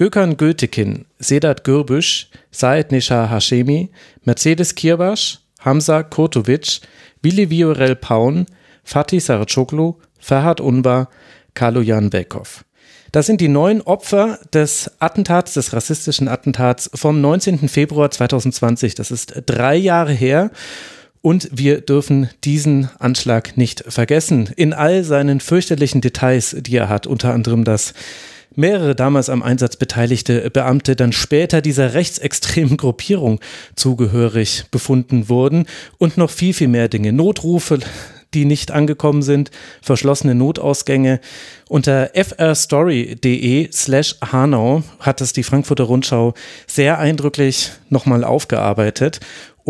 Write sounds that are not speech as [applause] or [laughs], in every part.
Gökhan Gültekin, Sedat Gürbüş, Said Nishar Hashemi, Mercedes Kirbasch, Hamza Kurtovic, Willi Viorel Paun, Fatih Saracoglu, Ferhat Unbar, Kaloyan Bekov. Das sind die neun Opfer des Attentats, des rassistischen Attentats vom 19. Februar 2020. Das ist drei Jahre her. Und wir dürfen diesen Anschlag nicht vergessen. In all seinen fürchterlichen Details, die er hat, unter anderem das mehrere damals am Einsatz beteiligte Beamte dann später dieser rechtsextremen Gruppierung zugehörig befunden wurden und noch viel, viel mehr Dinge. Notrufe, die nicht angekommen sind, verschlossene Notausgänge. Unter frstory.de slash Hanau hat es die Frankfurter Rundschau sehr eindrücklich nochmal aufgearbeitet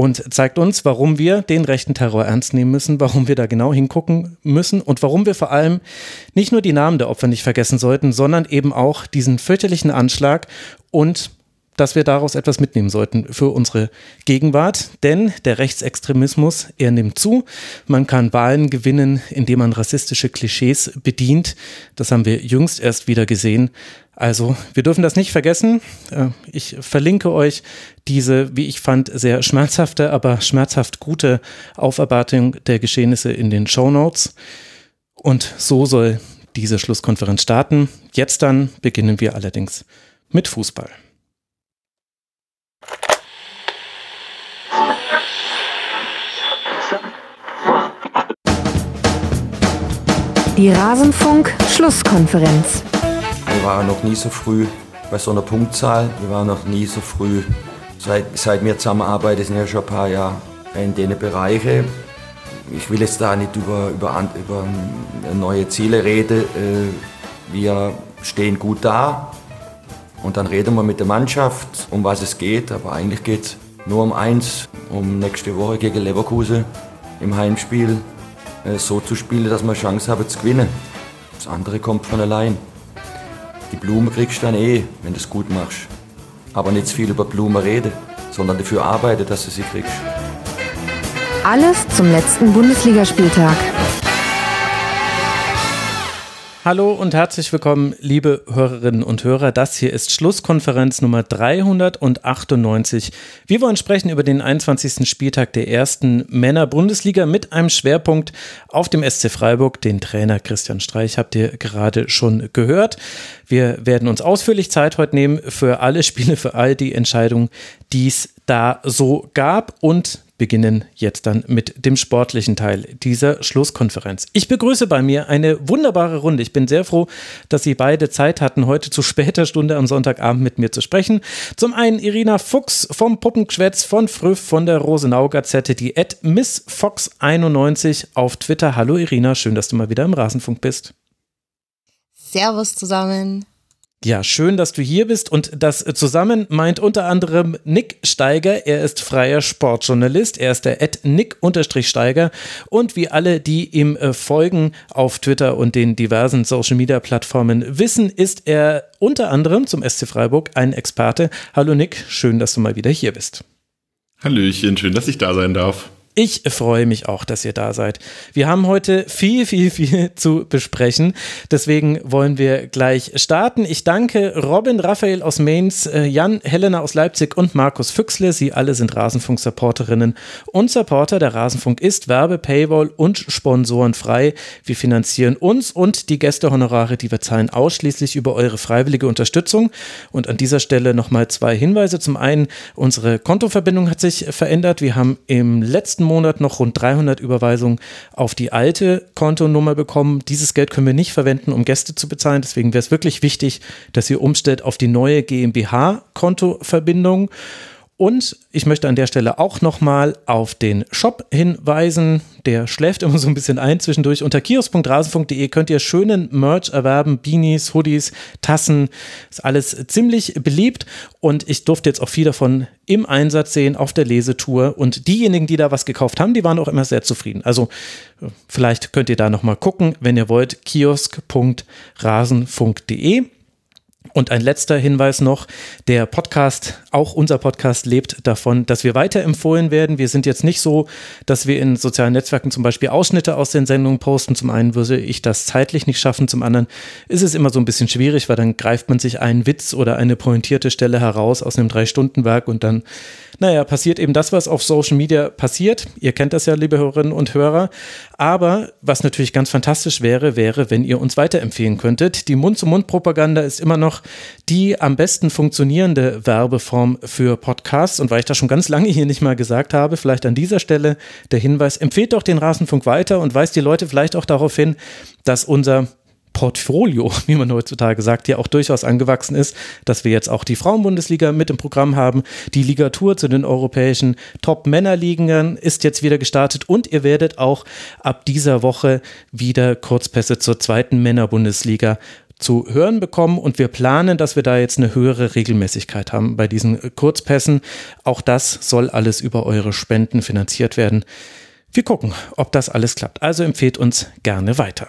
und zeigt uns, warum wir den rechten Terror ernst nehmen müssen, warum wir da genau hingucken müssen und warum wir vor allem nicht nur die Namen der Opfer nicht vergessen sollten, sondern eben auch diesen fürchterlichen Anschlag und dass wir daraus etwas mitnehmen sollten für unsere Gegenwart. Denn der Rechtsextremismus, er nimmt zu. Man kann Wahlen gewinnen, indem man rassistische Klischees bedient. Das haben wir jüngst erst wieder gesehen. Also, wir dürfen das nicht vergessen. Äh, ich verlinke euch diese, wie ich fand, sehr schmerzhafte, aber schmerzhaft gute Aufarbeitung der Geschehnisse in den Show Notes. Und so soll diese Schlusskonferenz starten. Jetzt dann beginnen wir allerdings mit Fußball. Die Rasenfunk-Schlusskonferenz. Wir waren noch nie so früh bei so einer Punktzahl. Wir waren noch nie so früh, seit, seit wir zusammenarbeiten, sind ja schon ein paar Jahre in den Bereichen. Ich will jetzt da nicht über, über, über neue Ziele reden. Äh, wir stehen gut da und dann reden wir mit der Mannschaft, um was es geht. Aber eigentlich geht es nur um eins, um nächste Woche gegen Leverkusen im Heimspiel äh, so zu spielen, dass man Chance haben zu gewinnen. Das andere kommt von allein. Die Blume kriegst du dann eh, wenn du es gut machst. Aber nicht zu viel über Blume reden, sondern dafür arbeiten, dass du sie kriegst. Alles zum letzten Bundesligaspieltag. Hallo und herzlich willkommen, liebe Hörerinnen und Hörer. Das hier ist Schlusskonferenz Nummer 398. Wir wollen sprechen über den 21. Spieltag der ersten Männer-Bundesliga mit einem Schwerpunkt auf dem SC Freiburg. Den Trainer Christian Streich habt ihr gerade schon gehört. Wir werden uns ausführlich Zeit heute nehmen für alle Spiele, für all die Entscheidungen, die es da so gab und beginnen jetzt dann mit dem sportlichen Teil dieser Schlusskonferenz. Ich begrüße bei mir eine wunderbare Runde. Ich bin sehr froh, dass Sie beide Zeit hatten, heute zu später Stunde am Sonntagabend mit mir zu sprechen. Zum einen Irina Fuchs vom Puppengeschwätz von Früff von der Rosenau Gazette, die at MissFox91 auf Twitter. Hallo Irina, schön, dass du mal wieder im Rasenfunk bist. Servus zusammen. Ja, schön, dass du hier bist und das zusammen meint unter anderem Nick Steiger. Er ist freier Sportjournalist. Er ist der Nick-Steiger und wie alle, die ihm äh, folgen auf Twitter und den diversen Social Media Plattformen wissen, ist er unter anderem zum SC Freiburg ein Experte. Hallo Nick, schön, dass du mal wieder hier bist. Hallöchen, schön, dass ich da sein darf. Ich freue mich auch, dass ihr da seid. Wir haben heute viel, viel, viel zu besprechen. Deswegen wollen wir gleich starten. Ich danke Robin Raphael aus Mainz, äh, Jan Helena aus Leipzig und Markus Füchsle. Sie alle sind Rasenfunk-Supporterinnen und Supporter. Der Rasenfunk ist Werbe, Paywall und Sponsoren frei. Wir finanzieren uns und die Gästehonorare, die wir zahlen, ausschließlich über eure freiwillige Unterstützung. Und an dieser Stelle nochmal zwei Hinweise. Zum einen, unsere Kontoverbindung hat sich verändert. Wir haben im letzten letzten Monat noch rund 300 Überweisungen auf die alte Kontonummer bekommen. Dieses Geld können wir nicht verwenden, um Gäste zu bezahlen. Deswegen wäre es wirklich wichtig, dass ihr umstellt auf die neue GmbH-Kontoverbindung. Und ich möchte an der Stelle auch nochmal auf den Shop hinweisen. Der schläft immer so ein bisschen ein zwischendurch. Unter kiosk.rasen.de könnt ihr schönen Merch erwerben. Beanies, Hoodies, Tassen. Ist alles ziemlich beliebt. Und ich durfte jetzt auch viel davon im Einsatz sehen auf der Lesetour. Und diejenigen, die da was gekauft haben, die waren auch immer sehr zufrieden. Also vielleicht könnt ihr da nochmal gucken, wenn ihr wollt. kiosk.rasenfunk.de. Und ein letzter Hinweis noch, der Podcast auch unser Podcast lebt davon, dass wir weiterempfohlen werden. Wir sind jetzt nicht so, dass wir in sozialen Netzwerken zum Beispiel Ausschnitte aus den Sendungen posten. Zum einen würde ich das zeitlich nicht schaffen, zum anderen ist es immer so ein bisschen schwierig, weil dann greift man sich einen Witz oder eine pointierte Stelle heraus aus einem Drei-Stunden-Werk und dann naja, passiert eben das, was auf Social Media passiert. Ihr kennt das ja, liebe Hörerinnen und Hörer. Aber was natürlich ganz fantastisch wäre, wäre, wenn ihr uns weiterempfehlen könntet. Die Mund-zu-Mund-Propaganda ist immer noch die am besten funktionierende Werbeform für Podcasts. Und weil ich das schon ganz lange hier nicht mal gesagt habe, vielleicht an dieser Stelle der Hinweis, empfehlt doch den Rasenfunk weiter und weist die Leute vielleicht auch darauf hin, dass unser Portfolio, [laughs] wie man heutzutage sagt, ja auch durchaus angewachsen ist, dass wir jetzt auch die Frauenbundesliga mit im Programm haben. Die Ligatur zu den europäischen Top-Männerligen ist jetzt wieder gestartet und ihr werdet auch ab dieser Woche wieder Kurzpässe zur zweiten Männerbundesliga zu hören bekommen und wir planen, dass wir da jetzt eine höhere Regelmäßigkeit haben bei diesen Kurzpässen. Auch das soll alles über eure Spenden finanziert werden. Wir gucken, ob das alles klappt. Also empfehlt uns gerne weiter.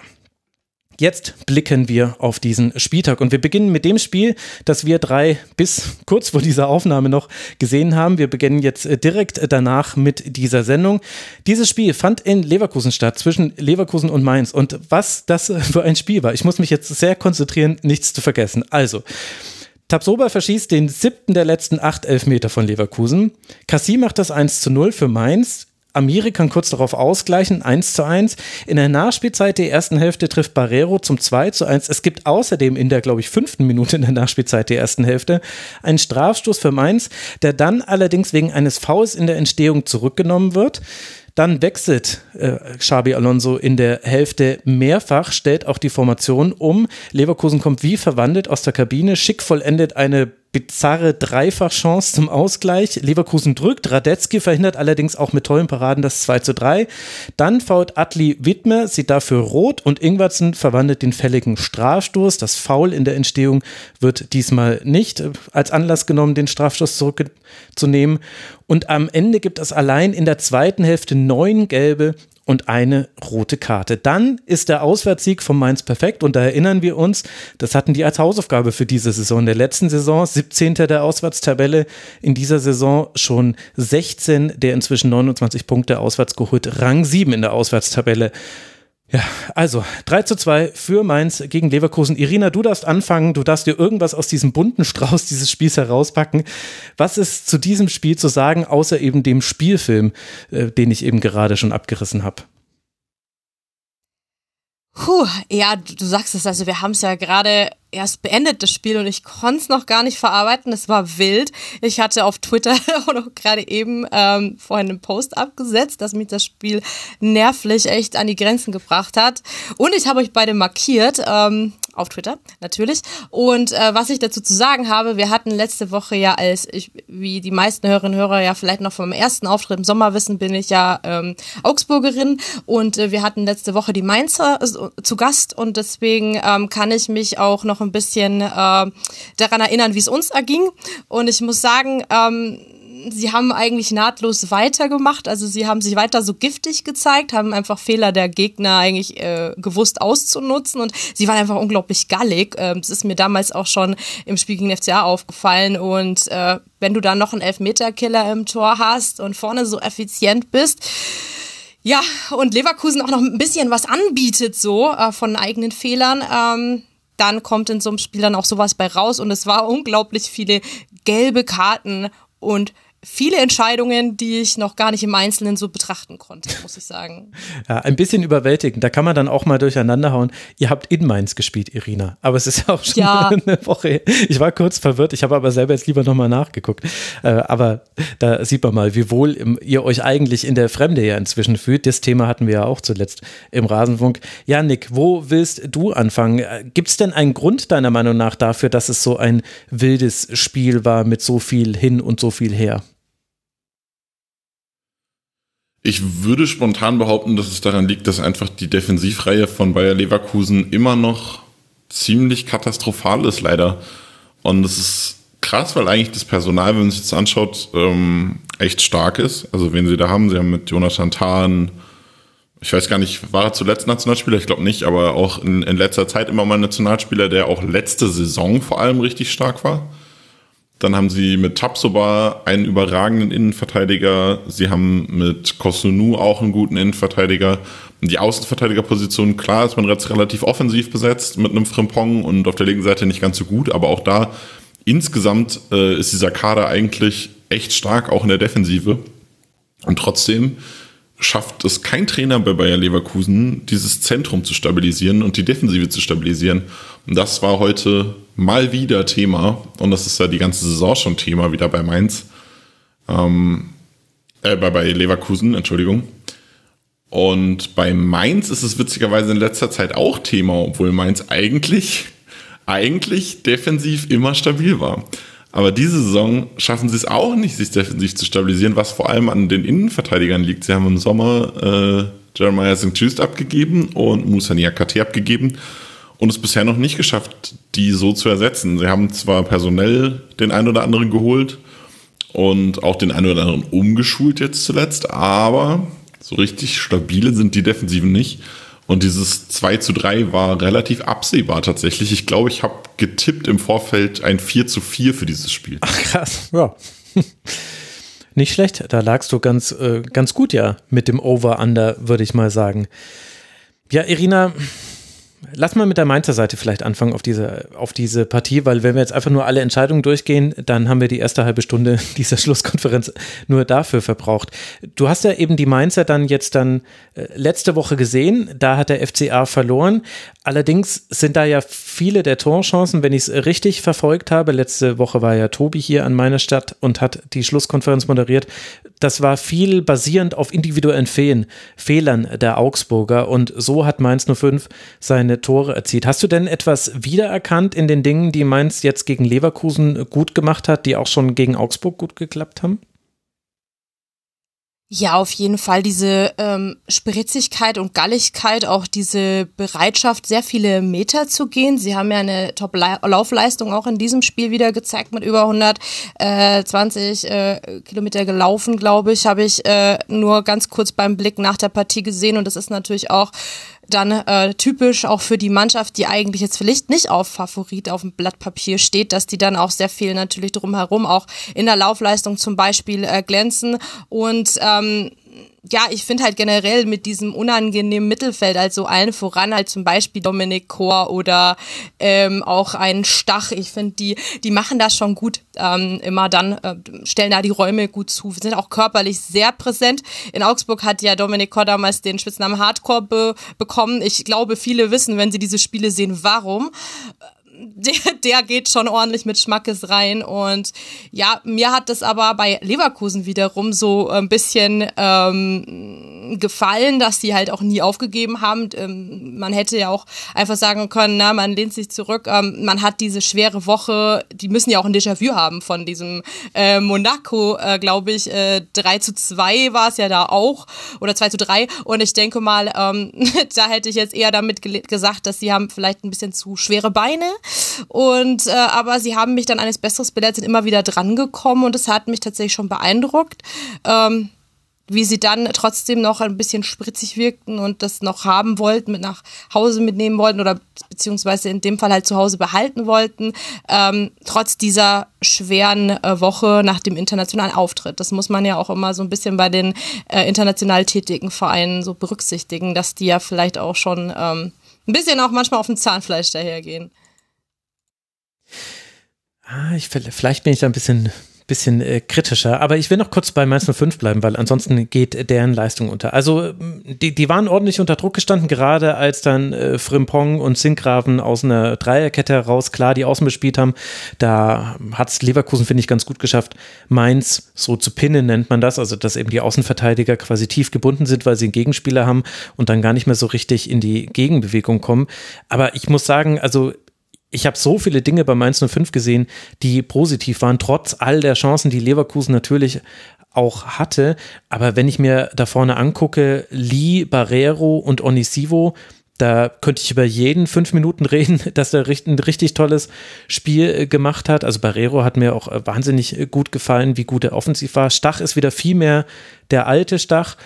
Jetzt blicken wir auf diesen Spieltag und wir beginnen mit dem Spiel, das wir drei bis kurz vor dieser Aufnahme noch gesehen haben. Wir beginnen jetzt äh, direkt danach mit dieser Sendung. Dieses Spiel fand in Leverkusen statt, zwischen Leverkusen und Mainz. Und was das für ein Spiel war, ich muss mich jetzt sehr konzentrieren, nichts zu vergessen. Also, Tabsoba verschießt den siebten der letzten acht Elfmeter von Leverkusen. Cassie macht das 1 zu 0 für Mainz. Amiri kann kurz darauf ausgleichen, 1 zu 1. In der Nachspielzeit der ersten Hälfte trifft Barrero zum 2 zu 1. Es gibt außerdem in der, glaube ich, fünften Minute in der Nachspielzeit der ersten Hälfte einen Strafstoß für Mainz, der dann allerdings wegen eines Fouls in der Entstehung zurückgenommen wird. Dann wechselt äh, Xabi Alonso in der Hälfte mehrfach, stellt auch die Formation um. Leverkusen kommt wie verwandelt aus der Kabine, schick vollendet eine bizarre Dreifachchance zum Ausgleich. Leverkusen drückt, Radetzky verhindert allerdings auch mit tollen Paraden das 2 zu 3. Dann fault Atli Wittmer, sieht dafür rot und Ingwertsen verwandelt den fälligen Strafstoß. Das Foul in der Entstehung wird diesmal nicht äh, als Anlass genommen, den Strafstoß zurückzunehmen. Und am Ende gibt es allein in der zweiten Hälfte neun gelbe und eine rote Karte. Dann ist der Auswärtssieg von Mainz perfekt und da erinnern wir uns, das hatten die als Hausaufgabe für diese Saison. In der letzten Saison 17. der Auswärtstabelle, in dieser Saison schon 16 der inzwischen 29 Punkte auswärts geholt, Rang 7 in der Auswärtstabelle. Ja, also 3 zu 2 für Mainz gegen Leverkusen. Irina, du darfst anfangen, du darfst dir irgendwas aus diesem bunten Strauß dieses Spiels herauspacken. Was ist zu diesem Spiel zu sagen, außer eben dem Spielfilm, äh, den ich eben gerade schon abgerissen habe? Puh, ja, du sagst es, also wir haben es ja gerade erst beendet, das Spiel, und ich konnte es noch gar nicht verarbeiten. Es war wild. Ich hatte auf Twitter [laughs] auch noch gerade eben ähm, vorhin einen Post abgesetzt, dass mich das Spiel nervlich echt an die Grenzen gebracht hat. Und ich habe euch beide markiert. Ähm, auf Twitter natürlich. Und äh, was ich dazu zu sagen habe, wir hatten letzte Woche ja als, ich, wie die meisten Hörerinnen und Hörer ja vielleicht noch vom ersten Auftritt im Sommer wissen, bin ich ja ähm, Augsburgerin und äh, wir hatten letzte Woche die Mainzer äh, zu Gast und deswegen ähm, kann ich mich auch noch ein bisschen äh, daran erinnern, wie es uns erging. Und ich muss sagen, ähm, sie haben eigentlich nahtlos weitergemacht. Also sie haben sich weiter so giftig gezeigt, haben einfach Fehler der Gegner eigentlich äh, gewusst auszunutzen und sie waren einfach unglaublich gallig. Ähm, das ist mir damals auch schon im Spiel gegen FCA aufgefallen und äh, wenn du dann noch einen Elfmeterkiller im Tor hast und vorne so effizient bist, ja, und Leverkusen auch noch ein bisschen was anbietet, so äh, von eigenen Fehlern, ähm, dann kommt in so einem Spiel dann auch sowas bei raus und es war unglaublich viele gelbe Karten und viele Entscheidungen, die ich noch gar nicht im Einzelnen so betrachten konnte, muss ich sagen. [laughs] Ja, ein bisschen überwältigend. Da kann man dann auch mal durcheinander hauen. Ihr habt in Mainz gespielt, Irina. Aber es ist ja [laughs] auch schon ja. eine Woche. Ich war kurz verwirrt. Ich habe aber selber jetzt lieber nochmal nachgeguckt. Äh, aber da sieht man mal, wie wohl ihr euch eigentlich in der Fremde ja inzwischen fühlt. Das Thema hatten wir ja auch zuletzt im Rasenfunk. Ja, Nick, wo willst du anfangen? Äh, Gibt es denn einen Grund deiner Meinung nach dafür, dass es so ein wildes Spiel war mit so viel hin und so viel her? Ich würde spontan behaupten, dass es daran liegt, dass einfach die Defensivreihe von Bayer Leverkusen immer noch ziemlich katastrophal ist, leider. Und es ist krass, weil eigentlich das Personal, wenn man sich das anschaut, ähm, echt stark ist. Also wen sie da haben, sie haben mit Jonathan Tahn, ich weiß gar nicht, war er zuletzt Nationalspieler? Ich glaube nicht, aber auch in, in letzter Zeit immer mal Nationalspieler, der auch letzte Saison vor allem richtig stark war. Dann haben sie mit Tapsoba einen überragenden Innenverteidiger. Sie haben mit Kosunu auch einen guten Innenverteidiger. Die Außenverteidigerposition, klar, ist man jetzt relativ offensiv besetzt mit einem Frimpong und auf der linken Seite nicht ganz so gut, aber auch da insgesamt äh, ist dieser Kader eigentlich echt stark, auch in der Defensive. Und trotzdem schafft es kein Trainer bei Bayer Leverkusen, dieses Zentrum zu stabilisieren und die Defensive zu stabilisieren. Und das war heute mal wieder Thema. Und das ist ja die ganze Saison schon Thema wieder bei Mainz. Ähm, äh, bei, Leverkusen, Entschuldigung. Und bei Mainz ist es witzigerweise in letzter Zeit auch Thema, obwohl Mainz eigentlich, eigentlich defensiv immer stabil war. Aber diese Saison schaffen sie es auch nicht, sich defensiv zu stabilisieren, was vor allem an den Innenverteidigern liegt. Sie haben im Sommer äh, Jeremiah St. Abgegeben und Musa Niakate abgegeben und es bisher noch nicht geschafft, die so zu ersetzen. Sie haben zwar personell den einen oder anderen geholt und auch den einen oder anderen umgeschult jetzt zuletzt, aber so richtig stabile sind die Defensiven nicht. Und dieses 2 zu 3 war relativ absehbar tatsächlich. Ich glaube, ich habe getippt im Vorfeld ein 4 zu 4 für dieses Spiel. Ach krass, ja. [laughs] Nicht schlecht, da lagst du ganz, äh, ganz gut ja mit dem Over-Under, würde ich mal sagen. Ja, Irina, Lass mal mit der Mainzer Seite vielleicht anfangen auf diese, auf diese Partie, weil wenn wir jetzt einfach nur alle Entscheidungen durchgehen, dann haben wir die erste halbe Stunde [laughs] dieser Schlusskonferenz nur dafür verbraucht. Du hast ja eben die Mainzer dann jetzt dann äh, letzte Woche gesehen, da hat der FCA verloren. Allerdings sind da ja viele der Torchancen, wenn ich es richtig verfolgt habe. Letzte Woche war ja Tobi hier an meiner Stadt und hat die Schlusskonferenz moderiert. Das war viel basierend auf individuellen Fehlen, Fehlern der Augsburger und so hat Mainz 05 seine Tore erzielt. Hast du denn etwas wiedererkannt in den Dingen, die Mainz jetzt gegen Leverkusen gut gemacht hat, die auch schon gegen Augsburg gut geklappt haben? Ja, auf jeden Fall diese ähm, Spritzigkeit und Galligkeit, auch diese Bereitschaft, sehr viele Meter zu gehen. Sie haben ja eine Top-Laufleistung auch in diesem Spiel wieder gezeigt mit über 120 äh, äh, Kilometer gelaufen, glaube ich, habe ich äh, nur ganz kurz beim Blick nach der Partie gesehen und das ist natürlich auch dann äh, typisch auch für die Mannschaft, die eigentlich jetzt vielleicht nicht auf Favorit auf dem Blatt Papier steht, dass die dann auch sehr viel natürlich drumherum auch in der Laufleistung zum Beispiel äh, glänzen. Und ähm, ja, ich finde halt generell mit diesem unangenehmen Mittelfeld, also allen voran halt zum Beispiel Dominik Kor oder ähm, auch ein Stach, ich finde, die, die machen das schon gut ähm, immer dann, äh, stellen da die Räume gut zu, sind auch körperlich sehr präsent. In Augsburg hat ja Dominik Kor damals den Spitznamen Hardcore be bekommen. Ich glaube, viele wissen, wenn sie diese Spiele sehen, warum der, der geht schon ordentlich mit Schmackes rein. Und ja, mir hat das aber bei Leverkusen wiederum so ein bisschen ähm, gefallen, dass die halt auch nie aufgegeben haben. Ähm, man hätte ja auch einfach sagen können, na, man lehnt sich zurück. Ähm, man hat diese schwere Woche, die müssen ja auch ein Déjà-vu haben von diesem äh, Monaco, äh, glaube ich, äh, 3 zu 2 war es ja da auch oder 2 zu 3. Und ich denke mal, ähm, [laughs] da hätte ich jetzt eher damit gesagt, dass sie haben vielleicht ein bisschen zu schwere Beine und äh, aber sie haben mich dann eines Besseres belehrt, sind immer wieder drangekommen und es hat mich tatsächlich schon beeindruckt. Ähm, wie sie dann trotzdem noch ein bisschen spritzig wirkten und das noch haben wollten, mit nach Hause mitnehmen wollten oder beziehungsweise in dem Fall halt zu Hause behalten wollten, ähm, trotz dieser schweren äh, Woche nach dem internationalen Auftritt. Das muss man ja auch immer so ein bisschen bei den äh, international tätigen Vereinen so berücksichtigen, dass die ja vielleicht auch schon ähm, ein bisschen auch manchmal auf dem Zahnfleisch dahergehen. Ah, ich, vielleicht bin ich da ein bisschen, bisschen äh, kritischer, aber ich will noch kurz bei Mainz 05 bleiben, weil ansonsten geht deren Leistung unter. Also die, die waren ordentlich unter Druck gestanden, gerade als dann äh, Frimpong und Sinkgraven aus einer Dreierkette heraus klar die Außen bespielt haben. Da hat es Leverkusen, finde ich, ganz gut geschafft, Mainz so zu pinnen, nennt man das, also dass eben die Außenverteidiger quasi tief gebunden sind, weil sie einen Gegenspieler haben und dann gar nicht mehr so richtig in die Gegenbewegung kommen. Aber ich muss sagen, also ich habe so viele Dinge bei Mainz 05 gesehen, die positiv waren, trotz all der Chancen, die Leverkusen natürlich auch hatte. Aber wenn ich mir da vorne angucke, Lee, Barrero und Onisivo, da könnte ich über jeden fünf Minuten reden, [laughs] dass er ein richtig tolles Spiel äh, gemacht hat. Also Barrero hat mir auch äh, wahnsinnig äh, gut gefallen, wie gut er offensiv war. Stach ist wieder viel mehr der alte Stach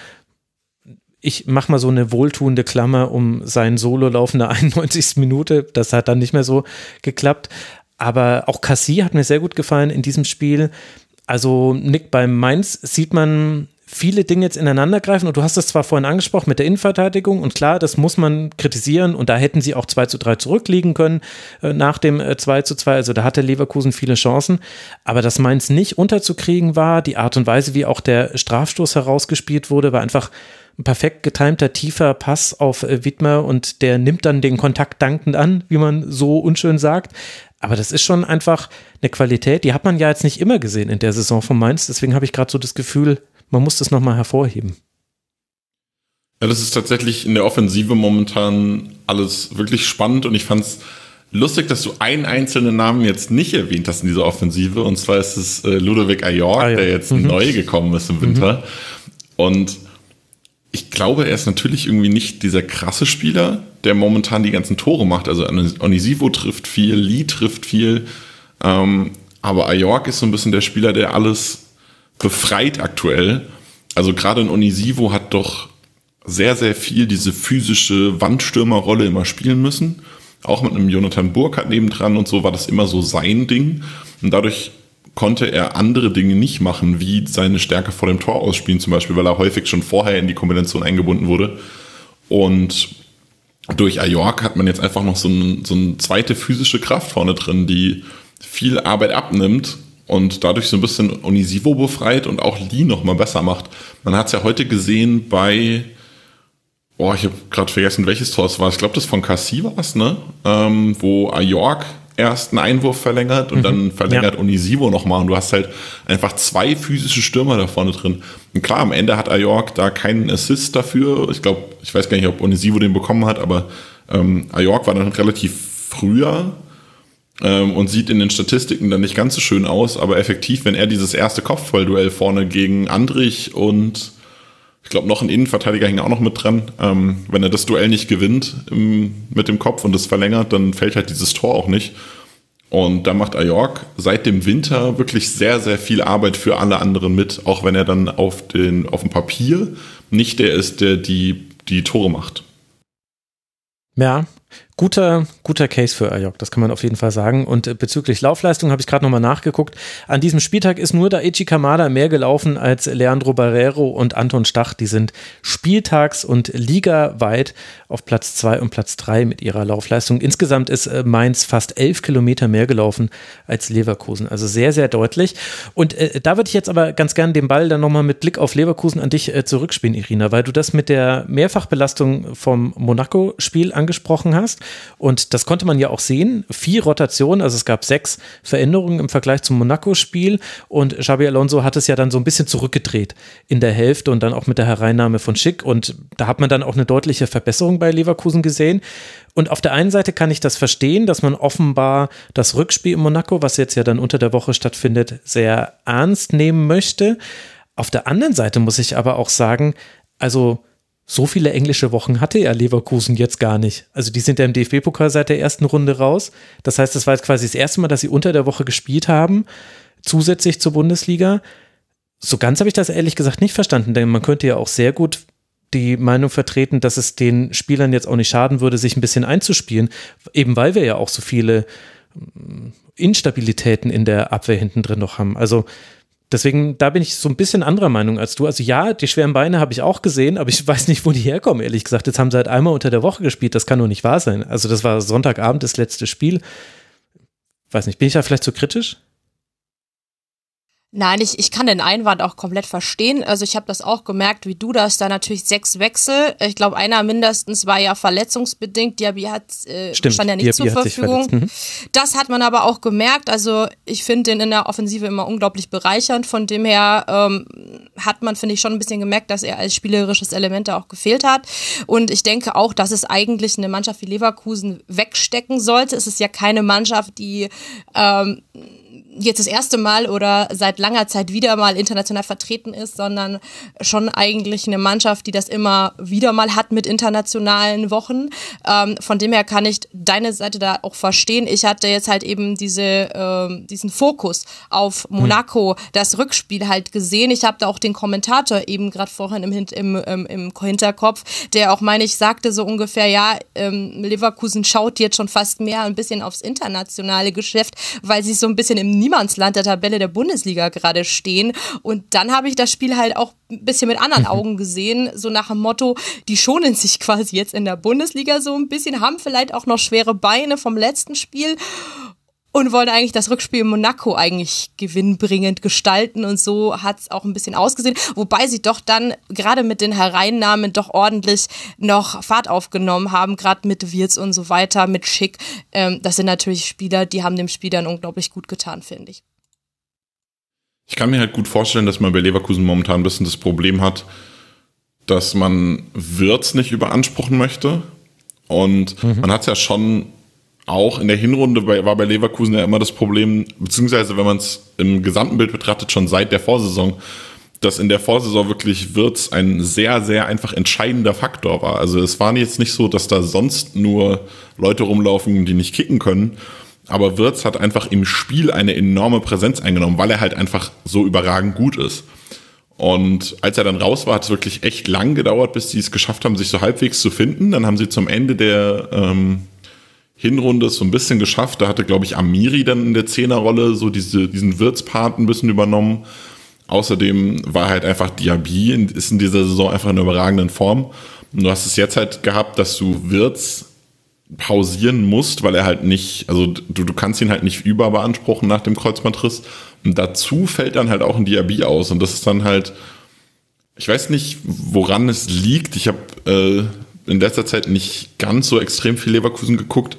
ich mache mal so eine wohltuende Klammer um seinen Solo-Lauf in der [laughs] 91. Minute. Das hat dann nicht mehr so geklappt. Aber auch Cassie hat mir sehr gut gefallen in diesem Spiel. Also Nick, beim Mainz sieht man viele Dinge jetzt ineinandergreifen und du hast es zwar vorhin angesprochen mit der Innenverteidigung und klar, das muss man kritisieren und da hätten sie auch 2 zu 3 zurückliegen können äh, nach dem äh, 2 zu 2, also da hatte Leverkusen viele Chancen, aber dass Mainz nicht unterzukriegen war, die Art und Weise, wie auch der Strafstoß herausgespielt wurde, war einfach ein perfekt getimter, tiefer Pass auf äh, Wittmer und der nimmt dann den Kontakt dankend an, wie man so unschön sagt. Aber das ist schon einfach eine Qualität, die hat man ja jetzt nicht immer gesehen in der Saison von Mainz. Deswegen habe ich gerade so das Gefühl, man muss das nochmal hervorheben. Ja, das ist tatsächlich in der Offensive momentan alles wirklich spannend und ich fand es lustig, dass du einen einzelnen Namen jetzt nicht erwähnt hast in dieser Offensive und zwar ist es äh, Ludovic Ajorg, ah, ja. der jetzt mhm. neu gekommen ist im Winter. Mhm. Und ich glaube, er ist natürlich irgendwie nicht dieser krasse Spieler, der momentan die ganzen Tore macht. Also Onisivo trifft viel, Lee trifft viel. Ähm, aber Ajorg ist so ein bisschen der Spieler, der alles befreit aktuell. Also gerade in Onisivo hat doch sehr, sehr viel diese physische Wandstürmerrolle immer spielen müssen. Auch mit einem Jonathan Burkhardt nebendran und so war das immer so sein Ding. Und dadurch konnte er andere Dinge nicht machen, wie seine Stärke vor dem Tor ausspielen, zum Beispiel, weil er häufig schon vorher in die Kombination eingebunden wurde. Und durch Ajork hat man jetzt einfach noch so, ein, so eine zweite physische Kraft vorne drin, die viel Arbeit abnimmt und dadurch so ein bisschen Onisivo befreit und auch Lee noch mal besser macht. Man hat es ja heute gesehen bei, oh, ich habe gerade vergessen, welches Tor es war. Ich glaube, das von Cassie war es, ne? Ähm, wo Ajork erst einen Einwurf verlängert und mhm. dann verlängert ja. Onisivo nochmal und du hast halt einfach zwei physische Stürmer da vorne drin. Und klar, am Ende hat Ajork da keinen Assist dafür. Ich glaube, ich weiß gar nicht, ob Onisivo den bekommen hat, aber ähm, Ajork war dann relativ früher ähm, und sieht in den Statistiken dann nicht ganz so schön aus, aber effektiv, wenn er dieses erste Kopfballduell vorne gegen Andrich und ich glaube, noch ein Innenverteidiger hängt auch noch mit dran. Ähm, wenn er das Duell nicht gewinnt im, mit dem Kopf und es verlängert, dann fällt halt dieses Tor auch nicht. Und da macht Ajork seit dem Winter wirklich sehr, sehr viel Arbeit für alle anderen mit, auch wenn er dann auf, den, auf dem Papier nicht der ist, der die, die Tore macht. Ja, Guter, guter Case für Ayok, das kann man auf jeden Fall sagen. Und äh, bezüglich Laufleistung habe ich gerade nochmal nachgeguckt. An diesem Spieltag ist nur Daichi Kamada mehr gelaufen als Leandro Barrero und Anton Stach. Die sind spieltags- und ligaweit auf Platz zwei und Platz drei mit ihrer Laufleistung. Insgesamt ist äh, Mainz fast elf Kilometer mehr gelaufen als Leverkusen. Also sehr, sehr deutlich. Und äh, da würde ich jetzt aber ganz gerne den Ball dann nochmal mit Blick auf Leverkusen an dich äh, zurückspielen, Irina, weil du das mit der Mehrfachbelastung vom Monaco-Spiel angesprochen hast. Und das konnte man ja auch sehen. Vier Rotationen, also es gab sechs Veränderungen im Vergleich zum Monaco-Spiel. Und Xabi Alonso hat es ja dann so ein bisschen zurückgedreht in der Hälfte und dann auch mit der Hereinnahme von Schick. Und da hat man dann auch eine deutliche Verbesserung bei Leverkusen gesehen. Und auf der einen Seite kann ich das verstehen, dass man offenbar das Rückspiel in Monaco, was jetzt ja dann unter der Woche stattfindet, sehr ernst nehmen möchte. Auf der anderen Seite muss ich aber auch sagen, also so viele englische Wochen hatte ja Leverkusen jetzt gar nicht. Also die sind ja im DFB-Pokal seit der ersten Runde raus. Das heißt, das war jetzt quasi das erste Mal, dass sie unter der Woche gespielt haben, zusätzlich zur Bundesliga. So ganz habe ich das ehrlich gesagt nicht verstanden, denn man könnte ja auch sehr gut die Meinung vertreten, dass es den Spielern jetzt auch nicht schaden würde, sich ein bisschen einzuspielen, eben weil wir ja auch so viele mm, Instabilitäten in der Abwehr hinten drin noch haben. Also Deswegen, da bin ich so ein bisschen anderer Meinung als du. Also ja, die schweren Beine habe ich auch gesehen, aber ich [laughs] weiß nicht, wo die herkommen, ehrlich gesagt. Jetzt haben sie halt einmal unter der Woche gespielt, das kann nur nicht wahr sein. Also das war Sonntagabend das letzte Spiel. Weiß nicht, bin ich da vielleicht zu kritisch? Nein, ich, ich kann den Einwand auch komplett verstehen. Also ich habe das auch gemerkt, wie du das, da natürlich sechs Wechsel. Ich glaube, einer mindestens war ja verletzungsbedingt. Diaby hat äh, Stimmt, stand ja nicht Diaby zur Verfügung. Mhm. Das hat man aber auch gemerkt. Also ich finde den in der Offensive immer unglaublich bereichernd. Von dem her ähm, hat man, finde ich, schon ein bisschen gemerkt, dass er als spielerisches Element da auch gefehlt hat. Und ich denke auch, dass es eigentlich eine Mannschaft wie Leverkusen wegstecken sollte. Es ist ja keine Mannschaft, die ähm, jetzt das erste Mal oder seit langer Zeit wieder mal international vertreten ist, sondern schon eigentlich eine Mannschaft, die das immer wieder mal hat mit internationalen Wochen. Ähm, von dem her kann ich deine Seite da auch verstehen. Ich hatte jetzt halt eben diese, ähm, diesen Fokus auf Monaco, das Rückspiel halt gesehen. Ich habe da auch den Kommentator eben gerade vorhin im, im, im, im Hinterkopf, der auch, meine ich, sagte so ungefähr, ja, ähm, Leverkusen schaut jetzt schon fast mehr ein bisschen aufs internationale Geschäft, weil sie so ein bisschen im Niemandsland der Tabelle der Bundesliga gerade stehen. Und dann habe ich das Spiel halt auch ein bisschen mit anderen Augen gesehen, so nach dem Motto, die schonen sich [laughs] quasi jetzt in der Bundesliga so ein bisschen, haben vielleicht auch noch schwere Beine vom letzten Spiel und wollen eigentlich das Rückspiel in Monaco eigentlich gewinnbringend gestalten und so hat es auch ein bisschen ausgesehen, wobei sie doch dann gerade mit den Hereinnahmen doch ordentlich noch Fahrt aufgenommen haben, gerade mit Wirz und so weiter, mit Schick. Ähm, das sind natürlich Spieler, die haben dem Spiel dann unglaublich gut getan, finde ich. Ich kann mir halt gut vorstellen, dass man bei Leverkusen momentan ein bisschen das Problem hat, dass man Wirtz nicht überanspruchen möchte. Und mhm. man hat es ja schon auch in der Hinrunde bei, war bei Leverkusen ja immer das Problem, beziehungsweise wenn man es im gesamten Bild betrachtet, schon seit der Vorsaison, dass in der Vorsaison wirklich Wirtz ein sehr, sehr einfach entscheidender Faktor war. Also es war jetzt nicht so, dass da sonst nur Leute rumlaufen, die nicht kicken können, aber Wirtz hat einfach im Spiel eine enorme Präsenz eingenommen, weil er halt einfach so überragend gut ist. Und als er dann raus war, hat es wirklich echt lang gedauert, bis sie es geschafft haben, sich so halbwegs zu finden. Dann haben sie zum Ende der ähm, Hinrunde so ein bisschen geschafft. Da hatte, glaube ich, Amiri dann in der Zehnerrolle so diese, diesen Wirtspart ein bisschen übernommen. Außerdem war halt einfach Diaby, ist in dieser Saison einfach in überragenden Form. Und du hast es jetzt halt gehabt, dass du Wirtz pausieren musst, weil er halt nicht, also du, du kannst ihn halt nicht überbeanspruchen nach dem Kreuzbandriss. Und dazu fällt dann halt auch ein Diaby aus. Und das ist dann halt, ich weiß nicht, woran es liegt. Ich habe äh, in letzter Zeit nicht ganz so extrem viel Leverkusen geguckt.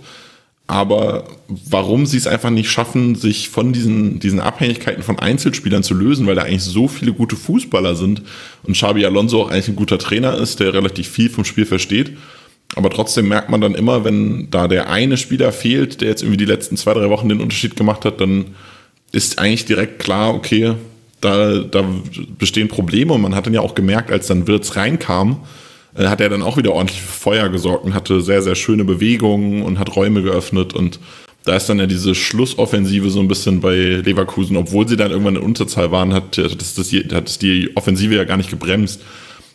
Aber warum sie es einfach nicht schaffen, sich von diesen, diesen Abhängigkeiten von Einzelspielern zu lösen, weil da eigentlich so viele gute Fußballer sind und Xabi Alonso auch eigentlich ein guter Trainer ist, der relativ viel vom Spiel versteht aber trotzdem merkt man dann immer, wenn da der eine Spieler fehlt, der jetzt irgendwie die letzten zwei, drei Wochen den Unterschied gemacht hat, dann ist eigentlich direkt klar, okay, da, da bestehen Probleme. Und man hat dann ja auch gemerkt, als dann Wirtz reinkam, äh, hat er dann auch wieder ordentlich für Feuer gesorgt und hatte sehr, sehr schöne Bewegungen und hat Räume geöffnet. Und da ist dann ja diese Schlussoffensive so ein bisschen bei Leverkusen, obwohl sie dann irgendwann in Unterzahl waren, hat, das, das, hat die Offensive ja gar nicht gebremst,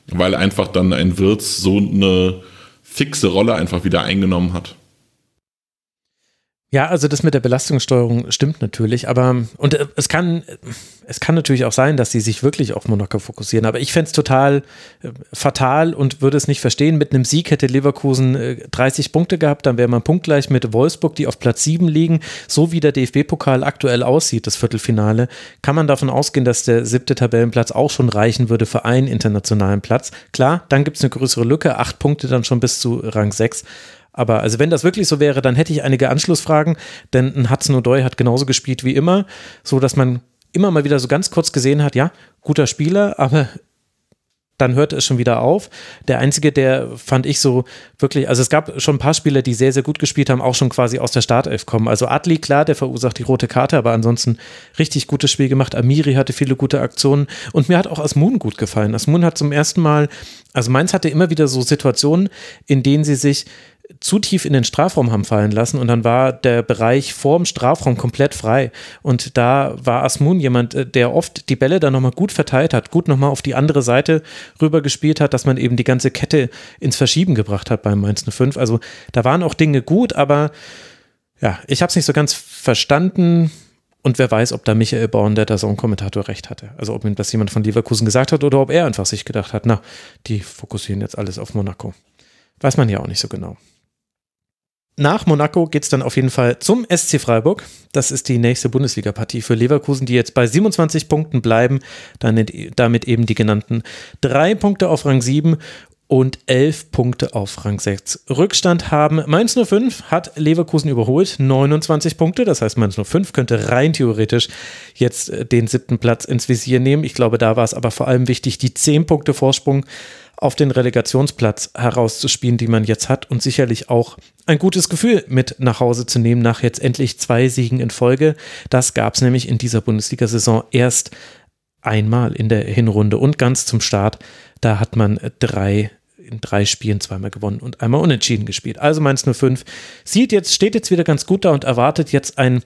weil einfach dann ein Wirtz so eine fixe Rolle einfach wieder eingenommen hat. Ja, also das mit der Belastungssteuerung stimmt natürlich, aber und äh, es kann es kann natürlich auch sein, dass sie sich wirklich auf Monaco fokussieren, aber ich fände es total äh, fatal und würde es nicht verstehen. Mit einem Sieg hätte Leverkusen äh, 30 Punkte gehabt, dann wäre man punktgleich mit Wolfsburg, die auf Platz 7 liegen. So wie der DFB-Pokal aktuell aussieht, das Viertelfinale, kann man davon ausgehen, dass der siebte Tabellenplatz auch schon reichen würde für einen internationalen Platz. Klar, dann gibt es eine größere Lücke, acht Punkte dann schon bis zu Rang 6. Aber also wenn das wirklich so wäre, dann hätte ich einige Anschlussfragen, denn ein Hudson O'Doy hat genauso gespielt wie immer, so dass man immer mal wieder so ganz kurz gesehen hat, ja, guter Spieler, aber dann hörte es schon wieder auf. Der einzige, der fand ich so wirklich, also es gab schon ein paar Spieler, die sehr, sehr gut gespielt haben, auch schon quasi aus der Startelf kommen. Also Adli, klar, der verursacht die rote Karte, aber ansonsten richtig gutes Spiel gemacht. Amiri hatte viele gute Aktionen und mir hat auch Asmun gut gefallen. Asmun hat zum ersten Mal, also Mainz hatte immer wieder so Situationen, in denen sie sich zu tief in den Strafraum haben fallen lassen und dann war der Bereich vorm Strafraum komplett frei. Und da war Asmun jemand, äh, der oft die Bälle dann nochmal gut verteilt hat, gut nochmal auf die andere Seite rüber gespielt hat, dass man eben die ganze Kette ins Verschieben gebracht hat beim Mainz 05. Also da waren auch Dinge gut, aber ja, ich habe es nicht so ganz verstanden. Und wer weiß, ob da Michael Born, der da so ein Kommentator, recht hatte. Also ob ihm das jemand von Leverkusen gesagt hat oder ob er einfach sich gedacht hat, na, die fokussieren jetzt alles auf Monaco. Weiß man ja auch nicht so genau. Nach Monaco geht es dann auf jeden Fall zum SC Freiburg. Das ist die nächste Bundesliga-Partie für Leverkusen, die jetzt bei 27 Punkten bleiben. Damit eben die genannten drei Punkte auf Rang 7 und 11 Punkte auf Rang 6. Rückstand haben Mainz 05 hat Leverkusen überholt, 29 Punkte. Das heißt, Mainz 05 könnte rein theoretisch jetzt äh, den siebten Platz ins Visier nehmen. Ich glaube, da war es aber vor allem wichtig, die 10 Punkte Vorsprung auf den Relegationsplatz herauszuspielen, die man jetzt hat und sicherlich auch ein gutes Gefühl mit nach Hause zu nehmen nach jetzt endlich zwei Siegen in Folge. Das gab es nämlich in dieser Bundesliga-Saison erst einmal in der Hinrunde und ganz zum Start. Da hat man drei in drei Spielen zweimal gewonnen und einmal unentschieden gespielt. Also Mainz 05 sieht jetzt, steht jetzt wieder ganz gut da und erwartet jetzt ein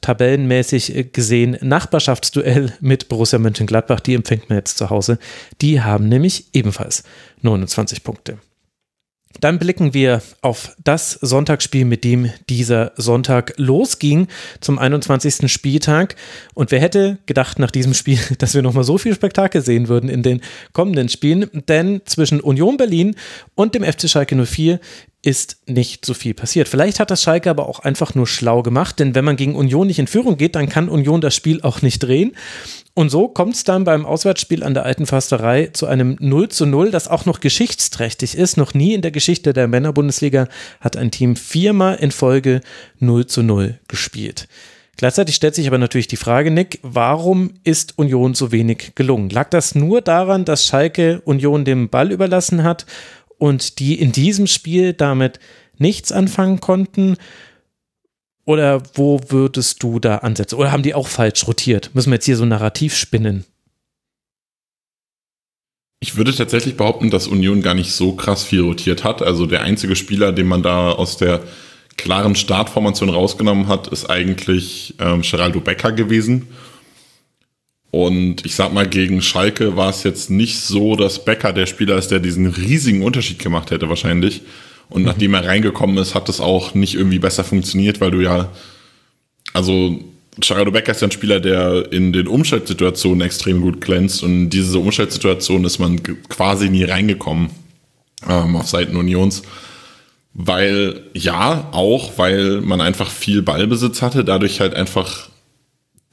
tabellenmäßig gesehen Nachbarschaftsduell mit Borussia Mönchengladbach. Die empfängt man jetzt zu Hause. Die haben nämlich ebenfalls 29 Punkte. Dann blicken wir auf das Sonntagsspiel, mit dem dieser Sonntag losging zum 21. Spieltag. Und wer hätte gedacht nach diesem Spiel, [laughs] dass wir nochmal so viel Spektakel sehen würden in den kommenden Spielen? Denn zwischen Union Berlin und dem FC Schalke 04 ist nicht so viel passiert. Vielleicht hat das Schalke aber auch einfach nur schlau gemacht, denn wenn man gegen Union nicht in Führung geht, dann kann Union das Spiel auch nicht drehen. Und so kommt es dann beim Auswärtsspiel an der alten Försterei zu einem 0 zu 0, das auch noch geschichtsträchtig ist. Noch nie in der Geschichte der Männerbundesliga hat ein Team viermal in Folge 0 zu 0 gespielt. Gleichzeitig stellt sich aber natürlich die Frage, Nick, warum ist Union so wenig gelungen? Lag das nur daran, dass Schalke Union dem Ball überlassen hat und die in diesem Spiel damit nichts anfangen konnten? Oder wo würdest du da ansetzen? Oder haben die auch falsch rotiert? Müssen wir jetzt hier so narrativ spinnen? Ich würde tatsächlich behaupten, dass Union gar nicht so krass viel rotiert hat. Also der einzige Spieler, den man da aus der klaren Startformation rausgenommen hat, ist eigentlich ähm, Geraldo Becker gewesen. Und ich sag mal, gegen Schalke war es jetzt nicht so, dass Becker der Spieler ist, der diesen riesigen Unterschied gemacht hätte wahrscheinlich. Und mhm. nachdem er reingekommen ist, hat es auch nicht irgendwie besser funktioniert, weil du ja, also Gerardo Becker ist ja ein Spieler, der in den Umschaltsituationen extrem gut glänzt und in diese Umschaltsituation ist man quasi nie reingekommen ähm, auf Seiten Unions. Weil, ja, auch, weil man einfach viel Ballbesitz hatte, dadurch halt einfach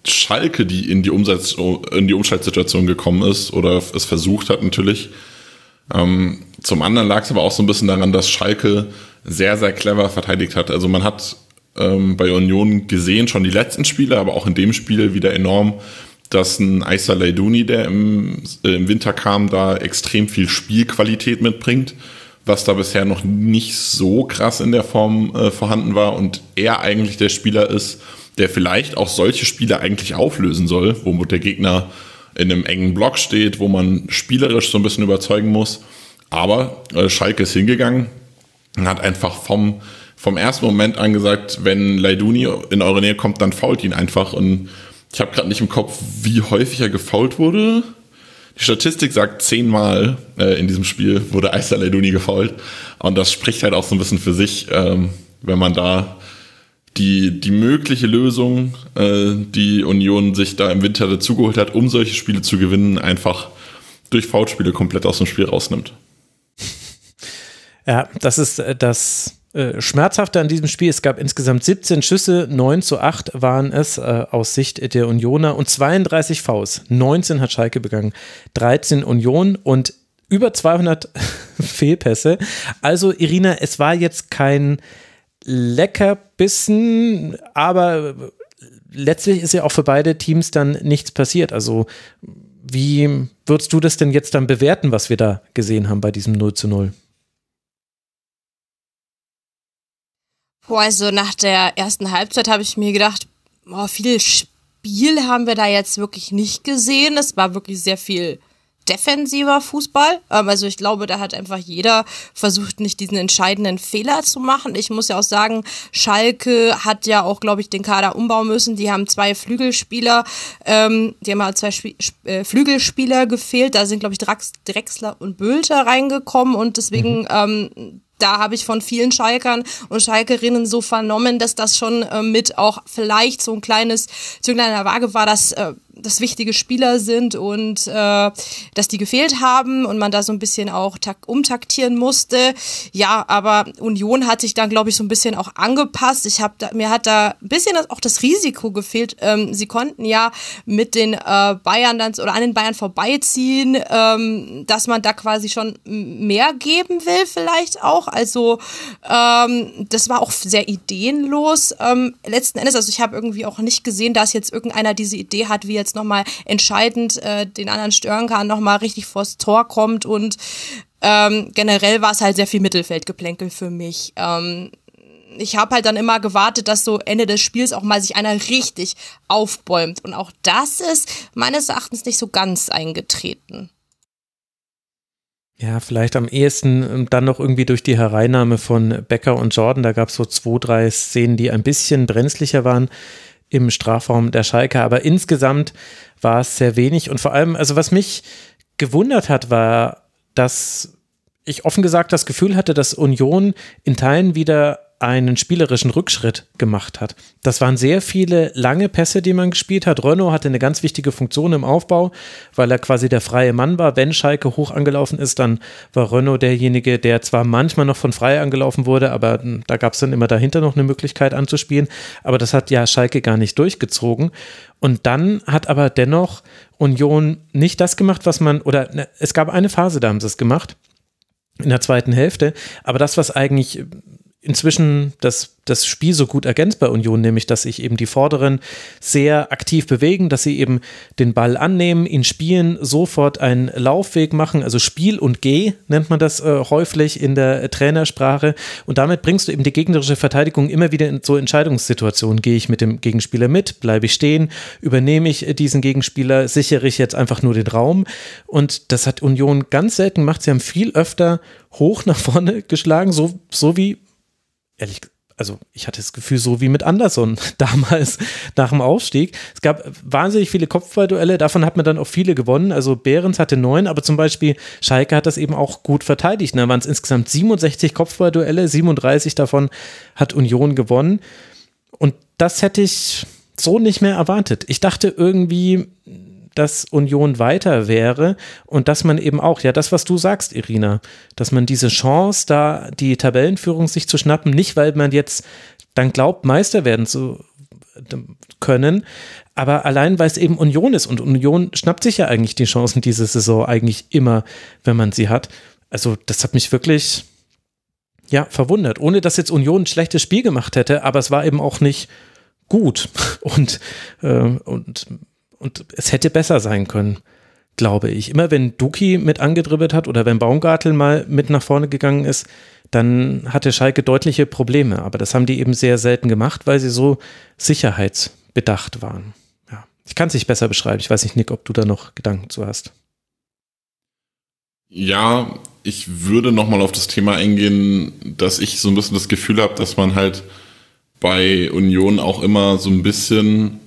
Schalke, die in die, Umsatz, in die Umschaltsituation gekommen ist oder es versucht hat natürlich, ähm, zum anderen lag es aber auch so ein bisschen daran, dass Schalke sehr, sehr clever verteidigt hat. Also man hat ähm, bei Union gesehen, schon die letzten Spiele, aber auch in dem Spiel wieder enorm, dass ein Aisa Leiduni, der im, äh, im Winter kam, da extrem viel Spielqualität mitbringt, was da bisher noch nicht so krass in der Form äh, vorhanden war und er eigentlich der Spieler ist, der vielleicht auch solche Spiele eigentlich auflösen soll, wo der Gegner in einem engen Block steht, wo man spielerisch so ein bisschen überzeugen muss. Aber äh, Schalke ist hingegangen und hat einfach vom, vom ersten Moment an gesagt, wenn Leiduni in eure Nähe kommt, dann fault ihn einfach. Und ich habe gerade nicht im Kopf, wie häufig er gefault wurde. Die Statistik sagt zehnmal äh, in diesem Spiel wurde Aisa Leiduni gefault. Und das spricht halt auch so ein bisschen für sich, ähm, wenn man da die, die mögliche Lösung, äh, die Union sich da im Winter dazugeholt hat, um solche Spiele zu gewinnen, einfach durch Foulspiele komplett aus dem Spiel rausnimmt. Ja, das ist äh, das äh, Schmerzhafte an diesem Spiel. Es gab insgesamt 17 Schüsse, 9 zu 8 waren es äh, aus Sicht der Unioner und 32 Vs. 19 hat Schalke begangen, 13 Union und über 200 [laughs] Fehlpässe. Also Irina, es war jetzt kein Leckerbissen, aber letztlich ist ja auch für beide Teams dann nichts passiert. Also wie würdest du das denn jetzt dann bewerten, was wir da gesehen haben bei diesem 0 zu 0? Boah, also nach der ersten Halbzeit habe ich mir gedacht, boah, viel Spiel haben wir da jetzt wirklich nicht gesehen. Es war wirklich sehr viel defensiver Fußball. Ähm, also ich glaube, da hat einfach jeder versucht, nicht diesen entscheidenden Fehler zu machen. Ich muss ja auch sagen, Schalke hat ja auch, glaube ich, den Kader umbauen müssen. Die haben zwei Flügelspieler, ähm, die haben halt zwei Sp äh, Flügelspieler gefehlt. Da sind, glaube ich, Drax Drexler und Bülter reingekommen und deswegen mhm. ähm, da habe ich von vielen Schalkern und Schalkerinnen so vernommen, dass das schon äh, mit auch vielleicht so ein kleines Zünglein in der Waage war, dass äh, das wichtige Spieler sind und äh, dass die gefehlt haben und man da so ein bisschen auch umtaktieren musste. Ja, aber Union hat sich dann, glaube ich, so ein bisschen auch angepasst. Ich habe mir hat da ein bisschen auch das Risiko gefehlt. Ähm, sie konnten ja mit den äh, Bayern dann oder an den Bayern vorbeiziehen, ähm, dass man da quasi schon mehr geben will, vielleicht auch. Also ähm, das war auch sehr ideenlos. Ähm, letzten Endes, also ich habe irgendwie auch nicht gesehen, dass jetzt irgendeiner diese Idee hat, wie jetzt jetzt nochmal entscheidend äh, den anderen stören kann, nochmal richtig vors Tor kommt und ähm, generell war es halt sehr viel Mittelfeldgeplänkel für mich. Ähm, ich habe halt dann immer gewartet, dass so Ende des Spiels auch mal sich einer richtig aufbäumt. Und auch das ist meines Erachtens nicht so ganz eingetreten. Ja, vielleicht am ehesten ähm, dann noch irgendwie durch die Hereinnahme von Becker und Jordan. Da gab es so zwei, drei Szenen, die ein bisschen brenzlicher waren im Strafraum der Schalke. Aber insgesamt war es sehr wenig. Und vor allem, also was mich gewundert hat, war, dass ich offen gesagt das Gefühl hatte, dass Union in Teilen wieder einen spielerischen Rückschritt gemacht hat. Das waren sehr viele lange Pässe, die man gespielt hat. Renault hatte eine ganz wichtige Funktion im Aufbau, weil er quasi der freie Mann war. Wenn Schalke hoch angelaufen ist, dann war Renault derjenige, der zwar manchmal noch von frei angelaufen wurde, aber da gab es dann immer dahinter noch eine Möglichkeit anzuspielen. Aber das hat ja Schalke gar nicht durchgezogen. Und dann hat aber dennoch Union nicht das gemacht, was man, oder ne, es gab eine Phase, da haben sie es gemacht in der zweiten Hälfte. Aber das, was eigentlich inzwischen das, das Spiel so gut ergänzt bei Union, nämlich dass sich eben die Vorderen sehr aktiv bewegen, dass sie eben den Ball annehmen, ihn spielen, sofort einen Laufweg machen, also Spiel und Geh nennt man das äh, häufig in der Trainersprache. Und damit bringst du eben die gegnerische Verteidigung immer wieder in so Entscheidungssituationen. Gehe ich mit dem Gegenspieler mit, bleibe ich stehen, übernehme ich diesen Gegenspieler, sichere ich jetzt einfach nur den Raum? Und das hat Union ganz selten gemacht. Sie haben viel öfter hoch nach vorne geschlagen, so, so wie ehrlich also ich hatte das Gefühl, so wie mit Anderson [laughs] damals nach dem Aufstieg. Es gab wahnsinnig viele Kopfballduelle, davon hat man dann auch viele gewonnen. Also Behrens hatte neun, aber zum Beispiel Schalke hat das eben auch gut verteidigt. Da waren es insgesamt 67 Kopfballduelle, 37 davon hat Union gewonnen. Und das hätte ich so nicht mehr erwartet. Ich dachte irgendwie, dass Union weiter wäre und dass man eben auch, ja, das, was du sagst, Irina, dass man diese Chance, da die Tabellenführung sich zu schnappen, nicht weil man jetzt dann glaubt, Meister werden zu können, aber allein, weil es eben Union ist und Union schnappt sich ja eigentlich die Chancen diese Saison eigentlich immer, wenn man sie hat. Also das hat mich wirklich, ja, verwundert. Ohne dass jetzt Union ein schlechtes Spiel gemacht hätte, aber es war eben auch nicht gut [laughs] und, äh, und und es hätte besser sein können, glaube ich. Immer wenn Duki mit angedribbelt hat oder wenn Baumgartel mal mit nach vorne gegangen ist, dann hatte Schalke deutliche Probleme. Aber das haben die eben sehr selten gemacht, weil sie so sicherheitsbedacht waren. Ja. Ich kann es nicht besser beschreiben. Ich weiß nicht, Nick, ob du da noch Gedanken zu hast. Ja, ich würde nochmal auf das Thema eingehen, dass ich so ein bisschen das Gefühl habe, dass man halt bei Union auch immer so ein bisschen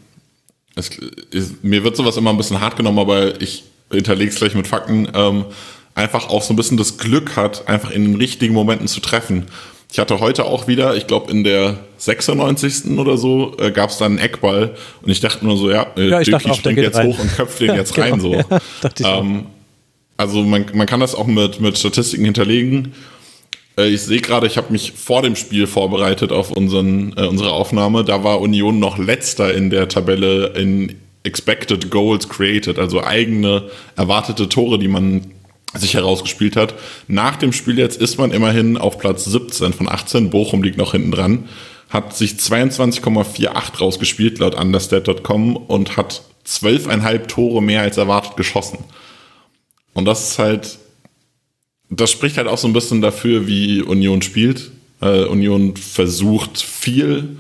es, ist, mir wird sowas immer ein bisschen hart genommen, aber ich hinterlege es gleich mit Fakten, ähm, einfach auch so ein bisschen das Glück hat, einfach in den richtigen Momenten zu treffen. Ich hatte heute auch wieder, ich glaube in der 96. oder so, äh, gab es dann einen Eckball und ich dachte nur so, ja, äh, ja ich dachte auch, springt jetzt rein. hoch und köpft den [laughs] jetzt rein. Genau. So. [laughs] Ja, ähm, also man, man kann das auch mit, mit Statistiken hinterlegen. Äh, ich sehe gerade, ich habe mich vor dem Spiel vorbereitet auf unseren, äh, unsere Aufnahme. Da war Union noch letzter in der Tabelle in Expected Goals Created, also eigene erwartete Tore, die man sich herausgespielt hat. Nach dem Spiel jetzt ist man immerhin auf Platz 17 von 18. Bochum liegt noch hinten dran. Hat sich 22,48 rausgespielt laut understat.com und hat 12,5 Tore mehr als erwartet geschossen. Und das ist halt das spricht halt auch so ein bisschen dafür, wie Union spielt. Äh, Union versucht viel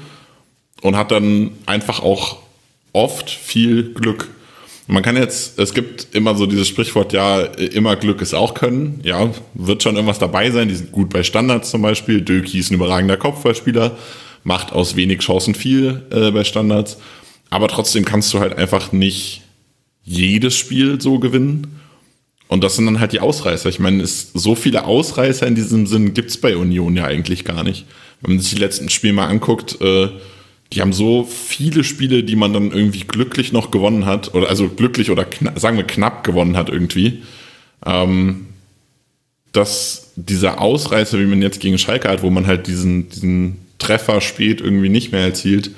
und hat dann einfach auch oft viel Glück. Man kann jetzt, es gibt immer so dieses Sprichwort, ja, immer Glück ist auch Können. Ja, wird schon irgendwas dabei sein. Die sind gut bei Standards zum Beispiel. Döki ist ein überragender Kopfballspieler, macht aus wenig Chancen viel äh, bei Standards. Aber trotzdem kannst du halt einfach nicht jedes Spiel so gewinnen. Und das sind dann halt die Ausreißer. Ich meine, es, so viele Ausreißer in diesem Sinn gibt's bei Union ja eigentlich gar nicht. Wenn man sich die letzten Spiele mal anguckt, äh, die haben so viele Spiele, die man dann irgendwie glücklich noch gewonnen hat, oder also glücklich oder sagen wir knapp gewonnen hat irgendwie. Ähm, dass dieser Ausreißer, wie man jetzt gegen Schalke hat, wo man halt diesen, diesen Treffer spät irgendwie nicht mehr erzielt,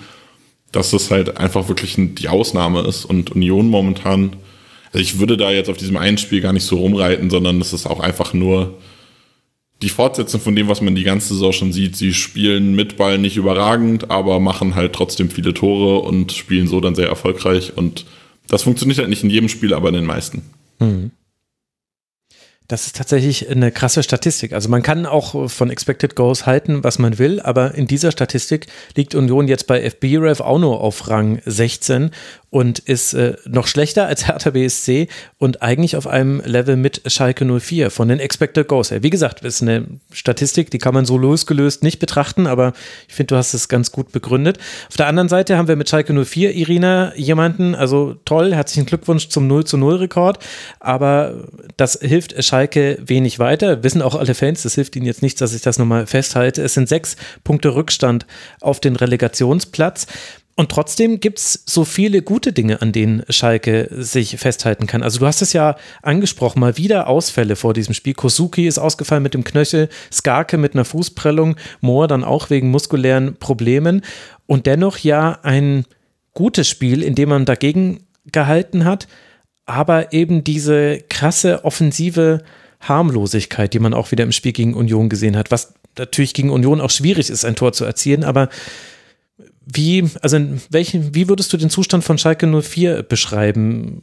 dass das halt einfach wirklich die Ausnahme ist und Union momentan also ich würde da jetzt auf diesem einen Spiel gar nicht so rumreiten, sondern es ist auch einfach nur die Fortsetzung von dem, was man die ganze Saison schon sieht. Sie spielen mit Ball nicht überragend, aber machen halt trotzdem viele Tore und spielen so dann sehr erfolgreich und Das funktioniert halt nicht in jedem Spiel, aber in den meisten. Mhm. Das ist tatsächlich eine krasse Statistik. Also man kann auch von Expected Goals halten, was man will, aber in dieser Statistik liegt Union jetzt bei FBref auch nur auf Rang 16 und ist äh, noch schlechter als Hertha BSC und eigentlich auf einem Level mit Schalke 04 von den Expected Goals her. Wie gesagt, ist eine Statistik, die kann man so losgelöst nicht betrachten, aber ich finde, du hast es ganz gut begründet. Auf der anderen Seite haben wir mit Schalke 04 Irina jemanden, also toll, herzlichen Glückwunsch zum 0 zu 0 Rekord, aber das hilft Schalke wenig weiter. Wissen auch alle Fans, das hilft ihnen jetzt nicht, dass ich das nochmal festhalte. Es sind sechs Punkte Rückstand auf den Relegationsplatz. Und trotzdem gibt es so viele gute Dinge, an denen Schalke sich festhalten kann. Also du hast es ja angesprochen, mal wieder Ausfälle vor diesem Spiel. Kosuki ist ausgefallen mit dem Knöchel, Skarke mit einer Fußprellung, Mohr dann auch wegen muskulären Problemen. Und dennoch ja ein gutes Spiel, in dem man dagegen gehalten hat, aber eben diese krasse offensive Harmlosigkeit, die man auch wieder im Spiel gegen Union gesehen hat, was natürlich gegen Union auch schwierig ist, ein Tor zu erzielen, aber wie, also welchen, wie würdest du den Zustand von Schalke 04 beschreiben?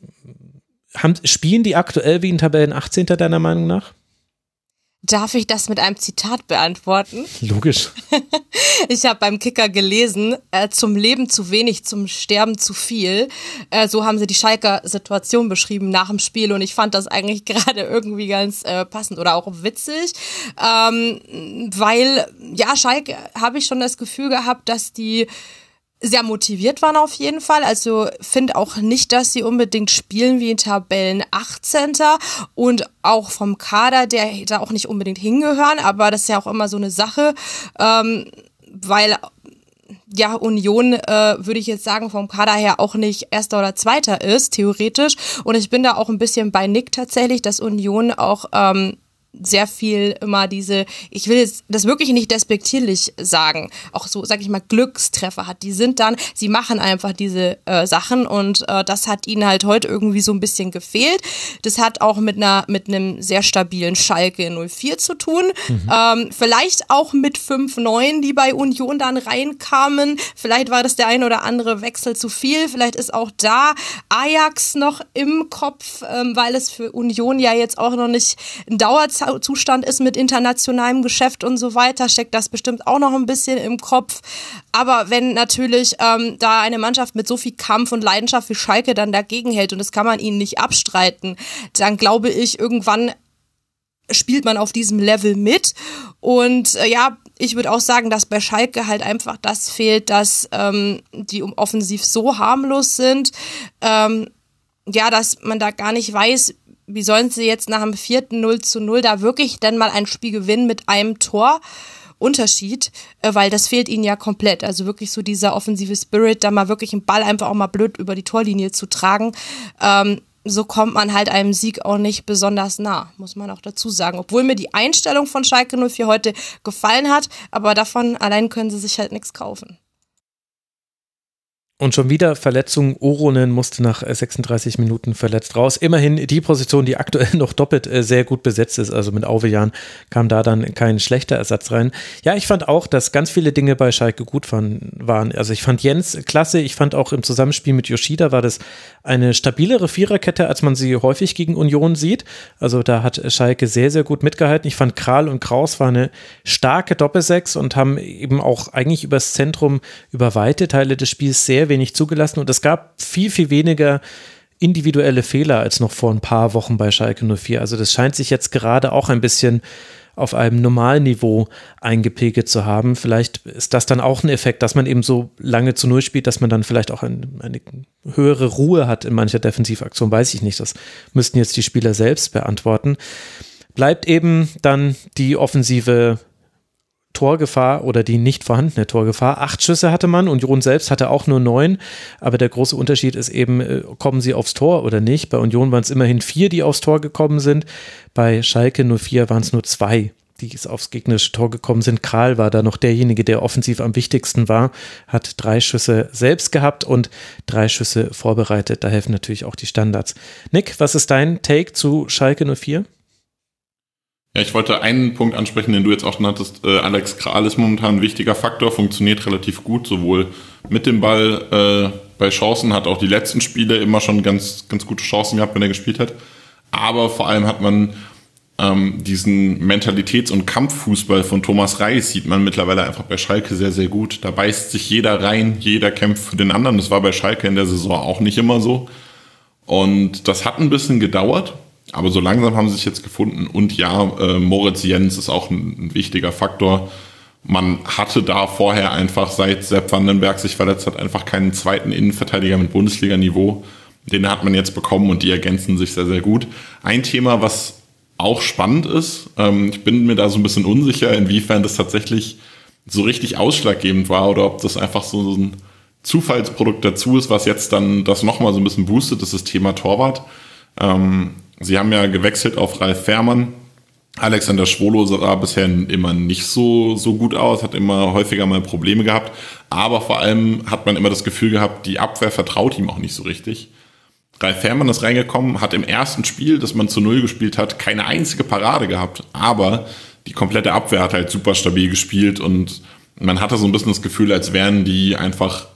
Haben, spielen die aktuell wie in Tabellen 18. deiner Meinung nach? Darf ich das mit einem Zitat beantworten? Logisch. [laughs] Ich habe beim Kicker gelesen, äh, zum Leben zu wenig, zum Sterben zu viel. Äh, so haben sie die Schalker Situation beschrieben nach dem Spiel und ich fand das eigentlich [laughs] gerade irgendwie ganz äh, passend oder auch witzig, ähm, weil ja, Schalke habe ich schon das Gefühl gehabt, dass die sehr motiviert waren auf jeden Fall. Also finde auch nicht, dass sie unbedingt spielen wie in Tabellen 18. und auch vom Kader, der da auch nicht unbedingt hingehören, aber das ist ja auch immer so eine Sache, ähm, weil ja, Union, äh, würde ich jetzt sagen, vom Kader her auch nicht erster oder zweiter ist, theoretisch. Und ich bin da auch ein bisschen bei Nick tatsächlich, dass Union auch ähm, sehr viel immer diese, ich will jetzt das wirklich nicht despektierlich sagen, auch so, sag ich mal, Glückstreffer hat. Die sind dann, sie machen einfach diese äh, Sachen und äh, das hat ihnen halt heute irgendwie so ein bisschen gefehlt. Das hat auch mit einer, mit einem sehr stabilen Schalke 04 zu tun. Mhm. Ähm, vielleicht auch mit 5-9, die bei Union dann reinkamen. Vielleicht war das der ein oder andere Wechsel zu viel. Vielleicht ist auch da Ajax noch im Kopf, ähm, weil es für Union ja jetzt auch noch nicht ein Dauerzeit Zustand ist mit internationalem Geschäft und so weiter, steckt das bestimmt auch noch ein bisschen im Kopf. Aber wenn natürlich ähm, da eine Mannschaft mit so viel Kampf und Leidenschaft wie Schalke dann dagegen hält und das kann man ihnen nicht abstreiten, dann glaube ich, irgendwann spielt man auf diesem Level mit. Und äh, ja, ich würde auch sagen, dass bei Schalke halt einfach das fehlt, dass ähm, die offensiv so harmlos sind. Ähm, ja, dass man da gar nicht weiß, wie sollen sie jetzt nach dem vierten 0 zu 0 da wirklich dann mal ein Spiel gewinnen mit einem Tor? Unterschied, äh, weil das fehlt ihnen ja komplett. Also wirklich so dieser offensive Spirit, da mal wirklich einen Ball einfach auch mal blöd über die Torlinie zu tragen. Ähm, so kommt man halt einem Sieg auch nicht besonders nah, muss man auch dazu sagen. Obwohl mir die Einstellung von Schalke 04 heute gefallen hat, aber davon allein können sie sich halt nichts kaufen. Und schon wieder Verletzung. Oronen musste nach 36 äh, Minuten verletzt raus. Immerhin die Position, die aktuell [laughs] noch doppelt äh, sehr gut besetzt ist. Also mit Auvejan kam da dann kein schlechter Ersatz rein. Ja, ich fand auch, dass ganz viele Dinge bei Schalke gut waren. Also ich fand Jens klasse. Ich fand auch im Zusammenspiel mit Yoshida war das eine stabilere Viererkette, als man sie häufig gegen Union sieht. Also da hat Schalke sehr, sehr gut mitgehalten. Ich fand Kral und Kraus war eine starke Doppelsechs und haben eben auch eigentlich übers Zentrum über weite Teile des Spiels sehr wenig zugelassen und es gab viel, viel weniger individuelle Fehler als noch vor ein paar Wochen bei Schalke 04. Also das scheint sich jetzt gerade auch ein bisschen auf einem Normalniveau eingepegelt zu haben. Vielleicht ist das dann auch ein Effekt, dass man eben so lange zu Null spielt, dass man dann vielleicht auch ein, eine höhere Ruhe hat in mancher Defensivaktion, weiß ich nicht. Das müssten jetzt die Spieler selbst beantworten. Bleibt eben dann die offensive Torgefahr oder die nicht vorhandene Torgefahr. Acht Schüsse hatte man Union selbst hatte auch nur neun. Aber der große Unterschied ist eben, äh, kommen sie aufs Tor oder nicht. Bei Union waren es immerhin vier, die aufs Tor gekommen sind. Bei Schalke 04 waren es nur zwei, die aufs gegnerische Tor gekommen sind. Kral war da noch derjenige, der offensiv am wichtigsten war, hat drei Schüsse selbst gehabt und drei Schüsse vorbereitet. Da helfen natürlich auch die Standards. Nick, was ist dein Take zu Schalke 04? Ja, ich wollte einen Punkt ansprechen, den du jetzt auch schon hattest. Äh, Alex Kral ist momentan ein wichtiger Faktor, funktioniert relativ gut, sowohl mit dem Ball äh, bei Chancen, hat auch die letzten Spiele immer schon ganz, ganz gute Chancen gehabt, wenn er gespielt hat. Aber vor allem hat man ähm, diesen Mentalitäts- und Kampffußball von Thomas Reis sieht man mittlerweile einfach bei Schalke sehr, sehr gut. Da beißt sich jeder rein, jeder kämpft für den anderen. Das war bei Schalke in der Saison auch nicht immer so. Und das hat ein bisschen gedauert, aber so langsam haben sie sich jetzt gefunden. Und ja, äh, Moritz Jens ist auch ein, ein, wichtiger Faktor. Man hatte da vorher einfach, seit Sepp Vandenberg sich verletzt hat, einfach keinen zweiten Innenverteidiger mit Bundesliga-Niveau. Den hat man jetzt bekommen und die ergänzen sich sehr, sehr gut. Ein Thema, was auch spannend ist, ähm, ich bin mir da so ein bisschen unsicher, inwiefern das tatsächlich so richtig ausschlaggebend war oder ob das einfach so ein Zufallsprodukt dazu ist, was jetzt dann das nochmal so ein bisschen boostet, das ist das Thema Torwart. Ähm, sie haben ja gewechselt auf Ralf Fährmann. Alexander Schwolo sah bisher immer nicht so, so gut aus, hat immer häufiger mal Probleme gehabt. Aber vor allem hat man immer das Gefühl gehabt, die Abwehr vertraut ihm auch nicht so richtig. Ralf Fährmann ist reingekommen, hat im ersten Spiel, das man zu Null gespielt hat, keine einzige Parade gehabt. Aber die komplette Abwehr hat halt super stabil gespielt und man hatte so ein bisschen das Gefühl, als wären die einfach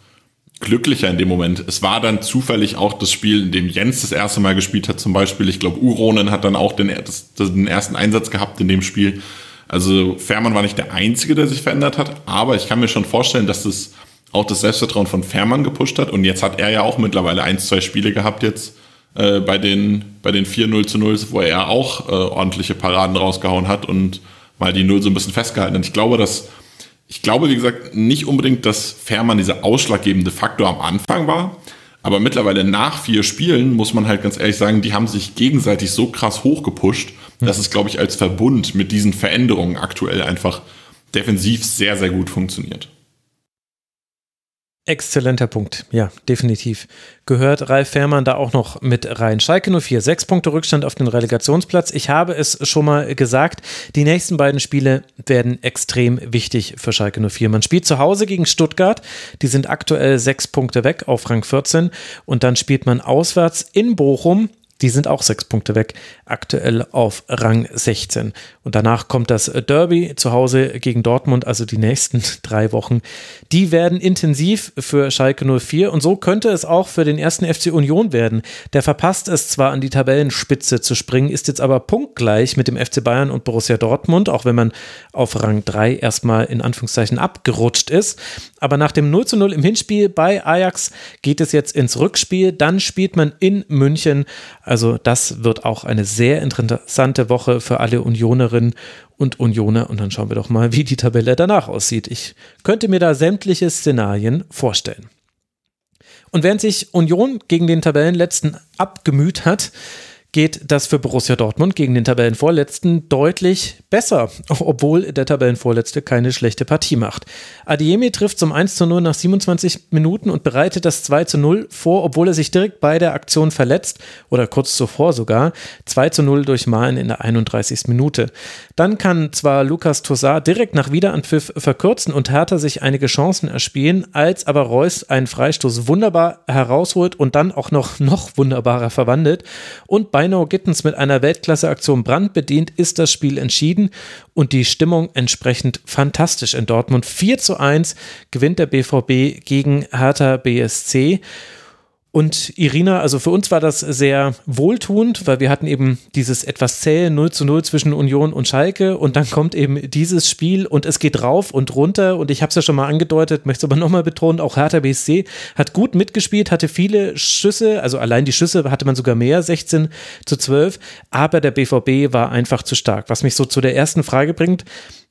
glücklicher in dem Moment. Es war dann zufällig auch das Spiel, in dem Jens das erste Mal gespielt hat, zum Beispiel. Ich glaube, Uronen hat dann auch den, das, den ersten Einsatz gehabt in dem Spiel. Also Fährmann war nicht der Einzige, der sich verändert hat, aber ich kann mir schon vorstellen, dass das auch das Selbstvertrauen von Fährmann gepusht hat. Und jetzt hat er ja auch mittlerweile ein, zwei Spiele gehabt jetzt äh, bei den, bei den 4-0 zu 0, wo er auch äh, ordentliche Paraden rausgehauen hat und mal die Null so ein bisschen festgehalten hat. Ich glaube, dass ich glaube, wie gesagt, nicht unbedingt, dass Fährmann dieser ausschlaggebende Faktor am Anfang war. Aber mittlerweile nach vier Spielen muss man halt ganz ehrlich sagen, die haben sich gegenseitig so krass hochgepusht, dass es, glaube ich, als Verbund mit diesen Veränderungen aktuell einfach defensiv sehr, sehr gut funktioniert. Exzellenter Punkt. Ja, definitiv. Gehört Ralf Fährmann da auch noch mit rein. Schalke 04, sechs Punkte Rückstand auf den Relegationsplatz. Ich habe es schon mal gesagt, die nächsten beiden Spiele werden extrem wichtig für Schalke 04. Man spielt zu Hause gegen Stuttgart. Die sind aktuell sechs Punkte weg auf Rang 14. Und dann spielt man auswärts in Bochum die sind auch sechs Punkte weg, aktuell auf Rang 16. Und danach kommt das Derby zu Hause gegen Dortmund, also die nächsten [laughs] drei Wochen. Die werden intensiv für Schalke 04 und so könnte es auch für den ersten FC Union werden. Der verpasst es zwar an die Tabellenspitze zu springen, ist jetzt aber punktgleich mit dem FC Bayern und Borussia Dortmund, auch wenn man auf Rang 3 erstmal in Anführungszeichen abgerutscht ist. Aber nach dem 0 zu 0 im Hinspiel bei Ajax geht es jetzt ins Rückspiel. Dann spielt man in München also das wird auch eine sehr interessante Woche für alle Unionerinnen und Unioner. Und dann schauen wir doch mal, wie die Tabelle danach aussieht. Ich könnte mir da sämtliche Szenarien vorstellen. Und während sich Union gegen den Tabellenletzten abgemüht hat, geht das für Borussia Dortmund gegen den Tabellenvorletzten deutlich besser, [laughs] obwohl der Tabellenvorletzte keine schlechte Partie macht. Adiemi trifft zum 1 zu 0 nach 27 Minuten und bereitet das 2 zu 0 vor, obwohl er sich direkt bei der Aktion verletzt oder kurz zuvor sogar. 2 zu 0 durch Malen in der 31. Minute. Dann kann zwar Lukas Tossar direkt nach Wiederanpfiff verkürzen und Hertha sich einige Chancen erspielen, als aber Reus einen Freistoß wunderbar herausholt und dann auch noch, noch wunderbarer verwandelt und Beinau Gittens mit einer Weltklasse-Aktion Brand bedient, ist das Spiel entschieden und die Stimmung entsprechend fantastisch in Dortmund. 4 zu 1 gewinnt der BVB gegen Hertha BSC. Und Irina, also für uns war das sehr wohltuend, weil wir hatten eben dieses etwas zähe 0 zu 0 zwischen Union und Schalke. Und dann kommt eben dieses Spiel und es geht rauf und runter. Und ich habe es ja schon mal angedeutet, möchte es aber nochmal betonen, auch Hertha BSC hat gut mitgespielt, hatte viele Schüsse, also allein die Schüsse hatte man sogar mehr, 16 zu 12, aber der BVB war einfach zu stark. Was mich so zu der ersten Frage bringt,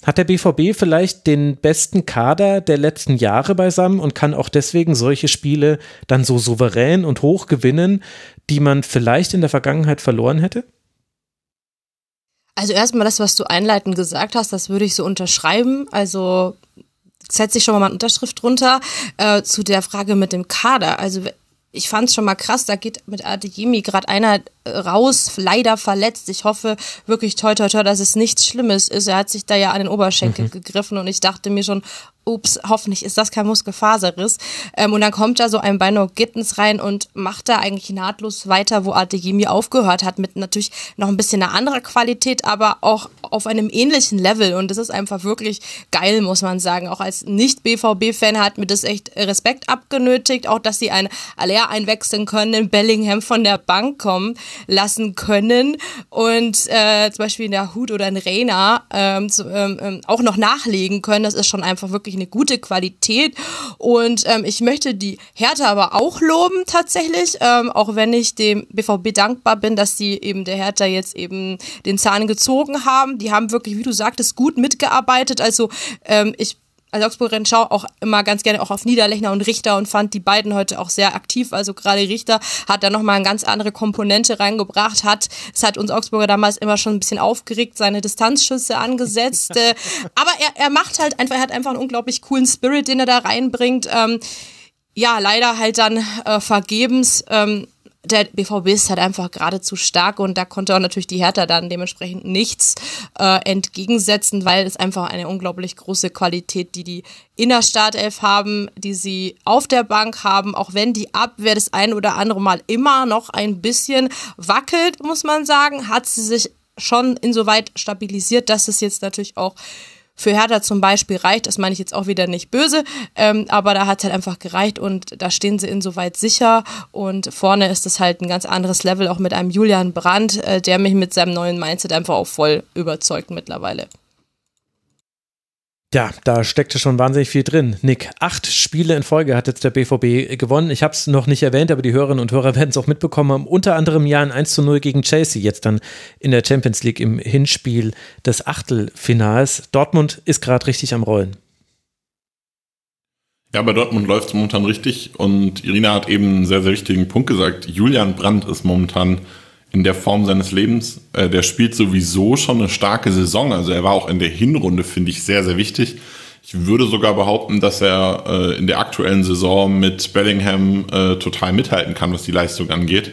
hat der BVB vielleicht den besten Kader der letzten Jahre beisammen und kann auch deswegen solche Spiele dann so souverän und hoch gewinnen, die man vielleicht in der Vergangenheit verloren hätte? Also erstmal das, was du einleitend gesagt hast, das würde ich so unterschreiben. Also setze ich schon mal eine Unterschrift drunter äh, zu der Frage mit dem Kader. Also ich fand es schon mal krass, da geht mit Adeyemi gerade einer raus, leider verletzt. Ich hoffe wirklich toi toi toi, dass es nichts Schlimmes ist. Er hat sich da ja an den Oberschenkel mhm. gegriffen und ich dachte mir schon, ups, hoffentlich ist das kein Muskelfaserriss. Ähm, und dann kommt da so ein Bino Gittens rein und macht da eigentlich nahtlos weiter, wo Adeyemi aufgehört hat, mit natürlich noch ein bisschen einer anderer Qualität, aber auch auf einem ähnlichen Level. Und das ist einfach wirklich geil, muss man sagen. Auch als Nicht-BVB-Fan hat mir das echt Respekt abgenötigt, auch dass sie ein Aller einwechseln können, Bellingham von der Bank kommen lassen können und äh, zum Beispiel in der Hut oder in Rena ähm, ähm, ähm, auch noch nachlegen können. Das ist schon einfach wirklich eine gute Qualität. Und ähm, ich möchte die Hertha aber auch loben tatsächlich, ähm, auch wenn ich dem BVB dankbar bin, dass sie eben der Hertha jetzt eben den Zahn gezogen haben. Die haben wirklich, wie du sagtest, gut mitgearbeitet. Also ähm, ich als Augsburgerin schaue auch immer ganz gerne auch auf Niederlechner und Richter und fand die beiden heute auch sehr aktiv. Also gerade Richter hat da nochmal eine ganz andere Komponente reingebracht, hat, es hat uns Augsburger damals immer schon ein bisschen aufgeregt, seine Distanzschüsse angesetzt. Äh, [laughs] aber er, er macht halt einfach, er hat einfach einen unglaublich coolen Spirit, den er da reinbringt. Ähm, ja, leider halt dann äh, vergebens. Ähm, der BVB ist halt einfach geradezu stark und da konnte auch natürlich die Hertha dann dementsprechend nichts äh, entgegensetzen, weil es einfach eine unglaublich große Qualität, die die in der Startelf haben, die sie auf der Bank haben, auch wenn die Abwehr das ein oder andere Mal immer noch ein bisschen wackelt, muss man sagen, hat sie sich schon insoweit stabilisiert, dass es jetzt natürlich auch für Hertha zum Beispiel reicht, das meine ich jetzt auch wieder nicht böse, ähm, aber da hat es halt einfach gereicht und da stehen sie insoweit sicher und vorne ist es halt ein ganz anderes Level, auch mit einem Julian Brandt, äh, der mich mit seinem neuen Mindset einfach auch voll überzeugt mittlerweile. Ja, da steckte schon wahnsinnig viel drin. Nick, acht Spiele in Folge hat jetzt der BVB gewonnen. Ich habe es noch nicht erwähnt, aber die Hörerinnen und Hörer werden es auch mitbekommen haben. Unter anderem ja ein 1 zu 0 gegen Chelsea, jetzt dann in der Champions League im Hinspiel des Achtelfinals. Dortmund ist gerade richtig am Rollen. Ja, bei Dortmund läuft es momentan richtig und Irina hat eben einen sehr, sehr wichtigen Punkt gesagt. Julian Brandt ist momentan in der Form seines Lebens. Äh, der spielt sowieso schon eine starke Saison. Also er war auch in der Hinrunde, finde ich, sehr, sehr wichtig. Ich würde sogar behaupten, dass er äh, in der aktuellen Saison mit Bellingham äh, total mithalten kann, was die Leistung angeht.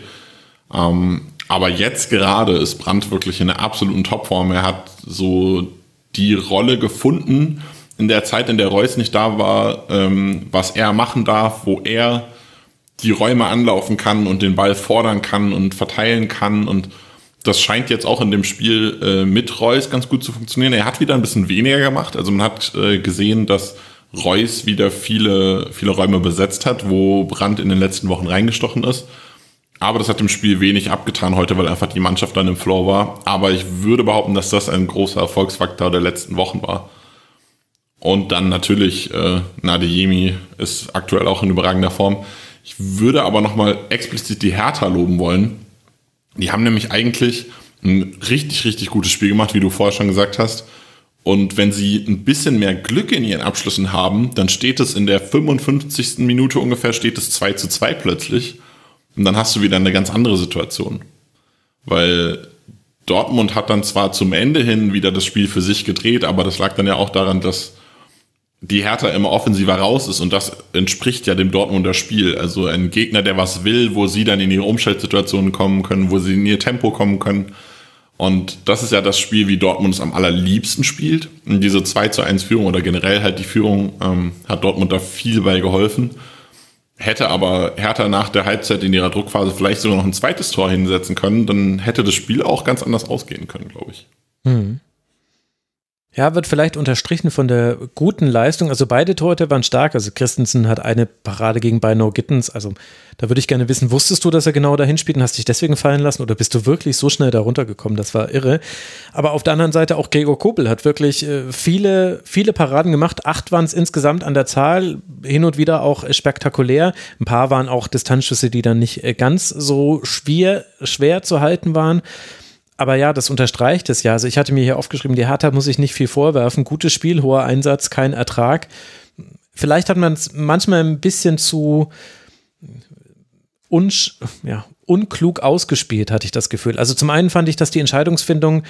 Ähm, aber jetzt gerade ist Brandt wirklich in einer absoluten Topform. Er hat so die Rolle gefunden in der Zeit, in der Reus nicht da war, ähm, was er machen darf, wo er die Räume anlaufen kann und den Ball fordern kann und verteilen kann. Und das scheint jetzt auch in dem Spiel äh, mit Reus ganz gut zu funktionieren. Er hat wieder ein bisschen weniger gemacht. Also man hat äh, gesehen, dass Reus wieder viele, viele Räume besetzt hat, wo Brandt in den letzten Wochen reingestochen ist. Aber das hat dem Spiel wenig abgetan heute, weil einfach die Mannschaft dann im Flow war. Aber ich würde behaupten, dass das ein großer Erfolgsfaktor der letzten Wochen war. Und dann natürlich, äh, Nadejemi ist aktuell auch in überragender Form. Ich würde aber nochmal explizit die Hertha loben wollen. Die haben nämlich eigentlich ein richtig, richtig gutes Spiel gemacht, wie du vorher schon gesagt hast. Und wenn sie ein bisschen mehr Glück in ihren Abschlüssen haben, dann steht es in der 55. Minute ungefähr, steht es 2 zu 2 plötzlich. Und dann hast du wieder eine ganz andere Situation. Weil Dortmund hat dann zwar zum Ende hin wieder das Spiel für sich gedreht, aber das lag dann ja auch daran, dass die Hertha immer offensiver raus ist und das entspricht ja dem Dortmunder Spiel. Also ein Gegner, der was will, wo sie dann in ihre Umschaltsituationen kommen können, wo sie in ihr Tempo kommen können. Und das ist ja das Spiel, wie Dortmund es am allerliebsten spielt. Und diese 2 zu 1 Führung oder generell halt die Führung ähm, hat Dortmund da viel bei geholfen. Hätte aber Hertha nach der Halbzeit in ihrer Druckphase vielleicht sogar noch ein zweites Tor hinsetzen können, dann hätte das Spiel auch ganz anders ausgehen können, glaube ich. Mhm. Ja, wird vielleicht unterstrichen von der guten Leistung. Also beide Torhüter waren stark. Also Christensen hat eine Parade gegen Bino Gittens. Also da würde ich gerne wissen, wusstest du, dass er genau dahin spielt und hast dich deswegen fallen lassen oder bist du wirklich so schnell da runtergekommen? Das war irre. Aber auf der anderen Seite auch Gregor Kobel hat wirklich äh, viele, viele Paraden gemacht. Acht waren es insgesamt an der Zahl. Hin und wieder auch spektakulär. Ein paar waren auch Distanzschüsse, die dann nicht äh, ganz so schwer, schwer zu halten waren aber ja, das unterstreicht es ja. Also ich hatte mir hier aufgeschrieben, die Hertha muss ich nicht viel vorwerfen. Gutes Spiel, hoher Einsatz, kein Ertrag. Vielleicht hat man es manchmal ein bisschen zu unsch ja, unklug ausgespielt, hatte ich das Gefühl. Also zum einen fand ich, dass die Entscheidungsfindung,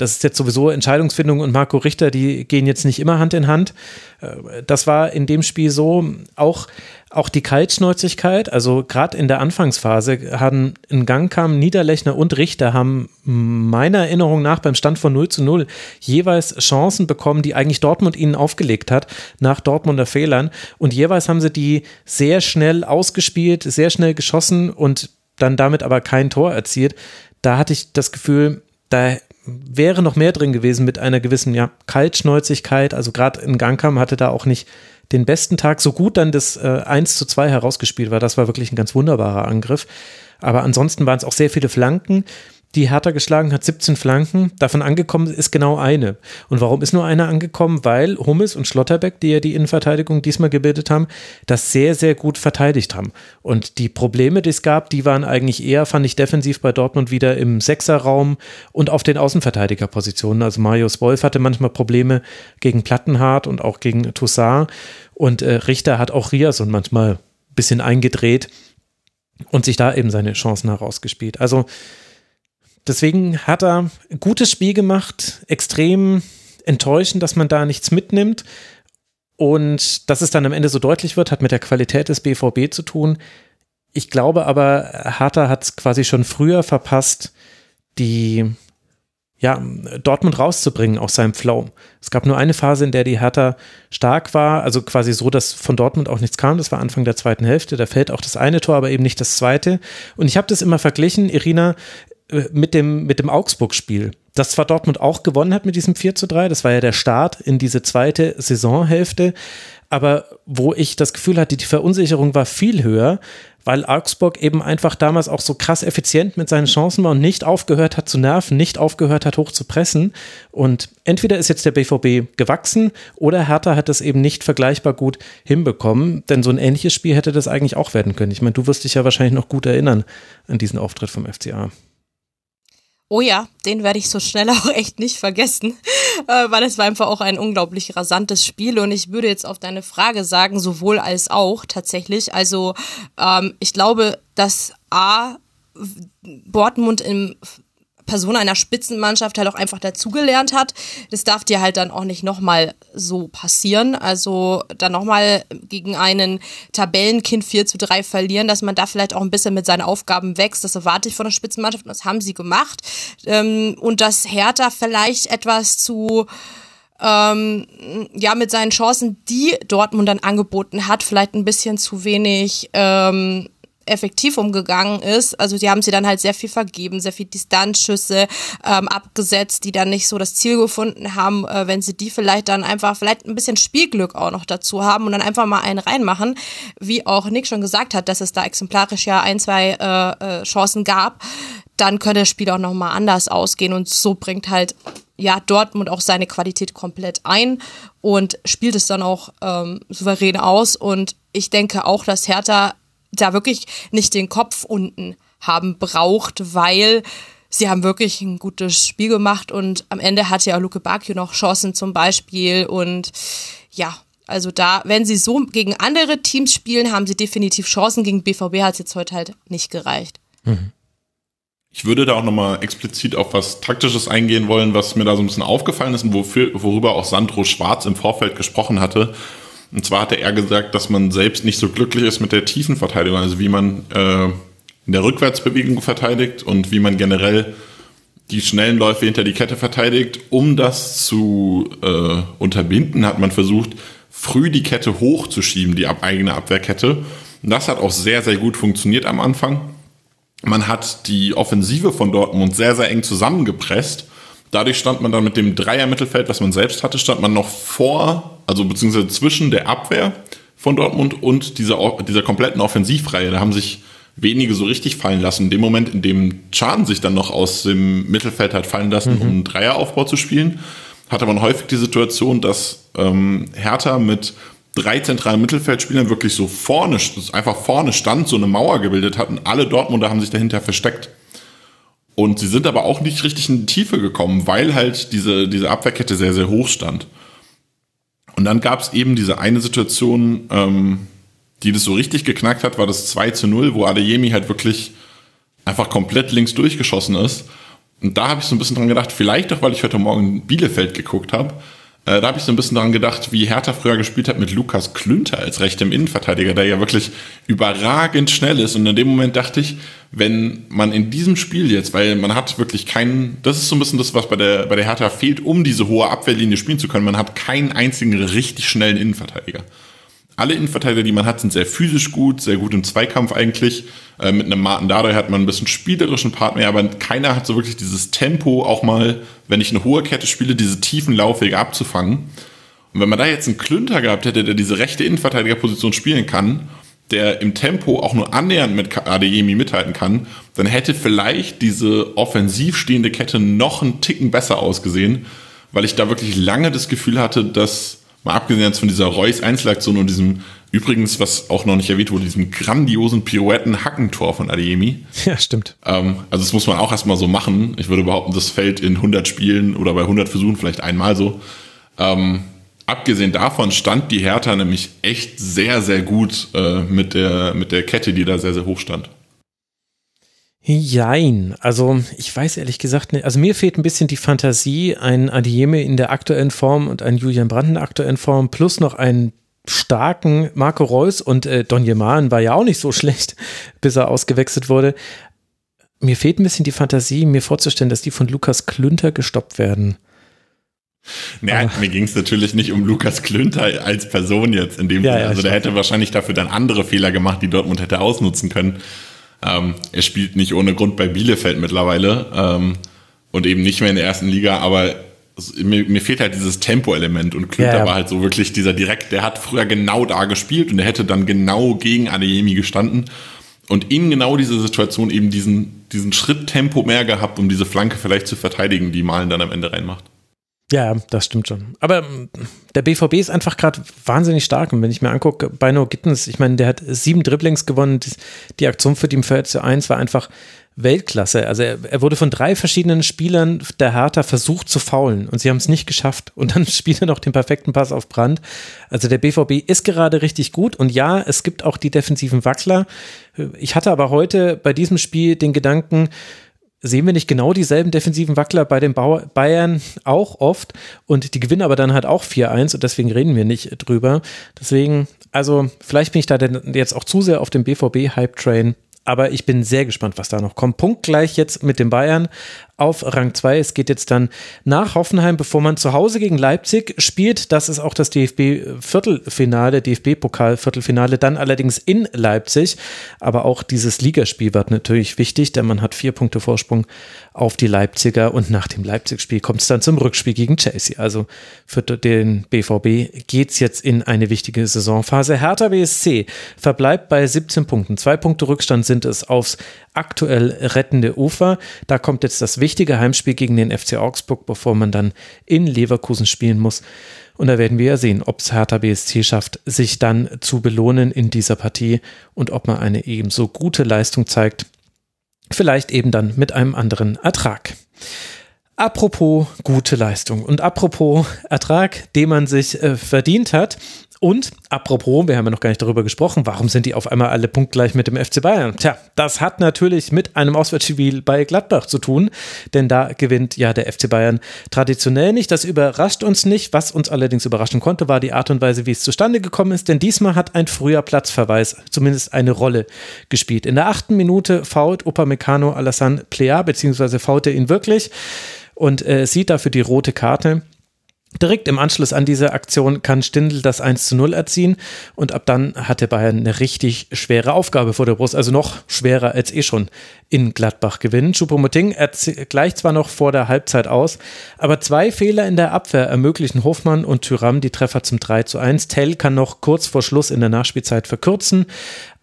das ist jetzt sowieso Entscheidungsfindung und Marco Richter, die gehen jetzt nicht immer Hand in Hand. Äh, das war in dem Spiel so, auch, auch die Kaltschnäuzigkeit, also gerade in der Anfangsphase haben in Gang kamen Niederlechner und Richter haben meiner Erinnerung nach beim Stand von 0 zu 0 jeweils Chancen bekommen, die eigentlich Dortmund ihnen aufgelegt hat, nach Dortmunder Fehlern. Und jeweils haben sie die sehr schnell ausgespielt, sehr schnell geschossen und dann damit aber kein Tor erzielt. Da hatte ich das Gefühl, da wäre noch mehr drin gewesen mit einer gewissen ja, Kaltschnäuzigkeit. Also gerade in Gangkam hatte da auch nicht den besten Tag. So gut dann das äh, 1 zu 2 herausgespielt war, das war wirklich ein ganz wunderbarer Angriff. Aber ansonsten waren es auch sehr viele Flanken die Hertha geschlagen hat, 17 Flanken. Davon angekommen ist genau eine. Und warum ist nur eine angekommen? Weil Hummes und Schlotterbeck, die ja die Innenverteidigung diesmal gebildet haben, das sehr, sehr gut verteidigt haben. Und die Probleme, die es gab, die waren eigentlich eher, fand ich, defensiv bei Dortmund wieder im Sechserraum und auf den Außenverteidigerpositionen. Also Marius Wolf hatte manchmal Probleme gegen Plattenhardt und auch gegen Toussaint. Und äh, Richter hat auch Riason manchmal ein bisschen eingedreht und sich da eben seine Chancen herausgespielt. Also Deswegen hat er ein gutes Spiel gemacht, extrem enttäuschend, dass man da nichts mitnimmt. Und dass es dann am Ende so deutlich wird, hat mit der Qualität des BVB zu tun. Ich glaube aber, Hertha hat es quasi schon früher verpasst, die ja, Dortmund rauszubringen aus seinem Flow. Es gab nur eine Phase, in der die Hertha stark war, also quasi so, dass von Dortmund auch nichts kam. Das war Anfang der zweiten Hälfte. Da fällt auch das eine Tor, aber eben nicht das zweite. Und ich habe das immer verglichen, Irina, mit dem, mit dem Augsburg-Spiel, das zwar Dortmund auch gewonnen hat mit diesem 4 zu 3, das war ja der Start in diese zweite Saisonhälfte, aber wo ich das Gefühl hatte, die Verunsicherung war viel höher, weil Augsburg eben einfach damals auch so krass effizient mit seinen Chancen war und nicht aufgehört hat zu nerven, nicht aufgehört hat hoch zu pressen. Und entweder ist jetzt der BVB gewachsen oder Hertha hat das eben nicht vergleichbar gut hinbekommen, denn so ein ähnliches Spiel hätte das eigentlich auch werden können. Ich meine, du wirst dich ja wahrscheinlich noch gut erinnern an diesen Auftritt vom FCA. Oh ja, den werde ich so schnell [laughs] auch echt nicht vergessen, äh, weil es war einfach auch ein unglaublich rasantes Spiel und ich würde jetzt auf deine Frage sagen, sowohl als auch tatsächlich. Also ähm, ich glaube, dass A, Dortmund im Person einer Spitzenmannschaft halt auch einfach dazugelernt hat. Das darf dir halt dann auch nicht nochmal so passieren. Also dann nochmal gegen einen Tabellenkind 4 zu 3 verlieren, dass man da vielleicht auch ein bisschen mit seinen Aufgaben wächst. Das erwarte ich von der Spitzenmannschaft und das haben sie gemacht. Ähm, und dass Hertha vielleicht etwas zu ähm, ja, mit seinen Chancen, die Dortmund dann angeboten hat, vielleicht ein bisschen zu wenig ähm, effektiv umgegangen ist. Also die haben sie dann halt sehr viel vergeben, sehr viel Distanzschüsse ähm, abgesetzt, die dann nicht so das Ziel gefunden haben, äh, wenn sie die vielleicht dann einfach, vielleicht ein bisschen Spielglück auch noch dazu haben und dann einfach mal einen reinmachen, wie auch Nick schon gesagt hat, dass es da exemplarisch ja ein, zwei äh, äh, Chancen gab, dann könnte das Spiel auch nochmal anders ausgehen und so bringt halt ja, Dortmund auch seine Qualität komplett ein und spielt es dann auch ähm, souverän aus. Und ich denke auch, dass Hertha da wirklich nicht den Kopf unten haben braucht, weil sie haben wirklich ein gutes Spiel gemacht und am Ende hat ja Luke Bacchio noch Chancen zum Beispiel und ja, also da, wenn sie so gegen andere Teams spielen, haben sie definitiv Chancen. Gegen BVB hat es jetzt heute halt nicht gereicht. Mhm. Ich würde da auch nochmal explizit auf was Taktisches eingehen wollen, was mir da so ein bisschen aufgefallen ist und wofür, worüber auch Sandro Schwarz im Vorfeld gesprochen hatte. Und zwar hatte er gesagt, dass man selbst nicht so glücklich ist mit der tiefen Verteidigung, also wie man äh, in der Rückwärtsbewegung verteidigt und wie man generell die schnellen Läufe hinter die Kette verteidigt. Um das zu äh, unterbinden, hat man versucht, früh die Kette hochzuschieben, die ab eigene Abwehrkette. Und das hat auch sehr, sehr gut funktioniert am Anfang. Man hat die Offensive von Dortmund sehr, sehr eng zusammengepresst Dadurch stand man dann mit dem Dreier-Mittelfeld, was man selbst hatte, stand man noch vor, also beziehungsweise zwischen der Abwehr von Dortmund und dieser, dieser kompletten Offensivreihe. Da haben sich wenige so richtig fallen lassen. In dem Moment, in dem Schaden sich dann noch aus dem Mittelfeld hat fallen lassen, mhm. um einen Dreieraufbau zu spielen, hatte man häufig die Situation, dass ähm, Hertha mit drei zentralen Mittelfeldspielern wirklich so vorne, einfach vorne stand, so eine Mauer gebildet hat und alle Dortmunder haben sich dahinter versteckt. Und sie sind aber auch nicht richtig in die Tiefe gekommen, weil halt diese, diese Abwehrkette sehr, sehr hoch stand. Und dann gab es eben diese eine Situation, ähm, die das so richtig geknackt hat, war das 2 zu 0, wo Adeyemi halt wirklich einfach komplett links durchgeschossen ist. Und da habe ich so ein bisschen dran gedacht, vielleicht auch, weil ich heute Morgen Bielefeld geguckt habe, da habe ich so ein bisschen daran gedacht, wie Hertha früher gespielt hat mit Lukas Klünter als rechtem Innenverteidiger, der ja wirklich überragend schnell ist. Und in dem Moment dachte ich, wenn man in diesem Spiel jetzt, weil man hat wirklich keinen, das ist so ein bisschen das, was bei der, bei der Hertha fehlt, um diese hohe Abwehrlinie spielen zu können. Man hat keinen einzigen richtig schnellen Innenverteidiger alle Innenverteidiger, die man hat, sind sehr physisch gut, sehr gut im Zweikampf eigentlich. Äh, mit einem Martin Dardai hat man ein bisschen spielerischen Part mehr, aber keiner hat so wirklich dieses Tempo, auch mal, wenn ich eine hohe Kette spiele, diese tiefen Laufwege abzufangen. Und wenn man da jetzt einen Klünter gehabt hätte, der diese rechte Innenverteidigerposition spielen kann, der im Tempo auch nur annähernd mit Adeyemi mithalten kann, dann hätte vielleicht diese offensiv stehende Kette noch einen Ticken besser ausgesehen, weil ich da wirklich lange das Gefühl hatte, dass Mal abgesehen jetzt von dieser Reus Einzelaktion und diesem, übrigens, was auch noch nicht erwähnt wurde, diesem grandiosen Pirouetten-Hackentor von Adeyemi. [laughs] Ja, stimmt. Ähm, also das muss man auch erstmal so machen. Ich würde behaupten, das fällt in 100 Spielen oder bei 100 Versuchen vielleicht einmal so. Ähm, abgesehen davon stand die Hertha nämlich echt sehr, sehr gut äh, mit, der, mit der Kette, die da sehr, sehr hoch stand. Jein, also ich weiß ehrlich gesagt nicht, also mir fehlt ein bisschen die Fantasie, ein Adieme in der aktuellen Form und ein Julian Brandt in der aktuellen Form plus noch einen starken Marco Reus und äh, Don Jeman war ja auch nicht so [laughs] schlecht, bis er ausgewechselt wurde. Mir fehlt ein bisschen die Fantasie, mir vorzustellen, dass die von Lukas Klünter gestoppt werden. Naja, mir ging es natürlich nicht um Lukas Klünter als Person jetzt in dem ja, Fall. Ja, also der hätte wahrscheinlich dafür dann andere Fehler gemacht, die Dortmund hätte ausnutzen können. Ähm, er spielt nicht ohne Grund bei Bielefeld mittlerweile ähm, und eben nicht mehr in der ersten Liga, aber mir, mir fehlt halt dieses Tempo-Element und Klünter ja, ja. war halt so wirklich dieser direkt, der hat früher genau da gespielt und der hätte dann genau gegen Adeyemi gestanden und in genau dieser Situation eben diesen, diesen Schritt Tempo mehr gehabt, um diese Flanke vielleicht zu verteidigen, die Malen dann am Ende reinmacht. Ja, das stimmt schon. Aber ähm, der BVB ist einfach gerade wahnsinnig stark. Und wenn ich mir angucke, Beino Gittens, ich meine, der hat sieben Dribblings gewonnen. Die Aktion für die 4 zu 1 war einfach Weltklasse. Also er, er, wurde von drei verschiedenen Spielern der Hertha versucht zu faulen und sie haben es nicht geschafft. Und dann [laughs] spielt er noch den perfekten Pass auf Brand. Also der BVB ist gerade richtig gut und ja, es gibt auch die defensiven Wackler. Ich hatte aber heute bei diesem Spiel den Gedanken, sehen wir nicht genau dieselben defensiven Wackler bei den Bayern auch oft und die gewinnen aber dann halt auch 4-1 und deswegen reden wir nicht drüber. Deswegen, also vielleicht bin ich da jetzt auch zu sehr auf dem BVB-Hype-Train, aber ich bin sehr gespannt, was da noch kommt. Punkt gleich jetzt mit den Bayern auf Rang 2. Es geht jetzt dann nach Hoffenheim, bevor man zu Hause gegen Leipzig spielt. Das ist auch das DFB-Viertelfinale, DFB-Pokal-Viertelfinale, dann allerdings in Leipzig. Aber auch dieses Ligaspiel wird natürlich wichtig, denn man hat vier Punkte Vorsprung auf die Leipziger und nach dem Leipzig-Spiel kommt es dann zum Rückspiel gegen Chelsea. Also für den BVB geht es jetzt in eine wichtige Saisonphase. Hertha BSC verbleibt bei 17 Punkten. Zwei Punkte Rückstand sind es aufs aktuell rettende Ufer. Da kommt jetzt das wichtige Heimspiel gegen den FC Augsburg, bevor man dann in Leverkusen spielen muss. Und da werden wir ja sehen, ob es Hertha BSC schafft, sich dann zu belohnen in dieser Partie und ob man eine ebenso gute Leistung zeigt. Vielleicht eben dann mit einem anderen Ertrag. Apropos gute Leistung und apropos Ertrag, den man sich äh, verdient hat, und apropos, wir haben ja noch gar nicht darüber gesprochen, warum sind die auf einmal alle punktgleich mit dem FC Bayern? Tja, das hat natürlich mit einem Auswärtsspiel bei Gladbach zu tun, denn da gewinnt ja der FC Bayern traditionell nicht. Das überrascht uns nicht. Was uns allerdings überraschen konnte, war die Art und Weise, wie es zustande gekommen ist, denn diesmal hat ein früher Platzverweis zumindest eine Rolle gespielt. In der achten Minute fault Upamecano Alassane Plea, beziehungsweise fault er ihn wirklich und äh, sieht dafür die rote Karte. Direkt im Anschluss an diese Aktion kann Stindl das 1 zu 0 erziehen und ab dann hatte Bayern eine richtig schwere Aufgabe vor der Brust, also noch schwerer als eh schon in Gladbach gewinnen. Choupo-Moting gleicht zwar noch vor der Halbzeit aus, aber zwei Fehler in der Abwehr ermöglichen Hofmann und Tyram die Treffer zum 3 zu 1. Tell kann noch kurz vor Schluss in der Nachspielzeit verkürzen,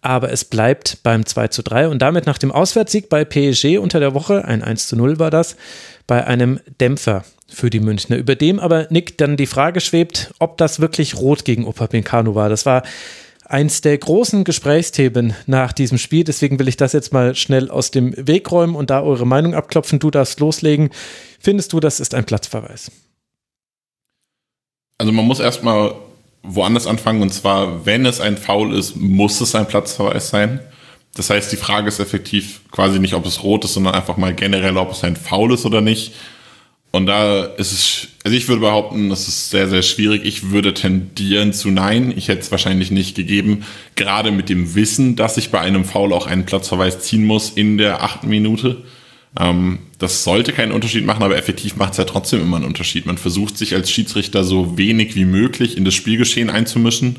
aber es bleibt beim 2 zu 3 und damit nach dem Auswärtssieg bei PSG unter der Woche, ein 1 zu 0 war das, bei einem Dämpfer für die Münchner. Über dem aber Nick dann die Frage schwebt, ob das wirklich rot gegen Upamecano war. Das war eins der großen Gesprächsthemen nach diesem Spiel. Deswegen will ich das jetzt mal schnell aus dem Weg räumen und da eure Meinung abklopfen. Du darfst loslegen. Findest du, das ist ein Platzverweis? Also man muss erstmal woanders anfangen und zwar, wenn es ein Foul ist, muss es ein Platzverweis sein. Das heißt, die Frage ist effektiv quasi nicht, ob es rot ist, sondern einfach mal generell, ob es ein Foul ist oder nicht. Und da ist es, also ich würde behaupten, das ist sehr, sehr schwierig. Ich würde tendieren zu nein. Ich hätte es wahrscheinlich nicht gegeben. Gerade mit dem Wissen, dass ich bei einem Foul auch einen Platzverweis ziehen muss in der achten Minute. Ähm, das sollte keinen Unterschied machen, aber effektiv macht es ja trotzdem immer einen Unterschied. Man versucht sich als Schiedsrichter so wenig wie möglich in das Spielgeschehen einzumischen,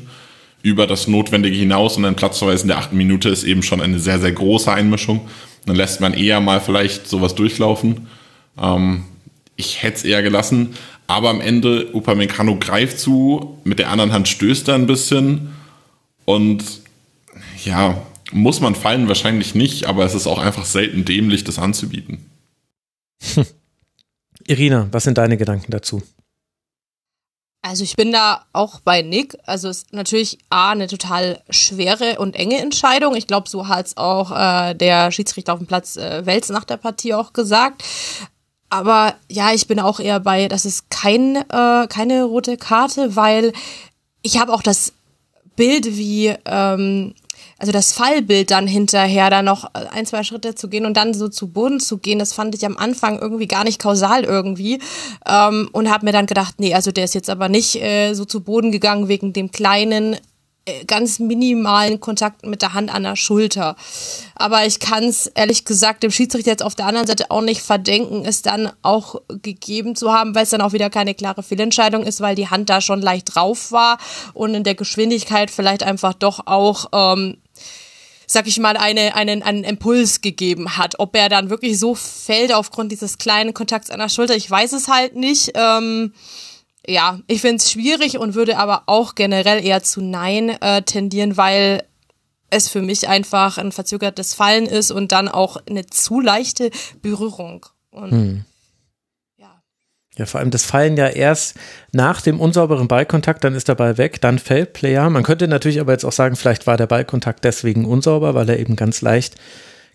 über das Notwendige hinaus und ein Platzverweis in der achten Minute ist eben schon eine sehr, sehr große Einmischung. Dann lässt man eher mal vielleicht sowas durchlaufen. Ähm, ich hätte es eher gelassen, aber am Ende Upamecano greift zu, mit der anderen Hand stößt er ein bisschen und ja, muss man fallen wahrscheinlich nicht, aber es ist auch einfach selten dämlich, das anzubieten. [laughs] Irina, was sind deine Gedanken dazu? Also ich bin da auch bei Nick. Also es ist natürlich A, eine total schwere und enge Entscheidung. Ich glaube, so hat es auch äh, der Schiedsrichter auf dem Platz äh, Wels nach der Partie auch gesagt. Aber ja, ich bin auch eher bei, das ist kein, äh, keine rote Karte, weil ich habe auch das Bild, wie ähm, also das Fallbild dann hinterher, da noch ein, zwei Schritte zu gehen und dann so zu Boden zu gehen, das fand ich am Anfang irgendwie gar nicht kausal irgendwie ähm, und habe mir dann gedacht, nee, also der ist jetzt aber nicht äh, so zu Boden gegangen wegen dem kleinen äh, ganz minimalen Kontakt mit der Hand an der Schulter. Aber ich kann es ehrlich gesagt dem Schiedsrichter jetzt auf der anderen Seite auch nicht verdenken, es dann auch gegeben zu haben, weil es dann auch wieder keine klare Fehlentscheidung ist, weil die Hand da schon leicht drauf war und in der Geschwindigkeit vielleicht einfach doch auch ähm, sag ich mal, eine, einen, einen Impuls gegeben hat. Ob er dann wirklich so fällt aufgrund dieses kleinen Kontakts an der Schulter, ich weiß es halt nicht. Ähm, ja, ich finde es schwierig und würde aber auch generell eher zu Nein äh, tendieren, weil es für mich einfach ein verzögertes Fallen ist und dann auch eine zu leichte Berührung. Und hm. Ja, vor allem das Fallen ja erst nach dem unsauberen Ballkontakt, dann ist der Ball weg, dann fällt Player. Man könnte natürlich aber jetzt auch sagen, vielleicht war der Ballkontakt deswegen unsauber, weil er eben ganz leicht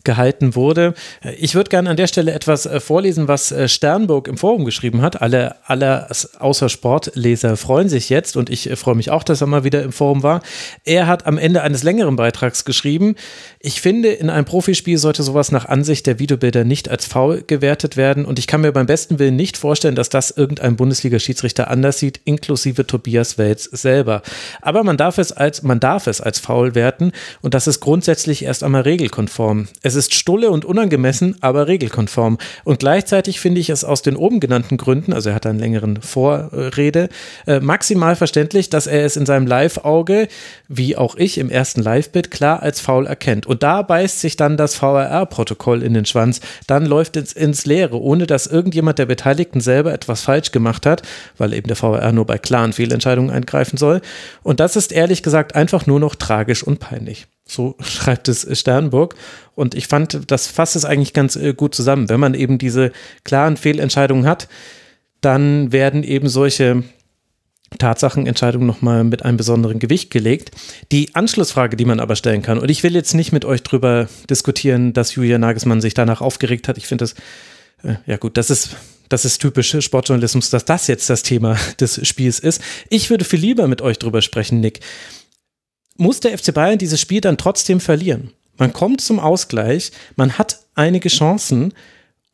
gehalten wurde. Ich würde gerne an der Stelle etwas äh, vorlesen, was äh, Sternburg im Forum geschrieben hat. Alle, alle außer Sportleser freuen sich jetzt und ich äh, freue mich auch, dass er mal wieder im Forum war. Er hat am Ende eines längeren Beitrags geschrieben, ich finde, in einem Profispiel sollte sowas nach Ansicht der Videobilder nicht als faul gewertet werden und ich kann mir beim besten Willen nicht vorstellen, dass das irgendein Bundesliga-Schiedsrichter anders sieht, inklusive Tobias Welz selber. Aber man darf es als, man darf es als faul werten und das ist grundsätzlich erst einmal regelkonform. Es es ist stulle und unangemessen, aber regelkonform. Und gleichzeitig finde ich es aus den oben genannten Gründen, also er hat einen längeren Vorrede, äh, maximal verständlich, dass er es in seinem Live-Auge, wie auch ich im ersten Live-Bit, klar als faul erkennt. Und da beißt sich dann das VRR-Protokoll in den Schwanz. Dann läuft es ins Leere, ohne dass irgendjemand der Beteiligten selber etwas falsch gemacht hat, weil eben der VRR nur bei klaren Fehlentscheidungen eingreifen soll. Und das ist ehrlich gesagt einfach nur noch tragisch und peinlich. So [laughs] schreibt es Sternburg. Und ich fand, das fasst es eigentlich ganz äh, gut zusammen. Wenn man eben diese klaren Fehlentscheidungen hat, dann werden eben solche Tatsachenentscheidungen nochmal mit einem besonderen Gewicht gelegt. Die Anschlussfrage, die man aber stellen kann, und ich will jetzt nicht mit euch drüber diskutieren, dass Julia Nagelsmann sich danach aufgeregt hat. Ich finde das, äh, ja gut, das ist, das ist typisch Sportjournalismus, dass das jetzt das Thema [laughs] des Spiels ist. Ich würde viel lieber mit euch drüber sprechen, Nick muss der FC Bayern dieses Spiel dann trotzdem verlieren. Man kommt zum Ausgleich, man hat einige Chancen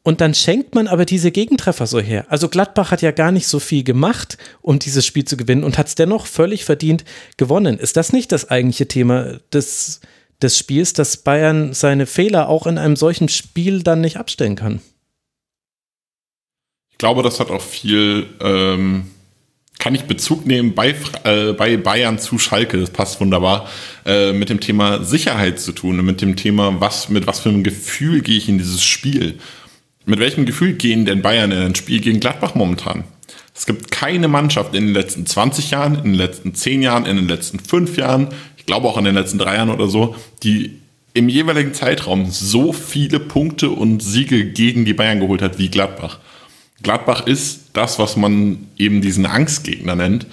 und dann schenkt man aber diese Gegentreffer so her. Also Gladbach hat ja gar nicht so viel gemacht, um dieses Spiel zu gewinnen und hat es dennoch völlig verdient gewonnen. Ist das nicht das eigentliche Thema des, des Spiels, dass Bayern seine Fehler auch in einem solchen Spiel dann nicht abstellen kann? Ich glaube, das hat auch viel ähm, kann ich Bezug nehmen bei, äh, bei Bayern zu Schalke, das passt wunderbar, äh, mit dem Thema Sicherheit zu tun und mit dem Thema, was, mit was für einem Gefühl gehe ich in dieses Spiel. Mit welchem Gefühl gehen denn Bayern in ein Spiel gegen Gladbach momentan? Es gibt keine Mannschaft in den letzten 20 Jahren, in den letzten 10 Jahren, in den letzten 5 Jahren, ich glaube auch in den letzten 3 Jahren oder so, die im jeweiligen Zeitraum so viele Punkte und Siege gegen die Bayern geholt hat wie Gladbach. Gladbach ist das, was man eben diesen Angstgegner nennt.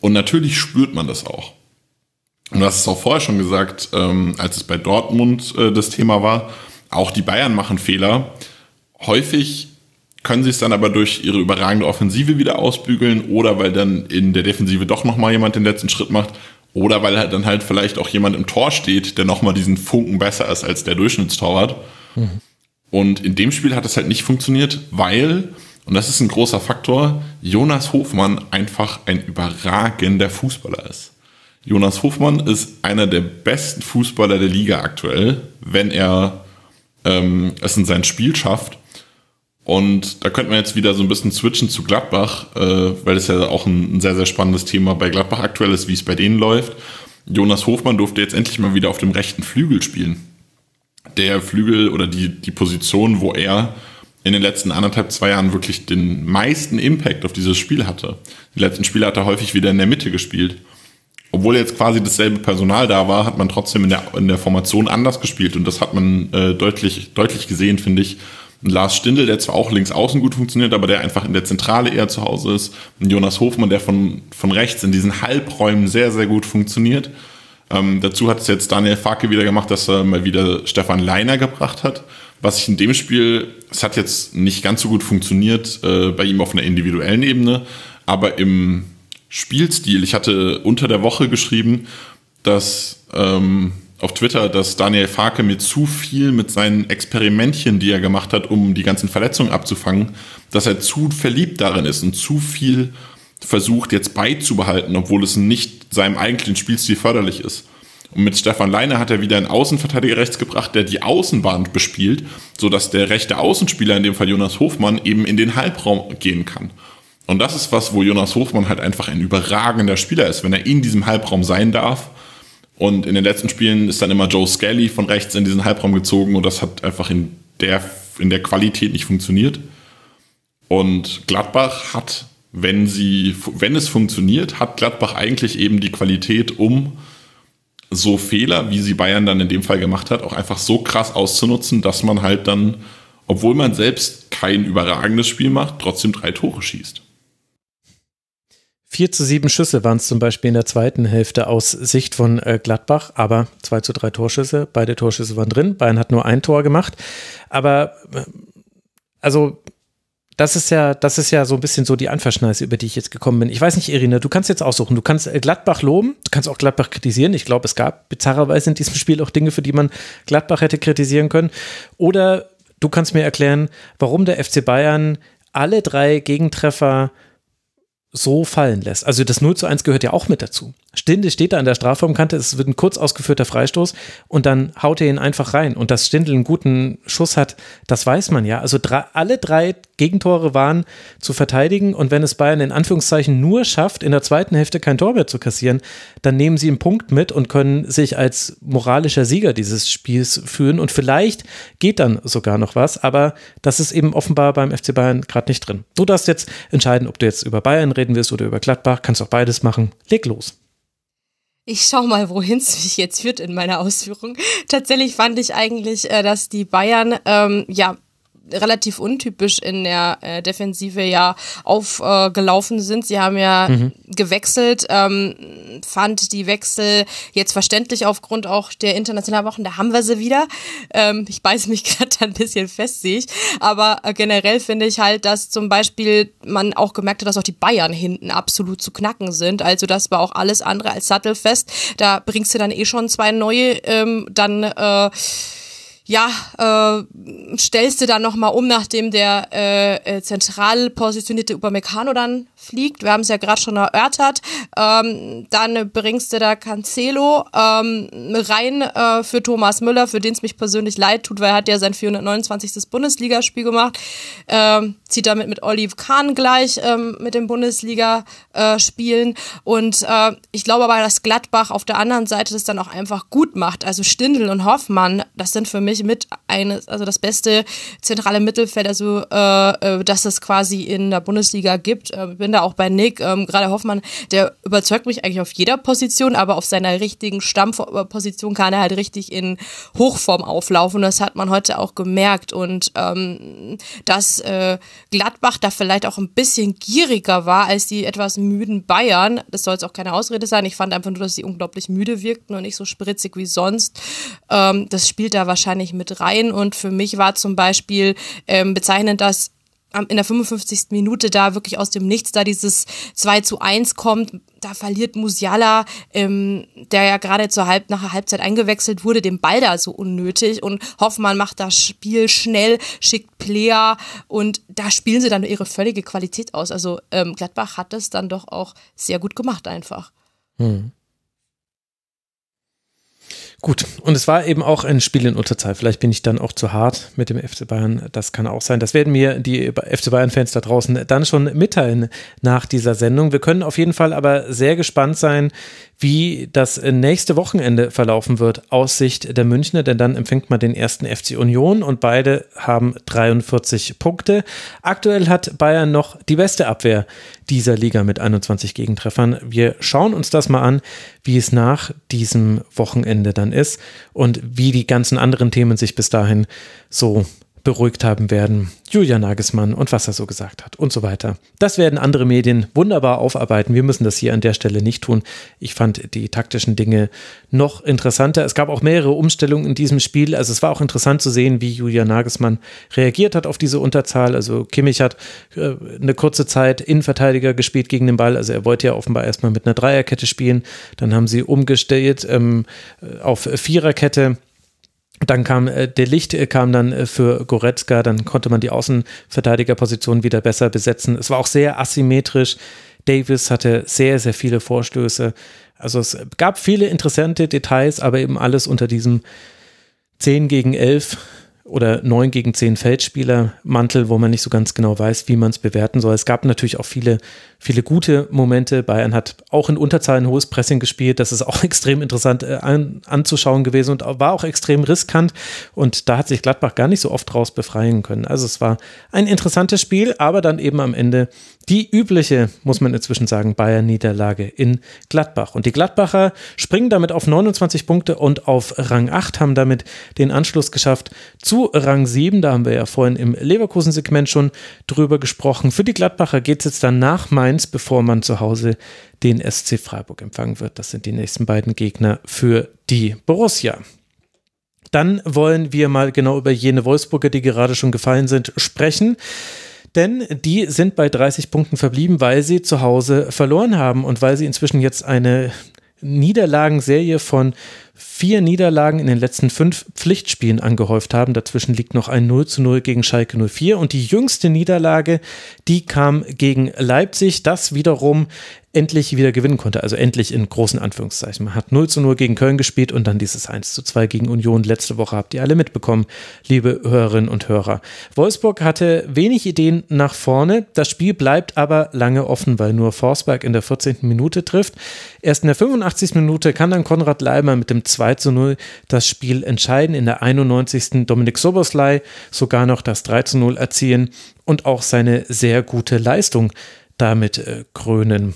Und natürlich spürt man das auch. Und du hast es auch vorher schon gesagt, ähm, als es bei Dortmund äh, das Thema war, auch die Bayern machen Fehler. Häufig können sie es dann aber durch ihre überragende Offensive wieder ausbügeln oder weil dann in der Defensive doch nochmal jemand den letzten Schritt macht Oder weil halt dann halt vielleicht auch jemand im Tor steht, der nochmal diesen Funken besser ist als der Durchschnittstorwart. Mhm. Und in dem Spiel hat es halt nicht funktioniert, weil, und das ist ein großer Faktor, Jonas Hofmann einfach ein überragender Fußballer ist. Jonas Hofmann ist einer der besten Fußballer der Liga aktuell, wenn er ähm, es in sein Spiel schafft. Und da könnte man jetzt wieder so ein bisschen switchen zu Gladbach, äh, weil es ja auch ein, ein, sehr, sehr spannendes Thema bei Gladbach aktuell ist, wie es bei denen läuft. Jonas Hofmann durfte jetzt endlich mal wieder auf dem rechten Flügel spielen. Der Flügel oder die, die Position, wo er in den letzten anderthalb, zwei Jahren wirklich den meisten Impact auf dieses Spiel hatte. Die letzten Spiele hat er häufig wieder in der Mitte gespielt obwohl jetzt quasi dasselbe Personal da war, hat man trotzdem in der, in der Formation anders gespielt. Und das hat man äh, deutlich, deutlich gesehen, finde ich. Und Lars Stindl, der zwar auch links außen gut funktioniert, aber der einfach in der Zentrale eher zu Hause ist. Und Jonas Hofmann, der von, von rechts in diesen Halbräumen sehr, sehr gut funktioniert. Ähm, dazu hat es jetzt Daniel Farke wieder gemacht, dass er mal wieder Stefan Leiner gebracht hat. Was ich in dem Spiel, es hat jetzt nicht ganz so gut funktioniert äh, bei ihm auf einer individuellen Ebene, aber im Spielstil. Ich hatte unter der Woche geschrieben, dass ähm, auf Twitter, dass Daniel Farke mir zu viel mit seinen Experimentchen, die er gemacht hat, um die ganzen Verletzungen abzufangen, dass er zu verliebt darin ist und zu viel versucht jetzt beizubehalten, obwohl es nicht seinem eigentlichen Spielstil förderlich ist. Und mit Stefan Leiner hat er wieder einen Außenverteidiger rechts gebracht, der die Außenbahn bespielt, sodass der rechte Außenspieler, in dem Fall Jonas Hofmann, eben in den Halbraum gehen kann. Und das ist was, wo Jonas Hofmann halt einfach ein überragender Spieler ist, wenn er in diesem Halbraum sein darf. Und in den letzten Spielen ist dann immer Joe Skelly von rechts in diesen Halbraum gezogen und das hat einfach in der, in der Qualität nicht funktioniert. Und Gladbach hat, wenn sie, wenn es funktioniert, hat Gladbach eigentlich eben die Qualität, um so Fehler, wie sie Bayern dann in dem Fall gemacht hat, auch einfach so krass auszunutzen, dass man halt dann, obwohl man selbst kein überragendes Spiel macht, trotzdem drei Tore schießt. Vier zu sieben Schüsse waren es zum Beispiel in der zweiten Hälfte aus Sicht von äh, Gladbach, aber zwei zu drei Torschüsse, beide Torschüsse waren drin. Bayern hat nur ein Tor gemacht. Aber äh, also das ist ja, das ist ja so ein bisschen so die Anverschneiße, über die ich jetzt gekommen bin. Ich weiß nicht, Irina, du kannst jetzt aussuchen. Du kannst äh, Gladbach loben, du kannst auch Gladbach kritisieren. Ich glaube, es gab bizarrerweise in diesem Spiel auch Dinge, für die man Gladbach hätte kritisieren können. Oder du kannst mir erklären, warum der FC Bayern alle drei Gegentreffer so fallen lässt. Also das 0 zu 1 gehört ja auch mit dazu. Stindl steht da an der Strafraumkante, es wird ein kurz ausgeführter Freistoß und dann haut er ihn einfach rein. Und dass Stindl einen guten Schuss hat, das weiß man ja. Also drei, alle drei Gegentore waren zu verteidigen und wenn es Bayern in Anführungszeichen nur schafft, in der zweiten Hälfte kein Tor mehr zu kassieren, dann nehmen sie einen Punkt mit und können sich als moralischer Sieger dieses Spiels fühlen und vielleicht geht dann sogar noch was, aber das ist eben offenbar beim FC Bayern gerade nicht drin. Du darfst jetzt entscheiden, ob du jetzt über Bayern reden willst oder über Gladbach, kannst auch beides machen. Leg los. Ich schau mal, wohin es mich jetzt führt in meiner Ausführung. Tatsächlich fand ich eigentlich, äh, dass die Bayern ähm, ja relativ untypisch in der äh, Defensive ja aufgelaufen äh, sind. Sie haben ja mhm. gewechselt, ähm, fand die Wechsel jetzt verständlich aufgrund auch der internationalen Wochen. Da haben wir sie wieder. Ähm, ich beiße mich [laughs] gerade ein bisschen fest, sehe ich. Aber äh, generell finde ich halt, dass zum Beispiel man auch gemerkt hat, dass auch die Bayern hinten absolut zu knacken sind. Also das war auch alles andere als sattelfest. Da bringst du dann eh schon zwei neue, ähm, dann äh, ja, äh, stellst du dann nochmal um, nachdem der äh, äh, zentral positionierte Upamecano dann fliegt. Wir haben es ja gerade schon erörtert. Ähm, dann bringst du da Cancelo ähm, rein äh, für Thomas Müller, für den es mich persönlich leid tut, weil er hat ja sein 429. Bundesligaspiel gemacht. Ähm, zieht damit mit Olive Kahn gleich ähm, mit dem Bundesliga-Spielen. Äh, und äh, ich glaube aber, dass Gladbach auf der anderen Seite das dann auch einfach gut macht. Also Stindl und Hoffmann, das sind für mich ich mit eines, also das beste zentrale Mittelfeld, also äh, äh, dass es quasi in der Bundesliga gibt. Äh, bin da auch bei Nick, ähm, gerade Hoffmann, der überzeugt mich eigentlich auf jeder Position, aber auf seiner richtigen Stammposition kann er halt richtig in Hochform auflaufen. Das hat man heute auch gemerkt und ähm, dass äh, Gladbach da vielleicht auch ein bisschen gieriger war als die etwas müden Bayern. Das soll jetzt auch keine Ausrede sein. Ich fand einfach nur, dass sie unglaublich müde wirkten und nicht so spritzig wie sonst. Ähm, das spielt da wahrscheinlich nicht mit rein. Und für mich war zum Beispiel ähm, bezeichnend, dass in der 55. Minute da wirklich aus dem Nichts da dieses 2 zu 1 kommt. Da verliert Musiala, ähm, der ja gerade zur Halb nach der Halbzeit eingewechselt wurde, den Ball da so unnötig. Und Hoffmann macht das Spiel schnell, schickt Player und da spielen sie dann ihre völlige Qualität aus. Also ähm, Gladbach hat das dann doch auch sehr gut gemacht einfach. Hm. Gut, und es war eben auch ein Spiel in Unterzahl. Vielleicht bin ich dann auch zu hart mit dem FC Bayern. Das kann auch sein. Das werden mir die FC Bayern-Fans da draußen dann schon mitteilen nach dieser Sendung. Wir können auf jeden Fall aber sehr gespannt sein, wie das nächste Wochenende verlaufen wird aus Sicht der Münchner, denn dann empfängt man den ersten FC Union und beide haben 43 Punkte. Aktuell hat Bayern noch die beste Abwehr dieser Liga mit 21 Gegentreffern. Wir schauen uns das mal an, wie es nach diesem Wochenende dann ist und wie die ganzen anderen Themen sich bis dahin so beruhigt haben werden. Julia Nagelsmann und was er so gesagt hat und so weiter. Das werden andere Medien wunderbar aufarbeiten. Wir müssen das hier an der Stelle nicht tun. Ich fand die taktischen Dinge noch interessanter. Es gab auch mehrere Umstellungen in diesem Spiel. Also es war auch interessant zu sehen, wie Julia Nagelsmann reagiert hat auf diese Unterzahl. Also Kimmich hat äh, eine kurze Zeit Innenverteidiger gespielt gegen den Ball. Also er wollte ja offenbar erstmal mit einer Dreierkette spielen. Dann haben sie umgestellt ähm, auf Viererkette dann kam äh, der Licht äh, kam dann äh, für Goretzka, dann konnte man die Außenverteidigerposition wieder besser besetzen. Es war auch sehr asymmetrisch. Davis hatte sehr, sehr viele Vorstöße. Also es gab viele interessante Details, aber eben alles unter diesem 10 gegen 11 oder 9 gegen 10 Feldspieler Mantel, wo man nicht so ganz genau weiß, wie man es bewerten soll. Es gab natürlich auch viele, viele gute Momente. Bayern hat auch in Unterzahl ein hohes Pressing gespielt. Das ist auch [laughs] extrem interessant äh, an, anzuschauen gewesen und war auch extrem riskant. Und da hat sich Gladbach gar nicht so oft raus befreien können. Also es war ein interessantes Spiel, aber dann eben am Ende die übliche, muss man inzwischen sagen, Bayern-Niederlage in Gladbach. Und die Gladbacher springen damit auf 29 Punkte und auf Rang 8, haben damit den Anschluss geschafft zu Rang 7. Da haben wir ja vorhin im Leverkusen-Segment schon drüber gesprochen. Für die Gladbacher geht es jetzt dann nach Mainz, bevor man zu Hause den SC Freiburg empfangen wird. Das sind die nächsten beiden Gegner für die Borussia. Dann wollen wir mal genau über jene Wolfsburger, die gerade schon gefallen sind, sprechen denn die sind bei 30 Punkten verblieben, weil sie zu Hause verloren haben und weil sie inzwischen jetzt eine Niederlagenserie von vier Niederlagen in den letzten fünf Pflichtspielen angehäuft haben. Dazwischen liegt noch ein 0 zu 0 gegen Schalke 04 und die jüngste Niederlage, die kam gegen Leipzig. Das wiederum endlich wieder gewinnen konnte. Also endlich in großen Anführungszeichen. Man hat 0 zu 0 gegen Köln gespielt und dann dieses 1 zu 2 gegen Union. Letzte Woche habt ihr alle mitbekommen, liebe Hörerinnen und Hörer. Wolfsburg hatte wenig Ideen nach vorne. Das Spiel bleibt aber lange offen, weil nur Forsberg in der 14. Minute trifft. Erst in der 85. Minute kann dann Konrad Leimer mit dem 2 zu 0 das Spiel entscheiden. In der 91. Dominik Soboslai sogar noch das 3 zu 0 erzielen und auch seine sehr gute Leistung damit äh, krönen.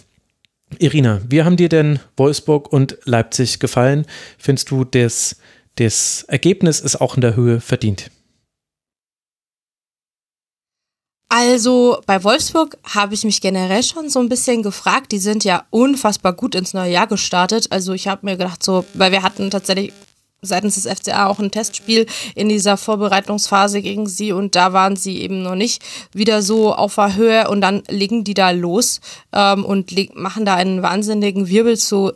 Irina, wie haben dir denn Wolfsburg und Leipzig gefallen? Findest du, das, das Ergebnis ist auch in der Höhe verdient? Also bei Wolfsburg habe ich mich generell schon so ein bisschen gefragt. Die sind ja unfassbar gut ins neue Jahr gestartet. Also ich habe mir gedacht, so, weil wir hatten tatsächlich seitens des FCA auch ein Testspiel in dieser Vorbereitungsphase gegen sie und da waren sie eben noch nicht wieder so auf der Höhe und dann legen die da los ähm, und machen da einen wahnsinnigen Wirbel zu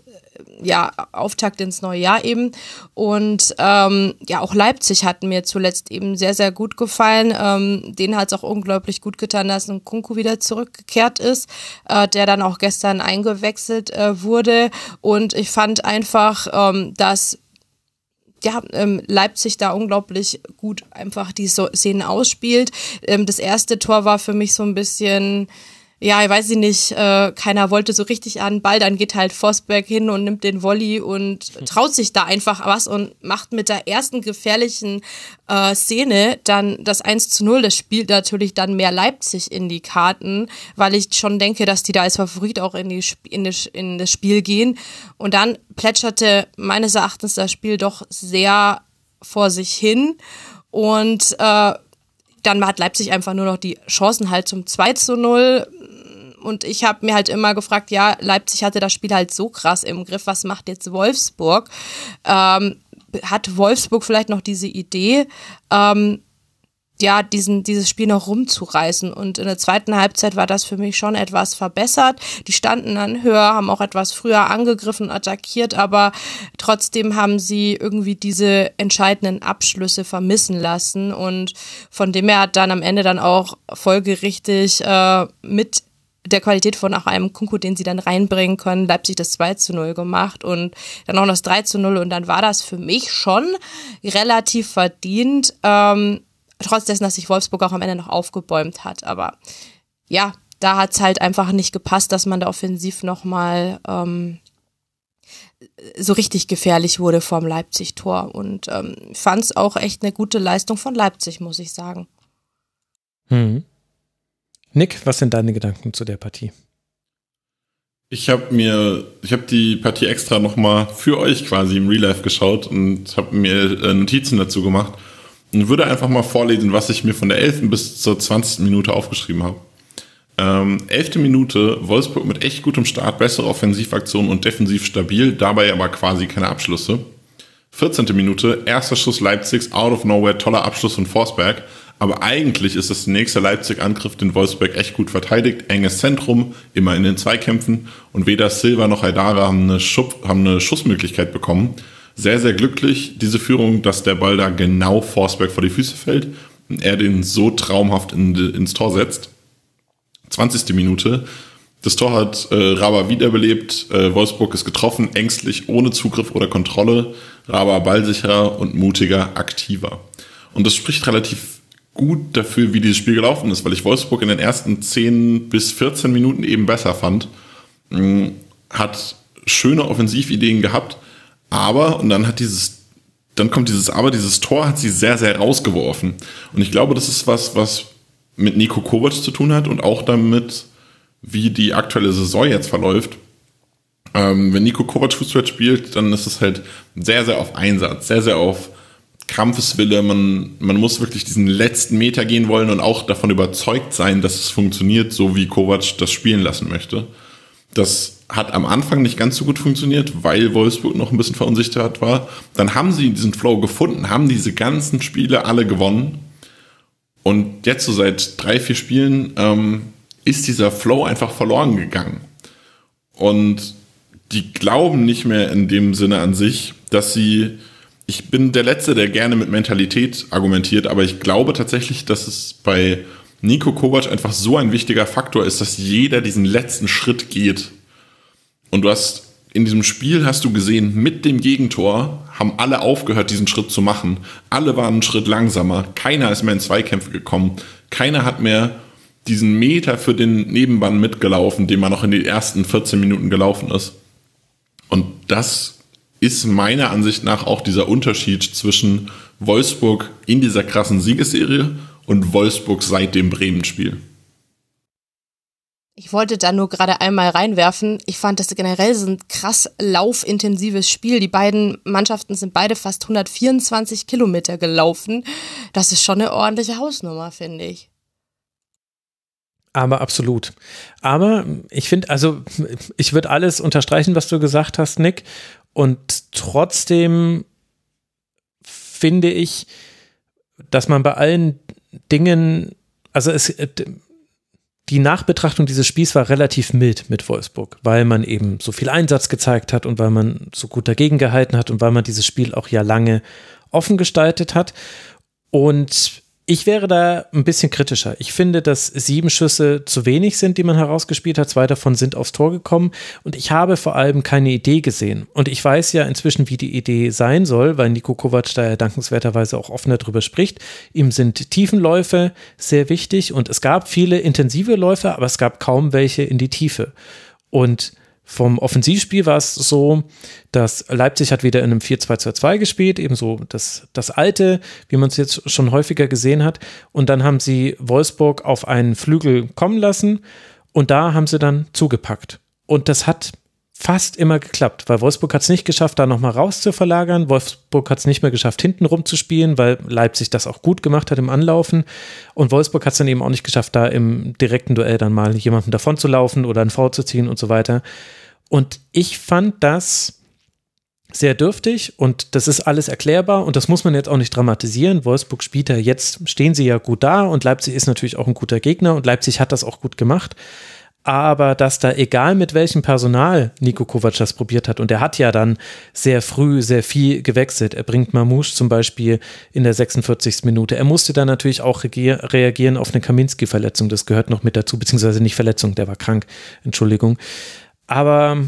ja, Auftakt ins neue Jahr eben. Und ähm, ja, auch Leipzig hat mir zuletzt eben sehr, sehr gut gefallen. Ähm, denen hat es auch unglaublich gut getan, dass ein Kunku wieder zurückgekehrt ist, äh, der dann auch gestern eingewechselt äh, wurde. Und ich fand einfach, ähm, dass ja, ähm, Leipzig da unglaublich gut einfach die Szenen ausspielt. Ähm, das erste Tor war für mich so ein bisschen ja, ich weiß nicht, äh, keiner wollte so richtig an Ball, dann geht halt Forsberg hin und nimmt den Volley und traut sich da einfach was und macht mit der ersten gefährlichen äh, Szene dann das 1 zu 0. Das spielt natürlich dann mehr Leipzig in die Karten, weil ich schon denke, dass die da als Favorit auch in, die, in, die, in das Spiel gehen. Und dann plätscherte meines Erachtens das Spiel doch sehr vor sich hin und äh, dann hat Leipzig einfach nur noch die Chancen halt zum 2 zu 0 und ich habe mir halt immer gefragt, ja, Leipzig hatte das Spiel halt so krass im Griff, was macht jetzt Wolfsburg? Ähm, hat Wolfsburg vielleicht noch diese Idee? Ähm, ja, diesen, dieses Spiel noch rumzureißen. Und in der zweiten Halbzeit war das für mich schon etwas verbessert. Die standen dann höher, haben auch etwas früher angegriffen attackiert, aber trotzdem haben sie irgendwie diese entscheidenden Abschlüsse vermissen lassen. Und von dem her hat dann am Ende dann auch folgerichtig äh, mit der Qualität von auch einem Kunku, den sie dann reinbringen können, Leipzig das 2 zu 0 gemacht und dann auch noch das 3 zu 0 und dann war das für mich schon relativ verdient. Ähm, trotz dessen, dass sich Wolfsburg auch am Ende noch aufgebäumt hat. Aber ja, da hat es halt einfach nicht gepasst, dass man da offensiv nochmal ähm, so richtig gefährlich wurde vorm Leipzig-Tor. Und ähm, fand auch echt eine gute Leistung von Leipzig, muss ich sagen. Hm. Nick, was sind deine Gedanken zu der Partie? Ich habe mir, ich habe die Partie extra nochmal für euch quasi im Real Life geschaut und habe mir äh, Notizen dazu gemacht und würde einfach mal vorlesen, was ich mir von der 11. bis zur 20. Minute aufgeschrieben habe. Ähm, 11. Minute, Wolfsburg mit echt gutem Start, bessere Offensivaktionen und defensiv stabil, dabei aber quasi keine Abschlüsse. 14. Minute, erster Schuss Leipzigs, out of nowhere, toller Abschluss von Forsberg. Aber eigentlich ist das nächste Leipzig-Angriff, den Wolfsburg echt gut verteidigt. Enges Zentrum, immer in den Zweikämpfen. Und weder Silva noch Haidara haben eine, Schub, haben eine Schussmöglichkeit bekommen sehr, sehr glücklich, diese Führung, dass der Ball da genau Forsberg vor die Füße fällt und er den so traumhaft in, ins Tor setzt. 20. Minute. Das Tor hat äh, Raba wiederbelebt. Äh, Wolfsburg ist getroffen, ängstlich, ohne Zugriff oder Kontrolle. Raba ballsicherer und mutiger, aktiver. Und das spricht relativ gut dafür, wie dieses Spiel gelaufen ist, weil ich Wolfsburg in den ersten 10 bis 14 Minuten eben besser fand. Hm, hat schöne Offensivideen gehabt, aber, und dann hat dieses, dann kommt dieses Aber, dieses Tor hat sie sehr, sehr rausgeworfen. Und ich glaube, das ist was, was mit Nico Kovac zu tun hat und auch damit, wie die aktuelle Saison jetzt verläuft. Ähm, wenn Nico Kovac Fußball spielt, dann ist es halt sehr, sehr auf Einsatz, sehr, sehr auf Kampfeswille. Man, man muss wirklich diesen letzten Meter gehen wollen und auch davon überzeugt sein, dass es funktioniert, so wie Kovac das spielen lassen möchte. Das hat am Anfang nicht ganz so gut funktioniert, weil Wolfsburg noch ein bisschen verunsichert war. Dann haben sie diesen Flow gefunden, haben diese ganzen Spiele alle gewonnen. Und jetzt so seit drei, vier Spielen ähm, ist dieser Flow einfach verloren gegangen. Und die glauben nicht mehr in dem Sinne an sich, dass sie, ich bin der Letzte, der gerne mit Mentalität argumentiert, aber ich glaube tatsächlich, dass es bei Nico Kovac einfach so ein wichtiger Faktor ist, dass jeder diesen letzten Schritt geht und du hast in diesem Spiel hast du gesehen, mit dem Gegentor haben alle aufgehört, diesen Schritt zu machen. Alle waren einen Schritt langsamer. Keiner ist mehr in Zweikämpfe gekommen. Keiner hat mehr diesen Meter für den Nebenbann mitgelaufen, den man noch in den ersten 14 Minuten gelaufen ist. Und das ist meiner Ansicht nach auch dieser Unterschied zwischen Wolfsburg in dieser krassen Siegesserie und Wolfsburg seit dem Bremen-Spiel. Ich wollte da nur gerade einmal reinwerfen. Ich fand das generell so ein krass laufintensives Spiel. Die beiden Mannschaften sind beide fast 124 Kilometer gelaufen. Das ist schon eine ordentliche Hausnummer, finde ich. Aber absolut. Aber ich finde, also ich würde alles unterstreichen, was du gesagt hast, Nick. Und trotzdem finde ich, dass man bei allen Dingen, also es, die Nachbetrachtung dieses Spiels war relativ mild mit Wolfsburg, weil man eben so viel Einsatz gezeigt hat und weil man so gut dagegen gehalten hat und weil man dieses Spiel auch ja lange offen gestaltet hat. Und ich wäre da ein bisschen kritischer. Ich finde, dass sieben Schüsse zu wenig sind, die man herausgespielt hat. Zwei davon sind aufs Tor gekommen. Und ich habe vor allem keine Idee gesehen. Und ich weiß ja inzwischen, wie die Idee sein soll, weil Nico Kovac da ja dankenswerterweise auch offener drüber spricht. Ihm sind Tiefenläufe sehr wichtig. Und es gab viele intensive Läufe, aber es gab kaum welche in die Tiefe. Und vom Offensivspiel war es so, dass Leipzig hat wieder in einem 4-2-2-2 gespielt, ebenso das, das alte, wie man es jetzt schon häufiger gesehen hat. Und dann haben sie Wolfsburg auf einen Flügel kommen lassen und da haben sie dann zugepackt. Und das hat fast immer geklappt, weil Wolfsburg hat es nicht geschafft, da nochmal raus zu verlagern. Wolfsburg hat es nicht mehr geschafft, hinten rumzuspielen, weil Leipzig das auch gut gemacht hat im Anlaufen. Und Wolfsburg hat es dann eben auch nicht geschafft, da im direkten Duell dann mal jemanden davon zu laufen oder einen V zu ziehen und so weiter. Und ich fand das sehr dürftig und das ist alles erklärbar und das muss man jetzt auch nicht dramatisieren. Wolfsburg spielt ja jetzt, stehen sie ja gut da und Leipzig ist natürlich auch ein guter Gegner und Leipzig hat das auch gut gemacht aber dass da egal mit welchem Personal Nico Kovac das probiert hat und er hat ja dann sehr früh sehr viel gewechselt. Er bringt Mamouche zum Beispiel in der 46. Minute. Er musste dann natürlich auch reagieren auf eine Kaminski-Verletzung. Das gehört noch mit dazu, beziehungsweise nicht Verletzung, der war krank. Entschuldigung. Aber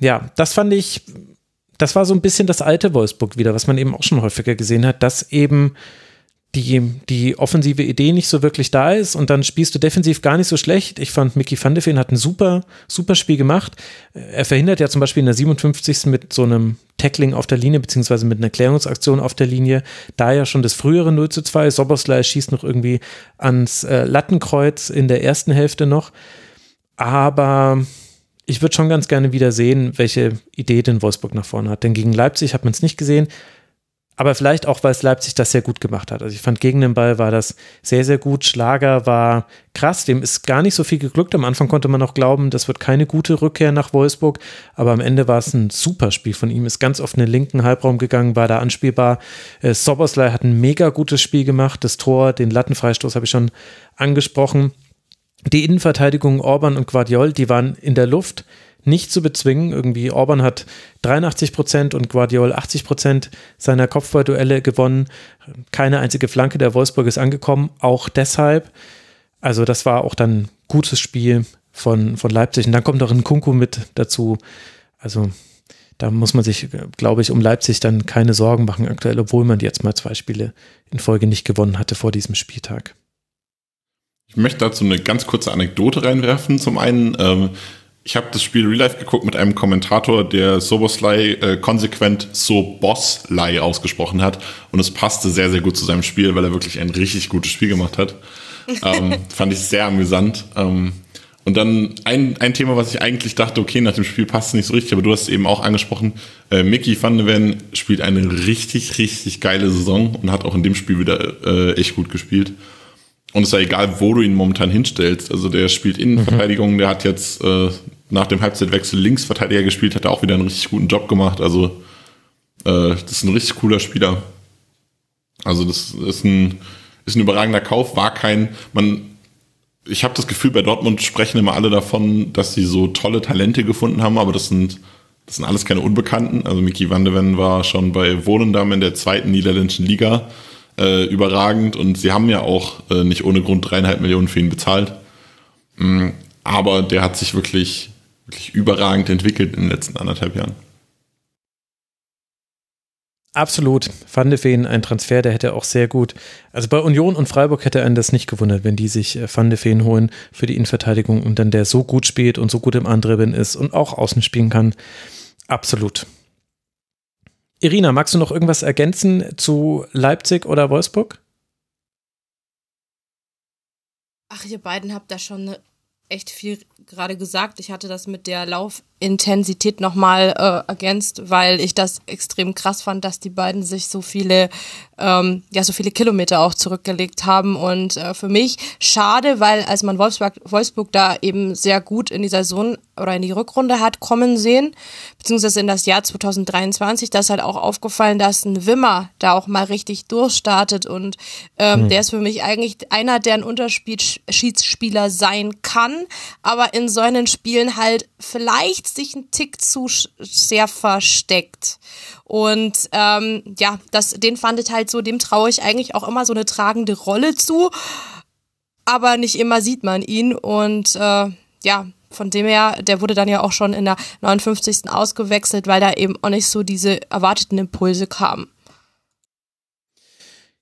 ja, das fand ich, das war so ein bisschen das alte Wolfsburg wieder, was man eben auch schon häufiger gesehen hat, dass eben die, die offensive Idee nicht so wirklich da ist und dann spielst du defensiv gar nicht so schlecht. Ich fand, Mickey van de Ven hat ein super, super Spiel gemacht. Er verhindert ja zum Beispiel in der 57. mit so einem Tackling auf der Linie, beziehungsweise mit einer Klärungsaktion auf der Linie, da ja schon das frühere 0 zu 2. Soboslai schießt noch irgendwie ans äh, Lattenkreuz in der ersten Hälfte noch. Aber ich würde schon ganz gerne wieder sehen, welche Idee denn Wolfsburg nach vorne hat. Denn gegen Leipzig hat man es nicht gesehen. Aber vielleicht auch, weil es Leipzig das sehr gut gemacht hat. Also ich fand, gegen den Ball war das sehr, sehr gut. Schlager war krass, dem ist gar nicht so viel geglückt. Am Anfang konnte man noch glauben, das wird keine gute Rückkehr nach Wolfsburg. Aber am Ende war es ein super Spiel von ihm. Ist ganz oft in den linken Halbraum gegangen, war da anspielbar. Äh, Soboslai hat ein mega gutes Spiel gemacht. Das Tor, den Lattenfreistoß habe ich schon angesprochen. Die Innenverteidigung Orban und Guardiol, die waren in der Luft nicht zu bezwingen. Irgendwie Orban hat 83 Prozent und Guardiol 80 Prozent seiner Kopfballduelle gewonnen. Keine einzige Flanke der Wolfsburg ist angekommen, auch deshalb. Also das war auch dann gutes Spiel von, von Leipzig. Und dann kommt auch ein Kunku mit dazu. Also da muss man sich, glaube ich, um Leipzig dann keine Sorgen machen aktuell, obwohl man jetzt mal zwei Spiele in Folge nicht gewonnen hatte vor diesem Spieltag. Ich möchte dazu eine ganz kurze Anekdote reinwerfen. Zum einen, ähm, ich habe das Spiel Real Life geguckt mit einem Kommentator, der Soboslai äh, konsequent Soboslai ausgesprochen hat. Und es passte sehr, sehr gut zu seinem Spiel, weil er wirklich ein richtig gutes Spiel gemacht hat. [laughs] ähm, fand ich sehr amüsant. Ähm, und dann ein, ein Thema, was ich eigentlich dachte, okay, nach dem Spiel passt es nicht so richtig, aber du hast es eben auch angesprochen, äh, Mickey van de Ven spielt eine richtig, richtig geile Saison und hat auch in dem Spiel wieder äh, echt gut gespielt. Und es ist ja egal, wo du ihn momentan hinstellst. Also der spielt Innenverteidigung, mhm. der hat jetzt äh, nach dem Halbzeitwechsel Linksverteidiger gespielt, hat er auch wieder einen richtig guten Job gemacht. Also äh, das ist ein richtig cooler Spieler. Also das ist ein, ist ein überragender Kauf, war kein, man, ich habe das Gefühl, bei Dortmund sprechen immer alle davon, dass sie so tolle Talente gefunden haben, aber das sind, das sind alles keine Unbekannten. Also Mickey van war schon bei Volendam in der zweiten niederländischen Liga äh, überragend und sie haben ja auch äh, nicht ohne Grund dreieinhalb Millionen für ihn bezahlt. Mm, aber der hat sich wirklich wirklich überragend entwickelt in den letzten anderthalb Jahren. Absolut. Van de Ven, ein Transfer, der hätte auch sehr gut. Also bei Union und Freiburg hätte einen das nicht gewundert, wenn die sich äh, Van de Ven holen für die Innenverteidigung und dann der so gut spielt und so gut im Andribbeln ist und auch außen spielen kann. Absolut. Irina, magst du noch irgendwas ergänzen zu Leipzig oder Wolfsburg? Ach, ihr beiden habt da schon echt viel gerade gesagt. Ich hatte das mit der Laufintensität nochmal äh, ergänzt, weil ich das extrem krass fand, dass die beiden sich so viele, ähm, ja, so viele Kilometer auch zurückgelegt haben. Und äh, für mich schade, weil als man Wolfsburg, Wolfsburg da eben sehr gut in die Saison oder in die Rückrunde hat kommen sehen, beziehungsweise in das Jahr 2023, da ist halt auch aufgefallen, dass ein Wimmer da auch mal richtig durchstartet und ähm, mhm. der ist für mich eigentlich einer, der ein Unterschiedsspieler sein kann, aber in so einen Spielen halt vielleicht sich ein Tick zu sehr versteckt. Und ähm, ja, das, den fand ich halt so, dem traue ich eigentlich auch immer so eine tragende Rolle zu. Aber nicht immer sieht man ihn. Und äh, ja, von dem her, der wurde dann ja auch schon in der 59. ausgewechselt, weil da eben auch nicht so diese erwarteten Impulse kamen.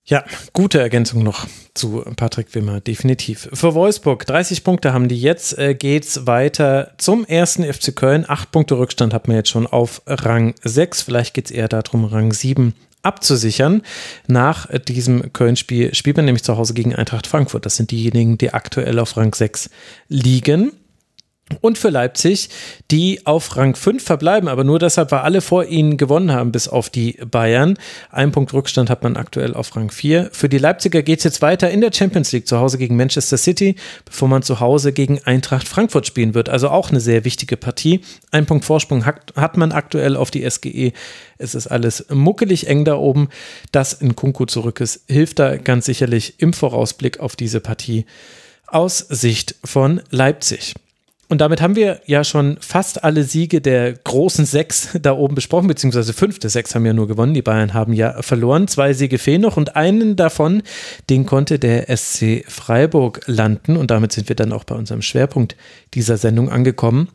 Ja, gute Ergänzung noch zu Patrick Wimmer, definitiv. Für Wolfsburg, 30 Punkte haben die jetzt, äh, geht's weiter zum ersten FC Köln. Acht Punkte Rückstand hat man jetzt schon auf Rang 6. Vielleicht geht's eher darum, Rang 7 abzusichern. Nach diesem Köln-Spiel spielt man nämlich zu Hause gegen Eintracht Frankfurt. Das sind diejenigen, die aktuell auf Rang 6 liegen. Und für Leipzig, die auf Rang 5 verbleiben, aber nur deshalb, weil alle vor ihnen gewonnen haben, bis auf die Bayern. Ein Punkt Rückstand hat man aktuell auf Rang 4. Für die Leipziger geht es jetzt weiter in der Champions League, zu Hause gegen Manchester City, bevor man zu Hause gegen Eintracht Frankfurt spielen wird. Also auch eine sehr wichtige Partie. Ein Punkt Vorsprung hat, hat man aktuell auf die SGE. Es ist alles muckelig eng da oben. Dass in Kunku zurück ist, hilft da ganz sicherlich im Vorausblick auf diese Partie aus Sicht von Leipzig. Und damit haben wir ja schon fast alle Siege der großen sechs [laughs] da oben besprochen, beziehungsweise fünf der sechs haben ja nur gewonnen. Die Bayern haben ja verloren. Zwei Siege fehlen noch und einen davon, den konnte der SC Freiburg landen. Und damit sind wir dann auch bei unserem Schwerpunkt dieser Sendung angekommen.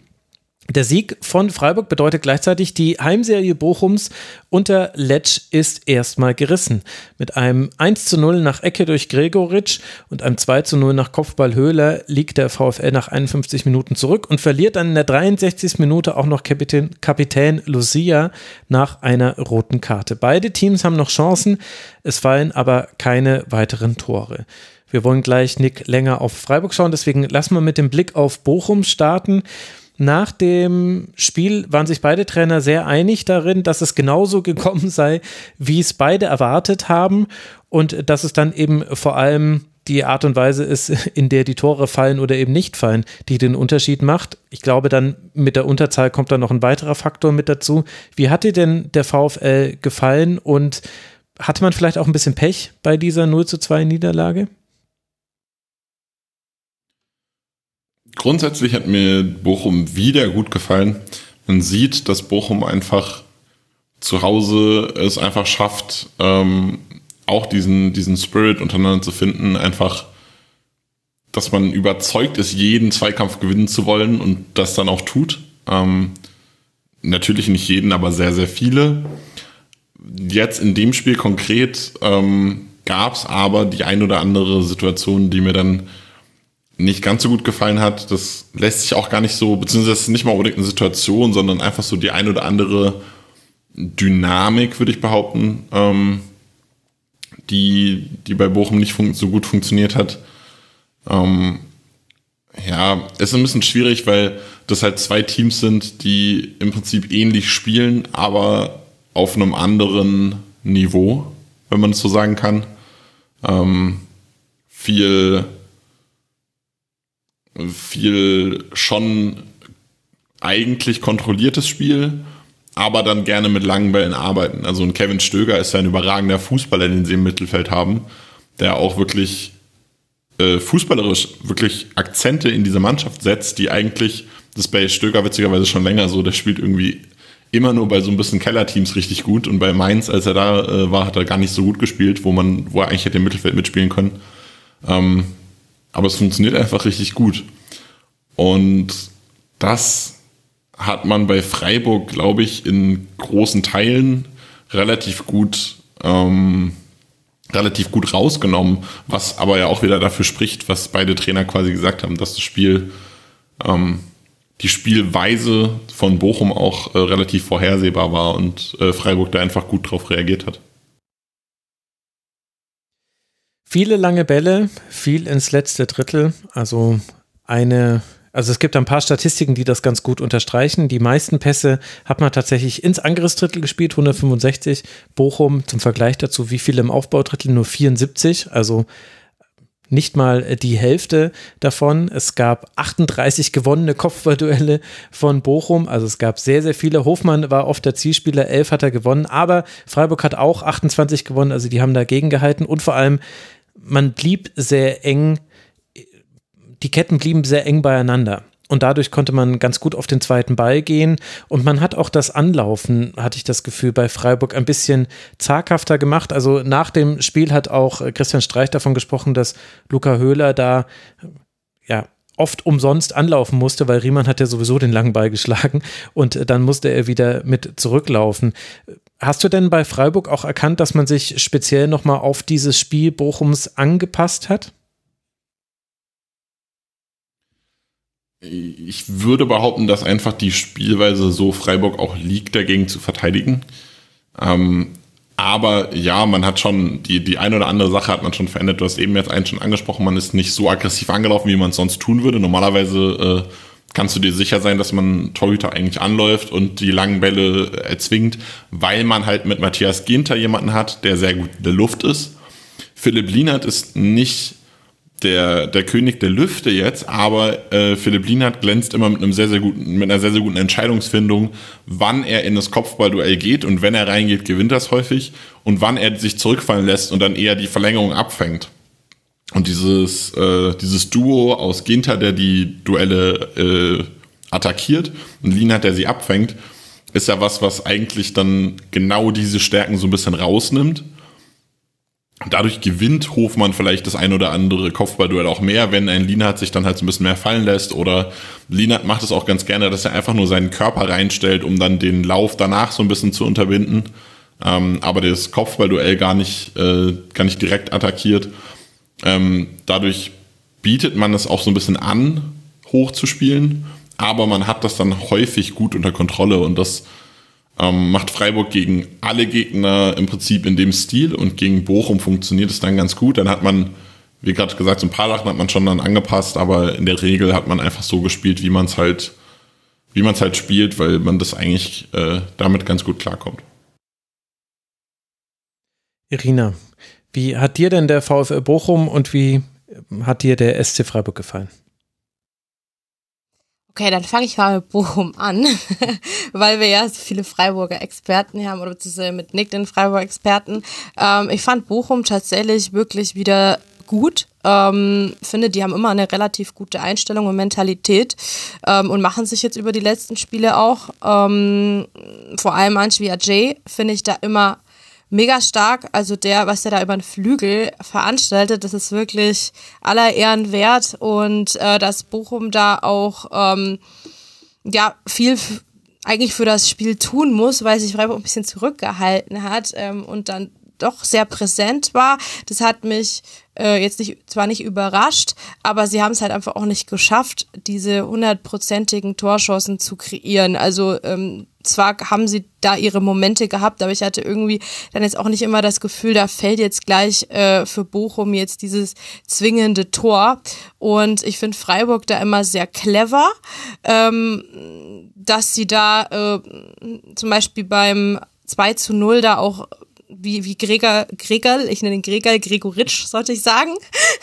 Der Sieg von Freiburg bedeutet gleichzeitig, die Heimserie Bochums unter Letsch ist erstmal gerissen. Mit einem 1 zu 0 nach Ecke durch Gregoritsch und einem 2 zu 0 nach Kopfball Höhler liegt der VfL nach 51 Minuten zurück und verliert dann in der 63. Minute auch noch Kapitän, Kapitän Lucia nach einer roten Karte. Beide Teams haben noch Chancen, es fallen aber keine weiteren Tore. Wir wollen gleich, Nick, länger auf Freiburg schauen, deswegen lassen wir mit dem Blick auf Bochum starten. Nach dem Spiel waren sich beide Trainer sehr einig darin, dass es genauso gekommen [laughs] sei, wie es beide erwartet haben und dass es dann eben vor allem die Art und Weise ist, [laughs] in der die Tore fallen oder eben nicht fallen, die den Unterschied macht. Ich glaube, dann mit der Unterzahl kommt dann noch ein weiterer Faktor mit dazu. Wie hat dir denn der VfL gefallen und hatte man vielleicht auch ein bisschen Pech bei dieser 0 zu 2 Niederlage? Grundsätzlich hat mir Bochum wieder gut gefallen. Man sieht, dass Bochum einfach zu Hause es einfach schafft, ähm, auch diesen, diesen Spirit untereinander zu finden, einfach, dass man überzeugt ist, jeden Zweikampf gewinnen zu wollen und das dann auch tut. Ähm, natürlich nicht jeden, aber sehr, sehr viele. Jetzt in dem Spiel konkret ähm, gab es aber die ein oder andere Situation, die mir dann nicht ganz so gut gefallen hat. Das lässt sich auch gar nicht so, beziehungsweise nicht mal unbedingt eine Situation, sondern einfach so die ein oder andere Dynamik, würde ich behaupten, ähm, die, die bei Bochum nicht so gut funktioniert hat. Ähm, ja, ist ein bisschen schwierig, weil das halt zwei Teams sind, die im Prinzip ähnlich spielen, aber auf einem anderen Niveau, wenn man es so sagen kann. Ähm, viel viel schon eigentlich kontrolliertes Spiel, aber dann gerne mit langen Bällen arbeiten. Also ein Kevin Stöger ist ja ein überragender Fußballer, den sie im Mittelfeld haben, der auch wirklich äh, fußballerisch wirklich Akzente in diese Mannschaft setzt, die eigentlich, das ist bei Stöger witzigerweise schon länger so, der spielt irgendwie immer nur bei so ein bisschen Kellerteams richtig gut und bei Mainz, als er da äh, war, hat er gar nicht so gut gespielt, wo man, wo er eigentlich hätte im Mittelfeld mitspielen können. Ähm, aber es funktioniert einfach richtig gut. Und das hat man bei Freiburg, glaube ich, in großen Teilen relativ gut, ähm, relativ gut rausgenommen, was aber ja auch wieder dafür spricht, was beide Trainer quasi gesagt haben, dass das Spiel, ähm, die Spielweise von Bochum auch äh, relativ vorhersehbar war und äh, Freiburg da einfach gut drauf reagiert hat. Viele lange Bälle, viel ins letzte Drittel. Also eine, also es gibt ein paar Statistiken, die das ganz gut unterstreichen. Die meisten Pässe hat man tatsächlich ins Angriffsdrittel gespielt, 165. Bochum zum Vergleich dazu, wie viele im Aufbaudrittel? Nur 74. Also nicht mal die Hälfte davon. Es gab 38 gewonnene Kopfballduelle von Bochum. Also es gab sehr, sehr viele. Hofmann war oft der Zielspieler, 11 hat er gewonnen. Aber Freiburg hat auch 28 gewonnen. Also die haben dagegen gehalten. Und vor allem man blieb sehr eng, die Ketten blieben sehr eng beieinander. Und dadurch konnte man ganz gut auf den zweiten Ball gehen. Und man hat auch das Anlaufen, hatte ich das Gefühl, bei Freiburg ein bisschen zaghafter gemacht. Also nach dem Spiel hat auch Christian Streich davon gesprochen, dass Luca Höhler da, ja, oft umsonst anlaufen musste, weil Riemann hat ja sowieso den langen Ball geschlagen und dann musste er wieder mit zurücklaufen. Hast du denn bei Freiburg auch erkannt, dass man sich speziell nochmal auf dieses Spiel Bochums angepasst hat? Ich würde behaupten, dass einfach die Spielweise so Freiburg auch liegt, dagegen zu verteidigen. Ähm, aber ja, man hat schon, die, die eine oder andere Sache hat man schon verändert. Du hast eben jetzt einen schon angesprochen, man ist nicht so aggressiv angelaufen, wie man es sonst tun würde. Normalerweise kannst du dir sicher sein, dass man Torhüter eigentlich anläuft und die langen Bälle erzwingt, weil man halt mit Matthias Ginter jemanden hat, der sehr gut in der Luft ist. Philipp Lienert ist nicht der, der König der Lüfte jetzt, aber äh, Philipp Lienert glänzt immer mit einem sehr, sehr guten, mit einer sehr, sehr guten Entscheidungsfindung, wann er in das Kopfballduell geht und wenn er reingeht, gewinnt das häufig und wann er sich zurückfallen lässt und dann eher die Verlängerung abfängt. Und dieses, äh, dieses Duo aus Ginter, der die Duelle äh, attackiert und Lienert, der sie abfängt, ist ja was, was eigentlich dann genau diese Stärken so ein bisschen rausnimmt Dadurch gewinnt Hofmann vielleicht das ein oder andere Kopfballduell auch mehr, wenn ein Lienhardt sich dann halt so ein bisschen mehr fallen lässt. Oder Lienhardt macht es auch ganz gerne, dass er einfach nur seinen Körper reinstellt, um dann den Lauf danach so ein bisschen zu unterbinden. Ähm, aber das Kopfballduell gar nicht, äh, gar nicht direkt attackiert. Ähm, dadurch bietet man es auch so ein bisschen an, hoch zu spielen. Aber man hat das dann häufig gut unter Kontrolle und das ähm, macht Freiburg gegen alle Gegner im Prinzip in dem Stil und gegen Bochum funktioniert es dann ganz gut. Dann hat man, wie gerade gesagt, so ein paar Lachen hat man schon dann angepasst, aber in der Regel hat man einfach so gespielt, wie man es halt, wie man es halt spielt, weil man das eigentlich äh, damit ganz gut klarkommt. Irina, wie hat dir denn der VfL Bochum und wie hat dir der SC Freiburg gefallen? Okay, dann fange ich mal mit Bochum an, [laughs] weil wir ja so viele Freiburger Experten haben oder beziehungsweise mit Nick den Freiburger Experten. Ähm, ich fand Bochum tatsächlich wirklich wieder gut. Ähm, finde, die haben immer eine relativ gute Einstellung und Mentalität ähm, und machen sich jetzt über die letzten Spiele auch. Ähm, vor allem manche wie Ajay finde ich da immer mega stark. Also der, was der da über den Flügel veranstaltet, das ist wirklich aller Ehren wert und äh, dass Bochum da auch ähm, ja viel eigentlich für das Spiel tun muss, weil sich Freiburg ein bisschen zurückgehalten hat ähm, und dann doch sehr präsent war. Das hat mich äh, jetzt nicht, zwar nicht überrascht, aber sie haben es halt einfach auch nicht geschafft, diese hundertprozentigen Torschancen zu kreieren. Also ähm, zwar haben sie da ihre Momente gehabt, aber ich hatte irgendwie dann jetzt auch nicht immer das Gefühl, da fällt jetzt gleich äh, für Bochum jetzt dieses zwingende Tor. Und ich finde Freiburg da immer sehr clever, ähm, dass sie da äh, zum Beispiel beim 2 zu 0 da auch wie, wie Gregor, Gregor, ich nenne ihn Gregor, Gregoritsch, sollte ich sagen.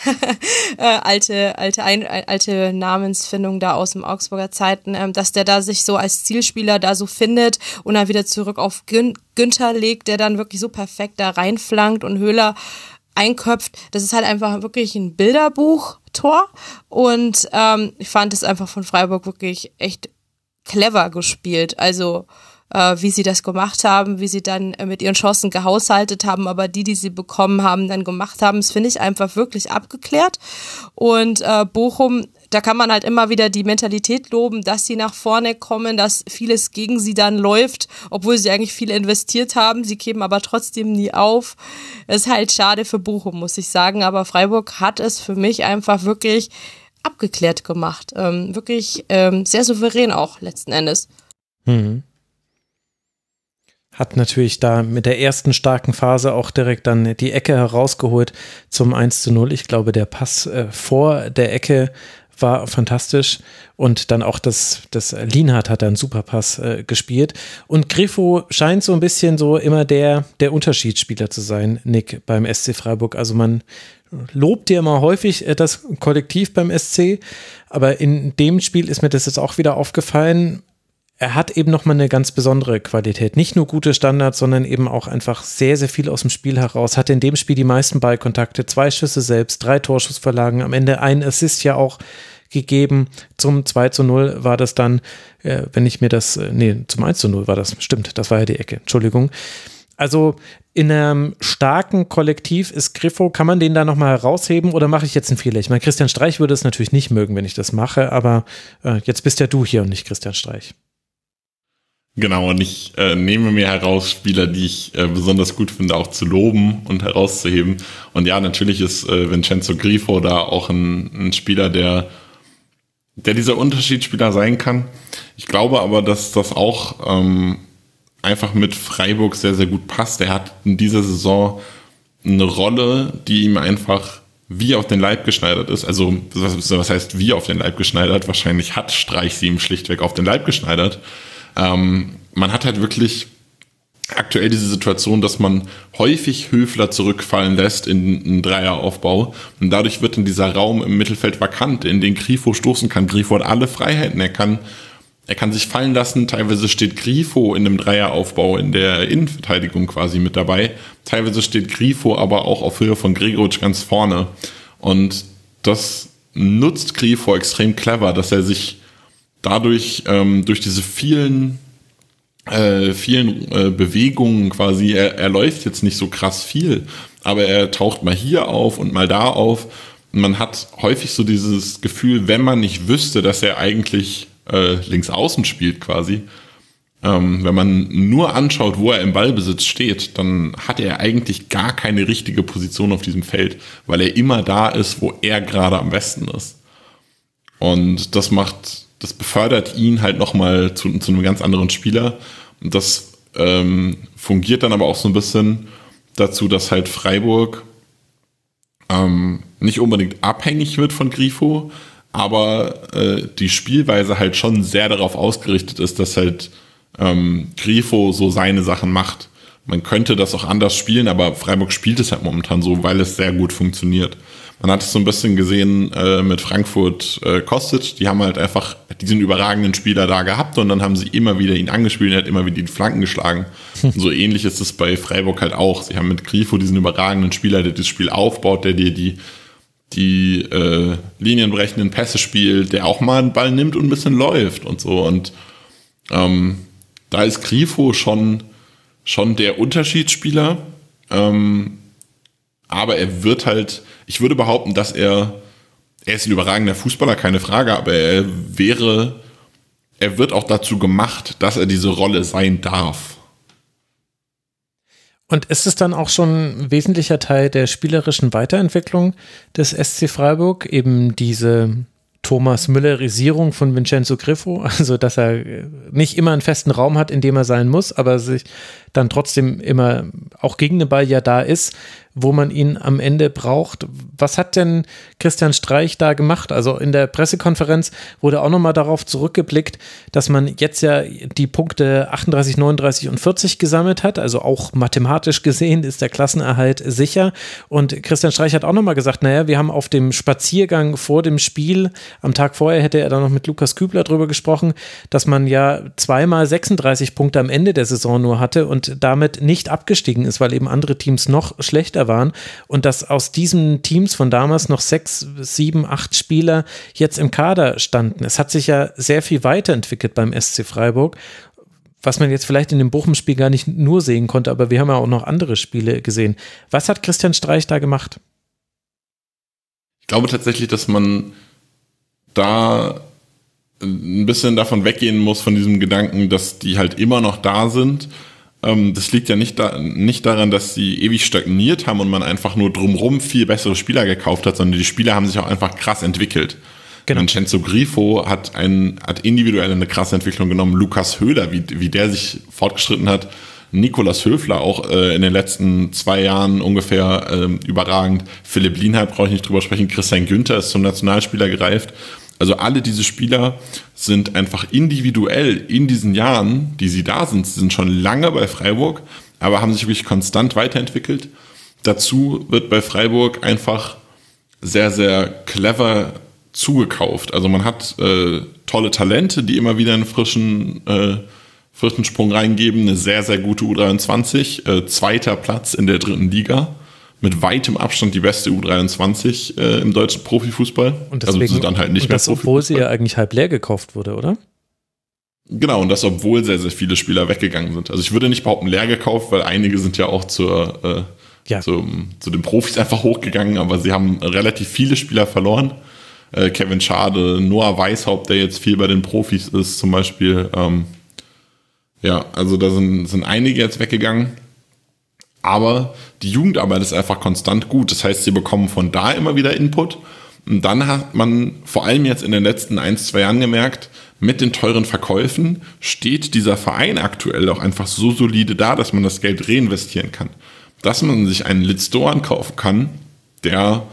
[laughs] äh, alte, alte, ein, alte Namensfindung da aus dem Augsburger Zeiten, ähm, dass der da sich so als Zielspieler da so findet und dann wieder zurück auf Gün Günther legt, der dann wirklich so perfekt da reinflankt und Höhler einköpft. Das ist halt einfach wirklich ein Bilderbuch-Tor und ähm, ich fand es einfach von Freiburg wirklich echt clever gespielt. Also äh, wie sie das gemacht haben, wie sie dann äh, mit ihren Chancen gehaushaltet haben, aber die, die sie bekommen haben, dann gemacht haben, das finde ich einfach wirklich abgeklärt. Und äh, Bochum da kann man halt immer wieder die Mentalität loben, dass sie nach vorne kommen, dass vieles gegen sie dann läuft, obwohl sie eigentlich viel investiert haben. Sie geben aber trotzdem nie auf. ist halt schade für Bochum, muss ich sagen. Aber Freiburg hat es für mich einfach wirklich abgeklärt gemacht. Ähm, wirklich ähm, sehr souverän auch letzten Endes. Mhm hat natürlich da mit der ersten starken Phase auch direkt dann die Ecke herausgeholt zum 1 zu 0. Ich glaube, der Pass äh, vor der Ecke war fantastisch und dann auch das, das Lienhardt hat dann super Pass äh, gespielt und Griffo scheint so ein bisschen so immer der, der Unterschiedsspieler zu sein, Nick, beim SC Freiburg. Also man lobt ja immer häufig äh, das Kollektiv beim SC, aber in dem Spiel ist mir das jetzt auch wieder aufgefallen er hat eben nochmal eine ganz besondere Qualität. Nicht nur gute Standards, sondern eben auch einfach sehr, sehr viel aus dem Spiel heraus. Hat in dem Spiel die meisten Ballkontakte, zwei Schüsse selbst, drei Torschussverlagen, am Ende ein Assist ja auch gegeben. Zum 2 zu 0 war das dann, äh, wenn ich mir das, äh, nee, zum 1 zu 0 war das, stimmt, das war ja die Ecke, Entschuldigung. Also in einem starken Kollektiv ist Griffo, kann man den da nochmal herausheben oder mache ich jetzt einen Fehler? Ich meine, Christian Streich würde es natürlich nicht mögen, wenn ich das mache, aber äh, jetzt bist ja du hier und nicht Christian Streich. Genau, und ich äh, nehme mir heraus, Spieler, die ich äh, besonders gut finde, auch zu loben und herauszuheben. Und ja, natürlich ist äh, Vincenzo Grifo da auch ein, ein Spieler, der, der dieser Unterschiedsspieler sein kann. Ich glaube aber, dass das auch ähm, einfach mit Freiburg sehr, sehr gut passt. Er hat in dieser Saison eine Rolle, die ihm einfach wie auf den Leib geschneidert ist. Also, was heißt wie auf den Leib geschneidert? Wahrscheinlich hat Streich sie ihm schlichtweg auf den Leib geschneidert. Ähm, man hat halt wirklich aktuell diese Situation, dass man häufig Höfler zurückfallen lässt in einen Dreieraufbau und dadurch wird in dieser Raum im Mittelfeld vakant, in den Grifo stoßen kann. Grifo hat alle Freiheiten, er kann er kann sich fallen lassen, teilweise steht Grifo in einem Dreieraufbau in der Innenverteidigung quasi mit dabei. Teilweise steht Grifo aber auch auf Höhe von Gregoritsch ganz vorne. Und das nutzt Grifo extrem clever, dass er sich dadurch ähm, durch diese vielen äh, vielen äh, Bewegungen quasi, er, er läuft jetzt nicht so krass viel, aber er taucht mal hier auf und mal da auf. man hat häufig so dieses Gefühl, wenn man nicht wüsste, dass er eigentlich äh, links außen spielt quasi, ähm, wenn man nur anschaut, wo er im Ballbesitz steht, dann hat er eigentlich gar keine richtige Position auf diesem Feld, weil er immer da ist, wo er gerade am besten ist. Und das macht, das befördert ihn halt nochmal zu, zu einem ganz anderen Spieler. Und das ähm, fungiert dann aber auch so ein bisschen dazu, dass halt Freiburg ähm, nicht unbedingt abhängig wird von Grifo, aber äh, die Spielweise halt schon sehr darauf ausgerichtet ist, dass halt ähm, Grifo so seine Sachen macht. Man könnte das auch anders spielen, aber Freiburg spielt es halt momentan so, weil es sehr gut funktioniert. Man hat es so ein bisschen gesehen äh, mit Frankfurt äh, Kostic. Die haben halt einfach diesen überragenden Spieler da gehabt und dann haben sie immer wieder ihn angespielt und er hat immer wieder die Flanken geschlagen. [laughs] Und so ähnlich ist es bei Freiburg halt auch. Sie haben mit Grifo diesen überragenden Spieler, der das Spiel aufbaut, der dir die die äh, linienbrechenden Pässe spielt, der auch mal einen Ball nimmt und ein bisschen läuft und so. Und ähm, da ist Grifo schon, schon der Unterschiedsspieler. Ähm, aber er wird halt, ich würde behaupten, dass er, er ist ein überragender Fußballer, keine Frage, aber er wäre, er wird auch dazu gemacht, dass er diese Rolle sein darf. Und ist es dann auch schon ein wesentlicher Teil der spielerischen Weiterentwicklung des SC Freiburg, eben diese Thomas Müllerisierung von Vincenzo Griffo, [laughs] also dass er nicht immer einen festen Raum hat, in dem er sein muss, aber sich dann trotzdem immer auch gegen den Ball ja da ist, wo man ihn am Ende braucht. Was hat denn Christian Streich da gemacht? Also in der Pressekonferenz wurde auch nochmal darauf zurückgeblickt, dass man jetzt ja die Punkte 38, 39 und 40 gesammelt hat. Also auch mathematisch gesehen ist der Klassenerhalt sicher. Und Christian Streich hat auch nochmal gesagt, naja, wir haben auf dem Spaziergang vor dem Spiel, am Tag vorher hätte er dann noch mit Lukas Kübler drüber gesprochen, dass man ja zweimal 36 Punkte am Ende der Saison nur hatte und damit nicht abgestiegen ist, weil eben andere Teams noch schlechter waren und dass aus diesen Teams von damals noch sechs, sieben, acht Spieler jetzt im Kader standen. Es hat sich ja sehr viel weiterentwickelt beim SC Freiburg was man jetzt vielleicht in dem Bochum-Spiel gar nicht nur sehen konnte, aber wir haben ja auch noch andere Spiele gesehen. Was hat Christian Streich da gemacht? Ich glaube tatsächlich, dass man da ein bisschen davon weggehen muss, von diesem Gedanken, dass die halt immer noch da sind das liegt ja nicht, da, nicht daran, dass sie ewig stagniert haben und man einfach nur drumrum viel bessere Spieler gekauft hat, sondern die Spieler haben sich auch einfach krass entwickelt. Genau. Vincenzo Grifo hat, ein, hat individuell eine krasse Entwicklung genommen. Lukas Höhler, wie, wie der sich fortgeschritten hat. Nikolas Höfler auch äh, in den letzten zwei Jahren ungefähr äh, überragend. Philipp Lienhardt brauche ich nicht drüber sprechen. Christian Günther ist zum Nationalspieler gereift. Also alle diese Spieler sind einfach individuell in diesen Jahren, die sie da sind, sie sind schon lange bei Freiburg, aber haben sich wirklich konstant weiterentwickelt. Dazu wird bei Freiburg einfach sehr, sehr clever zugekauft. Also man hat äh, tolle Talente, die immer wieder einen frischen, äh, frischen Sprung reingeben. Eine sehr, sehr gute U23, äh, zweiter Platz in der dritten Liga mit weitem Abstand die beste U23 äh, im deutschen Profifußball. Und deswegen, also dann halt nicht und mehr das, obwohl sie ja eigentlich halb leer gekauft wurde, oder? Genau, und das, obwohl sehr, sehr viele Spieler weggegangen sind. Also ich würde nicht behaupten leer gekauft, weil einige sind ja auch zur, äh, ja. Zum, zu den Profis [laughs] einfach hochgegangen, aber sie haben relativ viele Spieler verloren. Äh, Kevin Schade, Noah Weishaupt, der jetzt viel bei den Profis ist, zum Beispiel. Ähm, ja, also da sind, sind einige jetzt weggegangen. Aber die Jugendarbeit ist einfach konstant gut. Das heißt, sie bekommen von da immer wieder Input. Und dann hat man vor allem jetzt in den letzten ein, zwei Jahren gemerkt, mit den teuren Verkäufen steht dieser Verein aktuell auch einfach so solide da, dass man das Geld reinvestieren kann. Dass man sich einen Litz Doan kaufen kann, der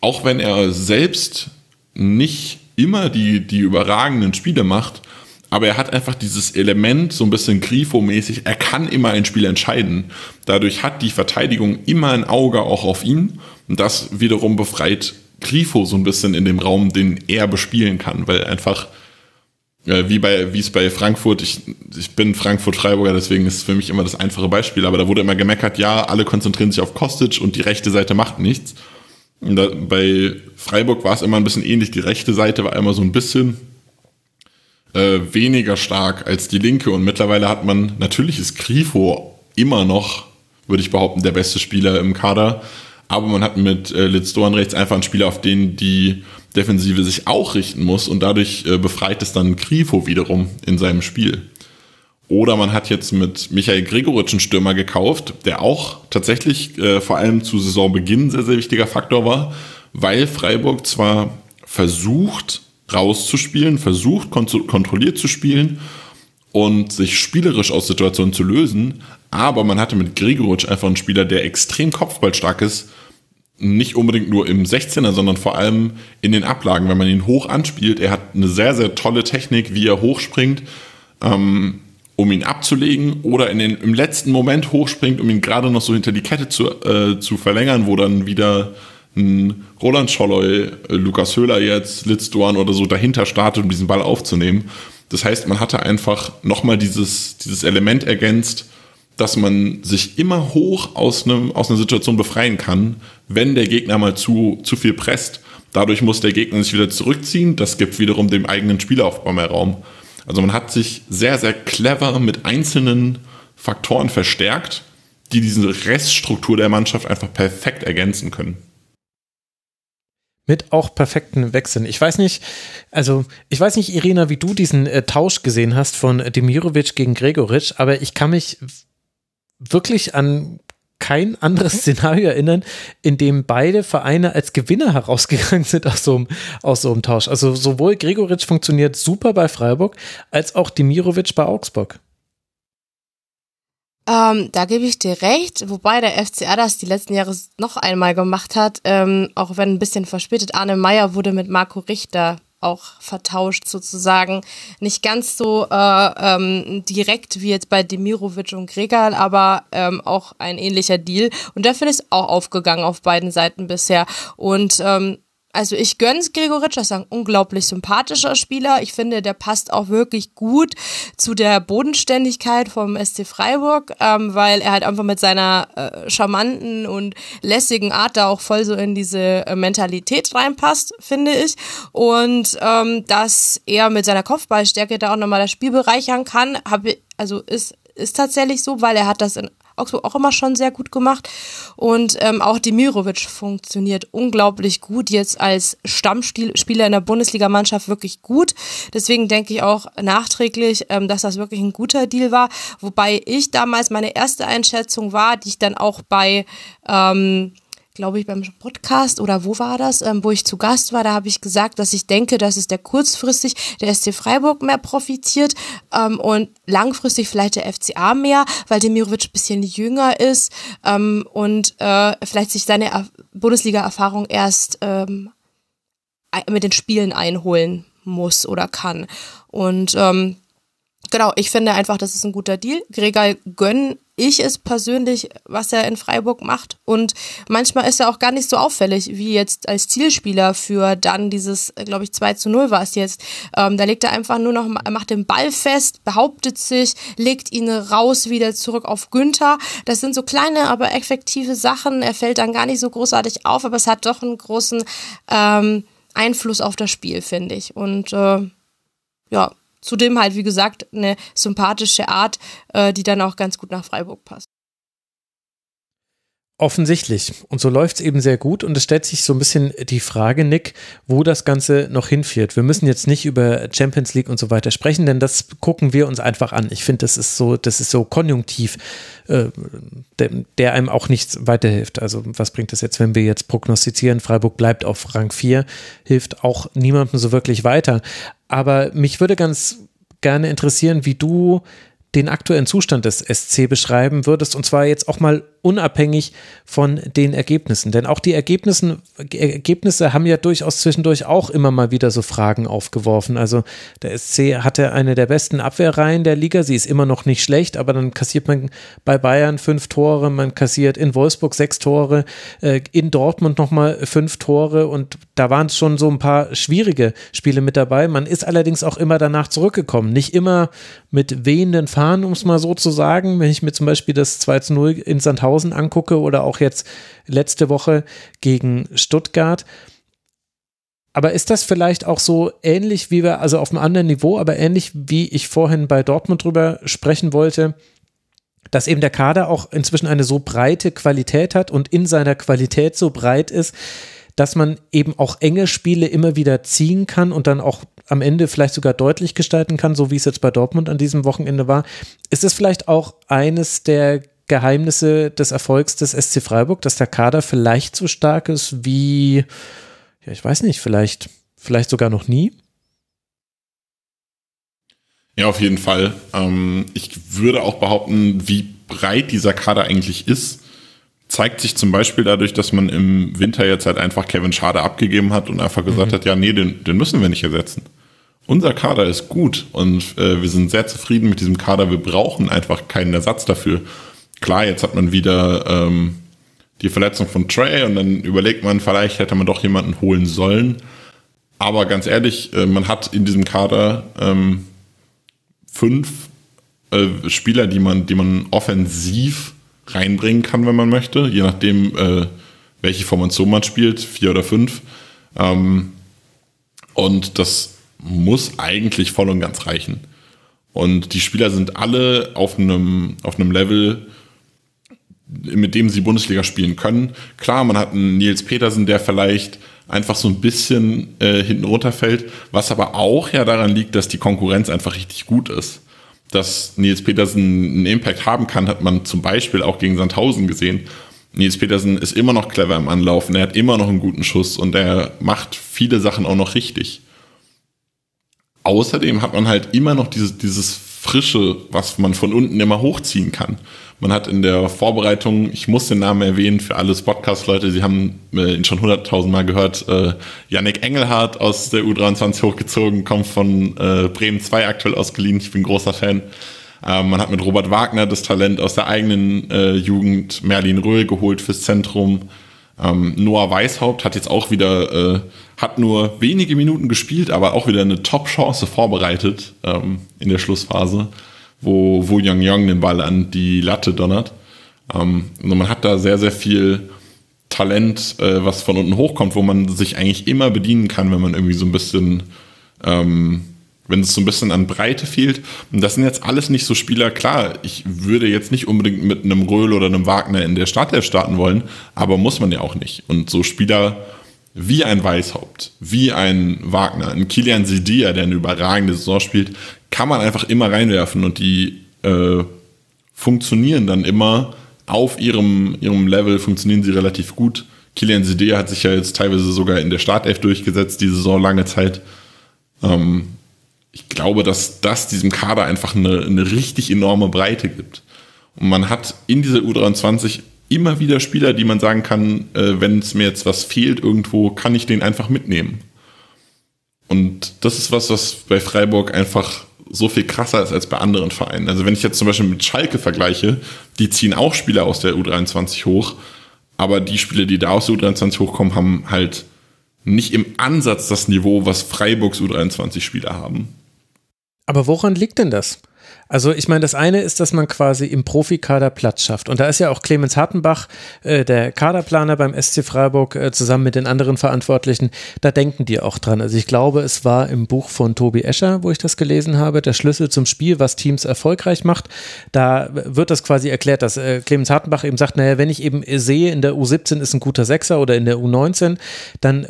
auch wenn er selbst nicht immer die, die überragenden Spiele macht, aber er hat einfach dieses Element so ein bisschen Grifo-mäßig. Er kann immer ein Spiel entscheiden. Dadurch hat die Verteidigung immer ein Auge auch auf ihn. Und das wiederum befreit Grifo so ein bisschen in dem Raum, den er bespielen kann, weil einfach äh, wie bei wie es bei Frankfurt, ich, ich bin Frankfurt-Freiburger, deswegen ist es für mich immer das einfache Beispiel, aber da wurde immer gemeckert, ja, alle konzentrieren sich auf Kostic und die rechte Seite macht nichts. Und da, bei Freiburg war es immer ein bisschen ähnlich, die rechte Seite war immer so ein bisschen äh, weniger stark als die linke. Und mittlerweile hat man, natürlich ist Grifo immer noch, würde ich behaupten, der beste Spieler im Kader, aber man hat mit äh, Litz Dorn rechts einfach einen Spieler, auf den die Defensive sich auch richten muss. Und dadurch äh, befreit es dann Grifo wiederum in seinem Spiel. Oder man hat jetzt mit Michael Gregoritsch einen Stürmer gekauft, der auch tatsächlich äh, vor allem zu Saisonbeginn sehr, sehr wichtiger Faktor war, weil Freiburg zwar versucht rauszuspielen, versucht kont kontrolliert zu spielen und sich spielerisch aus Situationen zu lösen, aber man hatte mit Gregoritsch einfach einen Spieler, der extrem kopfballstark ist nicht unbedingt nur im 16er, sondern vor allem in den Ablagen, wenn man ihn hoch anspielt. Er hat eine sehr, sehr tolle Technik, wie er hochspringt, ähm, um ihn abzulegen oder in den, im letzten Moment hochspringt, um ihn gerade noch so hinter die Kette zu, äh, zu verlängern, wo dann wieder ein Roland Scholloy, äh, Lukas Höhler jetzt, Litz Duan oder so dahinter startet, um diesen Ball aufzunehmen. Das heißt, man hatte einfach nochmal dieses, dieses Element ergänzt, dass man sich immer hoch aus, einem, aus einer Situation befreien kann, wenn der Gegner mal zu, zu viel presst. Dadurch muss der Gegner sich wieder zurückziehen. Das gibt wiederum dem eigenen Spielaufbau mehr Raum. Also man hat sich sehr, sehr clever mit einzelnen Faktoren verstärkt, die diese Reststruktur der Mannschaft einfach perfekt ergänzen können mit auch perfekten Wechseln. Ich weiß nicht, also ich weiß nicht, Irina, wie du diesen äh, Tausch gesehen hast von Demirovic gegen Gregoritsch, aber ich kann mich wirklich an kein anderes Szenario erinnern, in dem beide Vereine als Gewinner herausgegangen sind aus so einem, aus so einem Tausch. Also sowohl Gregoritsch funktioniert super bei Freiburg, als auch Demirovic bei Augsburg. Ähm, da gebe ich dir recht, wobei der FCR das die letzten Jahre noch einmal gemacht hat, ähm, auch wenn ein bisschen verspätet. Arne Meyer wurde mit Marco Richter auch vertauscht sozusagen. Nicht ganz so äh, ähm, direkt wie jetzt bei Demirovic und Gregal, aber ähm, auch ein ähnlicher Deal. Und finde ich auch aufgegangen auf beiden Seiten bisher. Und ähm, also ich gönn's Gregoritsch, ist ein unglaublich sympathischer Spieler. Ich finde, der passt auch wirklich gut zu der Bodenständigkeit vom SC Freiburg, ähm, weil er halt einfach mit seiner äh, charmanten und lässigen Art da auch voll so in diese äh, Mentalität reinpasst, finde ich. Und ähm, dass er mit seiner Kopfballstärke da auch nochmal das Spiel bereichern kann, habe also ist ist tatsächlich so, weil er hat das in Augsburg auch immer schon sehr gut gemacht. Und ähm, auch Demirovic funktioniert unglaublich gut, jetzt als Stammspieler in der Bundesligamannschaft wirklich gut. Deswegen denke ich auch nachträglich, ähm, dass das wirklich ein guter Deal war. Wobei ich damals meine erste Einschätzung war, die ich dann auch bei ähm, glaube ich, beim Podcast oder wo war das, ähm, wo ich zu Gast war, da habe ich gesagt, dass ich denke, dass es der kurzfristig der SC Freiburg mehr profitiert ähm, und langfristig vielleicht der FCA mehr, weil Demirovic ein bisschen jünger ist ähm, und äh, vielleicht sich seine Bundesliga-Erfahrung erst ähm, mit den Spielen einholen muss oder kann. Und ähm, genau, ich finde einfach, das ist ein guter Deal. Gregal gönn ich es persönlich, was er in Freiburg macht. Und manchmal ist er auch gar nicht so auffällig, wie jetzt als Zielspieler für dann dieses, glaube ich, 2 zu 0 war es jetzt. Ähm, da legt er einfach nur noch, er macht den Ball fest, behauptet sich, legt ihn raus wieder zurück auf Günther. Das sind so kleine, aber effektive Sachen. Er fällt dann gar nicht so großartig auf, aber es hat doch einen großen ähm, Einfluss auf das Spiel, finde ich. Und äh, ja, Zudem halt, wie gesagt, eine sympathische Art, äh, die dann auch ganz gut nach Freiburg passt. Offensichtlich. Und so läuft es eben sehr gut. Und es stellt sich so ein bisschen die Frage, Nick, wo das Ganze noch hinführt. Wir müssen jetzt nicht über Champions League und so weiter sprechen, denn das gucken wir uns einfach an. Ich finde, das ist so, das ist so konjunktiv, äh, der, der, einem auch nichts weiterhilft. Also was bringt das jetzt, wenn wir jetzt prognostizieren, Freiburg bleibt auf Rang 4, hilft auch niemandem so wirklich weiter. Aber mich würde ganz gerne interessieren, wie du den aktuellen Zustand des SC beschreiben würdest. Und zwar jetzt auch mal unabhängig von den Ergebnissen. Denn auch die Ergebnissen, Ergebnisse haben ja durchaus zwischendurch auch immer mal wieder so Fragen aufgeworfen. Also der SC hatte eine der besten Abwehrreihen der Liga. Sie ist immer noch nicht schlecht, aber dann kassiert man bei Bayern fünf Tore, man kassiert in Wolfsburg sechs Tore, äh, in Dortmund nochmal fünf Tore und da waren schon so ein paar schwierige Spiele mit dabei. Man ist allerdings auch immer danach zurückgekommen. Nicht immer mit wehenden Fahnen, um es mal so zu sagen. Wenn ich mir zum Beispiel das 2 zu 0 in Sandhausen angucke oder auch jetzt letzte Woche gegen Stuttgart. Aber ist das vielleicht auch so ähnlich wie wir, also auf einem anderen Niveau, aber ähnlich wie ich vorhin bei Dortmund drüber sprechen wollte, dass eben der Kader auch inzwischen eine so breite Qualität hat und in seiner Qualität so breit ist, dass man eben auch enge Spiele immer wieder ziehen kann und dann auch am Ende vielleicht sogar deutlich gestalten kann, so wie es jetzt bei Dortmund an diesem Wochenende war. Ist es vielleicht auch eines der Geheimnisse des Erfolgs des SC Freiburg, dass der Kader vielleicht so stark ist wie, ja, ich weiß nicht, vielleicht, vielleicht sogar noch nie? Ja, auf jeden Fall. Ähm, ich würde auch behaupten, wie breit dieser Kader eigentlich ist, zeigt sich zum Beispiel dadurch, dass man im Winter jetzt halt einfach Kevin Schade abgegeben hat und einfach gesagt mhm. hat, ja, nee, den, den müssen wir nicht ersetzen. Unser Kader ist gut und äh, wir sind sehr zufrieden mit diesem Kader. Wir brauchen einfach keinen Ersatz dafür klar, jetzt hat man wieder ähm, die Verletzung von Trey und dann überlegt man, vielleicht hätte man doch jemanden holen sollen. Aber ganz ehrlich, äh, man hat in diesem Kader ähm, fünf äh, Spieler, die man, die man offensiv reinbringen kann, wenn man möchte, je nachdem, äh, welche Formation man spielt, vier oder fünf. Ähm, und das muss eigentlich voll und ganz reichen. Und die Spieler sind alle auf einem, auf einem Level, mit dem sie Bundesliga spielen können. Klar, man hat einen Nils Petersen, der vielleicht einfach so ein bisschen äh, hinten runterfällt, was aber auch ja daran liegt, dass die Konkurrenz einfach richtig gut ist. Dass Nils Petersen einen Impact haben kann, hat man zum Beispiel auch gegen Sandhausen gesehen. Nils Petersen ist immer noch clever im Anlaufen, er hat immer noch einen guten Schuss und er macht viele Sachen auch noch richtig. Außerdem hat man halt immer noch dieses, dieses Frische, was man von unten immer hochziehen kann. Man hat in der Vorbereitung, ich muss den Namen erwähnen für alle Podcast-Leute, Sie haben äh, ihn schon hunderttausend Mal gehört, äh, Yannick Engelhardt aus der U23 hochgezogen, kommt von äh, Bremen 2 aktuell ausgeliehen. Ich bin großer Fan. Äh, man hat mit Robert Wagner das Talent aus der eigenen äh, Jugend, Merlin Röhl geholt fürs Zentrum. Ähm, Noah Weishaupt hat jetzt auch wieder, äh, hat nur wenige Minuten gespielt, aber auch wieder eine Top-Chance vorbereitet ähm, in der Schlussphase wo Wu Yang Yang den Ball an die Latte donnert. Ähm, und man hat da sehr, sehr viel Talent, äh, was von unten hochkommt, wo man sich eigentlich immer bedienen kann, wenn man irgendwie so ein bisschen, ähm, wenn es so ein bisschen an Breite fehlt. Und das sind jetzt alles nicht so Spieler. Klar, ich würde jetzt nicht unbedingt mit einem Röhl oder einem Wagner in der Startelf starten wollen, aber muss man ja auch nicht. Und so Spieler wie ein Weißhaupt, wie ein Wagner, ein Kilian Sidia, der eine überragende Saison spielt, kann man einfach immer reinwerfen und die äh, funktionieren dann immer auf ihrem, ihrem Level, funktionieren sie relativ gut. Kilian Sidia hat sich ja jetzt teilweise sogar in der Startelf durchgesetzt, die Saison lange Zeit. Ähm, ich glaube, dass das diesem Kader einfach eine, eine richtig enorme Breite gibt. Und man hat in dieser U23 immer wieder Spieler, die man sagen kann, äh, wenn es mir jetzt was fehlt irgendwo, kann ich den einfach mitnehmen. Und das ist was, was bei Freiburg einfach so viel krasser ist als bei anderen Vereinen. Also wenn ich jetzt zum Beispiel mit Schalke vergleiche, die ziehen auch Spieler aus der U23 hoch, aber die Spieler, die da aus der U23 hochkommen, haben halt nicht im Ansatz das Niveau, was Freiburgs U23-Spieler haben. Aber woran liegt denn das? Also ich meine, das eine ist, dass man quasi im Profikader Platz schafft. Und da ist ja auch Clemens Hartenbach, äh, der Kaderplaner beim SC Freiburg, äh, zusammen mit den anderen Verantwortlichen, da denken die auch dran. Also ich glaube, es war im Buch von Tobi Escher, wo ich das gelesen habe, der Schlüssel zum Spiel, was Teams erfolgreich macht. Da wird das quasi erklärt, dass äh, Clemens Hartenbach eben sagt, naja, wenn ich eben sehe, in der U17 ist ein guter Sechser oder in der U19, dann,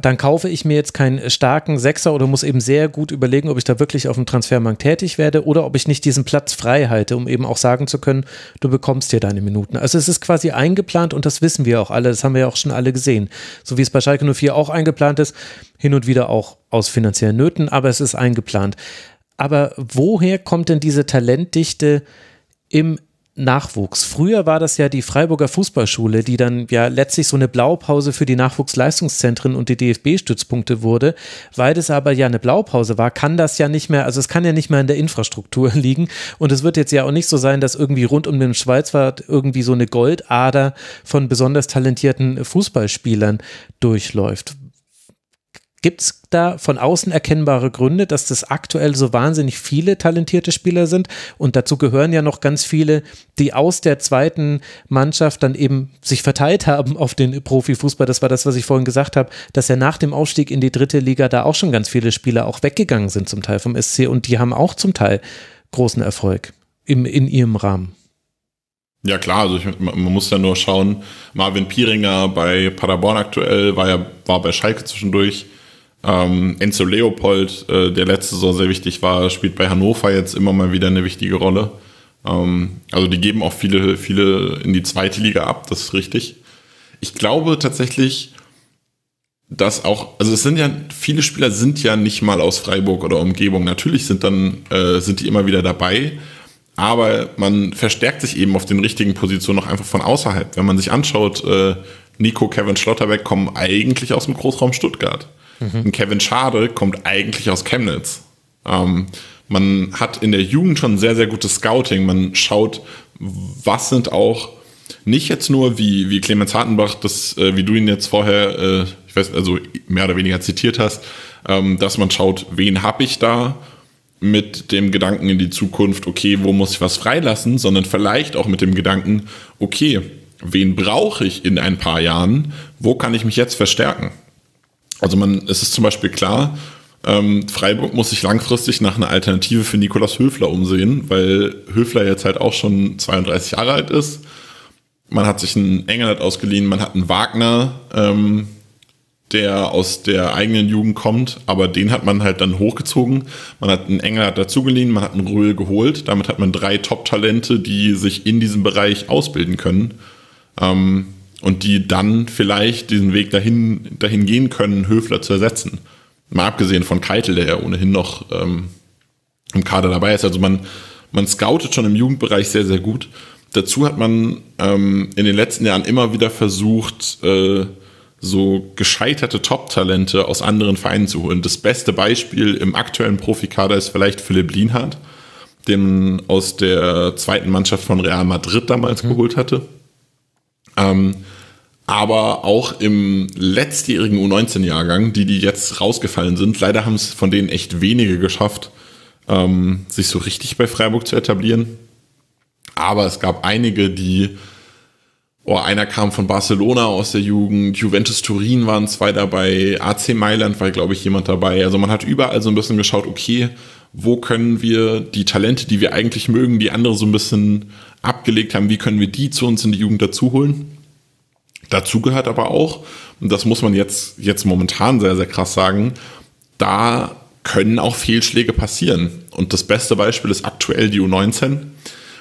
dann kaufe ich mir jetzt keinen starken Sechser oder muss eben sehr gut überlegen, ob ich da wirklich auf dem Transfermarkt tätig werde oder ob ich nicht diesen Platz frei halte, um eben auch sagen zu können, du bekommst hier deine Minuten. Also es ist quasi eingeplant und das wissen wir auch alle, das haben wir ja auch schon alle gesehen. So wie es bei Schalke 04 auch eingeplant ist, hin und wieder auch aus finanziellen Nöten, aber es ist eingeplant. Aber woher kommt denn diese Talentdichte im Nachwuchs. Früher war das ja die Freiburger Fußballschule, die dann ja letztlich so eine Blaupause für die Nachwuchsleistungszentren und die DFB-Stützpunkte wurde. Weil das aber ja eine Blaupause war, kann das ja nicht mehr, also es kann ja nicht mehr in der Infrastruktur [laughs] liegen. Und es wird jetzt ja auch nicht so sein, dass irgendwie rund um den Schweizwald irgendwie so eine Goldader von besonders talentierten Fußballspielern durchläuft. Gibt es da von außen erkennbare Gründe, dass das aktuell so wahnsinnig viele talentierte Spieler sind? Und dazu gehören ja noch ganz viele, die aus der zweiten Mannschaft dann eben sich verteilt haben auf den Profifußball. Das war das, was ich vorhin gesagt habe, dass ja nach dem Aufstieg in die dritte Liga da auch schon ganz viele Spieler auch weggegangen sind, zum Teil vom SC. Und die haben auch zum Teil großen Erfolg im, in ihrem Rahmen. Ja klar, also ich, man muss ja nur schauen, Marvin Pieringer bei Paderborn aktuell, war ja war bei Schalke zwischendurch, ähm, Enzo Leopold, äh, der letzte Saison sehr wichtig war, spielt bei Hannover jetzt immer mal wieder eine wichtige Rolle. Ähm, also die geben auch viele, viele in die zweite Liga ab, das ist richtig. Ich glaube tatsächlich, dass auch, also es sind ja, viele Spieler sind ja nicht mal aus Freiburg oder Umgebung. Natürlich sind dann, äh, sind die immer wieder dabei, aber man verstärkt sich eben auf den richtigen Positionen noch einfach von außerhalb. Wenn man sich anschaut, äh, Nico, Kevin Schlotterbeck kommen eigentlich aus dem Großraum Stuttgart. Mhm. Kevin Schade kommt eigentlich aus Chemnitz. Ähm, man hat in der Jugend schon sehr, sehr gutes Scouting. Man schaut, was sind auch nicht jetzt nur wie, wie Clemens Hartenbach, das, äh, wie du ihn jetzt vorher, äh, ich weiß, also mehr oder weniger zitiert hast, ähm, dass man schaut, wen habe ich da mit dem Gedanken in die Zukunft, okay, wo muss ich was freilassen, sondern vielleicht auch mit dem Gedanken, okay, wen brauche ich in ein paar Jahren, wo kann ich mich jetzt verstärken? Also man, es ist zum Beispiel klar, ähm, Freiburg muss sich langfristig nach einer Alternative für Nikolaus Höfler umsehen, weil Höfler jetzt halt auch schon 32 Jahre alt ist. Man hat sich einen Engelhardt ausgeliehen, man hat einen Wagner, ähm, der aus der eigenen Jugend kommt, aber den hat man halt dann hochgezogen. Man hat einen Engelhardt dazugeliehen, man hat einen Röhl geholt. Damit hat man drei Top-Talente, die sich in diesem Bereich ausbilden können. Ähm, und die dann vielleicht diesen Weg dahin, dahin gehen können, Höfler zu ersetzen. Mal abgesehen von Keitel, der ja ohnehin noch ähm, im Kader dabei ist. Also man, man scoutet schon im Jugendbereich sehr, sehr gut. Dazu hat man ähm, in den letzten Jahren immer wieder versucht, äh, so gescheiterte Top-Talente aus anderen Vereinen zu holen. Das beste Beispiel im aktuellen Profikader ist vielleicht Philipp Lienhardt, den aus der zweiten Mannschaft von Real Madrid damals mhm. geholt hatte. Ähm, aber auch im letztjährigen U19-Jahrgang, die, die jetzt rausgefallen sind, leider haben es von denen echt wenige geschafft, ähm, sich so richtig bei Freiburg zu etablieren. Aber es gab einige, die, oh, einer kam von Barcelona aus der Jugend, Juventus Turin waren zwei dabei, AC Mailand war, glaube ich, jemand dabei. Also man hat überall so ein bisschen geschaut, okay, wo können wir die Talente, die wir eigentlich mögen, die andere so ein bisschen abgelegt haben, wie können wir die zu uns in die Jugend dazu holen? Dazu gehört aber auch, und das muss man jetzt, jetzt momentan sehr, sehr krass sagen, da können auch Fehlschläge passieren. Und das beste Beispiel ist aktuell die U19.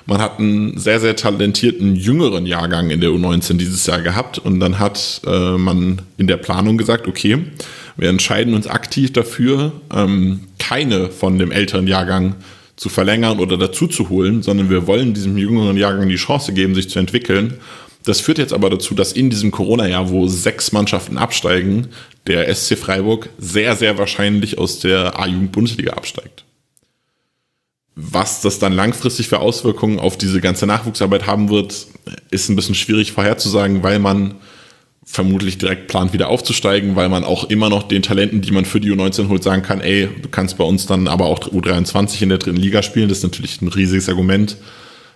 Man hat einen sehr, sehr talentierten jüngeren Jahrgang in der U19 dieses Jahr gehabt und dann hat äh, man in der Planung gesagt, okay, wir entscheiden uns aktiv dafür, ähm, keine von dem älteren Jahrgang zu verlängern oder dazu zu holen, sondern wir wollen diesem jüngeren Jahrgang die Chance geben, sich zu entwickeln. Das führt jetzt aber dazu, dass in diesem Corona-Jahr, wo sechs Mannschaften absteigen, der SC Freiburg sehr, sehr wahrscheinlich aus der A-Jugend-Bundesliga absteigt. Was das dann langfristig für Auswirkungen auf diese ganze Nachwuchsarbeit haben wird, ist ein bisschen schwierig vorherzusagen, weil man vermutlich direkt plant, wieder aufzusteigen, weil man auch immer noch den Talenten, die man für die U19 holt, sagen kann, ey, du kannst bei uns dann aber auch U23 in der dritten Liga spielen. Das ist natürlich ein riesiges Argument,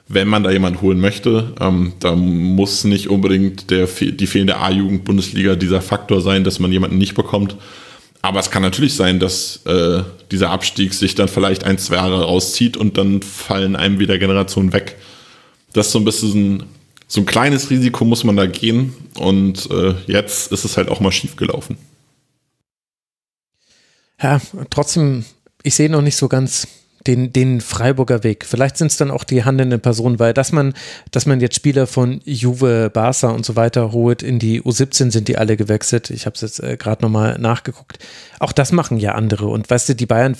wenn man da jemanden holen möchte. Ähm, da muss nicht unbedingt der, die fehlende A-Jugend-Bundesliga dieser Faktor sein, dass man jemanden nicht bekommt. Aber es kann natürlich sein, dass äh, dieser Abstieg sich dann vielleicht ein, zwei Jahre rauszieht und dann fallen einem wieder Generationen weg. Das ist so ein bisschen so ein kleines Risiko muss man da gehen und äh, jetzt ist es halt auch mal schief gelaufen. Ja, trotzdem, ich sehe noch nicht so ganz den, den Freiburger Weg. Vielleicht sind es dann auch die handelnden Personen, weil dass man, dass man jetzt Spieler von Juve, Barca und so weiter holt, in die U17 sind die alle gewechselt. Ich habe es jetzt äh, gerade nochmal nachgeguckt. Auch das machen ja andere. Und weißt du, die Bayern,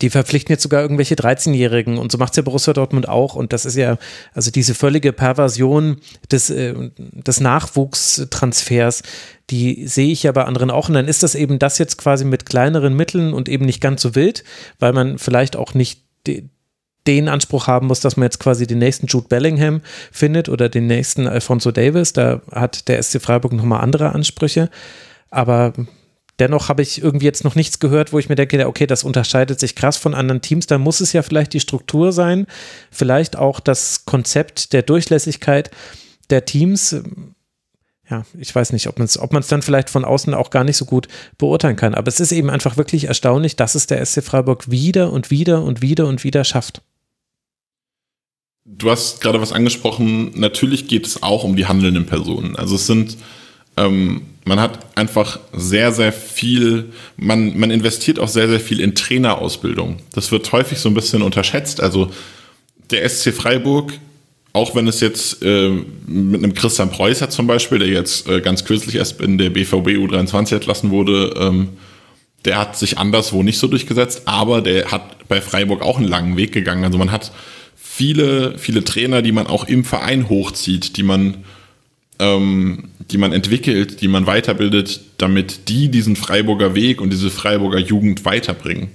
die verpflichten jetzt sogar irgendwelche 13-Jährigen und so macht's ja Borussia Dortmund auch. Und das ist ja, also diese völlige Perversion des, äh, des Nachwuchstransfers, die sehe ich ja bei anderen auch. Und dann ist das eben das jetzt quasi mit kleineren Mitteln und eben nicht ganz so wild, weil man vielleicht auch nicht den Anspruch haben muss, dass man jetzt quasi den nächsten Jude Bellingham findet oder den nächsten Alfonso Davis. Da hat der SC Freiburg nochmal andere Ansprüche. Aber dennoch habe ich irgendwie jetzt noch nichts gehört, wo ich mir denke, okay, das unterscheidet sich krass von anderen Teams. Da muss es ja vielleicht die Struktur sein, vielleicht auch das Konzept der Durchlässigkeit der Teams ja, ich weiß nicht, ob man es ob dann vielleicht von außen auch gar nicht so gut beurteilen kann. Aber es ist eben einfach wirklich erstaunlich, dass es der SC Freiburg wieder und wieder und wieder und wieder schafft. Du hast gerade was angesprochen. Natürlich geht es auch um die handelnden Personen. Also es sind, ähm, man hat einfach sehr, sehr viel, man, man investiert auch sehr, sehr viel in Trainerausbildung. Das wird häufig so ein bisschen unterschätzt. Also der SC Freiburg auch wenn es jetzt äh, mit einem Christian Preußer zum Beispiel, der jetzt äh, ganz kürzlich erst in der BVB U23 entlassen wurde, ähm, der hat sich anderswo nicht so durchgesetzt, aber der hat bei Freiburg auch einen langen Weg gegangen. Also man hat viele, viele Trainer, die man auch im Verein hochzieht, die man, ähm, die man entwickelt, die man weiterbildet, damit die diesen Freiburger Weg und diese Freiburger Jugend weiterbringen.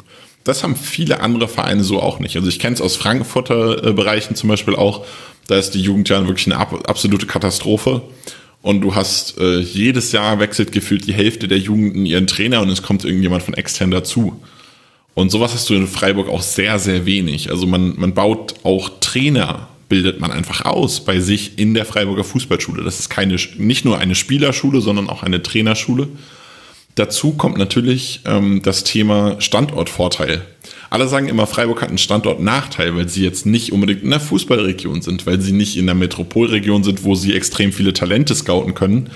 Das haben viele andere Vereine so auch nicht. Also ich kenne es aus Frankfurter äh, Bereichen zum Beispiel auch, da ist die Jugend ja wirklich eine absolute Katastrophe. Und du hast äh, jedes Jahr wechselt gefühlt die Hälfte der Jugenden ihren Trainer und es kommt irgendjemand von extern dazu. Und sowas hast du in Freiburg auch sehr, sehr wenig. Also man, man baut auch Trainer, bildet man einfach aus bei sich in der Freiburger Fußballschule. Das ist keine, nicht nur eine Spielerschule, sondern auch eine Trainerschule. Dazu kommt natürlich ähm, das Thema Standortvorteil. Alle sagen immer, Freiburg hat einen Standortnachteil, weil sie jetzt nicht unbedingt in der Fußballregion sind, weil sie nicht in der Metropolregion sind, wo sie extrem viele Talente scouten können.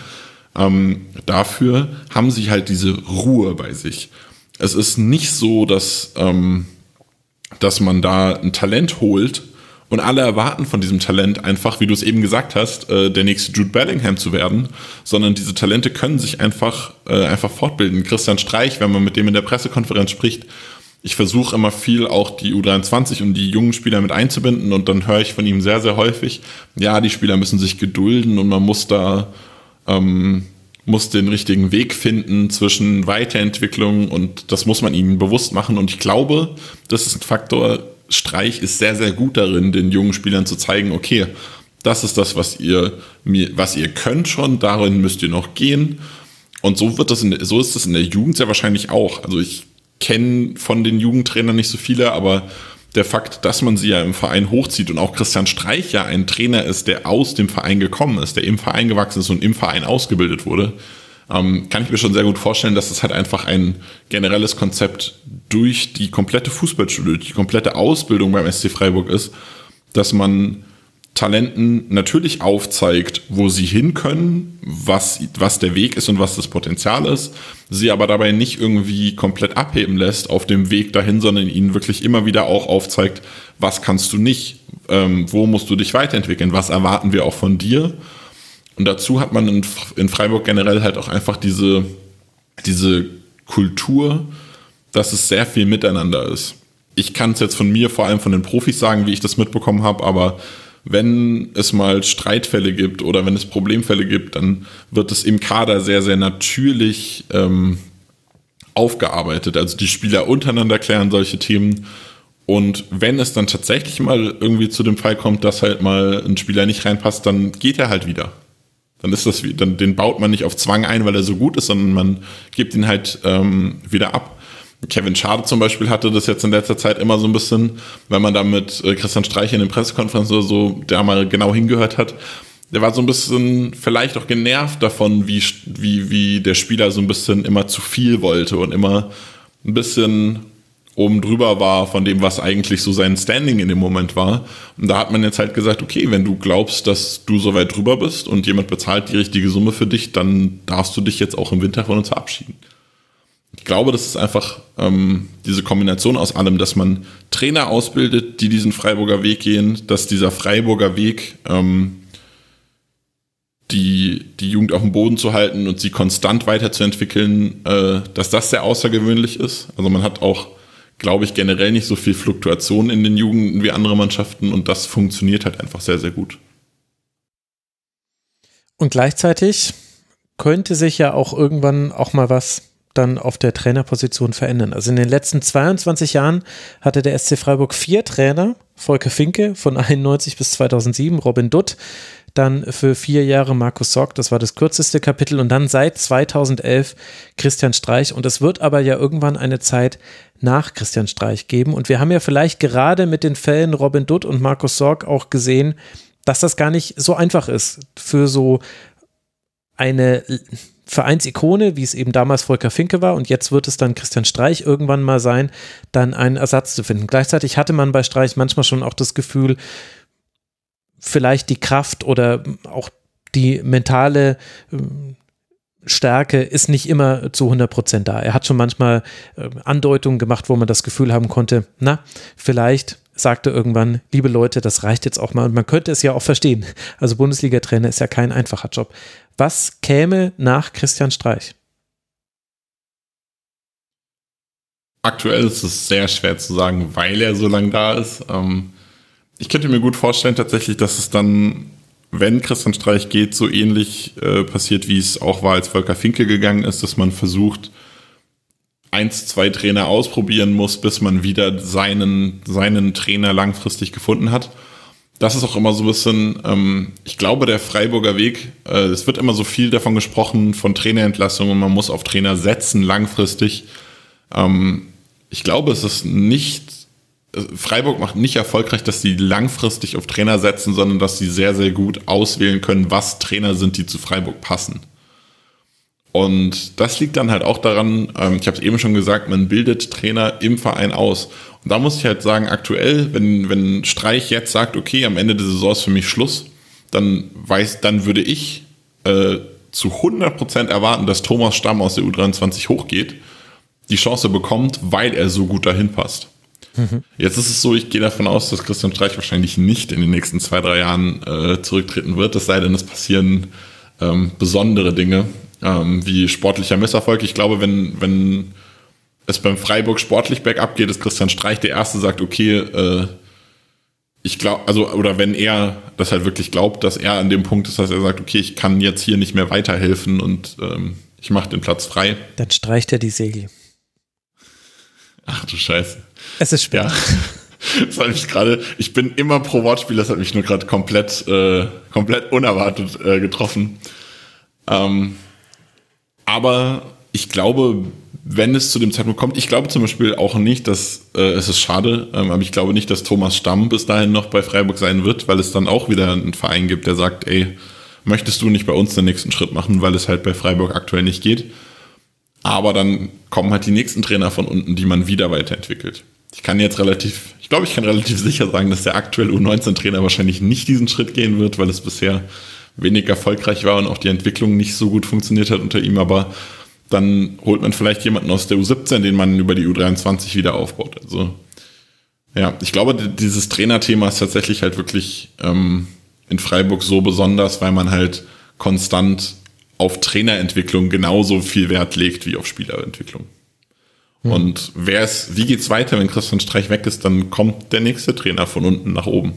Ähm, dafür haben sie halt diese Ruhe bei sich. Es ist nicht so, dass, ähm, dass man da ein Talent holt und alle erwarten von diesem Talent einfach, wie du es eben gesagt hast, äh, der nächste Jude Bellingham zu werden, sondern diese Talente können sich einfach, äh, einfach fortbilden. Christian Streich, wenn man mit dem in der Pressekonferenz spricht, ich versuche immer viel auch die U23 und die jungen Spieler mit einzubinden und dann höre ich von ihm sehr, sehr häufig, ja, die Spieler müssen sich gedulden und man muss da, ähm, muss den richtigen Weg finden zwischen Weiterentwicklung und das muss man ihnen bewusst machen und ich glaube, das ist ein Faktor, Streich ist sehr, sehr gut darin, den jungen Spielern zu zeigen, okay, das ist das, was ihr was ihr könnt schon, darin müsst ihr noch gehen. Und so wird das in, so ist das in der Jugend sehr wahrscheinlich auch. Also ich kenne von den Jugendtrainern nicht so viele, aber der Fakt, dass man sie ja im Verein hochzieht und auch Christian Streich ja ein Trainer ist, der aus dem Verein gekommen ist, der im Verein gewachsen ist und im Verein ausgebildet wurde, ähm, kann ich mir schon sehr gut vorstellen, dass das halt einfach ein generelles Konzept durch die komplette Fußballschule, die komplette Ausbildung beim SC Freiburg ist, dass man Talenten natürlich aufzeigt, wo sie hin können, was, was der Weg ist und was das Potenzial ist, sie aber dabei nicht irgendwie komplett abheben lässt auf dem Weg dahin, sondern ihnen wirklich immer wieder auch aufzeigt, was kannst du nicht, ähm, wo musst du dich weiterentwickeln, was erwarten wir auch von dir. Und dazu hat man in, in Freiburg generell halt auch einfach diese, diese Kultur, dass es sehr viel miteinander ist. Ich kann es jetzt von mir, vor allem von den Profis sagen, wie ich das mitbekommen habe, aber wenn es mal Streitfälle gibt oder wenn es Problemfälle gibt, dann wird es im Kader sehr, sehr natürlich ähm, aufgearbeitet. Also die Spieler untereinander klären solche Themen. Und wenn es dann tatsächlich mal irgendwie zu dem Fall kommt, dass halt mal ein Spieler nicht reinpasst, dann geht er halt wieder. Dann ist das, dann den baut man nicht auf Zwang ein, weil er so gut ist, sondern man gibt ihn halt ähm, wieder ab. Kevin Schade zum Beispiel hatte das jetzt in letzter Zeit immer so ein bisschen, wenn man da mit äh, Christian Streich in den Pressekonferenzen oder so, der mal genau hingehört hat, der war so ein bisschen vielleicht auch genervt davon, wie, wie, wie der Spieler so ein bisschen immer zu viel wollte und immer ein bisschen oben drüber war von dem, was eigentlich so sein Standing in dem Moment war. Und da hat man jetzt halt gesagt, okay, wenn du glaubst, dass du so weit drüber bist und jemand bezahlt die richtige Summe für dich, dann darfst du dich jetzt auch im Winter von uns verabschieden. Ich glaube, das ist einfach ähm, diese Kombination aus allem, dass man Trainer ausbildet, die diesen Freiburger Weg gehen, dass dieser Freiburger Weg ähm, die, die Jugend auf dem Boden zu halten und sie konstant weiterzuentwickeln, äh, dass das sehr außergewöhnlich ist. Also man hat auch, glaube ich, generell nicht so viel Fluktuation in den Jugenden wie andere Mannschaften und das funktioniert halt einfach sehr, sehr gut. Und gleichzeitig könnte sich ja auch irgendwann auch mal was dann auf der Trainerposition verändern. Also in den letzten 22 Jahren hatte der SC Freiburg vier Trainer. Volker Finke von 91 bis 2007, Robin Dutt, dann für vier Jahre Markus Sorg, das war das kürzeste Kapitel und dann seit 2011 Christian Streich und es wird aber ja irgendwann eine Zeit nach Christian Streich geben und wir haben ja vielleicht gerade mit den Fällen Robin Dutt und Markus Sorg auch gesehen, dass das gar nicht so einfach ist für so eine Vereinsikone, wie es eben damals Volker Finke war und jetzt wird es dann Christian Streich irgendwann mal sein, dann einen Ersatz zu finden. Gleichzeitig hatte man bei Streich manchmal schon auch das Gefühl, vielleicht die Kraft oder auch die mentale ähm, Stärke ist nicht immer zu 100 Prozent da. Er hat schon manchmal äh, Andeutungen gemacht, wo man das Gefühl haben konnte, na, vielleicht sagte irgendwann, liebe Leute, das reicht jetzt auch mal. Und man könnte es ja auch verstehen. Also Bundesliga-Trainer ist ja kein einfacher Job. Was käme nach Christian Streich? Aktuell ist es sehr schwer zu sagen, weil er so lange da ist. Ähm, ich könnte mir gut vorstellen tatsächlich, dass es dann, wenn Christian Streich geht, so ähnlich äh, passiert, wie es auch war, als Volker Finke gegangen ist, dass man versucht, eins, zwei Trainer ausprobieren muss, bis man wieder seinen, seinen Trainer langfristig gefunden hat. Das ist auch immer so ein bisschen, ähm, ich glaube, der Freiburger Weg, äh, es wird immer so viel davon gesprochen, von Trainerentlassungen, man muss auf Trainer setzen langfristig. Ähm, ich glaube, es ist nicht, Freiburg macht nicht erfolgreich, dass sie langfristig auf Trainer setzen, sondern dass sie sehr, sehr gut auswählen können, was Trainer sind, die zu Freiburg passen. Und das liegt dann halt auch daran, ähm, ich habe es eben schon gesagt, man bildet Trainer im Verein aus. Und da muss ich halt sagen, aktuell, wenn, wenn Streich jetzt sagt, okay, am Ende der Saison ist für mich Schluss, dann weiß, dann würde ich äh, zu 100% erwarten, dass Thomas Stamm aus der U23 hochgeht, die Chance bekommt, weil er so gut dahin passt. Mhm. Jetzt ist es so, ich gehe davon aus, dass Christian Streich wahrscheinlich nicht in den nächsten zwei, drei Jahren äh, zurücktreten wird, es sei denn, es passieren ähm, besondere Dinge ähm, wie sportlicher Misserfolg. Ich glaube, wenn, wenn es beim Freiburg sportlich bergab geht, ist Christian Streich der Erste, sagt, okay, äh, ich glaube, also, oder wenn er das halt wirklich glaubt, dass er an dem Punkt ist, dass er sagt, okay, ich kann jetzt hier nicht mehr weiterhelfen und ähm, ich mache den Platz frei. Dann streicht er die Segel. Ach du Scheiße. Es ist schwer. Ja. [laughs] Das hat mich gerade, ich bin immer pro Wortspiel, das hat mich nur gerade komplett, äh, komplett unerwartet äh, getroffen. Ähm, aber ich glaube, wenn es zu dem Zeitpunkt kommt, ich glaube zum Beispiel auch nicht, dass äh, es ist schade, ähm, aber ich glaube nicht, dass Thomas Stamm bis dahin noch bei Freiburg sein wird, weil es dann auch wieder einen Verein gibt, der sagt, ey, möchtest du nicht bei uns den nächsten Schritt machen, weil es halt bei Freiburg aktuell nicht geht. Aber dann kommen halt die nächsten Trainer von unten, die man wieder weiterentwickelt. Ich kann jetzt relativ, ich glaube, ich kann relativ sicher sagen, dass der aktuelle U19-Trainer wahrscheinlich nicht diesen Schritt gehen wird, weil es bisher wenig erfolgreich war und auch die Entwicklung nicht so gut funktioniert hat unter ihm, aber dann holt man vielleicht jemanden aus der U17, den man über die U23 wieder aufbaut. Also ja, ich glaube, dieses Trainerthema ist tatsächlich halt wirklich ähm, in Freiburg so besonders, weil man halt konstant auf Trainerentwicklung genauso viel Wert legt wie auf Spielerentwicklung. Hm. Und wer ist, wie geht's weiter, wenn Christian Streich weg ist, dann kommt der nächste Trainer von unten nach oben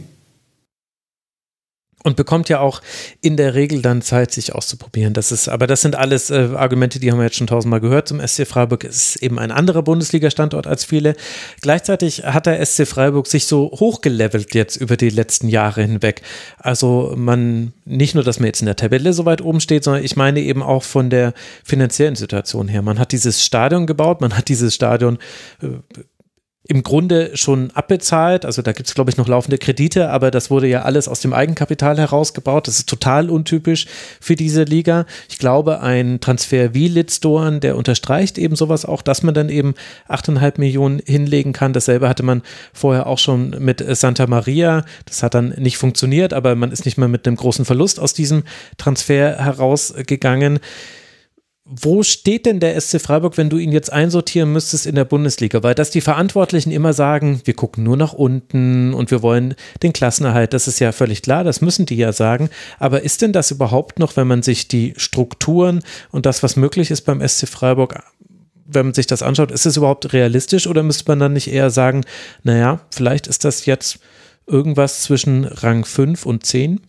und bekommt ja auch in der Regel dann Zeit, sich auszuprobieren. Das ist, aber das sind alles äh, Argumente, die haben wir jetzt schon tausendmal gehört. Zum SC Freiburg ist eben ein anderer Bundesliga-Standort als viele. Gleichzeitig hat der SC Freiburg sich so hochgelevelt jetzt über die letzten Jahre hinweg. Also man, nicht nur, dass man jetzt in der Tabelle so weit oben steht, sondern ich meine eben auch von der finanziellen Situation her. Man hat dieses Stadion gebaut, man hat dieses Stadion äh, im Grunde schon abbezahlt. Also da gibt es, glaube ich, noch laufende Kredite, aber das wurde ja alles aus dem Eigenkapital herausgebaut. Das ist total untypisch für diese Liga. Ich glaube, ein Transfer wie Litzdorn, der unterstreicht eben sowas auch, dass man dann eben 8,5 Millionen hinlegen kann. Dasselbe hatte man vorher auch schon mit Santa Maria. Das hat dann nicht funktioniert, aber man ist nicht mal mit einem großen Verlust aus diesem Transfer herausgegangen wo steht denn der SC Freiburg, wenn du ihn jetzt einsortieren müsstest in der Bundesliga? Weil dass die Verantwortlichen immer sagen, wir gucken nur nach unten und wir wollen den Klassenerhalt, das ist ja völlig klar, das müssen die ja sagen. Aber ist denn das überhaupt noch, wenn man sich die Strukturen und das, was möglich ist beim SC Freiburg, wenn man sich das anschaut, ist es überhaupt realistisch oder müsste man dann nicht eher sagen, naja, vielleicht ist das jetzt irgendwas zwischen Rang 5 und 10?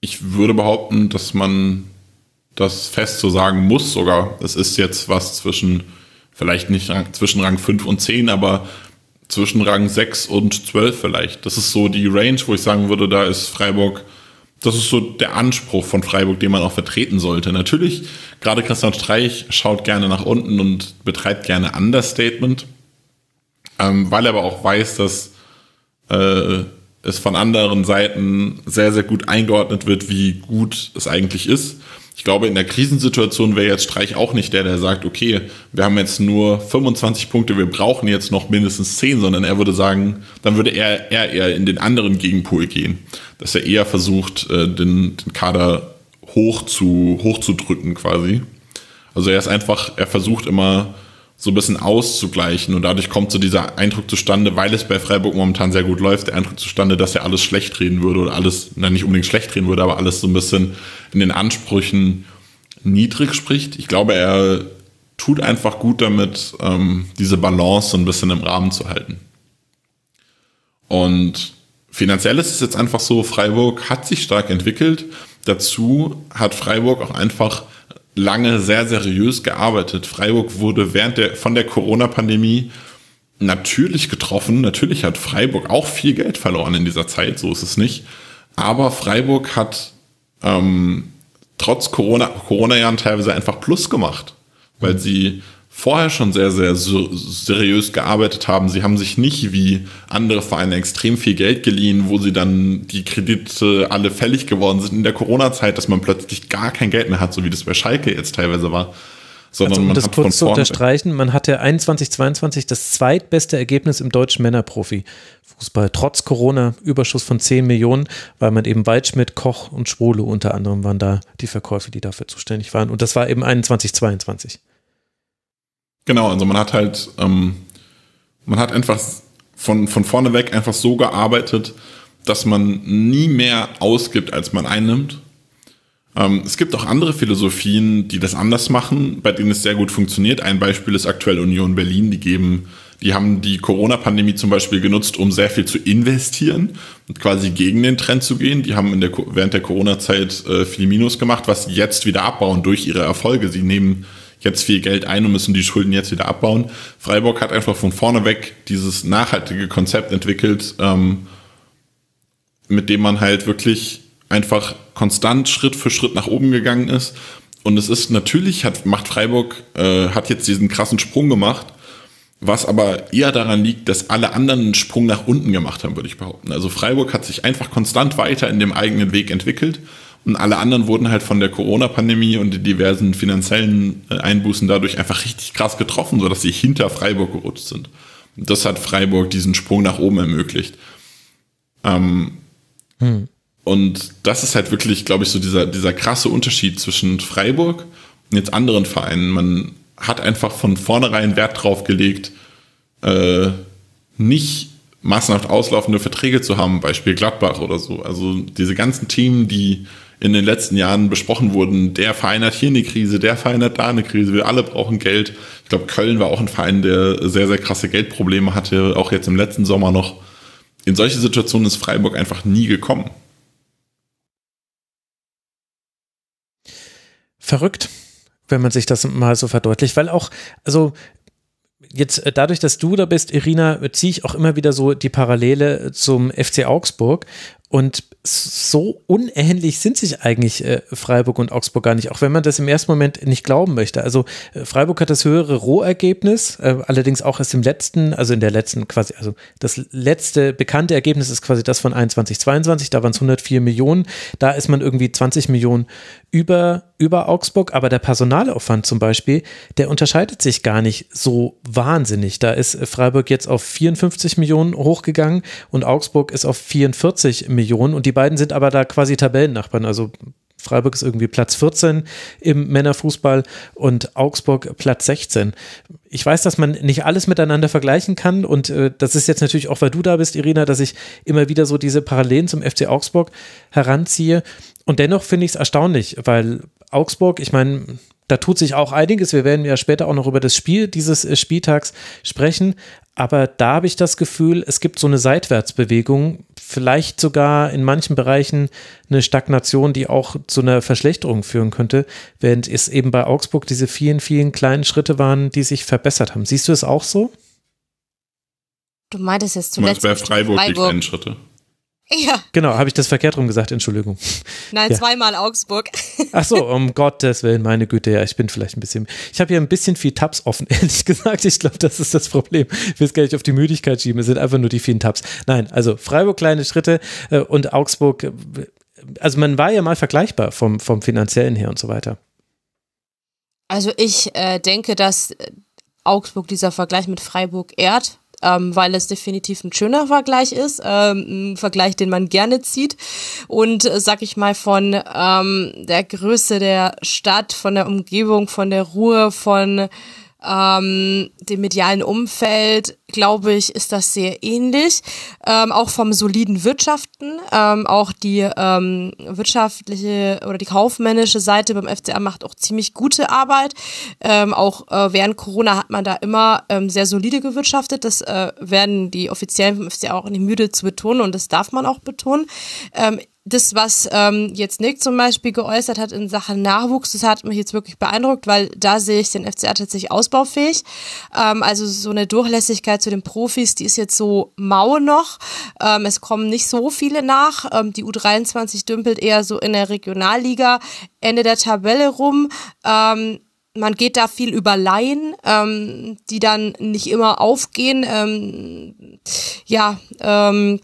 Ich würde behaupten, dass man das fest so sagen muss sogar. Es ist jetzt was zwischen, vielleicht nicht zwischen Rang 5 und 10, aber zwischen Rang 6 und 12 vielleicht. Das ist so die Range, wo ich sagen würde, da ist Freiburg, das ist so der Anspruch von Freiburg, den man auch vertreten sollte. Natürlich, gerade Christian Streich schaut gerne nach unten und betreibt gerne Understatement, ähm, weil er aber auch weiß, dass äh, es von anderen Seiten sehr, sehr gut eingeordnet wird, wie gut es eigentlich ist. Ich glaube, in der Krisensituation wäre jetzt Streich auch nicht der, der sagt, okay, wir haben jetzt nur 25 Punkte, wir brauchen jetzt noch mindestens 10, sondern er würde sagen, dann würde er, er eher in den anderen Gegenpol gehen. Dass er eher versucht, äh, den, den Kader hoch zu, hoch zu drücken quasi. Also er ist einfach, er versucht immer so ein bisschen auszugleichen und dadurch kommt so dieser Eindruck zustande, weil es bei Freiburg momentan sehr gut läuft, der Eindruck zustande, dass er alles schlecht reden würde oder alles, na nicht unbedingt schlecht reden würde, aber alles so ein bisschen in den Ansprüchen niedrig spricht. Ich glaube, er tut einfach gut damit, ähm, diese Balance so ein bisschen im Rahmen zu halten. Und finanziell ist es jetzt einfach so, Freiburg hat sich stark entwickelt. Dazu hat Freiburg auch einfach lange sehr seriös gearbeitet. Freiburg wurde während der, von der Corona-Pandemie natürlich getroffen. Natürlich hat Freiburg auch viel Geld verloren in dieser Zeit, so ist es nicht. Aber Freiburg hat ähm, trotz Corona, Corona-Jahren teilweise einfach Plus gemacht, weil sie vorher schon sehr, sehr seriös gearbeitet haben. Sie haben sich nicht wie andere Vereine extrem viel Geld geliehen, wo sie dann die Kredite alle fällig geworden sind in der Corona-Zeit, dass man plötzlich gar kein Geld mehr hat, so wie das bei Schalke jetzt teilweise war. Sondern also, um man das kurz zu unterstreichen, man hatte 21, 22 das zweitbeste Ergebnis im deutschen Männerprofi-Fußball, trotz Corona, Überschuss von 10 Millionen, weil man eben Waldschmidt, Koch und Schwole unter anderem waren da die Verkäufe, die dafür zuständig waren. Und das war eben 21, 22. Genau, also man hat halt, ähm, man hat einfach von, von vorne weg einfach so gearbeitet, dass man nie mehr ausgibt, als man einnimmt. Ähm, es gibt auch andere Philosophien, die das anders machen, bei denen es sehr gut funktioniert. Ein Beispiel ist aktuell Union Berlin, die geben, die haben die Corona-Pandemie zum Beispiel genutzt, um sehr viel zu investieren und quasi gegen den Trend zu gehen. Die haben in der, während der Corona-Zeit äh, viel Minus gemacht, was jetzt wieder abbauen durch ihre Erfolge. Sie nehmen jetzt viel Geld ein und müssen die Schulden jetzt wieder abbauen. Freiburg hat einfach von vorne weg dieses nachhaltige Konzept entwickelt, ähm, mit dem man halt wirklich einfach konstant Schritt für Schritt nach oben gegangen ist. Und es ist natürlich, hat, macht Freiburg, äh, hat jetzt diesen krassen Sprung gemacht, was aber eher daran liegt, dass alle anderen einen Sprung nach unten gemacht haben, würde ich behaupten. Also Freiburg hat sich einfach konstant weiter in dem eigenen Weg entwickelt und alle anderen wurden halt von der Corona-Pandemie und den diversen finanziellen äh, Einbußen dadurch einfach richtig krass getroffen, sodass sie hinter Freiburg gerutscht sind. Und das hat Freiburg diesen Sprung nach oben ermöglicht. Ähm, hm. Und das ist halt wirklich, glaube ich, so dieser, dieser krasse Unterschied zwischen Freiburg und jetzt anderen Vereinen. Man hat einfach von vornherein Wert drauf gelegt, äh, nicht massenhaft auslaufende Verträge zu haben, Beispiel Gladbach oder so. Also diese ganzen Themen, die in den letzten Jahren besprochen wurden. Der Verein hat hier eine Krise, der Verein hat da eine Krise, wir alle brauchen Geld. Ich glaube, Köln war auch ein Verein, der sehr, sehr krasse Geldprobleme hatte, auch jetzt im letzten Sommer noch. In solche Situationen ist Freiburg einfach nie gekommen. Verrückt, wenn man sich das mal so verdeutlicht, weil auch, also jetzt äh, dadurch, dass du da bist, Irina, ziehe ich auch immer wieder so die Parallele zum FC Augsburg und so unähnlich sind sich eigentlich äh, Freiburg und Augsburg gar nicht, auch wenn man das im ersten Moment nicht glauben möchte. Also äh, Freiburg hat das höhere Rohergebnis, äh, allerdings auch erst im letzten, also in der letzten quasi, also das letzte bekannte Ergebnis ist quasi das von 21, 22, da waren es 104 Millionen, da ist man irgendwie 20 Millionen über, über Augsburg, aber der Personalaufwand zum Beispiel, der unterscheidet sich gar nicht so wahnsinnig. Da ist Freiburg jetzt auf 54 Millionen hochgegangen und Augsburg ist auf 44 Millionen und die beiden sind aber da quasi Tabellennachbarn, also Freiburg ist irgendwie Platz 14 im Männerfußball und Augsburg Platz 16. Ich weiß, dass man nicht alles miteinander vergleichen kann und äh, das ist jetzt natürlich auch, weil du da bist, Irina, dass ich immer wieder so diese Parallelen zum FC Augsburg heranziehe. Und dennoch finde ich es erstaunlich, weil Augsburg, ich meine, da tut sich auch einiges. Wir werden ja später auch noch über das Spiel dieses äh, Spieltags sprechen. Aber da habe ich das Gefühl, es gibt so eine Seitwärtsbewegung, vielleicht sogar in manchen Bereichen eine Stagnation, die auch zu einer Verschlechterung führen könnte, während es eben bei Augsburg diese vielen, vielen kleinen Schritte waren, die sich verbessert haben. Siehst du es auch so? Du meintest jetzt zuletzt. Du meinst bei Freiburg, Freiburg die kleinen Schritte. [laughs] Ja. Genau, habe ich das verkehrt rum gesagt, Entschuldigung. Nein, ja. zweimal Augsburg. Ach so, [laughs] um Gottes Willen, meine Güte, ja, ich bin vielleicht ein bisschen, ich habe hier ein bisschen viel Tabs offen, [laughs] ehrlich gesagt. Ich glaube, das ist das Problem. Ich will es gar nicht auf die Müdigkeit schieben, es sind einfach nur die vielen Tabs. Nein, also Freiburg kleine Schritte äh, und Augsburg, äh, also man war ja mal vergleichbar vom, vom finanziellen her und so weiter. Also ich äh, denke, dass Augsburg dieser Vergleich mit Freiburg ehrt ähm, weil es definitiv ein schöner Vergleich ist, ähm, ein Vergleich, den man gerne zieht. Und äh, sag ich mal von ähm, der Größe der Stadt, von der Umgebung, von der Ruhe, von ähm, dem medialen Umfeld, glaube ich, ist das sehr ähnlich. Ähm, auch vom soliden Wirtschaften, ähm, auch die ähm, wirtschaftliche oder die kaufmännische Seite beim FCA macht auch ziemlich gute Arbeit. Ähm, auch äh, während Corona hat man da immer ähm, sehr solide gewirtschaftet. Das äh, werden die Offiziellen vom FCA auch nicht müde zu betonen und das darf man auch betonen. Ähm, das, was ähm, jetzt Nick zum Beispiel geäußert hat in Sachen Nachwuchs, das hat mich jetzt wirklich beeindruckt, weil da sehe ich den FCA tatsächlich ausbaufähig. Ähm, also so eine Durchlässigkeit zu den Profis, die ist jetzt so mau noch. Ähm, es kommen nicht so viele nach. Ähm, die U23 dümpelt eher so in der Regionalliga Ende der Tabelle rum. Ähm, man geht da viel über Laien, ähm, die dann nicht immer aufgehen. Ähm, ja, ähm,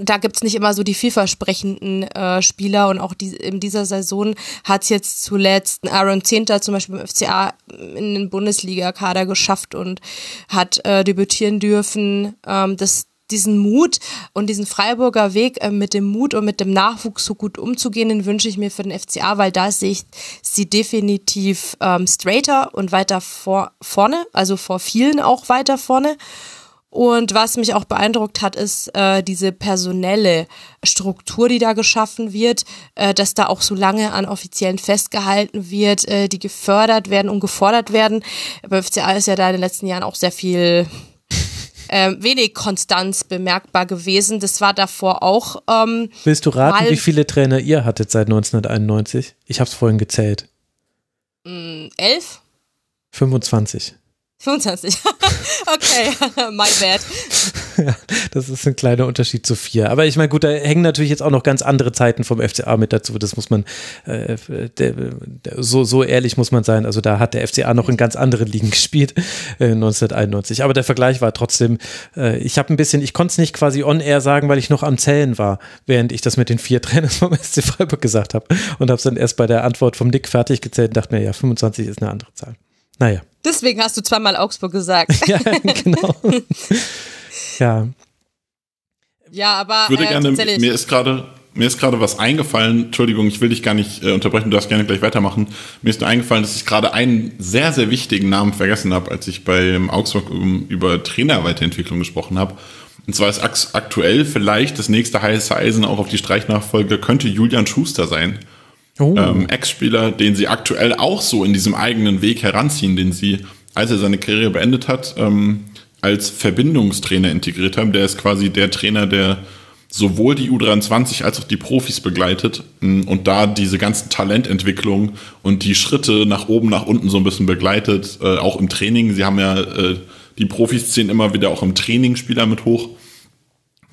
da gibt's nicht immer so die vielversprechenden äh, Spieler und auch die, in dieser Saison hat's jetzt zuletzt Aaron Zehnter zum Beispiel beim FCA in den Bundesliga-Kader geschafft und hat äh, debütieren dürfen. Ähm, das, diesen Mut und diesen Freiburger Weg äh, mit dem Mut und mit dem Nachwuchs so gut umzugehen, den wünsche ich mir für den FCA, weil da sehe ich sie definitiv ähm, straighter und weiter vor, vorne, also vor vielen auch weiter vorne. Und was mich auch beeindruckt hat, ist äh, diese personelle Struktur, die da geschaffen wird, äh, dass da auch so lange an Offiziellen festgehalten wird, äh, die gefördert werden und gefordert werden. Bei FCA ist ja da in den letzten Jahren auch sehr viel äh, wenig Konstanz bemerkbar gewesen. Das war davor auch. Ähm, Willst du raten, wie viele Trainer ihr hattet seit 1991? Ich habe es vorhin gezählt. Elf? 25. 25. [laughs] okay, [laughs] my bad. Das ist ein kleiner Unterschied zu vier. Aber ich meine, gut, da hängen natürlich jetzt auch noch ganz andere Zeiten vom FCA mit dazu. Das muss man, äh, der, der, so, so ehrlich muss man sein. Also da hat der FCA noch in ganz anderen Ligen [laughs] gespielt, äh, 1991. Aber der Vergleich war trotzdem, äh, ich habe ein bisschen, ich konnte es nicht quasi on air sagen, weil ich noch am Zählen war, während ich das mit den vier Trainern vom SC Freiburg gesagt habe. Und habe es dann erst bei der Antwort vom Nick fertig gezählt und dachte mir, ja, 25 ist eine andere Zahl. Naja. Deswegen hast du zweimal Augsburg gesagt. [laughs] ja, genau. [laughs] ja. Ja, aber. Ich würde äh, gerne, mir ist gerade mir ist gerade was eingefallen. Entschuldigung, ich will dich gar nicht äh, unterbrechen, du darfst gerne gleich weitermachen. Mir ist nur eingefallen, dass ich gerade einen sehr, sehr wichtigen Namen vergessen habe, als ich beim Augsburg um, über Trainerweiterentwicklung gesprochen habe. Und zwar ist aktuell vielleicht das nächste heiße Eisen auch auf die Streichnachfolge, könnte Julian Schuster sein. Oh. Ähm, Ex-Spieler, den sie aktuell auch so in diesem eigenen Weg heranziehen, den sie, als er seine Karriere beendet hat, ähm, als Verbindungstrainer integriert haben. Der ist quasi der Trainer, der sowohl die U23 als auch die Profis begleitet mm, und da diese ganzen Talententwicklung und die Schritte nach oben, nach unten so ein bisschen begleitet, äh, auch im Training. Sie haben ja äh, die Profis ziehen immer wieder auch im Training Spieler mit hoch.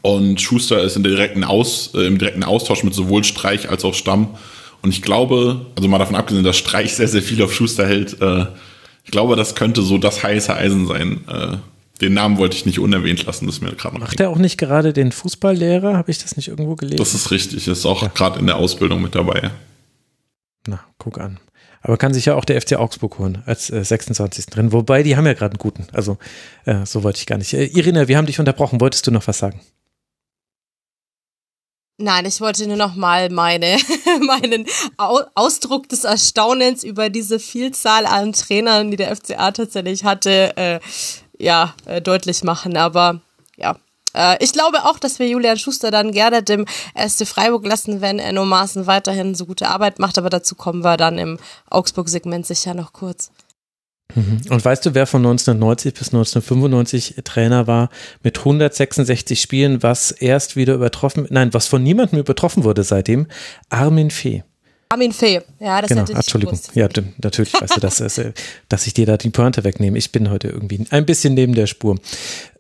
Und Schuster ist in direkten Aus, äh, im direkten Austausch mit sowohl Streich als auch Stamm und ich glaube, also mal davon abgesehen, dass Streich sehr, sehr viel auf Schuster hält, äh, ich glaube, das könnte so das heiße Eisen sein. Äh, den Namen wollte ich nicht unerwähnt lassen, das ist mir gerade noch. Macht er auch nicht gerade den Fußballlehrer? Habe ich das nicht irgendwo gelesen? Das ist richtig, ist auch ja. gerade in der Ausbildung mit dabei. Na, guck an. Aber kann sich ja auch der FC Augsburg holen als äh, 26. drin. Wobei, die haben ja gerade einen guten. Also, äh, so wollte ich gar nicht. Äh, Irina, wir haben dich unterbrochen. Wolltest du noch was sagen? Nein, ich wollte nur noch mal meine, [laughs] meinen Ausdruck des Erstaunens über diese Vielzahl an Trainern, die der FCA tatsächlich hatte, äh, ja, äh, deutlich machen. Aber ja, äh, ich glaube auch, dass wir Julian Schuster dann gerne dem SC Freiburg lassen, wenn Enno Maaßen weiterhin so gute Arbeit macht. Aber dazu kommen wir dann im Augsburg-Segment sicher noch kurz. Mhm. Und weißt du, wer von 1990 bis 1995 Trainer war mit 166 Spielen, was erst wieder übertroffen, nein, was von niemandem übertroffen wurde seitdem? Armin Fee. Armin Fee, ja, das genau, hätte ich Entschuldigung. gewusst. Ja, natürlich weißt du, dass, dass ich dir da die Pointe wegnehme. Ich bin heute irgendwie ein bisschen neben der Spur.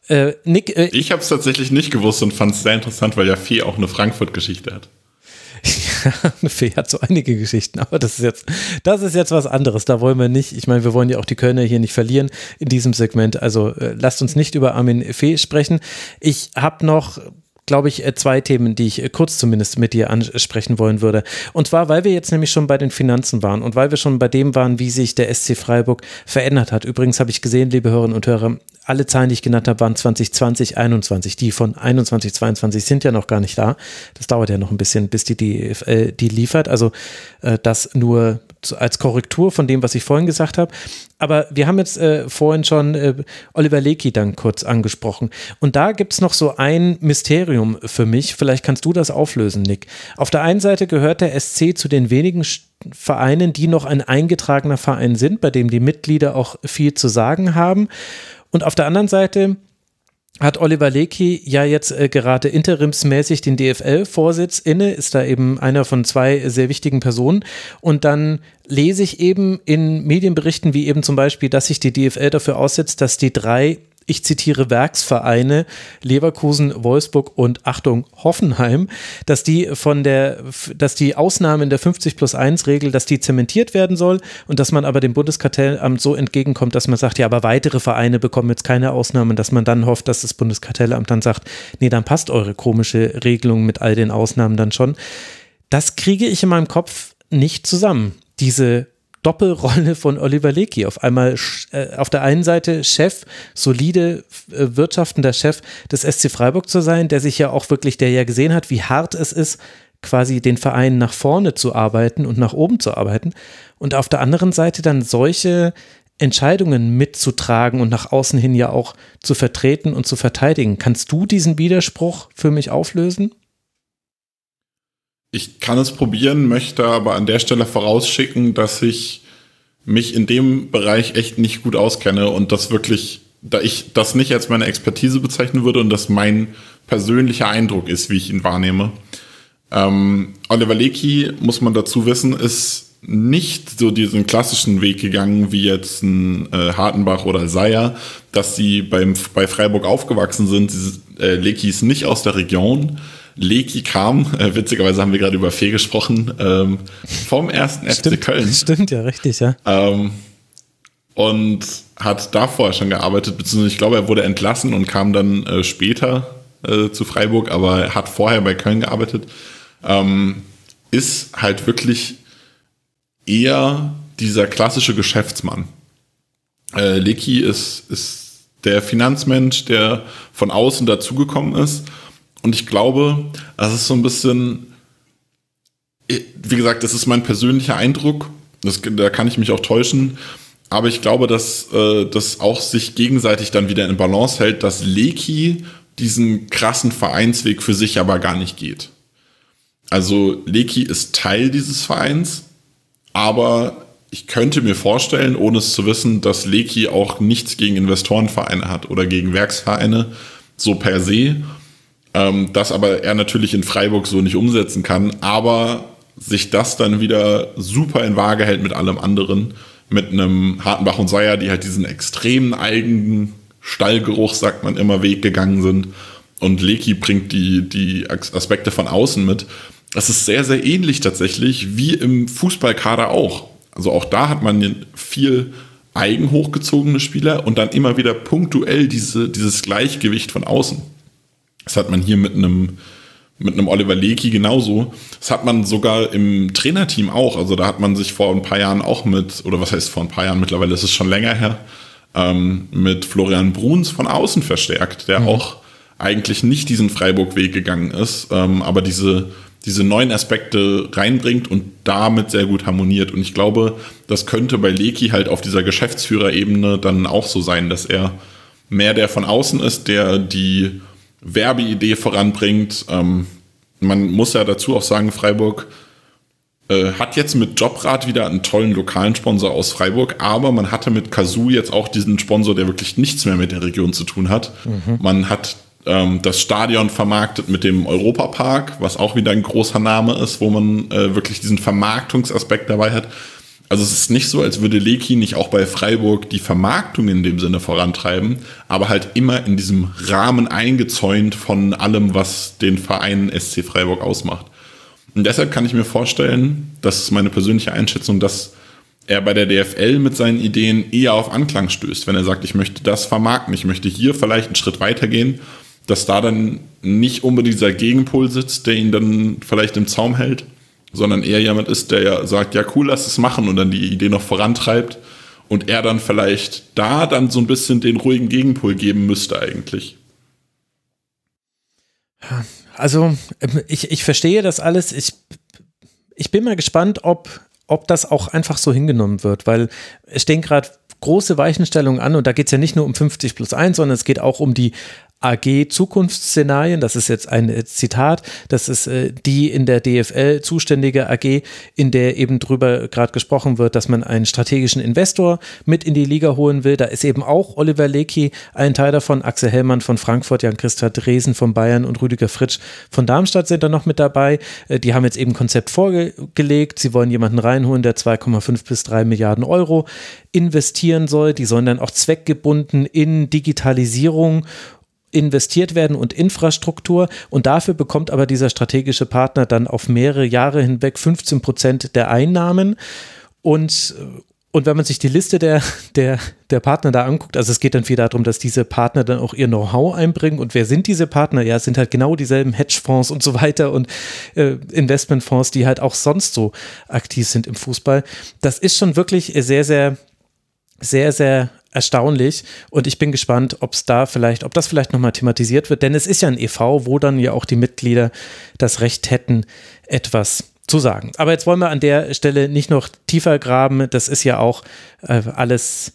Äh, Nick, äh, ich habe es tatsächlich nicht gewusst und fand es sehr interessant, weil ja Fee auch eine Frankfurt-Geschichte hat. [laughs] [laughs] Fee hat so einige Geschichten, aber das ist jetzt, das ist jetzt was anderes. Da wollen wir nicht. Ich meine, wir wollen ja auch die Kölner hier nicht verlieren in diesem Segment. Also äh, lasst uns nicht über Armin Fee sprechen. Ich habe noch glaube ich, äh, zwei Themen, die ich äh, kurz zumindest mit dir ansprechen wollen würde. Und zwar, weil wir jetzt nämlich schon bei den Finanzen waren und weil wir schon bei dem waren, wie sich der SC Freiburg verändert hat. Übrigens habe ich gesehen, liebe Hörerinnen und Hörer, alle Zahlen, die ich genannt habe, waren 2020, 21. Die von 21, 22 sind ja noch gar nicht da. Das dauert ja noch ein bisschen, bis die die, äh, die liefert. Also äh, das nur als Korrektur von dem, was ich vorhin gesagt habe. Aber wir haben jetzt äh, vorhin schon äh, Oliver Lecky dann kurz angesprochen. Und da gibt es noch so ein Mysterium für mich. Vielleicht kannst du das auflösen, Nick. Auf der einen Seite gehört der SC zu den wenigen Vereinen, die noch ein eingetragener Verein sind, bei dem die Mitglieder auch viel zu sagen haben. Und auf der anderen Seite hat Oliver Lecky ja jetzt äh, gerade interimsmäßig den DFL-Vorsitz inne, ist da eben einer von zwei sehr wichtigen Personen. Und dann lese ich eben in Medienberichten, wie eben zum Beispiel, dass sich die DFL dafür aussetzt, dass die drei ich zitiere Werksvereine Leverkusen, Wolfsburg und Achtung Hoffenheim, dass die von der, dass die Ausnahmen der 50 plus 1 Regel, dass die zementiert werden soll und dass man aber dem Bundeskartellamt so entgegenkommt, dass man sagt, ja, aber weitere Vereine bekommen jetzt keine Ausnahmen, dass man dann hofft, dass das Bundeskartellamt dann sagt, nee, dann passt eure komische Regelung mit all den Ausnahmen dann schon. Das kriege ich in meinem Kopf nicht zusammen. Diese Doppelrolle von Oliver Lecky. Auf einmal äh, auf der einen Seite Chef, solide äh, wirtschaftender Chef des SC Freiburg zu sein, der sich ja auch wirklich, der ja gesehen hat, wie hart es ist, quasi den Verein nach vorne zu arbeiten und nach oben zu arbeiten. Und auf der anderen Seite dann solche Entscheidungen mitzutragen und nach außen hin ja auch zu vertreten und zu verteidigen. Kannst du diesen Widerspruch für mich auflösen? Ich kann es probieren, möchte aber an der Stelle vorausschicken, dass ich mich in dem Bereich echt nicht gut auskenne und das wirklich, da ich das nicht als meine Expertise bezeichnen würde und das mein persönlicher Eindruck ist, wie ich ihn wahrnehme. Ähm, Oliver Lecky, muss man dazu wissen, ist nicht so diesen klassischen Weg gegangen wie jetzt ein äh, Hartenbach oder Seyer, dass sie beim, bei Freiburg aufgewachsen sind. Äh, Lecky ist nicht aus der Region, Leki kam, äh, witzigerweise haben wir gerade über Fee gesprochen, ähm, vom ersten FC Köln. [laughs] Stimmt, ja, richtig, ja. Ähm, und hat davor schon gearbeitet, beziehungsweise ich glaube, er wurde entlassen und kam dann äh, später äh, zu Freiburg, aber er hat vorher bei Köln gearbeitet. Ähm, ist halt wirklich eher dieser klassische Geschäftsmann. Äh, Leki ist, ist der Finanzmensch, der von außen dazugekommen ist und ich glaube, das ist so ein bisschen, wie gesagt, das ist mein persönlicher Eindruck. Das, da kann ich mich auch täuschen. Aber ich glaube, dass äh, das auch sich gegenseitig dann wieder in Balance hält, dass Leki diesen krassen Vereinsweg für sich aber gar nicht geht. Also Leki ist Teil dieses Vereins, aber ich könnte mir vorstellen, ohne es zu wissen, dass Leki auch nichts gegen Investorenvereine hat oder gegen Werksvereine, so per se, ähm, das aber er natürlich in Freiburg so nicht umsetzen kann, aber sich das dann wieder super in Waage hält mit allem anderen, mit einem Hartenbach und Seier, die halt diesen extremen eigenen Stallgeruch, sagt man immer, Weg gegangen sind. Und Leki bringt die, die Aspekte von außen mit. Das ist sehr, sehr ähnlich tatsächlich wie im Fußballkader auch. Also auch da hat man viel eigen hochgezogene Spieler und dann immer wieder punktuell diese, dieses Gleichgewicht von außen. Das hat man hier mit einem mit einem Oliver Lecky genauso. Das hat man sogar im Trainerteam auch. Also da hat man sich vor ein paar Jahren auch mit, oder was heißt vor ein paar Jahren, mittlerweile ist es schon länger her, ähm, mit Florian Bruns von außen verstärkt, der mhm. auch eigentlich nicht diesen Freiburg-Weg gegangen ist, ähm, aber diese, diese neuen Aspekte reinbringt und damit sehr gut harmoniert. Und ich glaube, das könnte bei Leki halt auf dieser Geschäftsführerebene dann auch so sein, dass er mehr der von außen ist, der die Werbeidee voranbringt. Ähm, man muss ja dazu auch sagen, Freiburg äh, hat jetzt mit Jobrad wieder einen tollen lokalen Sponsor aus Freiburg, aber man hatte mit Kazoo jetzt auch diesen Sponsor, der wirklich nichts mehr mit der Region zu tun hat. Mhm. Man hat ähm, das Stadion vermarktet mit dem Europapark, was auch wieder ein großer Name ist, wo man äh, wirklich diesen Vermarktungsaspekt dabei hat. Also es ist nicht so, als würde Leki nicht auch bei Freiburg die Vermarktung in dem Sinne vorantreiben, aber halt immer in diesem Rahmen eingezäunt von allem, was den Verein SC Freiburg ausmacht. Und deshalb kann ich mir vorstellen, das ist meine persönliche Einschätzung, dass er bei der DFL mit seinen Ideen eher auf Anklang stößt, wenn er sagt, ich möchte das vermarkten, ich möchte hier vielleicht einen Schritt weitergehen, dass da dann nicht unbedingt dieser Gegenpol sitzt, der ihn dann vielleicht im Zaum hält, sondern eher jemand ist, der ja sagt, ja cool, lass es machen und dann die Idee noch vorantreibt und er dann vielleicht da dann so ein bisschen den ruhigen Gegenpol geben müsste eigentlich. Also ähm, ich, ich verstehe das alles. Ich, ich bin mal gespannt, ob, ob das auch einfach so hingenommen wird, weil es stehen gerade große Weichenstellungen an und da geht es ja nicht nur um 50 plus 1, sondern es geht auch um die AG Zukunftsszenarien, das ist jetzt ein äh, Zitat, das ist äh, die in der DFL zuständige AG, in der eben drüber gerade gesprochen wird, dass man einen strategischen Investor mit in die Liga holen will. Da ist eben auch Oliver Lecky ein Teil davon, Axel Hellmann von Frankfurt, Jan-Christa Dresen von Bayern und Rüdiger Fritsch von Darmstadt sind da noch mit dabei. Äh, die haben jetzt eben Konzept vorgelegt. Sie wollen jemanden reinholen, der 2,5 bis 3 Milliarden Euro investieren soll. Die sollen dann auch zweckgebunden in Digitalisierung investiert werden und Infrastruktur. Und dafür bekommt aber dieser strategische Partner dann auf mehrere Jahre hinweg 15 Prozent der Einnahmen. Und, und wenn man sich die Liste der, der, der Partner da anguckt, also es geht dann viel darum, dass diese Partner dann auch ihr Know-how einbringen. Und wer sind diese Partner? Ja, es sind halt genau dieselben Hedgefonds und so weiter und äh, Investmentfonds, die halt auch sonst so aktiv sind im Fußball. Das ist schon wirklich sehr, sehr, sehr, sehr erstaunlich. Und ich bin gespannt, ob es da vielleicht, ob das vielleicht nochmal thematisiert wird, denn es ist ja ein EV, wo dann ja auch die Mitglieder das Recht hätten, etwas zu sagen. Aber jetzt wollen wir an der Stelle nicht noch tiefer graben, das ist ja auch äh, alles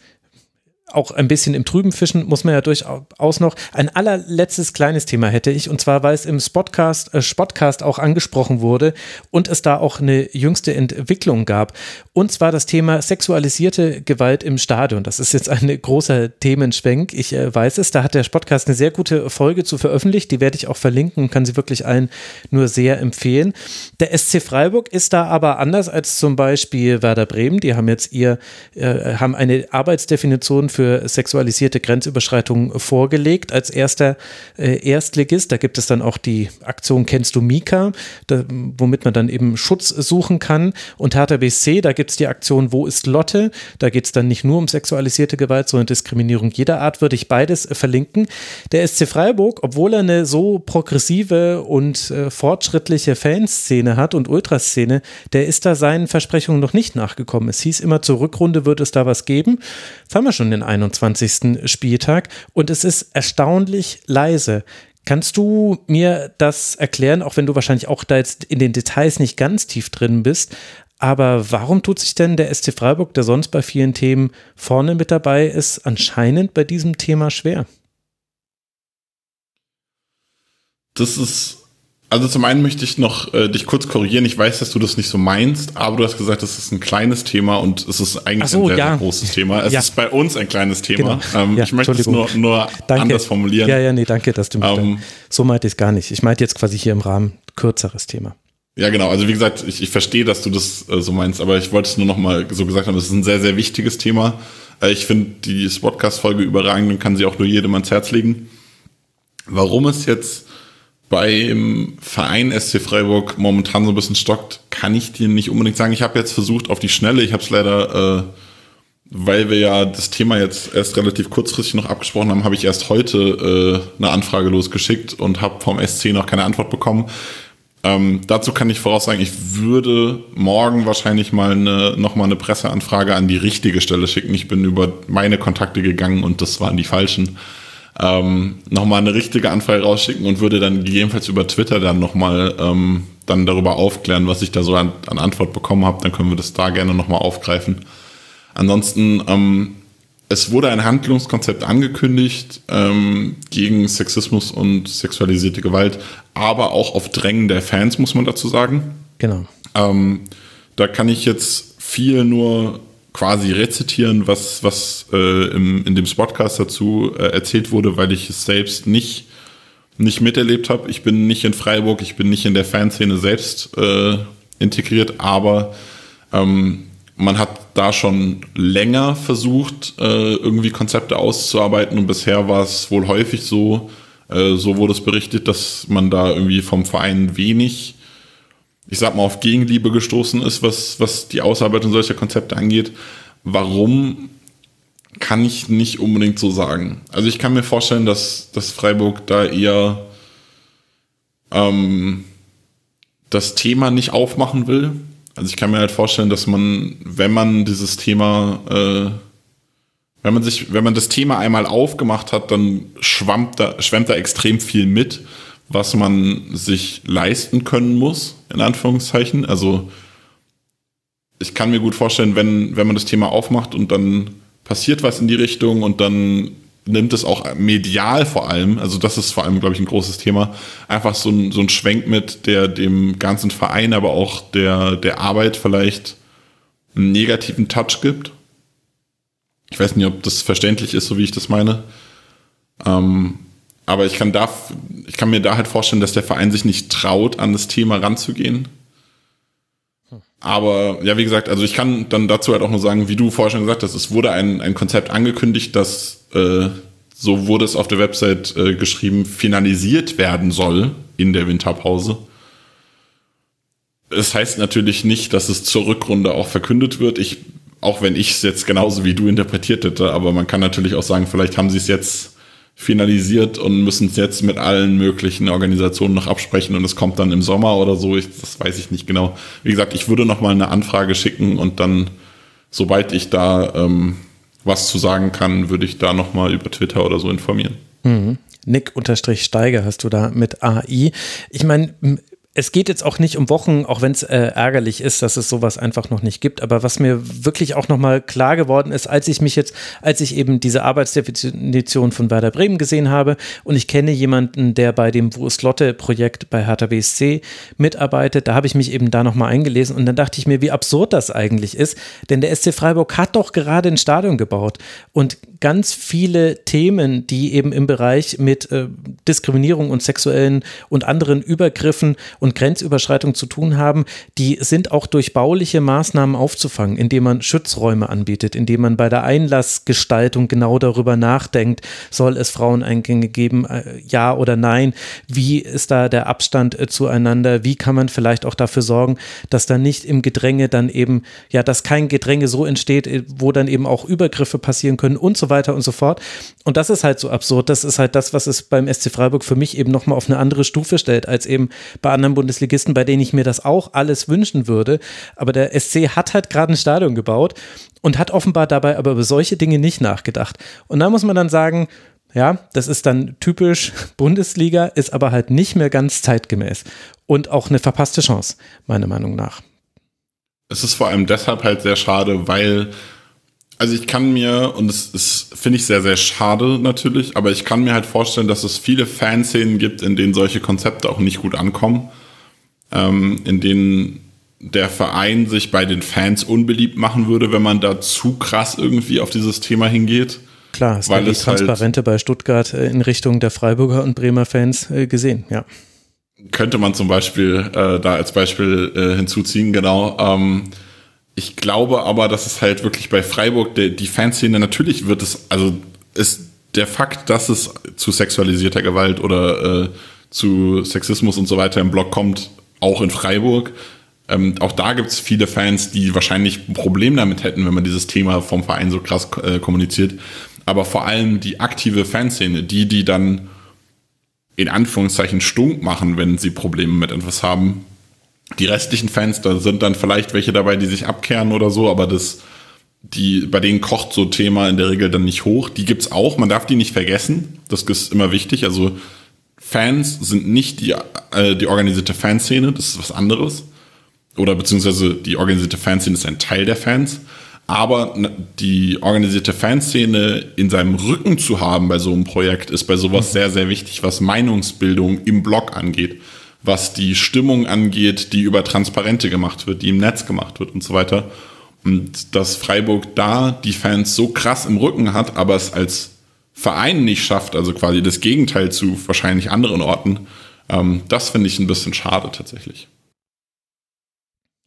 auch ein bisschen im Trüben fischen, muss man ja durchaus noch. Ein allerletztes kleines Thema hätte ich, und zwar, weil es im Spotcast, äh, Spotcast auch angesprochen wurde und es da auch eine jüngste Entwicklung gab. Und zwar das Thema sexualisierte Gewalt im Stadion. Das ist jetzt ein großer Themenschwenk. Ich äh, weiß es. Da hat der Spotcast eine sehr gute Folge zu veröffentlicht. Die werde ich auch verlinken und kann sie wirklich allen nur sehr empfehlen. Der SC Freiburg ist da aber anders als zum Beispiel Werder Bremen. Die haben jetzt ihr, äh, haben eine Arbeitsdefinition für für sexualisierte Grenzüberschreitungen vorgelegt als erster äh, Erstligist. Da gibt es dann auch die Aktion Kennst du Mika, da, womit man dann eben Schutz suchen kann. Und Hertha BSC, da gibt es die Aktion Wo ist Lotte? Da geht es dann nicht nur um sexualisierte Gewalt, sondern Diskriminierung jeder Art, würde ich beides äh, verlinken. Der SC Freiburg, obwohl er eine so progressive und äh, fortschrittliche Fanszene hat und Ultraszene, der ist da seinen Versprechungen noch nicht nachgekommen. Es hieß immer, zur Rückrunde wird es da was geben. Jetzt haben wir schon den 21. Spieltag und es ist erstaunlich leise. Kannst du mir das erklären, auch wenn du wahrscheinlich auch da jetzt in den Details nicht ganz tief drin bist? Aber warum tut sich denn der SC Freiburg, der sonst bei vielen Themen vorne mit dabei ist, anscheinend bei diesem Thema schwer? Das ist also zum einen möchte ich noch äh, dich kurz korrigieren. Ich weiß, dass du das nicht so meinst, aber du hast gesagt, das ist ein kleines Thema und es ist eigentlich so, ein sehr, ja. sehr, großes Thema. Es ja. ist bei uns ein kleines Thema. Genau. Ähm, ja, ich möchte es nur, nur anders formulieren. Ja, ja, nee, danke, dass du mich ähm, So meinte ich es gar nicht. Ich meinte jetzt quasi hier im Rahmen kürzeres Thema. Ja, genau. Also wie gesagt, ich, ich verstehe, dass du das äh, so meinst, aber ich wollte es nur noch mal so gesagt haben, es ist ein sehr, sehr wichtiges Thema. Äh, ich finde die Podcast-Folge überragend und kann sie auch nur jedem ans Herz legen. Warum es jetzt beim Verein SC Freiburg momentan so ein bisschen stockt, kann ich dir nicht unbedingt sagen. Ich habe jetzt versucht auf die Schnelle, ich habe es leider, äh, weil wir ja das Thema jetzt erst relativ kurzfristig noch abgesprochen haben, habe ich erst heute äh, eine Anfrage losgeschickt und habe vom SC noch keine Antwort bekommen. Ähm, dazu kann ich voraussagen, ich würde morgen wahrscheinlich mal eine, noch mal eine Presseanfrage an die richtige Stelle schicken. Ich bin über meine Kontakte gegangen und das waren die falschen. Ähm, nochmal eine richtige Anfrage rausschicken und würde dann gegebenenfalls über Twitter dann nochmal ähm, dann darüber aufklären, was ich da so an, an Antwort bekommen habe. Dann können wir das da gerne nochmal aufgreifen. Ansonsten, ähm, es wurde ein Handlungskonzept angekündigt ähm, gegen Sexismus und sexualisierte Gewalt, aber auch auf Drängen der Fans, muss man dazu sagen. Genau. Ähm, da kann ich jetzt viel nur quasi rezitieren, was, was äh, im, in dem Spotcast dazu äh, erzählt wurde, weil ich es selbst nicht, nicht miterlebt habe. Ich bin nicht in Freiburg, ich bin nicht in der Fanszene selbst äh, integriert, aber ähm, man hat da schon länger versucht, äh, irgendwie Konzepte auszuarbeiten und bisher war es wohl häufig so, äh, so wurde es berichtet, dass man da irgendwie vom Verein wenig ich sag mal, auf Gegenliebe gestoßen ist, was, was die Ausarbeitung solcher Konzepte angeht. Warum kann ich nicht unbedingt so sagen. Also ich kann mir vorstellen, dass, dass Freiburg da eher ähm, das Thema nicht aufmachen will. Also ich kann mir halt vorstellen, dass man, wenn man dieses Thema, äh, wenn man sich, wenn man das Thema einmal aufgemacht hat, dann schwammt da, schwemmt da extrem viel mit was man sich leisten können muss, in Anführungszeichen. Also ich kann mir gut vorstellen, wenn, wenn man das Thema aufmacht und dann passiert was in die Richtung und dann nimmt es auch medial vor allem, also das ist vor allem, glaube ich, ein großes Thema, einfach so ein, so ein Schwenk mit, der dem ganzen Verein, aber auch der, der Arbeit vielleicht einen negativen Touch gibt. Ich weiß nicht, ob das verständlich ist, so wie ich das meine. Ähm, aber ich kann, da, ich kann mir da halt vorstellen, dass der Verein sich nicht traut, an das Thema ranzugehen. Aber ja, wie gesagt, also ich kann dann dazu halt auch nur sagen, wie du vorher schon gesagt hast, es wurde ein, ein Konzept angekündigt, das, äh, so wurde es auf der Website äh, geschrieben, finalisiert werden soll in der Winterpause. Es heißt natürlich nicht, dass es zur Rückrunde auch verkündet wird. Ich, auch wenn ich es jetzt genauso wie du interpretiert hätte, aber man kann natürlich auch sagen, vielleicht haben sie es jetzt finalisiert und müssen es jetzt mit allen möglichen Organisationen noch absprechen und es kommt dann im Sommer oder so. Ich, das weiß ich nicht genau. Wie gesagt, ich würde noch mal eine Anfrage schicken und dann, sobald ich da ähm, was zu sagen kann, würde ich da noch mal über Twitter oder so informieren. Mhm. Nick-Steiger hast du da mit AI. Ich meine, es geht jetzt auch nicht um Wochen, auch wenn es äh, ärgerlich ist, dass es sowas einfach noch nicht gibt. Aber was mir wirklich auch nochmal klar geworden ist, als ich mich jetzt, als ich eben diese Arbeitsdefinition von Werder Bremen gesehen habe und ich kenne jemanden, der bei dem Wurstlotte-Projekt bei Hertha BSC mitarbeitet, da habe ich mich eben da nochmal eingelesen und dann dachte ich mir, wie absurd das eigentlich ist. Denn der SC Freiburg hat doch gerade ein Stadion gebaut und ganz viele Themen, die eben im Bereich mit äh, Diskriminierung und sexuellen und anderen Übergriffen und Grenzüberschreitung zu tun haben, die sind auch durch bauliche Maßnahmen aufzufangen, indem man Schutzräume anbietet, indem man bei der Einlassgestaltung genau darüber nachdenkt, soll es Fraueneingänge geben, äh, ja oder nein, wie ist da der Abstand äh, zueinander, wie kann man vielleicht auch dafür sorgen, dass da nicht im Gedränge dann eben, ja, dass kein Gedränge so entsteht, äh, wo dann eben auch Übergriffe passieren können und so weiter und so fort. Und das ist halt so absurd. Das ist halt das, was es beim SC Freiburg für mich eben nochmal auf eine andere Stufe stellt, als eben bei anderen Bundesligisten, bei denen ich mir das auch alles wünschen würde. Aber der SC hat halt gerade ein Stadion gebaut und hat offenbar dabei aber über solche Dinge nicht nachgedacht. Und da muss man dann sagen, ja, das ist dann typisch [laughs] Bundesliga, ist aber halt nicht mehr ganz zeitgemäß und auch eine verpasste Chance, meiner Meinung nach. Es ist vor allem deshalb halt sehr schade, weil, also ich kann mir, und das ist, finde ich sehr, sehr schade natürlich, aber ich kann mir halt vorstellen, dass es viele Fanszenen gibt, in denen solche Konzepte auch nicht gut ankommen ähm, in denen der Verein sich bei den Fans unbeliebt machen würde, wenn man da zu krass irgendwie auf dieses Thema hingeht. Klar, hast weil die halt Transparente halt bei Stuttgart äh, in Richtung der Freiburger und Bremer Fans äh, gesehen, ja. Könnte man zum Beispiel äh, da als Beispiel äh, hinzuziehen, genau. Ähm, ich glaube aber, dass es halt wirklich bei Freiburg, der, die Fanszene, natürlich wird es, also ist der Fakt, dass es zu sexualisierter Gewalt oder äh, zu Sexismus und so weiter im Blog kommt, auch in Freiburg. Ähm, auch da gibt es viele Fans, die wahrscheinlich ein Problem damit hätten, wenn man dieses Thema vom Verein so krass äh, kommuniziert. Aber vor allem die aktive Fanszene, die, die dann in Anführungszeichen stunk machen, wenn sie Probleme mit etwas haben. Die restlichen Fans, da sind dann vielleicht welche dabei, die sich abkehren oder so, aber das die, bei denen kocht so Thema in der Regel dann nicht hoch. Die gibt's auch, man darf die nicht vergessen. Das ist immer wichtig. Also Fans sind nicht die, äh, die organisierte Fanszene, das ist was anderes. Oder beziehungsweise die organisierte Fanszene ist ein Teil der Fans. Aber die organisierte Fanszene in seinem Rücken zu haben bei so einem Projekt ist bei sowas sehr, sehr wichtig, was Meinungsbildung im Blog angeht, was die Stimmung angeht, die über Transparente gemacht wird, die im Netz gemacht wird und so weiter. Und dass Freiburg da die Fans so krass im Rücken hat, aber es als Verein nicht schafft, also quasi das Gegenteil zu wahrscheinlich anderen Orten, ähm, das finde ich ein bisschen schade tatsächlich.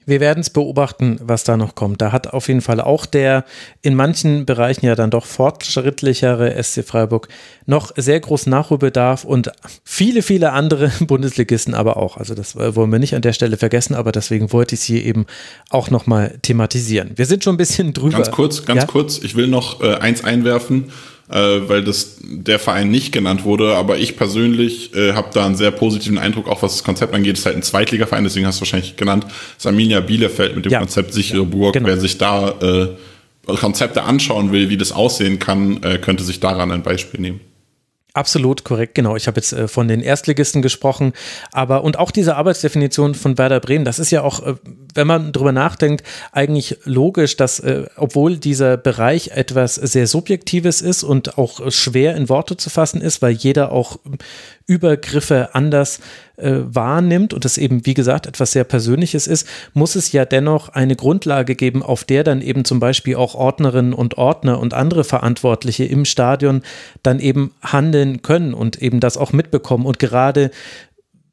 Wir werden es beobachten, was da noch kommt. Da hat auf jeden Fall auch der in manchen Bereichen ja dann doch fortschrittlichere SC Freiburg noch sehr großen Nachholbedarf und viele, viele andere [laughs] Bundesligisten aber auch. Also das wollen wir nicht an der Stelle vergessen, aber deswegen wollte ich es hier eben auch nochmal thematisieren. Wir sind schon ein bisschen drüber. Ganz kurz, ganz ja? kurz. Ich will noch äh, eins einwerfen äh, weil das der Verein nicht genannt wurde. Aber ich persönlich äh, habe da einen sehr positiven Eindruck, auch was das Konzept angeht. Es ist halt ein Zweitligaverein, deswegen hast du wahrscheinlich genannt. Das Arminia Bielefeld mit dem ja. Konzept sichere Burg. Genau. Wer sich da äh, Konzepte anschauen will, wie das aussehen kann, äh, könnte sich daran ein Beispiel nehmen. Absolut korrekt, genau. Ich habe jetzt äh, von den Erstligisten gesprochen, aber und auch diese Arbeitsdefinition von Werder Bremen, das ist ja auch, äh, wenn man drüber nachdenkt, eigentlich logisch, dass äh, obwohl dieser Bereich etwas sehr Subjektives ist und auch schwer in Worte zu fassen ist, weil jeder auch Übergriffe anders äh, wahrnimmt und es eben, wie gesagt, etwas sehr Persönliches ist, muss es ja dennoch eine Grundlage geben, auf der dann eben zum Beispiel auch Ordnerinnen und Ordner und andere Verantwortliche im Stadion dann eben handeln können und eben das auch mitbekommen. Und gerade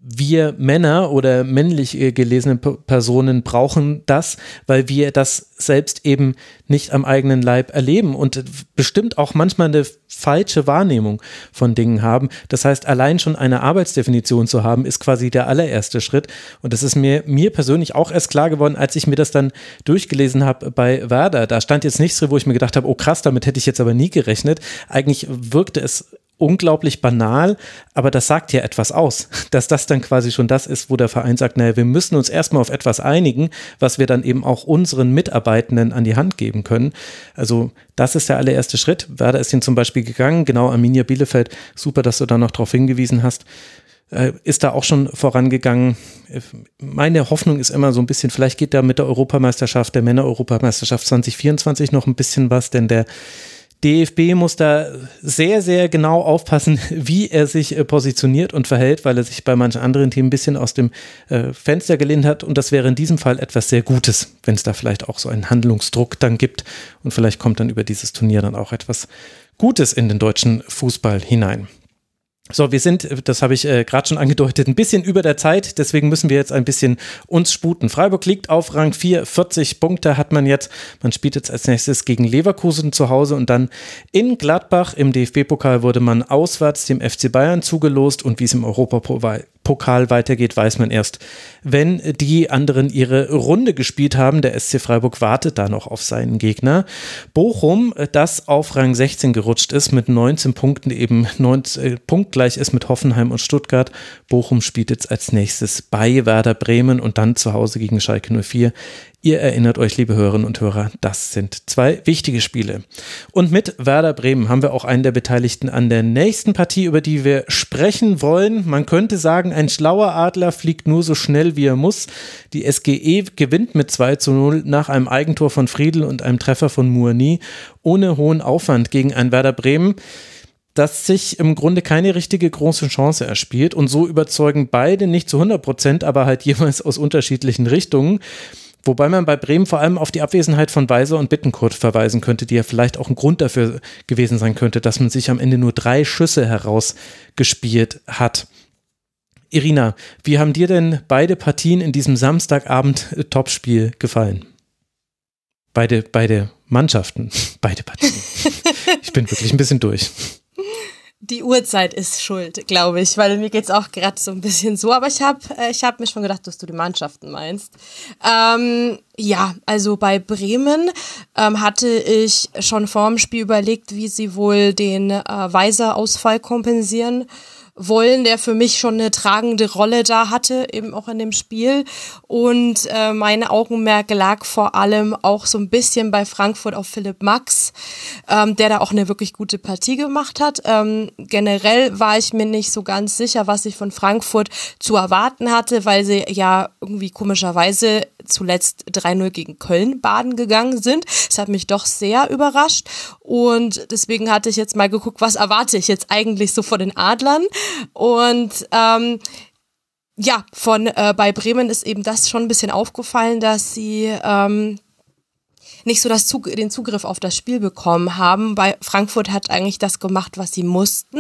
wir Männer oder männlich gelesene Personen brauchen das, weil wir das selbst eben nicht am eigenen Leib erleben und bestimmt auch manchmal eine falsche Wahrnehmung von Dingen haben. Das heißt, allein schon eine Arbeitsdefinition zu haben, ist quasi der allererste Schritt. Und das ist mir, mir persönlich auch erst klar geworden, als ich mir das dann durchgelesen habe bei Werder. Da stand jetzt nichts drin, wo ich mir gedacht habe, oh krass, damit hätte ich jetzt aber nie gerechnet. Eigentlich wirkte es unglaublich banal, aber das sagt ja etwas aus, [laughs] dass das dann quasi schon das ist, wo der Verein sagt, naja, wir müssen uns erstmal auf etwas einigen, was wir dann eben auch unseren Mitarbeitenden an die Hand geben können. Also das ist der allererste Schritt. Werder ist ihn zum Beispiel gegangen, genau Arminia Bielefeld, super, dass du da noch darauf hingewiesen hast äh, ist da auch schon vorangegangen. Meine Hoffnung ist immer so ein bisschen, vielleicht geht da mit der Europameisterschaft, der Männer-Europameisterschaft 2024 noch ein bisschen was, denn der DFB muss da sehr, sehr genau aufpassen, [laughs] wie er sich äh, positioniert und verhält, weil er sich bei manchen anderen Teams ein bisschen aus dem äh, Fenster gelehnt hat. Und das wäre in diesem Fall etwas sehr Gutes, wenn es da vielleicht auch so einen Handlungsdruck dann gibt. Und vielleicht kommt dann über dieses Turnier dann auch etwas Gutes in den deutschen Fußball hinein. So, wir sind, das habe ich äh, gerade schon angedeutet, ein bisschen über der Zeit, deswegen müssen wir jetzt ein bisschen uns sputen. Freiburg liegt auf Rang 4, 40 Punkte hat man jetzt. Man spielt jetzt als nächstes gegen Leverkusen zu Hause und dann in Gladbach. Im DFB-Pokal wurde man auswärts dem FC Bayern zugelost und wie es im Europapokal Pokal weitergeht, weiß man erst, wenn die anderen ihre Runde gespielt haben. Der SC Freiburg wartet da noch auf seinen Gegner. Bochum, das auf Rang 16 gerutscht ist, mit 19 Punkten eben 19, äh, punktgleich ist mit Hoffenheim und Stuttgart. Bochum spielt jetzt als nächstes bei Werder Bremen und dann zu Hause gegen Schalke 04. Ihr erinnert euch, liebe Hörerinnen und Hörer, das sind zwei wichtige Spiele. Und mit Werder Bremen haben wir auch einen der Beteiligten an der nächsten Partie, über die wir sprechen wollen. Man könnte sagen, ein schlauer Adler fliegt nur so schnell, wie er muss. Die SGE gewinnt mit 2 zu 0 nach einem Eigentor von Friedel und einem Treffer von Mourni ohne hohen Aufwand gegen ein Werder Bremen das sich im Grunde keine richtige große Chance erspielt. Und so überzeugen beide nicht zu 100 Prozent, aber halt jeweils aus unterschiedlichen Richtungen. Wobei man bei Bremen vor allem auf die Abwesenheit von Weiser und Bittenkurt verweisen könnte, die ja vielleicht auch ein Grund dafür gewesen sein könnte, dass man sich am Ende nur drei Schüsse herausgespielt hat. Irina, wie haben dir denn beide Partien in diesem Samstagabend-Topspiel gefallen? Beide, beide Mannschaften, [laughs] beide Partien. Ich bin wirklich ein bisschen durch [laughs] die Uhrzeit ist schuld, glaube ich, weil mir geht's auch gerade so ein bisschen so. Aber ich habe äh, ich hab mir schon gedacht, dass du die Mannschaften meinst. Ähm, Ja, also bei Bremen ähm, hatte ich schon vor dem Spiel überlegt, wie sie wohl den äh, Weiser-Ausfall kompensieren wollen, der für mich schon eine tragende Rolle da hatte, eben auch in dem Spiel. Und äh, mein Augenmerk lag vor allem auch so ein bisschen bei Frankfurt auf Philipp Max, ähm, der da auch eine wirklich gute Partie gemacht hat. Ähm, generell war ich mir nicht so ganz sicher, was ich von Frankfurt zu erwarten hatte, weil sie ja irgendwie komischerweise zuletzt 3-0 gegen Köln baden gegangen sind. Das hat mich doch sehr überrascht. Und deswegen hatte ich jetzt mal geguckt, was erwarte ich jetzt eigentlich so von den Adlern. Und ähm, ja, von äh, bei Bremen ist eben das schon ein bisschen aufgefallen, dass sie ähm, nicht so das Zug den Zugriff auf das Spiel bekommen haben. Bei Frankfurt hat eigentlich das gemacht, was sie mussten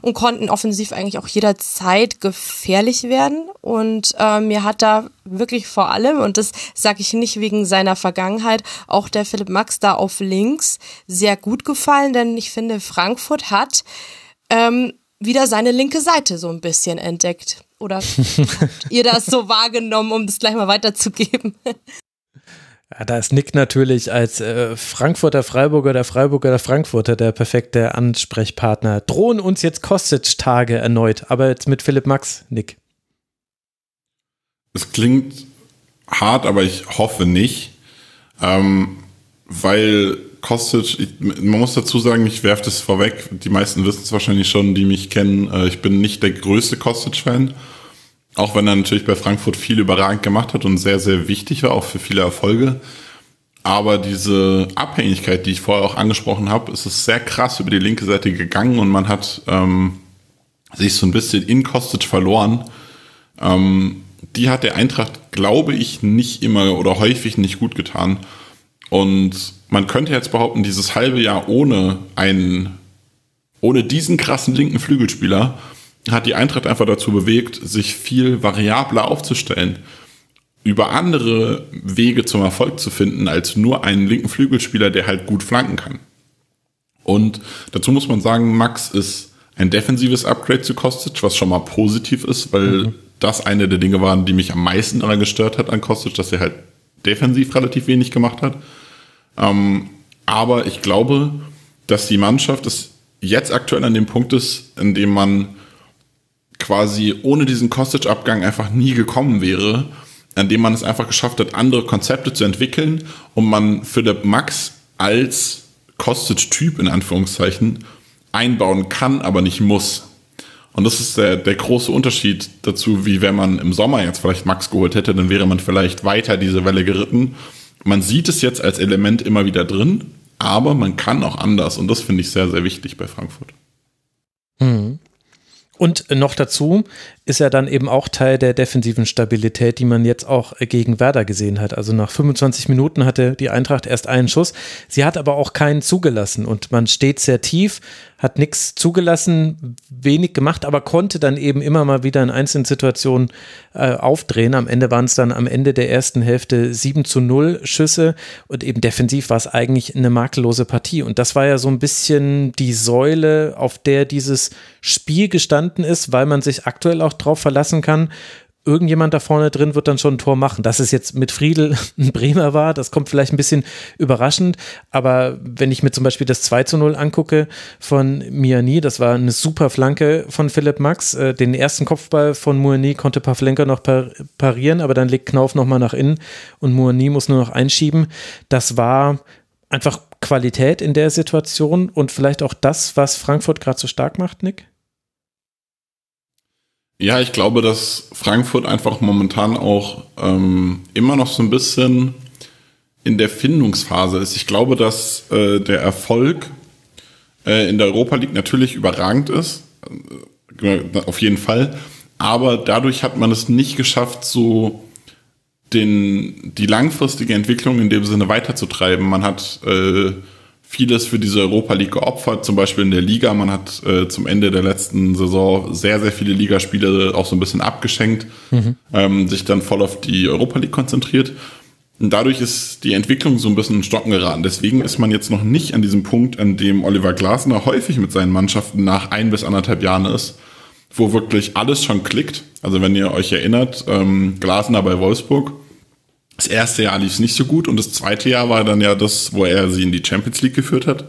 und konnten offensiv eigentlich auch jederzeit gefährlich werden. Und äh, mir hat da wirklich vor allem, und das sage ich nicht wegen seiner Vergangenheit, auch der Philipp Max da auf links sehr gut gefallen, denn ich finde, Frankfurt hat ähm, wieder seine linke Seite so ein bisschen entdeckt. Oder [laughs] habt ihr das so wahrgenommen, um das gleich mal weiterzugeben? Ja, da ist Nick natürlich als äh, Frankfurter Freiburger, der Freiburger, der Frankfurter der perfekte Ansprechpartner. Drohen uns jetzt Kostic-Tage erneut, aber jetzt mit Philipp Max, Nick. Es klingt hart, aber ich hoffe nicht, ähm, weil Kostic, ich, man muss dazu sagen, ich werfe das vorweg, die meisten wissen es wahrscheinlich schon, die mich kennen, äh, ich bin nicht der größte Kostic-Fan. Auch wenn er natürlich bei Frankfurt viel überragend gemacht hat und sehr, sehr wichtig war, auch für viele Erfolge. Aber diese Abhängigkeit, die ich vorher auch angesprochen habe, ist es sehr krass über die linke Seite gegangen und man hat ähm, sich so ein bisschen in Kostic verloren. Ähm, die hat der Eintracht, glaube ich, nicht immer oder häufig nicht gut getan. Und man könnte jetzt behaupten, dieses halbe Jahr ohne einen, ohne diesen krassen linken Flügelspieler hat die Eintracht einfach dazu bewegt, sich viel variabler aufzustellen, über andere Wege zum Erfolg zu finden, als nur einen linken Flügelspieler, der halt gut flanken kann. Und dazu muss man sagen, Max ist ein defensives Upgrade zu Kostic, was schon mal positiv ist, weil mhm. das eine der Dinge waren, die mich am meisten daran gestört hat an Kostic, dass er halt defensiv relativ wenig gemacht hat. Ähm, aber ich glaube, dass die Mannschaft es jetzt aktuell an dem Punkt ist, in dem man quasi ohne diesen Kostic-Abgang einfach nie gekommen wäre, an dem man es einfach geschafft hat, andere Konzepte zu entwickeln und man Philipp Max als Kostic-Typ in Anführungszeichen einbauen kann, aber nicht muss. Und das ist der, der große Unterschied dazu, wie wenn man im Sommer jetzt vielleicht Max geholt hätte, dann wäre man vielleicht weiter diese Welle geritten. Man sieht es jetzt als Element immer wieder drin, aber man kann auch anders und das finde ich sehr, sehr wichtig bei Frankfurt. Mhm. Und noch dazu ist er dann eben auch Teil der defensiven Stabilität, die man jetzt auch gegen Werder gesehen hat. Also nach 25 Minuten hatte die Eintracht erst einen Schuss. Sie hat aber auch keinen zugelassen und man steht sehr tief, hat nichts zugelassen, wenig gemacht, aber konnte dann eben immer mal wieder in einzelnen Situationen äh, aufdrehen. Am Ende waren es dann am Ende der ersten Hälfte 7 zu 0 Schüsse und eben defensiv war es eigentlich eine makellose Partie. Und das war ja so ein bisschen die Säule, auf der dieses Spiel gestanden ist, weil man sich aktuell auch drauf verlassen kann, irgendjemand da vorne drin wird dann schon ein Tor machen. Dass es jetzt mit Friedel [laughs] ein Bremer war, das kommt vielleicht ein bisschen überraschend, aber wenn ich mir zum Beispiel das 2 zu 0 angucke von Miani, das war eine super Flanke von Philipp Max, äh, den ersten Kopfball von Muani konnte Pavlenka noch parieren, aber dann legt Knauf nochmal nach innen und Muani muss nur noch einschieben. Das war einfach Qualität in der Situation und vielleicht auch das, was Frankfurt gerade so stark macht, Nick? Ja, ich glaube, dass Frankfurt einfach momentan auch ähm, immer noch so ein bisschen in der Findungsphase ist. Ich glaube, dass äh, der Erfolg äh, in der Europa League natürlich überragend ist, äh, auf jeden Fall. Aber dadurch hat man es nicht geschafft, so den, die langfristige Entwicklung in dem Sinne weiterzutreiben. Man hat äh, vieles für diese Europa League geopfert, zum Beispiel in der Liga. Man hat äh, zum Ende der letzten Saison sehr, sehr viele Ligaspiele auch so ein bisschen abgeschenkt, mhm. ähm, sich dann voll auf die Europa League konzentriert. Und dadurch ist die Entwicklung so ein bisschen in Stocken geraten. Deswegen ist man jetzt noch nicht an diesem Punkt, an dem Oliver Glasner häufig mit seinen Mannschaften nach ein bis anderthalb Jahren ist, wo wirklich alles schon klickt. Also wenn ihr euch erinnert, ähm, Glasner bei Wolfsburg, Das erste Jahr lief es nicht so gut und das zweite Jahr war dann ja das, wo er sie in die Champions League geführt hat.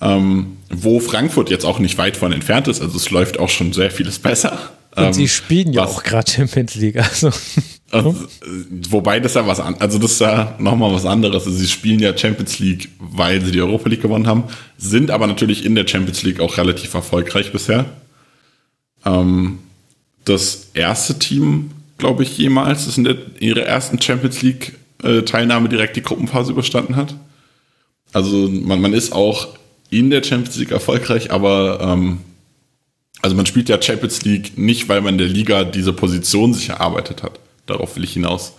Ähm, wo Frankfurt jetzt auch nicht weit von entfernt ist, also es läuft auch schon sehr vieles [laughs] besser. Und ähm, sie spielen ja was- auch gerade Champions League. Also. [laughs] Also, äh, wobei das ja was an, also das ist ja nochmal was anderes. Also sie spielen ja Champions League, weil sie die Europa League gewonnen haben, sind aber natürlich in der Champions League auch relativ erfolgreich bisher. Ähm, das erste Team, glaube ich, jemals, das in der, ihrer ersten Champions League äh, Teilnahme direkt die Gruppenphase überstanden hat. Also man, man ist auch in der Champions League erfolgreich, aber ähm, also man spielt ja Champions League nicht, weil man in der Liga diese Position sich erarbeitet hat. Darauf will ich hinaus.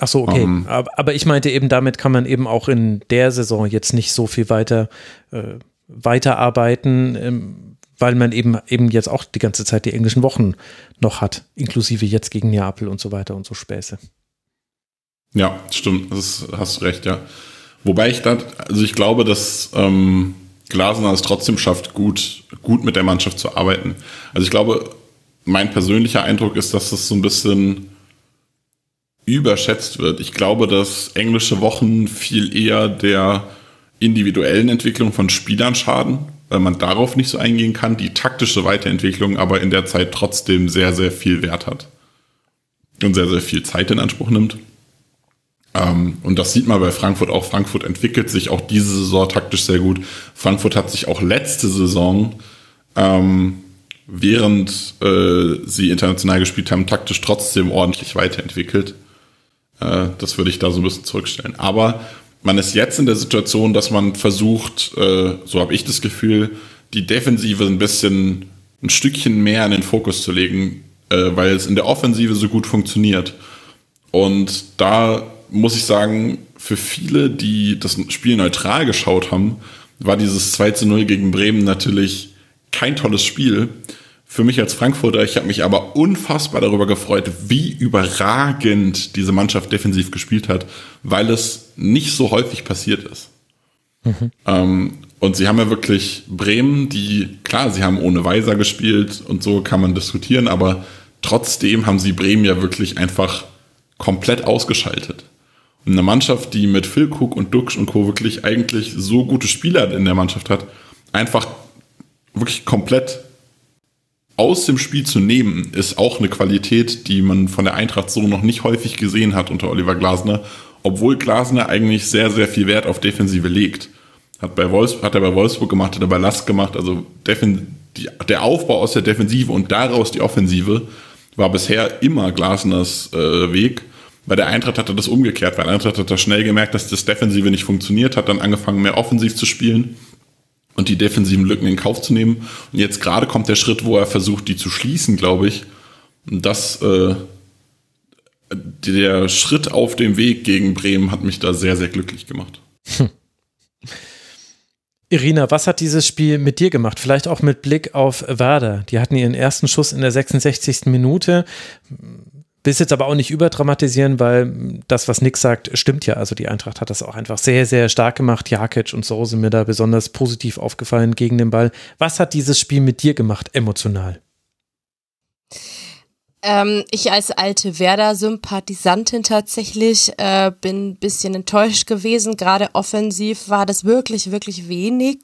Ach so, okay. Ähm. aber, aber ich meinte eben, damit kann man eben auch in der Saison jetzt nicht so viel weiter äh, weiterarbeiten, ähm, weil man eben eben jetzt auch die ganze Zeit die englischen Wochen noch hat, inklusive jetzt gegen Neapel und so weiter und so Späße. Ja, stimmt, das hast du recht, ja. Wobei ich dann, also ich glaube, dass ähm, Glasner es trotzdem schafft, gut, gut mit der Mannschaft zu arbeiten. Also ich glaube, mein persönlicher Eindruck ist, dass das so ein bisschen überschätzt wird. Ich glaube, dass englische Wochen viel eher der individuellen Entwicklung von Spielern schaden, weil man darauf nicht so eingehen kann, die taktische Weiterentwicklung aber in der Zeit trotzdem sehr, sehr viel Wert hat und sehr, sehr viel Zeit in Anspruch nimmt. Ähm, und das sieht man bei Frankfurt auch. Frankfurt entwickelt sich auch diese Saison taktisch sehr gut. Frankfurt hat sich auch letzte Saison, ähm, während äh, sie international gespielt haben, taktisch trotzdem ordentlich weiterentwickelt. Äh, das würde ich da so ein bisschen zurückstellen. Aber man ist jetzt in der Situation, dass man versucht, äh, so habe ich das Gefühl, die Defensive ein bisschen ein Stückchen mehr in den Fokus zu legen, äh, weil es in der Offensive so gut funktioniert. Und da muss ich sagen, für viele, die das Spiel neutral geschaut haben, war dieses 2 zu 0 gegen Bremen natürlich kein tolles Spiel. Für mich als Frankfurter, ich habe mich aber unfassbar darüber gefreut, wie überragend diese Mannschaft defensiv gespielt hat, weil es nicht so häufig passiert ist. Ähm, und sie haben ja wirklich Bremen, die, klar, sie haben ohne Weiser gespielt und so kann man diskutieren, aber trotzdem haben sie Bremen ja wirklich einfach komplett ausgeschaltet. Und eine Mannschaft, die mit Füllkrug und Duxch und Co. wirklich eigentlich so gute Spieler in der Mannschaft hat, einfach wirklich komplett aus dem Spiel zu nehmen, ist auch eine Qualität, die man von der Eintracht so noch nicht häufig gesehen hat unter Oliver Glasner, obwohl Glasner eigentlich sehr, sehr viel Wert auf Defensive legt. Hat, bei Wolfs hat er bei Wolfsburg gemacht, hat er bei Last gemacht, also die, der Aufbau aus der Defensive und daraus die Offensive war bisher immer Glasners äh, Weg. Bei der Eintracht hat er das umgekehrt, weil der Eintracht hat er schnell gemerkt, dass das Defensive nicht funktioniert, hat dann angefangen, mehr offensiv zu spielen und die defensiven Lücken in Kauf zu nehmen. Und jetzt gerade kommt der Schritt, wo er versucht, die zu schließen, glaube ich. Und das, äh, der Schritt auf dem Weg gegen Bremen hat mich da sehr, sehr glücklich gemacht. Irina, was hat dieses Spiel mit dir gemacht? Vielleicht auch mit Blick auf Werder. Die hatten ihren ersten Schuss in der 66. Minute. Will es jetzt aber auch nicht überdramatisieren, weil das, was Nick sagt, stimmt ja. Also die Eintracht hat das auch einfach sehr, sehr stark gemacht. Jakic und so sind mir da besonders positiv aufgefallen gegen den Ball. Was hat dieses Spiel mit dir gemacht, emotional? Ähm, ich als alte Werder-Sympathisantin tatsächlich äh, bin ein bisschen enttäuscht gewesen. Gerade offensiv war das wirklich, wirklich wenig.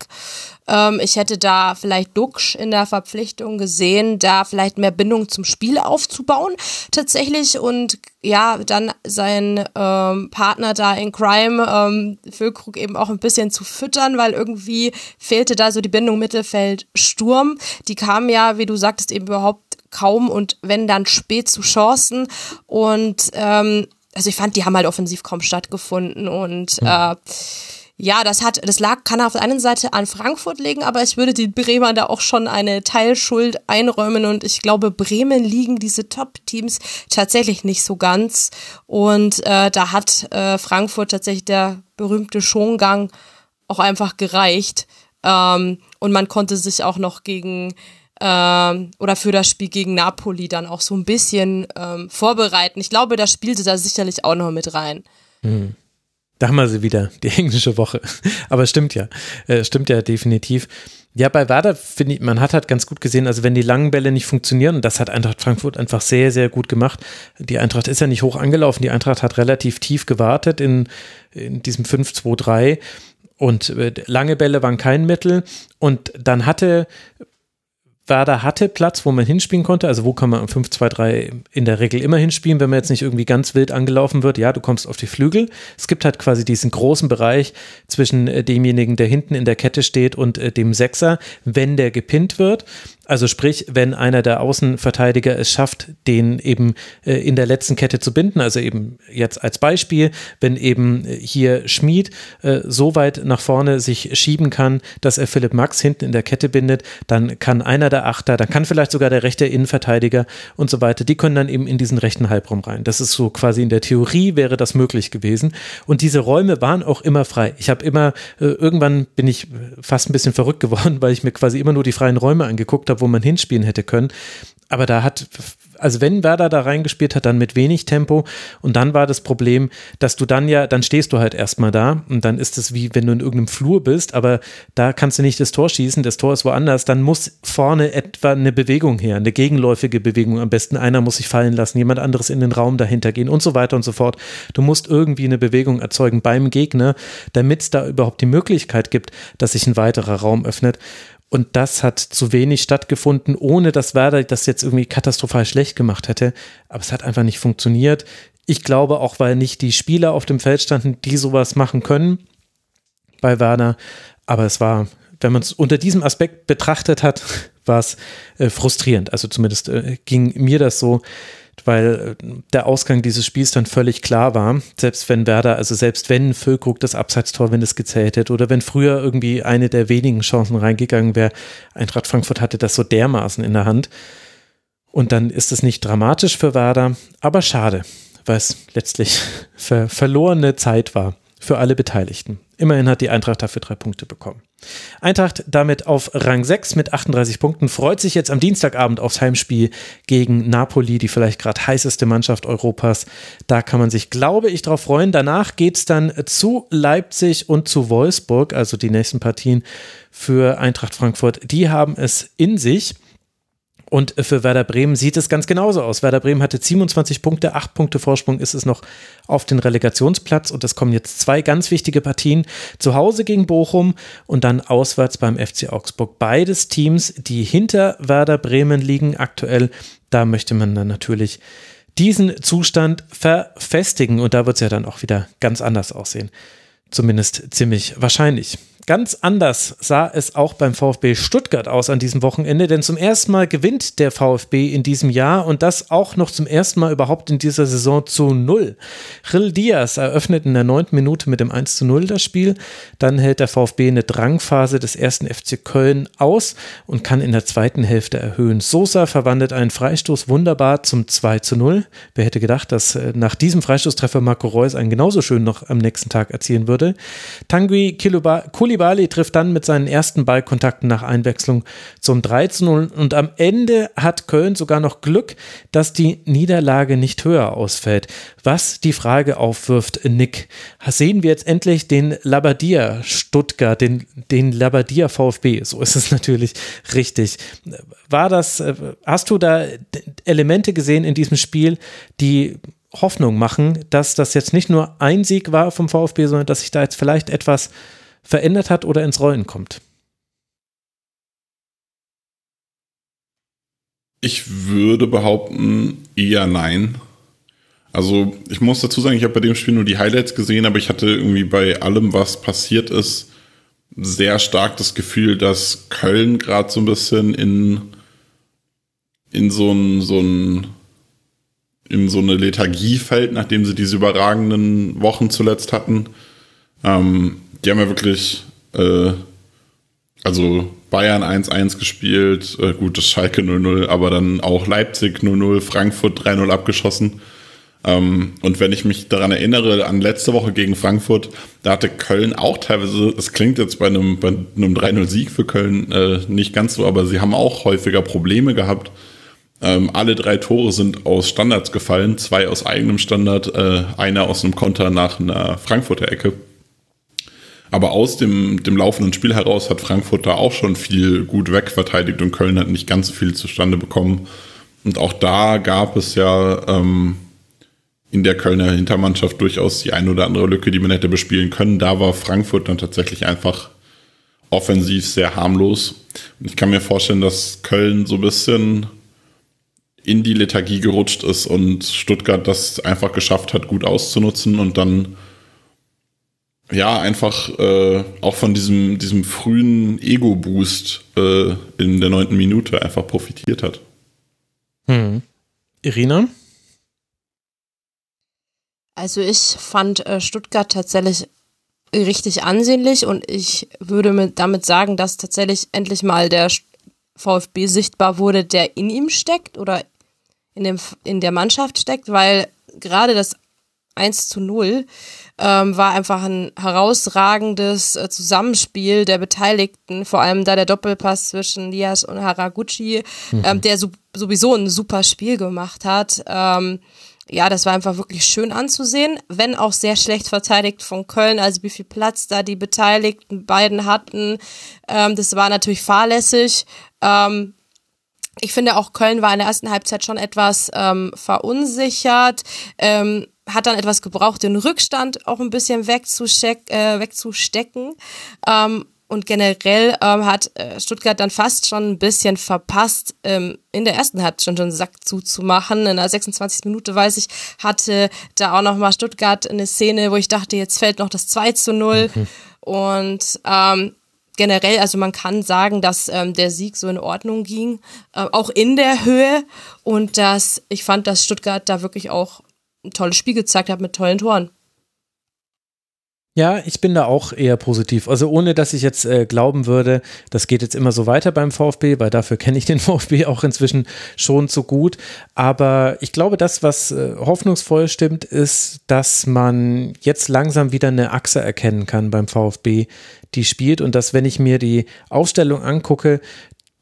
Ähm, ich hätte da vielleicht Duxch in der Verpflichtung gesehen, da vielleicht mehr Bindung zum Spiel aufzubauen tatsächlich und ja, dann seinen ähm, Partner da in Crime, ähm, Füllkrug eben auch ein bisschen zu füttern, weil irgendwie fehlte da so die Bindung Mittelfeld-Sturm. Die kam ja, wie du sagtest, eben überhaupt kaum und wenn dann spät zu Chancen. Und ähm, also ich fand, die haben halt offensiv kaum stattgefunden. Und äh, ja, das hat, das lag, kann auf der einen Seite an Frankfurt liegen, aber ich würde den Bremern da auch schon eine Teilschuld einräumen. Und ich glaube, Bremen liegen diese Top-Teams tatsächlich nicht so ganz. Und äh, da hat äh, Frankfurt tatsächlich der berühmte Schongang auch einfach gereicht. Ähm, und man konnte sich auch noch gegen ähm, oder für das Spiel gegen Napoli dann auch so ein bisschen ähm, vorbereiten. Ich glaube, das spielte da sicherlich auch noch mit rein. Da haben wir sie wieder, die [laughs] englische Woche. Aber stimmt ja, äh, stimmt ja definitiv. Ja, bei Werder finde ich, man hat halt ganz gut gesehen, also wenn die langen Bälle nicht funktionieren, das hat Eintracht Frankfurt einfach sehr, sehr gut gemacht. Die Eintracht ist ja nicht hoch angelaufen, die Eintracht hat relativ tief gewartet in, in diesem 5-2-3 und äh, lange Bälle waren kein Mittel. Und dann hatte Werder hatte Platz, wo man hinspielen konnte. Also wo kann man im 5-2-3 in der Regel immer hinspielen, wenn man jetzt nicht irgendwie ganz wild angelaufen wird. Ja, du kommst auf die Flügel. Es gibt halt quasi diesen großen Bereich zwischen äh, demjenigen, der hinten in der Kette steht und äh, dem Sechser, wenn der gepinnt wird. Also sprich, wenn einer der Außenverteidiger es schafft, den eben äh, in der letzten Kette zu binden, also eben jetzt als Beispiel, wenn eben äh, hier Schmied äh, so weit nach vorne sich schieben kann, dass er Philipp Max hinten in der Kette bindet, dann kann einer der Achter, dann kann vielleicht sogar der rechte Innenverteidiger und so weiter, die können dann eben in diesen rechten Halbraum rein. Das ist so quasi in der Theorie wäre das möglich gewesen. Und diese Räume waren auch immer frei. Ich habe immer, äh, irgendwann bin ich fast ein bisschen verrückt geworden, [laughs] weil ich mir quasi immer nur die freien Räume angeguckt habe, wo man hinspielen hätte können. Aber da hat also wenn Werder da reingespielt hat, dann mit wenig Tempo. Und dann war das Problem, dass du dann ja, dann stehst du halt erstmal da und dann ist es wie wenn du in irgendeinem Flur bist, aber da kannst du nicht das Tor schießen, das Tor ist woanders. Dann muss vorne etwa eine Bewegung her, eine gegenläufige Bewegung. Am besten einer muss sich fallen lassen, jemand anderes in den Raum dahinter gehen und so weiter und so fort. Du musst irgendwie eine Bewegung erzeugen beim Gegner, damit es da überhaupt die Möglichkeit gibt, dass sich ein weiterer Raum öffnet. Und das hat zu wenig stattgefunden, ohne dass Werder das jetzt irgendwie katastrophal schlecht gemacht hätte. Aber es hat einfach nicht funktioniert. Ich glaube auch, weil nicht die Spieler auf dem Feld standen, die sowas machen können bei Werder. Aber es war, wenn man es unter diesem Aspekt betrachtet hat, [laughs] war es äh, frustrierend. Also zumindest äh, ging mir das so weil äh, der Ausgang dieses Spiels dann völlig klar war. Selbst wenn Werder, also selbst wenn Füllkrug das Abseitstor, wenn es gezählt hätte oder wenn früher irgendwie eine der wenigen Chancen reingegangen wäre, Eintracht Frankfurt hatte das so dermaßen in der Hand. Und dann ist es nicht dramatisch für Werder, aber schade, weil es letztlich [laughs] ver verlorene Zeit war für alle Beteiligten. Immerhin hat die Eintracht dafür drei Punkte bekommen. Eintracht damit auf Rang 6 mit 38 Punkten, freut sich jetzt am Dienstagabend aufs Heimspiel gegen Napoli, die vielleicht gerade heißeste Mannschaft Europas. Da kann man sich, glaube ich, drauf freuen. Danach geht es dann zu Leipzig und zu Wolfsburg, also die nächsten Partien für Eintracht Frankfurt. Die haben es in sich. Und für Werder Bremen sieht es ganz genauso aus. Werder Bremen hatte 27 Punkte, 8 Punkte Vorsprung ist es noch auf den Relegationsplatz und es kommen jetzt zwei ganz wichtige Partien. Zu Hause gegen Bochum und dann auswärts beim FC Augsburg. Beides Teams, die hinter Werder Bremen liegen aktuell. Da möchte man dann natürlich diesen Zustand verfestigen und da wird es ja dann auch wieder ganz anders aussehen. Zumindest ziemlich wahrscheinlich. Ganz anders sah es auch beim VfB Stuttgart aus an diesem Wochenende, denn zum ersten Mal gewinnt der VfB in diesem Jahr und das auch noch zum ersten Mal überhaupt in dieser Saison zu Null. Gil Diaz eröffnet in der neunten Minute mit dem 1 zu 0 das Spiel. Dann hält der VfB eine Drangphase des ersten FC Köln aus und kann in der zweiten Hälfte erhöhen. Sosa verwandelt einen Freistoß wunderbar zum 2 zu 0. Wer hätte gedacht, dass äh, nach diesem Freistoßtreffer Marco Reus einen genauso schön noch am nächsten Tag erzielen würde. Tanguy Koulibaly Koulibaly trifft dann mit seinen ersten Ballkontakten nach Einwechslung zum 3 zu 0 und am Ende hat Köln sogar noch Glück, dass die Niederlage nicht höher ausfällt. Was die Frage aufwirft, Nick, sehen wir jetzt endlich den Labadia Stuttgart, den, den Labadia VfB? So ist es [laughs] natürlich richtig. War das, hast du da Elemente gesehen in diesem Spiel, die Hoffnung machen, dass das jetzt nicht nur ein Sieg war vom VfB, sondern dass sich da jetzt vielleicht etwas verändert hat oder ins Rollen kommt? Ich würde behaupten, eher nein. Also ich muss dazu sagen, ich habe bei dem Spiel nur die Highlights gesehen, aber ich hatte irgendwie bei allem, was passiert ist, sehr stark das Gefühl, dass Köln gerade so ein bisschen in, in so ein, so ein in so eine Lethargie fällt, nachdem sie diese überragenden Wochen zuletzt hatten. Ähm, die haben ja wirklich, äh, also Bayern 1-1 gespielt, äh, gut, das Schalke 0-0, aber dann auch Leipzig 0-0, Frankfurt 3-0 abgeschossen. Ähm, und wenn ich mich daran erinnere, an letzte Woche gegen Frankfurt, da hatte Köln auch teilweise, es klingt jetzt bei einem, bei einem 3-0-Sieg für Köln äh, nicht ganz so, aber sie haben auch häufiger Probleme gehabt. Ähm, alle drei Tore sind aus Standards gefallen, zwei aus eigenem Standard, äh, einer aus einem Konter nach einer Frankfurter Ecke. Aber aus dem, dem laufenden Spiel heraus hat Frankfurt da auch schon viel gut wegverteidigt und Köln hat nicht ganz so viel zustande bekommen. Und auch da gab es ja ähm, in der Kölner Hintermannschaft durchaus die eine oder andere Lücke, die man hätte bespielen können. Da war Frankfurt dann tatsächlich einfach offensiv sehr harmlos. Und ich kann mir vorstellen, dass Köln so ein bisschen in die Lethargie gerutscht ist und Stuttgart das einfach geschafft hat, gut auszunutzen und dann ja einfach äh, auch von diesem, diesem frühen Ego-Boost äh, in der neunten Minute einfach profitiert hat. Hm. Irina? Also ich fand äh, Stuttgart tatsächlich richtig ansehnlich und ich würde mit, damit sagen, dass tatsächlich endlich mal der VfB sichtbar wurde, der in ihm steckt oder in, dem, in der Mannschaft steckt, weil gerade das 1 zu 0 ähm, war einfach ein herausragendes äh, Zusammenspiel der Beteiligten, vor allem da der Doppelpass zwischen Lias und Haraguchi, mhm. ähm, der so, sowieso ein super Spiel gemacht hat. Ähm, ja, das war einfach wirklich schön anzusehen, wenn auch sehr schlecht verteidigt von Köln, also wie viel Platz da die Beteiligten beiden hatten. Ähm, das war natürlich fahrlässig. Ähm, ich finde auch Köln war in der ersten Halbzeit schon etwas ähm, verunsichert, ähm, hat dann etwas gebraucht, den Rückstand auch ein bisschen äh, wegzustecken. Ähm, und generell ähm, hat äh, Stuttgart dann fast schon ein bisschen verpasst, ähm, in der ersten Halbzeit schon einen Sack zuzumachen. In der 26. Minute, weiß ich, hatte da auch nochmal Stuttgart eine Szene, wo ich dachte, jetzt fällt noch das 2 zu 0. Mhm. Und ähm, generell, also man kann sagen, dass ähm, der Sieg so in Ordnung ging, äh, auch in der Höhe. Und dass ich fand, dass Stuttgart da wirklich auch ein tolles Spiel gezeigt hat mit tollen Toren. Ja, ich bin da auch eher positiv. Also ohne, dass ich jetzt äh, glauben würde, das geht jetzt immer so weiter beim VfB, weil dafür kenne ich den [laughs] VfB auch inzwischen schon so gut. Aber ich glaube, das, was äh, hoffnungsvoll stimmt, ist, dass man jetzt langsam wieder eine Achse erkennen kann beim VfB, die spielt und dass, wenn ich mir die Aufstellung angucke,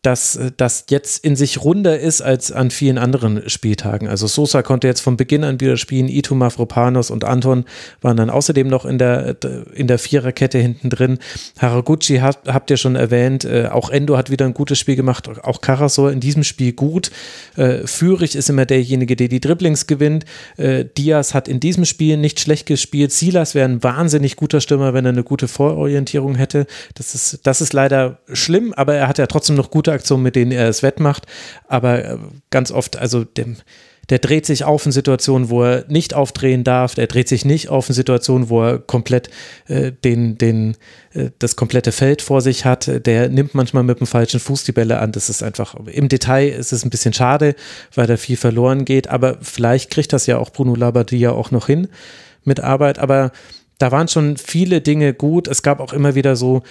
dass das jetzt in sich runder ist als an vielen anderen Spieltagen. Also Sosa konnte jetzt von Beginn an wieder spielen, Ito Mafropanos und Anton waren dann außerdem noch in der, in der Viererkette hinten drin. Haraguchi hat, habt ihr schon erwähnt, äh, auch Endo hat wieder ein gutes Spiel gemacht, auch Karasor in diesem Spiel gut. Äh, Führig ist immer derjenige, der die Dribblings gewinnt. Äh, Diaz hat in diesem Spiel nicht schlecht gespielt. Silas wäre ein wahnsinnig guter Stürmer, wenn er eine gute Vororientierung hätte. Das ist, das ist leider schlimm, aber er hat ja trotzdem noch gute Aktionen, mit denen er es wettmacht, aber äh, ganz oft, also dem, der dreht sich auf in Situationen, wo er nicht aufdrehen darf, der dreht sich nicht auf in Situationen, wo er komplett äh, den, den, äh, das komplette Feld vor sich hat, der nimmt manchmal mit dem falschen Fuß die Bälle an. Das ist einfach, im Detail ist es ein bisschen schade, weil da viel verloren geht, aber vielleicht kriegt das ja auch Bruno Labbadia auch noch hin mit Arbeit, aber da waren schon viele Dinge gut. Es gab auch immer wieder so,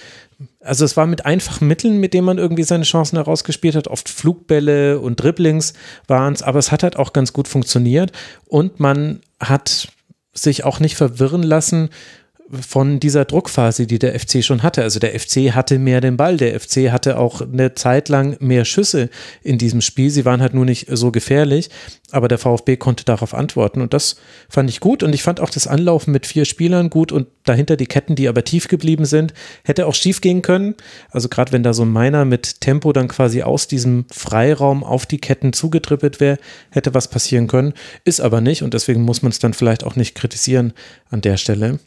also es war mit einfachen Mitteln, mit denen man irgendwie seine Chancen herausgespielt hat. Oft Flugbälle und Dribblings waren es, aber es hat halt auch ganz gut funktioniert und man hat sich auch nicht verwirren lassen von dieser Druckphase, die der FC schon hatte. Also der FC hatte mehr den Ball, der FC hatte auch eine Zeit lang mehr Schüsse in diesem Spiel. Sie waren halt nur nicht so gefährlich, aber der VfB konnte darauf antworten und das fand ich gut und ich fand auch das Anlaufen mit vier Spielern gut und dahinter die Ketten, die aber tief geblieben sind, hätte auch schief gehen können. Also gerade wenn da so ein Miner mit Tempo dann quasi aus diesem Freiraum auf die Ketten zugetrippelt wäre, hätte was passieren können, ist aber nicht und deswegen muss man es dann vielleicht auch nicht kritisieren an der Stelle.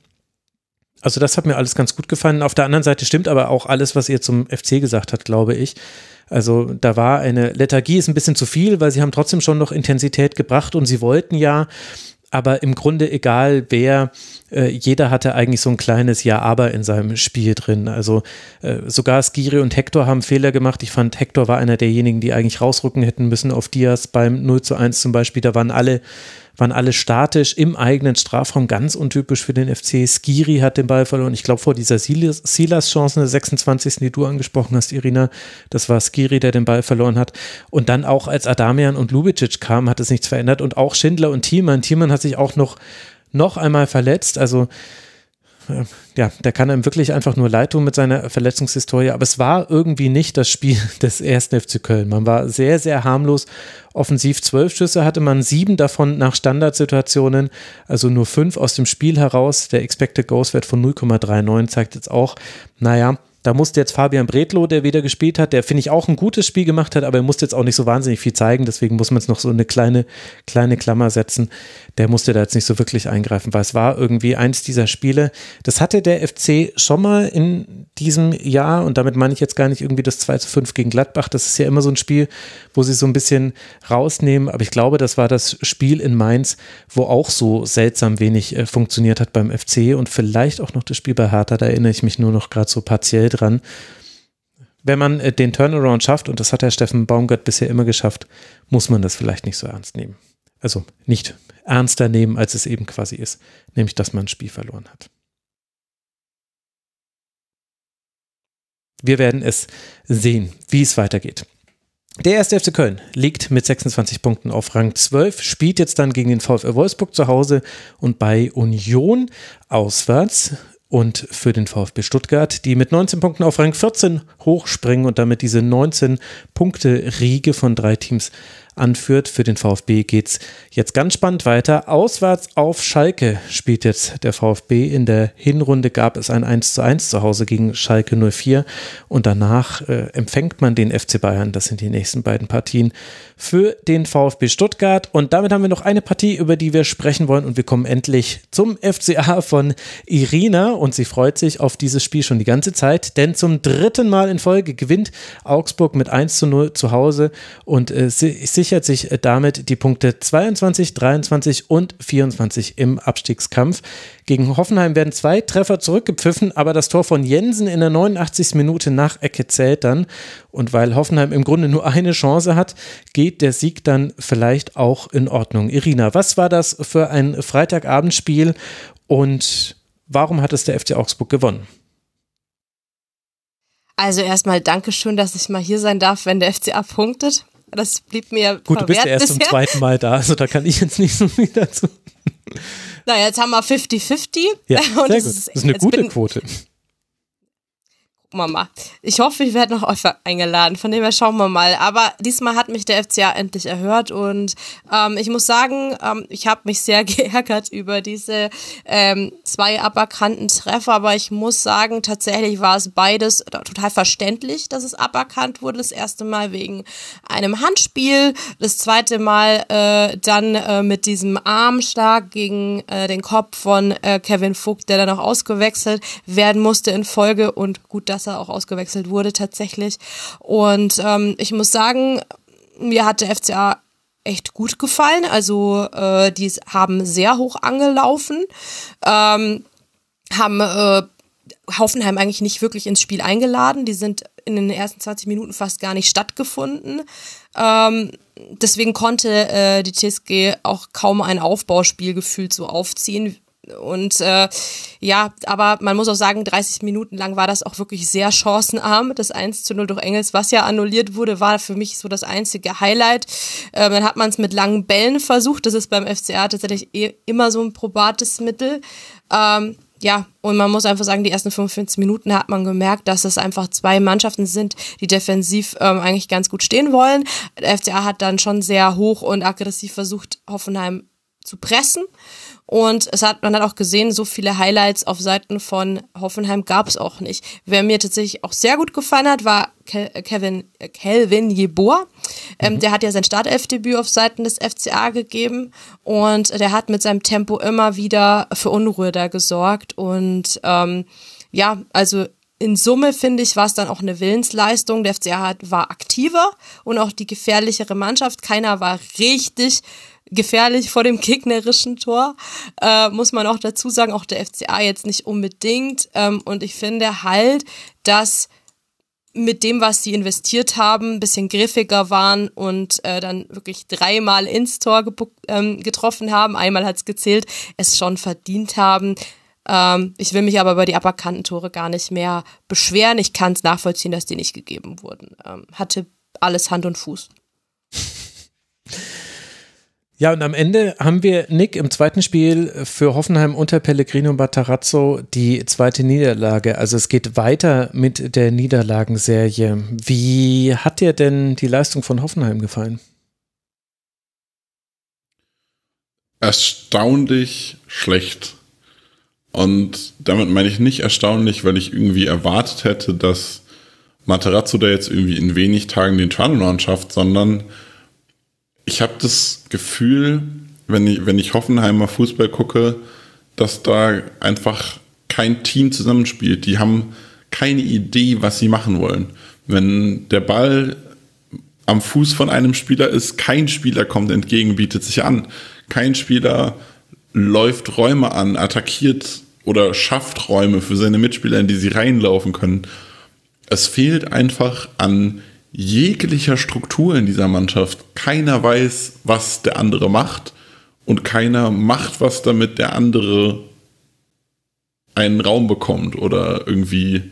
Also das hat mir alles ganz gut gefallen. Auf der anderen Seite stimmt aber auch alles, was ihr zum FC gesagt habt, glaube ich. Also da war eine Lethargie ist ein bisschen zu viel, weil sie haben trotzdem schon noch Intensität gebracht und sie wollten ja, aber im Grunde egal wer, äh, jeder hatte eigentlich so ein kleines Ja-Aber in seinem Spiel drin. Also äh, sogar Skiri und Hector haben Fehler gemacht. Ich fand, Hector war einer derjenigen, die eigentlich rausrücken hätten müssen auf Diaz beim 0 zu 1 zum Beispiel. Da waren alle waren alle statisch im eigenen Strafraum, ganz untypisch für den FC. Skiri hat den Ball verloren. Ich glaube, vor dieser Silas-Chance, der 26. die du angesprochen hast, Irina, das war Skiri, der den Ball verloren hat. Und dann auch als Adamian und Lubicic kamen, hat es nichts verändert. Und auch Schindler und Thielmann. Thielmann hat sich auch noch, noch einmal verletzt. Also ja, der kann einem wirklich einfach nur leid tun mit seiner Verletzungshistorie, aber es war irgendwie nicht das Spiel [laughs] des ersten FC Köln. Man war sehr, sehr harmlos. Offensiv zwölf Schüsse hatte man, sieben davon nach Standardsituationen, also nur fünf aus dem Spiel heraus. Der Expected Goals Wert von 0,39 zeigt jetzt auch, naja, da musste jetzt Fabian Bredlow, der wieder gespielt hat, der finde ich auch ein gutes Spiel gemacht hat, aber er musste jetzt auch nicht so wahnsinnig viel zeigen, deswegen muss man es noch so eine kleine, kleine Klammer setzen. Der musste da jetzt nicht so wirklich eingreifen, weil es war irgendwie eins dieser Spiele. Das hatte der FC schon mal in diesem Jahr und damit meine ich jetzt gar nicht irgendwie das 2 zu 5 gegen Gladbach. Das ist ja immer so ein Spiel, wo sie so ein bisschen rausnehmen, aber ich glaube, das war das Spiel in Mainz, wo auch so seltsam wenig äh, funktioniert hat beim FC und vielleicht auch noch das Spiel bei Hertha, da erinnere ich mich nur noch gerade so partiell dran. Wenn man äh, den Turnaround schafft, und das hat der Steffen Baumgart bisher immer geschafft, muss man das vielleicht nicht so ernst nehmen. Also nicht ernster nehmen, als es eben quasi ist, nämlich dass man ein Spiel verloren hat. Wir werden es sehen, wie es weitergeht. Der erste FC Köln liegt mit 26 Punkten auf Rang 12, spielt jetzt dann gegen den VfL Wolfsburg zu Hause und bei Union auswärts und für den VfB Stuttgart, die mit 19 Punkten auf Rang 14 hochspringen und damit diese 19 Punkte Riege von drei Teams anführt. Für den VfB geht es jetzt ganz spannend weiter. Auswärts auf Schalke spielt jetzt der VfB. In der Hinrunde gab es ein 1 zu 1 zu Hause gegen Schalke 04 und danach äh, empfängt man den FC Bayern. Das sind die nächsten beiden Partien für den VfB Stuttgart. Und damit haben wir noch eine Partie, über die wir sprechen wollen und wir kommen endlich zum FCA von Irina und sie freut sich auf dieses Spiel schon die ganze Zeit, denn zum dritten Mal in Folge gewinnt Augsburg mit 1 zu 0 zu Hause und äh, sie, sie sichert sich äh, damit die Punkte 22, 23 und 24 im Abstiegskampf. Gegen Hoffenheim werden zwei Treffer zurückgepfiffen, aber das Tor von Jensen in der 89. Minute nach Ecke zählt dann. Und weil Hoffenheim im Grunde nur eine Chance hat, geht der Sieg dann vielleicht auch in Ordnung. Irina, was war das für ein Freitagabendspiel und warum hat es der FC Augsburg gewonnen? Also erstmal Dankeschön, dass ich mal hier sein darf, wenn der FCA punktet. Das blieb mir Gut, du bist ja erst bisher. zum zweiten Mal da, also da kann ich jetzt nicht so viel dazu. Naja, jetzt haben wir 50-50. Ja, [laughs] sehr gut. Das ist eine gute bin, Quote. Mama. Ich hoffe, ich werde noch öfter eingeladen. Von dem her schauen wir mal. Aber diesmal hat mich der FCA endlich erhört und ähm, ich muss sagen, ähm, ich habe mich sehr [laughs] geärgert über diese ähm, zwei aberkannten Treffer. Aber ich muss sagen, tatsächlich war es beides total verständlich, dass es aberkannt wurde. Das erste Mal wegen einem Handspiel, das zweite Mal äh, dann äh, mit diesem Armschlag gegen äh, den Kopf von äh, Kevin Vogt, der dann auch ausgewechselt werden musste in Folge. Und gut, dass dass er auch ausgewechselt wurde tatsächlich. Und ähm, ich muss sagen, mir hat der FCA echt gut gefallen. Also äh, die haben sehr hoch angelaufen, ähm, haben äh, Hoffenheim eigentlich nicht wirklich ins Spiel eingeladen. Die sind in den ersten 20 Minuten fast gar nicht stattgefunden. Ähm, deswegen konnte äh, die TSG auch kaum ein Aufbauspiel gefühlt so aufziehen, und äh, ja, aber man muss auch sagen, 30 Minuten lang war das auch wirklich sehr chancenarm. Das 1 zu 0 durch Engels, was ja annulliert wurde, war für mich so das einzige Highlight. Äh, dann hat man es mit langen Bällen versucht. Das ist beim FCA tatsächlich eh immer so ein probates Mittel. Ähm, ja, und man muss einfach sagen, die ersten 45 Minuten hat man gemerkt, dass es einfach zwei Mannschaften sind, die defensiv ähm, eigentlich ganz gut stehen wollen. Der FCA hat dann schon sehr hoch und aggressiv versucht, Hoffenheim zu pressen. Und es hat, man hat auch gesehen, so viele Highlights auf Seiten von Hoffenheim gab es auch nicht. Wer mir tatsächlich auch sehr gut gefallen hat, war Kevin, Kelvin Jeboa. Ähm, mhm. Der hat ja sein Startelfdebüt auf Seiten des FCA gegeben und der hat mit seinem Tempo immer wieder für Unruhe da gesorgt. Und ähm, ja, also in Summe finde ich, war es dann auch eine Willensleistung. Der FCA war aktiver und auch die gefährlichere Mannschaft. Keiner war richtig gefährlich vor dem gegnerischen Tor, äh, muss man auch dazu sagen, auch der FCA jetzt nicht unbedingt. Ähm, und ich finde halt, dass mit dem, was sie investiert haben, ein bisschen griffiger waren und äh, dann wirklich dreimal ins Tor ähm, getroffen haben. Einmal hat es gezählt, es schon verdient haben. Ähm, ich will mich aber über die aberkannten Tore gar nicht mehr beschweren. Ich kann es nachvollziehen, dass die nicht gegeben wurden. Ähm, hatte alles Hand und Fuß. [laughs] Ja, und am Ende haben wir, Nick, im zweiten Spiel für Hoffenheim unter Pellegrino Matarazzo die zweite Niederlage. Also es geht weiter mit der Niederlagenserie. Wie hat dir denn die Leistung von Hoffenheim gefallen? Erstaunlich schlecht. Und damit meine ich nicht erstaunlich, weil ich irgendwie erwartet hätte, dass Matarazzo da jetzt irgendwie in wenig Tagen den Turnaround schafft, sondern ich habe das Gefühl, wenn ich, wenn ich Hoffenheimer Fußball gucke, dass da einfach kein Team zusammenspielt. Die haben keine Idee, was sie machen wollen. Wenn der Ball am Fuß von einem Spieler ist, kein Spieler kommt entgegen, bietet sich an. Kein Spieler läuft Räume an, attackiert oder schafft Räume für seine Mitspieler, in die sie reinlaufen können. Es fehlt einfach an jeglicher Struktur in dieser Mannschaft. Keiner weiß, was der andere macht und keiner macht was, damit der andere einen Raum bekommt oder irgendwie.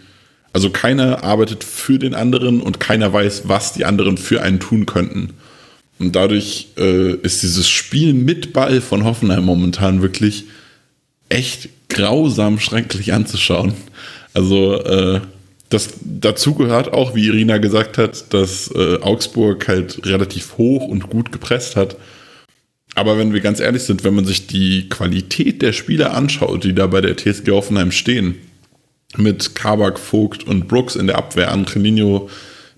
Also keiner arbeitet für den anderen und keiner weiß, was die anderen für einen tun könnten. Und dadurch äh, ist dieses Spiel mit Ball von Hoffenheim momentan wirklich echt grausam schrecklich anzuschauen. Also äh, das dazu gehört auch, wie Irina gesagt hat, dass äh, Augsburg halt relativ hoch und gut gepresst hat. Aber wenn wir ganz ehrlich sind, wenn man sich die Qualität der Spieler anschaut, die da bei der TSG Hoffenheim stehen, mit Kabak, Vogt und Brooks in der Abwehr, Angelino,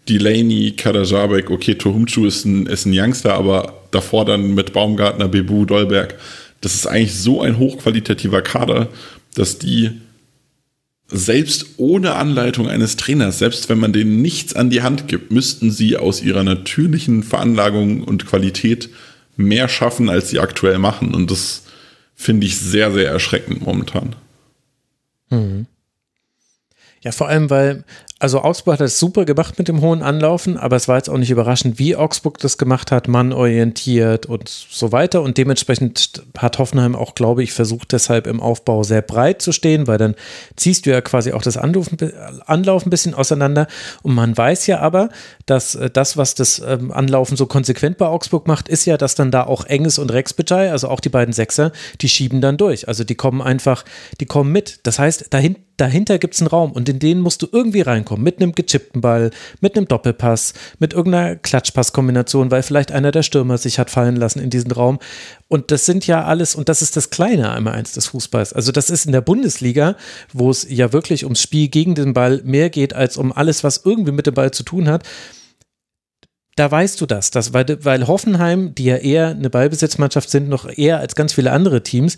Delaney, Kadajabek, okay, Tohumchu ist ein, ist ein Youngster, aber davor dann mit Baumgartner, Bebu, Dolberg, das ist eigentlich so ein hochqualitativer Kader, dass die selbst ohne Anleitung eines Trainers, selbst wenn man denen nichts an die Hand gibt, müssten sie aus ihrer natürlichen Veranlagung und Qualität mehr schaffen, als sie aktuell machen. Und das finde ich sehr, sehr erschreckend momentan. Mhm. Ja, vor allem, weil also Augsburg hat das super gemacht mit dem hohen Anlaufen, aber es war jetzt auch nicht überraschend, wie Augsburg das gemacht hat, mannorientiert und so weiter. Und dementsprechend hat Hoffenheim auch, glaube ich, versucht deshalb im Aufbau sehr breit zu stehen, weil dann ziehst du ja quasi auch das Anlaufen, Anlaufen ein bisschen auseinander. Und man weiß ja aber, dass äh, das, was das ähm, Anlaufen so konsequent bei Augsburg macht, ist ja, dass dann da auch Enges und Rex also auch die beiden Sechser, die schieben dann durch. Also die kommen einfach, die kommen mit. Das heißt, dahin, dahinter gibt es einen Raum und in den musst du irgendwie reinkommen kommen. Mit einem gechippten Ball, mit einem Doppelpass, mit irgendeiner Klatschpasskombination, weil vielleicht einer der Stürmer sich hat fallen lassen in diesen Raum. Und das sind ja alles, und das ist das kleine einmal eins des Fußballs. Also das ist in der Bundesliga, wo es ja wirklich ums Spiel gegen den Ball mehr geht, als um alles, was irgendwie mit dem Ball zu tun hat da weißt du das, dass, weil, weil Hoffenheim, die ja eher eine Ballbesitzmannschaft sind, noch eher als ganz viele andere Teams,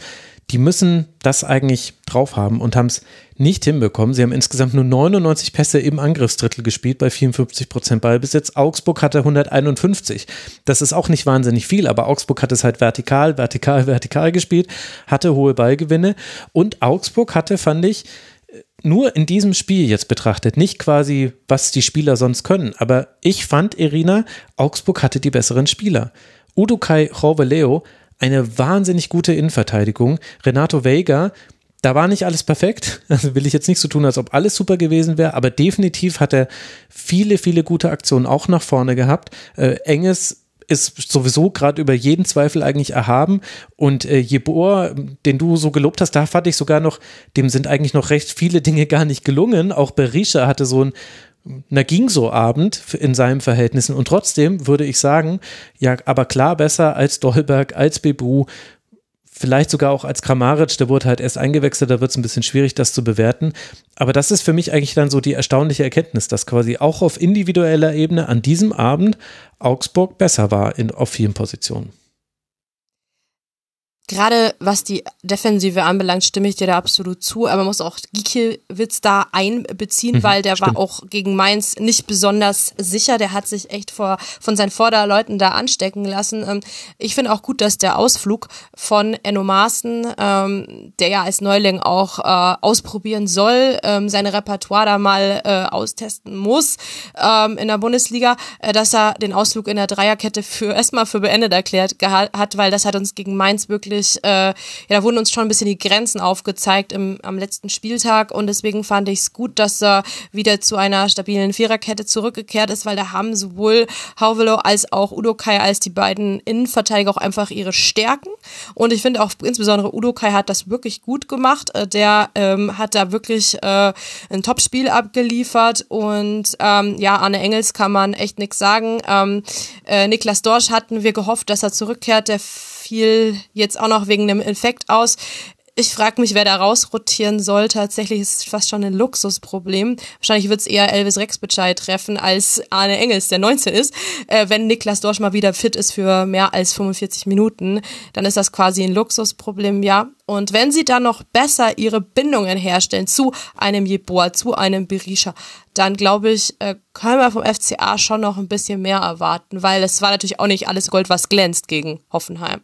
die müssen das eigentlich drauf haben und haben es nicht hinbekommen. Sie haben insgesamt nur 99 Pässe im Angriffsdrittel gespielt bei 54 Prozent Ballbesitz. Augsburg hatte 151. Das ist auch nicht wahnsinnig viel, aber Augsburg hat es halt vertikal, vertikal, vertikal gespielt, hatte hohe Ballgewinne und Augsburg hatte, fand ich, nur in diesem Spiel jetzt betrachtet, nicht quasi, was die Spieler sonst können, aber ich fand, Irina, Augsburg hatte die besseren Spieler. Udukai Jorveleo eine wahnsinnig gute Innenverteidigung. Renato Veiga, da war nicht alles perfekt. [laughs] Also will ich jetzt nicht so tun, als ob alles super gewesen wäre, aber definitiv hat er viele, viele gute Aktionen auch nach vorne gehabt. Äh, Enges ist sowieso gerade über jeden Zweifel eigentlich erhaben. Und äh, Jebor, den du so gelobt hast, da fand ich sogar noch, dem sind eigentlich noch recht viele Dinge gar nicht gelungen. Auch Berisha hatte so ein na ging so Abend in seinen Verhältnissen und trotzdem würde ich sagen, ja, aber klar besser als Dolberg, als Bebu, vielleicht sogar auch als Kramaric, der wurde halt erst eingewechselt, da wird es ein bisschen schwierig, das zu bewerten. Aber das ist für mich eigentlich dann so die erstaunliche Erkenntnis, dass quasi auch auf individueller Ebene an diesem Abend Augsburg besser war in, auf vielen Positionen. Gerade was die Defensive anbelangt, stimme ich dir da absolut zu, aber man muss auch Gikiewicz da einbeziehen, mhm, weil der stimmt. war auch gegen Mainz nicht besonders sicher. Der hat sich echt vor, von seinen Vorderleuten da anstecken lassen. Ähm, ich finde auch gut, dass der Ausflug von Enno Maaßen, ähm, der ja als Neuling auch äh, ausprobieren soll, ähm, seine Repertoire da mal äh, austesten muss in der Bundesliga, äh, dass er den Ausflug in der Dreierkette für erstmal für beendet erklärt hat, weil das hat uns gegen Mainz wirklich eigentlich, äh, ja, da wurden uns schon ein bisschen die Grenzen aufgezeigt im, am letzten Spieltag und deswegen fand ich es gut, dass er wieder zu einer stabilen Viererkette zurückgekehrt ist, weil da haben sowohl Hauvelo als auch Udokai als die beiden Innenverteidiger auch einfach ihre Stärken und ich finde auch insbesondere Udokai hat das wirklich gut gemacht. Äh, der ähm, hat da wirklich äh, ein Topspiel abgeliefert und ähm, ja, Arne Engels kann man echt nichts sagen. Ähm, äh, Niklas Dorsch hatten wir gehofft, dass er zurückkehrt. Der fiel jetzt auch noch wegen einem Infekt aus. Ich frage mich, wer da rausrotieren soll. Tatsächlich ist es fast schon ein Luxusproblem. Wahrscheinlich wird es eher Elvis Rexbescheid treffen als Arne Engels, der 19 ist. Äh, wenn Niklas Dorsch mal wieder fit ist für mehr als 45 Minuten, dann ist das quasi ein Luxusproblem, ja. Und wenn sie dann noch besser ihre Bindungen herstellen zu einem Jeboa, zu einem Berisha, dann glaube ich, äh, können wir vom FCA schon noch ein bisschen mehr erwarten, weil es war natürlich auch nicht alles Gold, was glänzt gegen Hoffenheim.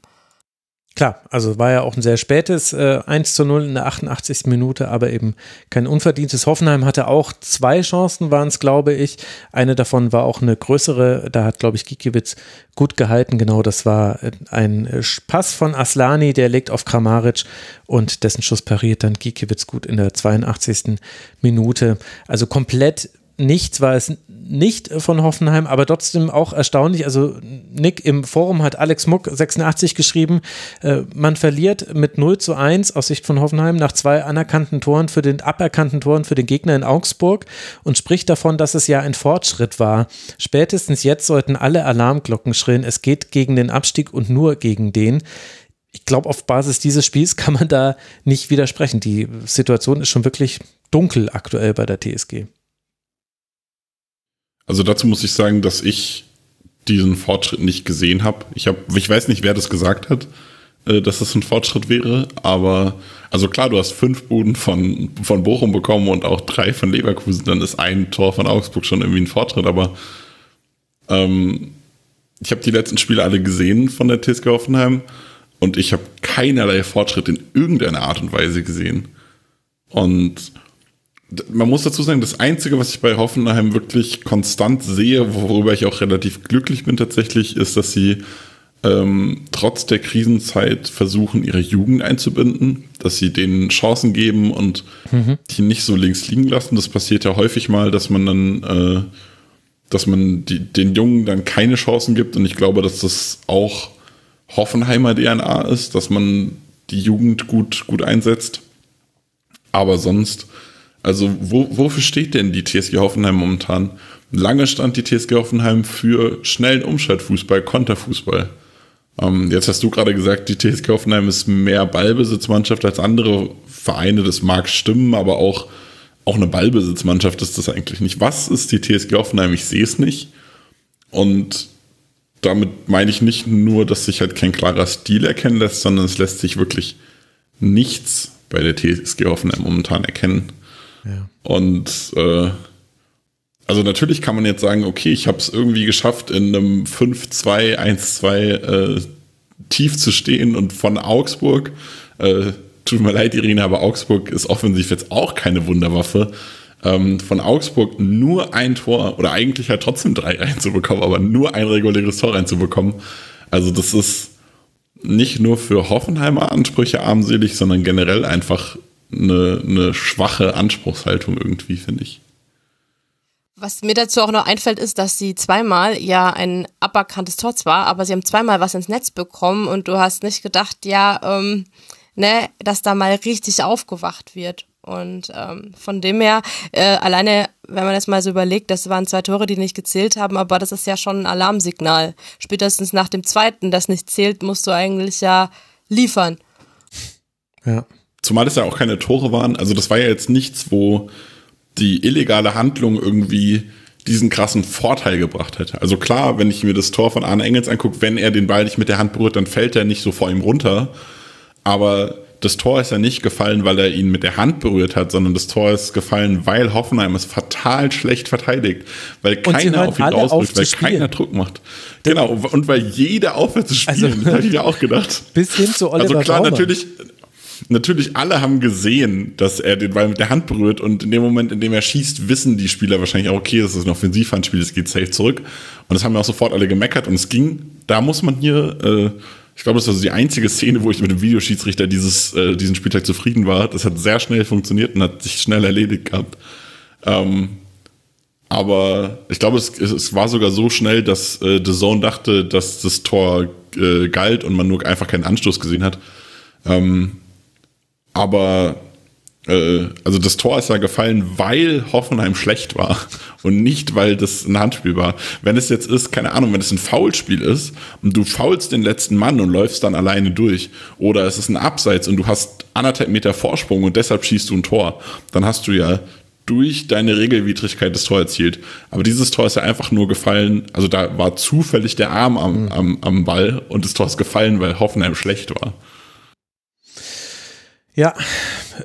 Klar, also war ja auch ein sehr spätes äh, 1 zu 0 in der 88. Minute, aber eben kein unverdientes. Hoffenheim hatte auch zwei Chancen, waren es, glaube ich. Eine davon war auch eine größere, da hat, glaube ich, Gikiewicz gut gehalten. Genau, das war äh, ein äh, Pass von Aslani, der legt auf Kramaric und dessen Schuss pariert dann Gikiewicz gut in der 82. Minute. Also komplett nichts war es nicht von Hoffenheim, aber trotzdem auch erstaunlich. Also Nick im Forum hat Alex Muck 86 geschrieben, äh, man verliert mit 0 zu 1 aus Sicht von Hoffenheim nach zwei anerkannten Toren für den aberkannten Toren für den Gegner in Augsburg und spricht davon, dass es ja ein Fortschritt war. Spätestens jetzt sollten alle Alarmglocken schrillen. Es geht gegen den Abstieg und nur gegen den ich glaube, auf Basis dieses Spiels kann man da nicht widersprechen. Die Situation ist schon wirklich dunkel aktuell bei der TSG. Also dazu muss ich sagen, dass ich diesen Fortschritt nicht gesehen habe. Ich habe, ich weiß nicht, wer das gesagt hat, äh, dass das ein Fortschritt wäre, aber also klar, du hast fünf Buden von, von Bochum bekommen und auch drei von Leverkusen, dann ist ein Tor von Augsburg schon irgendwie ein Fortschritt, aber ähm, ich habe die letzten Spiele alle gesehen von der TSG Hoffenheim und ich habe keinerlei Fortschritt in irgendeiner Art und Weise gesehen. Und man muss dazu sagen, das Einzige, was ich bei Hoffenheim wirklich konstant sehe, worüber ich auch relativ glücklich bin tatsächlich, ist, dass sie ähm, trotz der Krisenzeit versuchen, ihre Jugend einzubinden, dass sie denen Chancen geben und mhm. die nicht so links liegen lassen. Das passiert ja häufig mal, dass man dann, äh, dass man die, den Jungen dann keine Chancen gibt. Und ich glaube, dass das auch Hoffenheimer DNA ist, dass man die Jugend gut, gut einsetzt. Aber sonst also wo, wofür steht denn die TSG Hoffenheim momentan? Lange stand die TSG Hoffenheim für schnellen Umschaltfußball, Konterfußball. Ähm, jetzt hast du gerade gesagt, die TSG Hoffenheim ist mehr Ballbesitzmannschaft als andere Vereine. Das mag stimmen, aber auch, auch eine Ballbesitzmannschaft ist das eigentlich nicht. Was ist die TSG Hoffenheim? Ich sehe es nicht. Und damit meine ich nicht nur, dass sich halt kein klarer Stil erkennen lässt, sondern es lässt sich wirklich nichts bei der TSG Hoffenheim momentan erkennen. Und äh, also natürlich kann man jetzt sagen, okay, ich habe es irgendwie geschafft, in einem 5-2, 1-2 äh, tief zu stehen und von Augsburg, äh, tut mir leid, Irina, aber Augsburg ist offensiv jetzt auch keine Wunderwaffe. Ähm, von Augsburg nur ein Tor oder eigentlich halt trotzdem drei reinzubekommen, aber nur ein reguläres Tor reinzubekommen. Also das ist nicht nur für Hoffenheimer Ansprüche armselig, sondern generell einfach eine, eine schwache Anspruchshaltung irgendwie, finde ich. Was mir dazu auch noch einfällt, ist, dass sie zweimal ja ein aberkanntes Tor zwar, aber sie haben zweimal was ins Netz bekommen und du hast nicht gedacht, ja, ähm, ne, dass da mal richtig aufgewacht wird. Und ähm, von dem her, äh, alleine, wenn man jetzt mal so überlegt, das waren zwei Tore, die nicht gezählt haben, aber das ist ja schon ein Alarmsignal. Spätestens nach dem zweiten, das nicht zählt, musst du eigentlich ja liefern. Ja. Zumal es ja auch keine Tore waren. Also das war ja jetzt nichts, wo die illegale Handlung irgendwie diesen krassen Vorteil gebracht hätte. Also klar, wenn ich mir das Tor von Arne Engels angucke, wenn er den Ball nicht mit der Hand berührt, dann fällt er nicht so vor ihm runter. Aber das Tor ist ja nicht gefallen, weil er ihn mit der Hand berührt hat, sondern das Tor ist gefallen, weil Hoffenheim es fatal schlecht verteidigt, weil keiner auf ihn rausdrückt, weil keiner Druck macht. Genau, und weil jeder aufhört zu spielen, also, das habe ich ja auch gedacht. [laughs] Bis hin zu Oliver Also klar, Baumann. natürlich, natürlich alle haben gesehen, dass er den Ball mit der Hand berührt und in dem Moment, in dem er schießt, wissen die Spieler wahrscheinlich auch, okay, das ist ein Offensivhandspiel, es geht safe zurück. Und das haben ja auch sofort alle gemeckert und es ging, da muss man hier äh, ich glaube, das war so die einzige Szene, wo ich mit dem Videoschiedsrichter dieses, äh, diesen Spieltag zufrieden war. Das hat sehr schnell funktioniert und hat sich schnell erledigt gehabt. Ähm, aber ich glaube, es, es war sogar so schnell, dass äh, The Zone dachte, dass das Tor äh, galt und man nur einfach keinen Anstoß gesehen hat. Ähm, aber äh, also das Tor ist ja gefallen, weil Hoffenheim schlecht war [laughs] und nicht, weil das ein Handspiel war. Wenn es jetzt ist, keine Ahnung, wenn es ein Foulspiel ist und du faulst den letzten Mann und läufst dann alleine durch oder es ist ein Abseits und du hast anderthalb Meter Vorsprung und deshalb schießt du ein Tor, dann hast du ja durch deine Regelwidrigkeit das Tor erzielt. Aber dieses Tor ist ja einfach nur gefallen, also da war zufällig der Arm am, mhm. am, am Ball und das Tor ist gefallen, weil Hoffenheim schlecht war. Ja,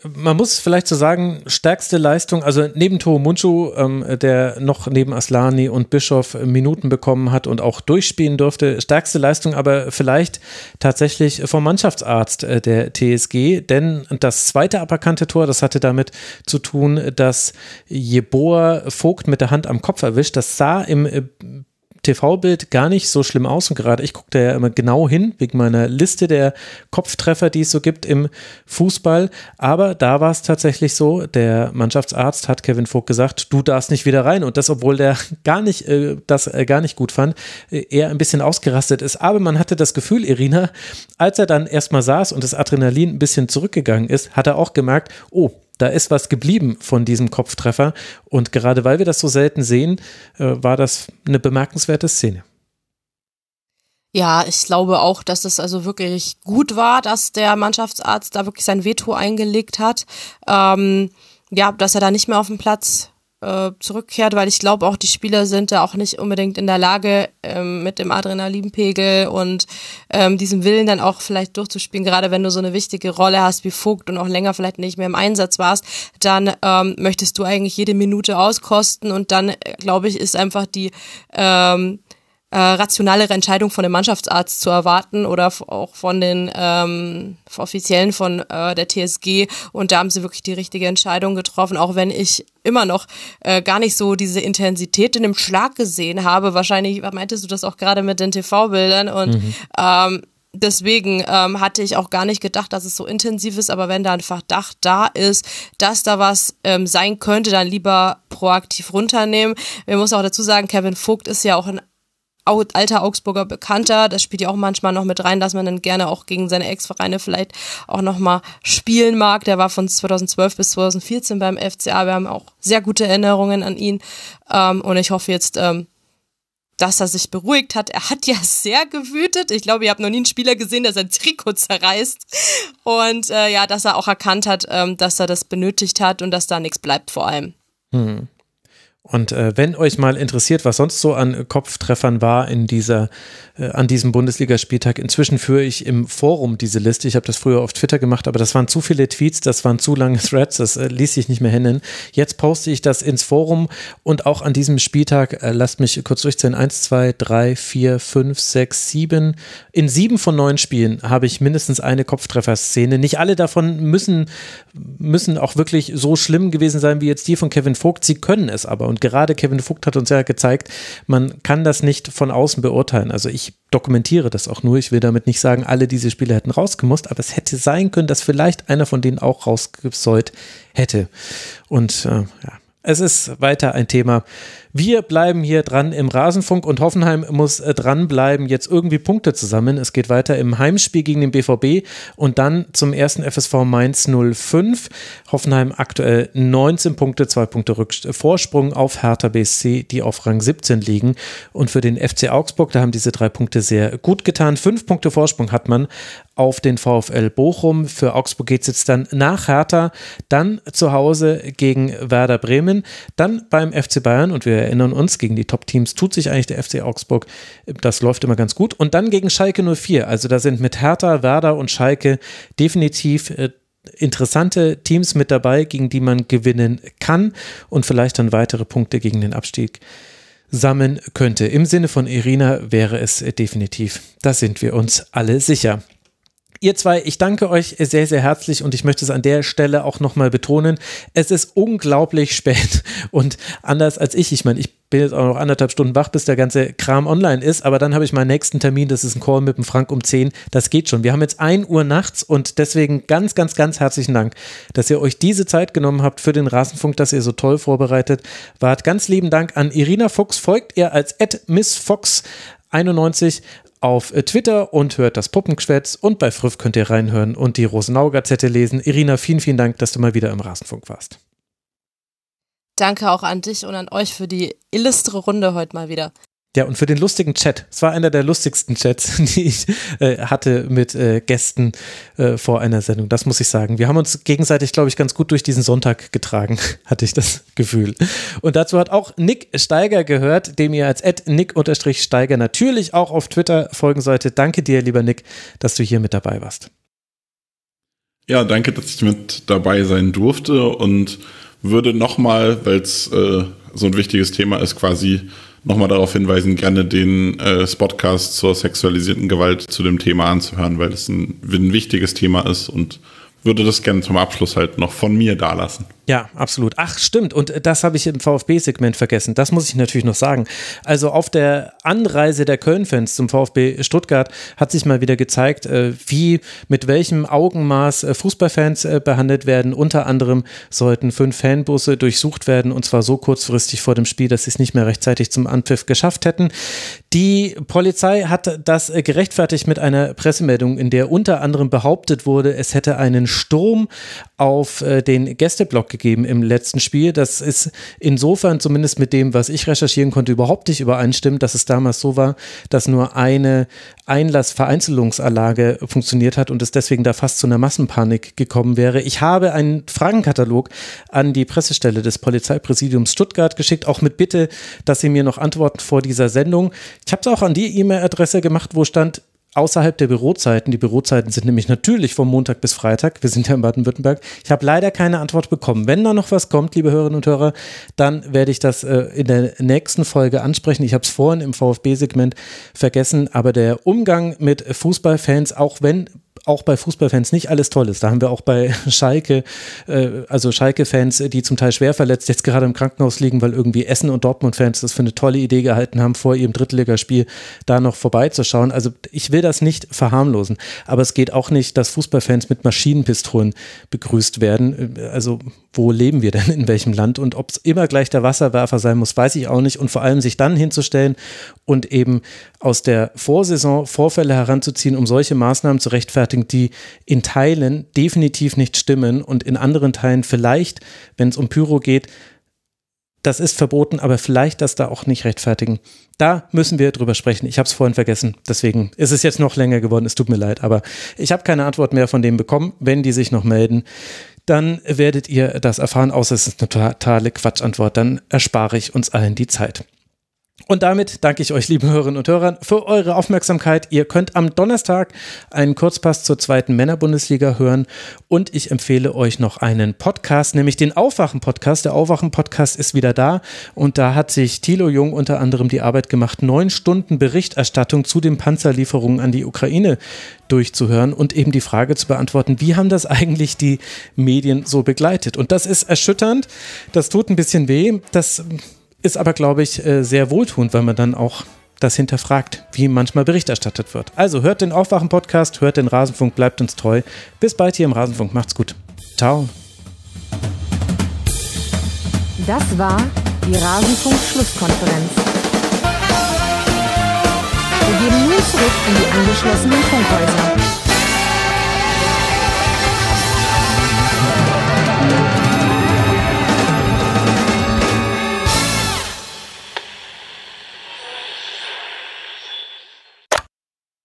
man muss vielleicht so sagen, stärkste Leistung, also neben Toho Munchu, ähm, der noch neben Aslani und Bischof Minuten bekommen hat und auch durchspielen durfte, stärkste Leistung aber vielleicht tatsächlich vom Mannschaftsarzt äh, der TSG, denn das zweite aberkannte Tor, das hatte damit zu tun, dass Jeboa Vogt mit der Hand am Kopf erwischt. Das sah im äh, TV-Bild gar nicht so schlimm aus. Und gerade ich gucke da ja immer genau hin, wegen meiner Liste der Kopftreffer, die es so gibt im Fußball. Aber da war es tatsächlich so, der Mannschaftsarzt hat Kevin Vogt gesagt, du darfst nicht wieder rein. Und das, obwohl der [laughs] gar nicht, äh, das äh, gar nicht gut fand, äh, er ein bisschen ausgerastet ist. Aber man hatte das Gefühl, Irina, als er dann erstmal saß und das Adrenalin ein bisschen zurückgegangen ist, hat er auch gemerkt, oh, da ist was geblieben von diesem Kopftreffer. Und gerade weil wir das so selten sehen, äh, war das eine bemerkenswerte Szene. Ja, ich glaube auch, dass es also wirklich gut war, dass der Mannschaftsarzt da wirklich sein Veto eingelegt hat. Ähm, ja, dass er da nicht mehr auf dem Platz äh, zurückkehrt, weil ich glaube auch, die Spieler sind da auch nicht unbedingt in der Lage, ähm, mit dem Adrenalinpegel und ähm, diesem Willen dann auch vielleicht durchzuspielen, gerade wenn du so eine wichtige Rolle hast wie Vogt und auch länger vielleicht nicht mehr im Einsatz warst, dann ähm, möchtest du eigentlich jede Minute auskosten und dann, äh, glaube ich, ist einfach die ähm, äh, rationalere Entscheidung von dem Mannschaftsarzt zu erwarten oder auch von den ähm, Offiziellen von äh, der TSG. Und da haben sie wirklich die richtige Entscheidung getroffen, auch wenn ich immer noch äh, gar nicht so diese Intensität in dem Schlag gesehen habe. Wahrscheinlich meintest du das auch gerade mit den TV-Bildern und mhm. ähm, deswegen ähm, hatte ich auch gar nicht gedacht, dass es so intensiv ist, aber wenn da ein Verdacht da ist, dass da was ähm, sein könnte, dann lieber proaktiv runternehmen. Wir muss auch dazu sagen, Kevin Vogt ist ja auch ein alter Augsburger Bekannter. Das spielt ja auch manchmal noch mit rein, dass man dann gerne auch gegen seine Ex-Vereine vielleicht auch nochmal spielen mag. Der war von 2012 bis 2014 beim FCA. Wir haben auch sehr gute Erinnerungen an ihn. Ähm, und ich hoffe jetzt, ähm, dass er sich beruhigt hat. Er hat [laughs] ja sehr gewütet. Ich glaube, ihr habt noch nie einen Spieler gesehen, der sein Trikot zerreißt. Und äh, ja, dass er auch erkannt hat, ähm, dass er das benötigt hat und dass da nichts bleibt vor allem. Hm. Und äh, wenn euch mal interessiert, was sonst so an Kopftreffern war in dieser, äh, an diesem Bundesligaspieltag, inzwischen führe ich im Forum diese Liste. Ich habe das früher auf Twitter gemacht, aber das waren zu viele Tweets, das waren zu lange [laughs] Threads, das äh, ließ sich nicht mehr hennen. Jetzt poste ich das ins Forum und auch an diesem Spieltag, äh, lasst mich kurz durchzählen, eins, zwei, drei, vier, fünf, sechs, sieben. In sieben von neun Spielen habe ich mindestens eine Kopftrefferszene. Nicht alle davon müssen, müssen auch wirklich so schlimm gewesen sein wie jetzt die von Kevin Vogt. Sie können es aber. Und und gerade Kevin Vogt hat uns ja gezeigt, man kann das nicht von außen beurteilen. Also ich dokumentiere das auch nur. Ich will damit nicht sagen, alle diese Spiele hätten rausgemusst, aber es hätte sein können, dass vielleicht einer von denen auch rausgesäut hätte. Und äh, ja, es ist weiter ein Thema. Wir bleiben hier dran im Rasenfunk und Hoffenheim muss äh, dranbleiben, jetzt irgendwie Punkte zu sammeln. Es geht weiter im Heimspiel gegen den BVB und dann zum ersten FSV Mainz 05. Hoffenheim aktuell 19 Punkte, zwei Punkte Rückst äh, Vorsprung auf Hertha BSC, die auf Rang 17 liegen. Und für den FC Augsburg, da haben diese drei Punkte sehr gut getan. Fünf Punkte Vorsprung hat man auf den VfL Bochum. Für Augsburg geht es jetzt dann nach Hertha, dann zu Hause gegen Werder Bremen, dann beim FC Bayern und wir erinnern uns, gegen die Top-Teams tut sich eigentlich der FC Augsburg. Das läuft immer ganz gut. Und dann gegen Schalke 04. Also da sind mit Hertha, Werder und Schalke definitiv äh, interessante Teams mit dabei, gegen die man gewinnen kann und vielleicht dann weitere Punkte gegen den Abstieg sammeln könnte. Im Sinne von Irina wäre es definitiv. Da sind wir uns alle sicher. Ihr zwei, ich danke euch sehr, sehr herzlich und ich möchte es an der Stelle auch nochmal betonen. Es ist unglaublich spät [laughs] und anders als ich, ich meine, ich bin jetzt auch noch anderthalb Stunden wach, bis der ganze Kram online ist, aber dann habe ich meinen nächsten Termin, das ist ein Call mit dem Frank um 10, das geht schon. Wir haben jetzt 1 Uhr nachts und deswegen ganz, ganz, ganz herzlichen Dank, dass ihr euch diese Zeit genommen habt für den Rasenfunk, dass ihr so toll vorbereitet wart. Ganz lieben Dank an Irina Fuchs, folgt ihr als Miss Fox 91 auf äh, Twitter und hört das Puppengeschwätz und bei Früff könnt ihr reinhören und die Rosenau-Gazette lesen. Irina, vielen, vielen Dank, dass du mal wieder im Rasenfunk warst. Danke auch an dich und an euch für die illustre Runde heute mal wieder. Ja, und für den lustigen Chat. Es war einer der lustigsten Chats, [laughs] die ich äh, hatte mit äh, Gästen äh, vor einer Sendung. Das muss ich sagen. Wir haben uns gegenseitig, glaube ich, ganz gut durch diesen Sonntag getragen, [laughs] hatte ich das Gefühl. Und dazu hat auch Nick Steiger gehört, dem ihr als Nick-Steiger natürlich auch auf Twitter folgen solltet. Danke dir, lieber Nick, dass du hier mit dabei warst. Ja, danke, dass ich mit dabei sein durfte und würde nochmal, weil es äh, so ein wichtiges Thema ist, quasi nochmal darauf hinweisen, gerne den äh, Spotcast zur sexualisierten Gewalt zu dem Thema anzuhören, weil es ein, ein wichtiges Thema ist und würde das gerne zum Abschluss halt noch von mir dalassen. Ja, absolut. Ach, stimmt. Und das habe ich im VfB-Segment vergessen. Das muss ich natürlich noch sagen. Also auf der Anreise der Köln-Fans zum VfB Stuttgart hat sich mal wieder gezeigt, äh, wie, mit welchem Augenmaß äh, Fußballfans äh, behandelt werden. Unter anderem sollten fünf Fanbusse durchsucht werden und zwar so kurzfristig vor dem Spiel, dass sie es nicht mehr rechtzeitig zum Anpfiff geschafft hätten. Die Polizei hat das gerechtfertigt mit einer Pressemeldung, in der unter anderem behauptet wurde, es hätte einen Sturm auf den Gästeblock gegeben im letzten Spiel. Das ist insofern zumindest mit dem, was ich recherchieren konnte, überhaupt nicht übereinstimmt, dass es damals so war, dass nur eine Einlassvereinzelungsanlage funktioniert hat und es deswegen da fast zu einer Massenpanik gekommen wäre. Ich habe einen Fragenkatalog an die Pressestelle des Polizeipräsidiums Stuttgart geschickt, auch mit Bitte, dass sie mir noch antworten vor dieser Sendung. Ich habe es auch an die E-Mail-Adresse gemacht, wo stand, außerhalb der Bürozeiten. Die Bürozeiten sind nämlich natürlich vom Montag bis Freitag. Wir sind ja in Baden-Württemberg. Ich habe leider keine Antwort bekommen. Wenn da noch was kommt, liebe Hörerinnen und Hörer, dann werde ich das äh, in der nächsten Folge ansprechen. Ich habe es vorhin im VfB-Segment vergessen, aber der Umgang mit Fußballfans, auch wenn auch bei Fußballfans nicht alles toll ist. Da haben wir auch bei [laughs] Schalke, äh, also Schalke-Fans, die zum Teil schwer verletzt jetzt gerade im Krankenhaus liegen, weil irgendwie Essen und Dortmund-Fans das für eine tolle Idee gehalten haben, vor ihrem Drittligaspiel da noch vorbeizuschauen. Also ich will das nicht verharmlosen, aber es geht auch nicht, dass Fußballfans mit Maschinenpistolen begrüßt werden. Also wo leben wir denn, in welchem Land? Und ob es immer gleich der Wasserwerfer sein muss, weiß ich auch nicht. Und vor allem sich dann hinzustellen und eben aus der Vorsaison Vorfälle heranzuziehen, um solche Maßnahmen zu rechtfertigen, die in Teilen definitiv nicht stimmen und in anderen Teilen vielleicht, wenn es um Pyro geht, das ist verboten, aber vielleicht das da auch nicht rechtfertigen. Da müssen wir drüber sprechen. Ich habe es vorhin vergessen. Deswegen ist es jetzt noch länger geworden. Es tut mir leid. Aber ich habe keine Antwort mehr von denen bekommen. Wenn die sich noch melden, dann werdet ihr das erfahren. Außer es ist eine totale Quatschantwort. Dann erspare ich uns allen die Zeit. Und damit danke ich euch, liebe Hörerinnen und Hörer, für eure Aufmerksamkeit. Ihr könnt am Donnerstag einen Kurzpass zur zweiten Männerbundesliga hören und ich empfehle euch noch einen Podcast, nämlich den Aufwachen-Podcast. Der Aufwachen-Podcast ist wieder da und da hat sich Thilo Jung unter anderem die Arbeit gemacht, neun Stunden Berichterstattung zu den Panzerlieferungen an die Ukraine durchzuhören und eben die Frage zu beantworten, wie haben das eigentlich die Medien so begleitet? Und das ist erschütternd, das tut ein bisschen weh, das ist aber, glaube ich, äh, sehr wohltuend, weil man dann auch das hinterfragt, wie manchmal Bericht erstattet wird. Also hört den Aufwachen-Podcast, hört den Rasenfunk, bleibt uns treu. Bis bald hier im Rasenfunk. Macht's gut. Ciao. Das war die Rasenfunk-Schlusskonferenz. Wir gehen nun zurück in die angeschlossenen Funkhäuser.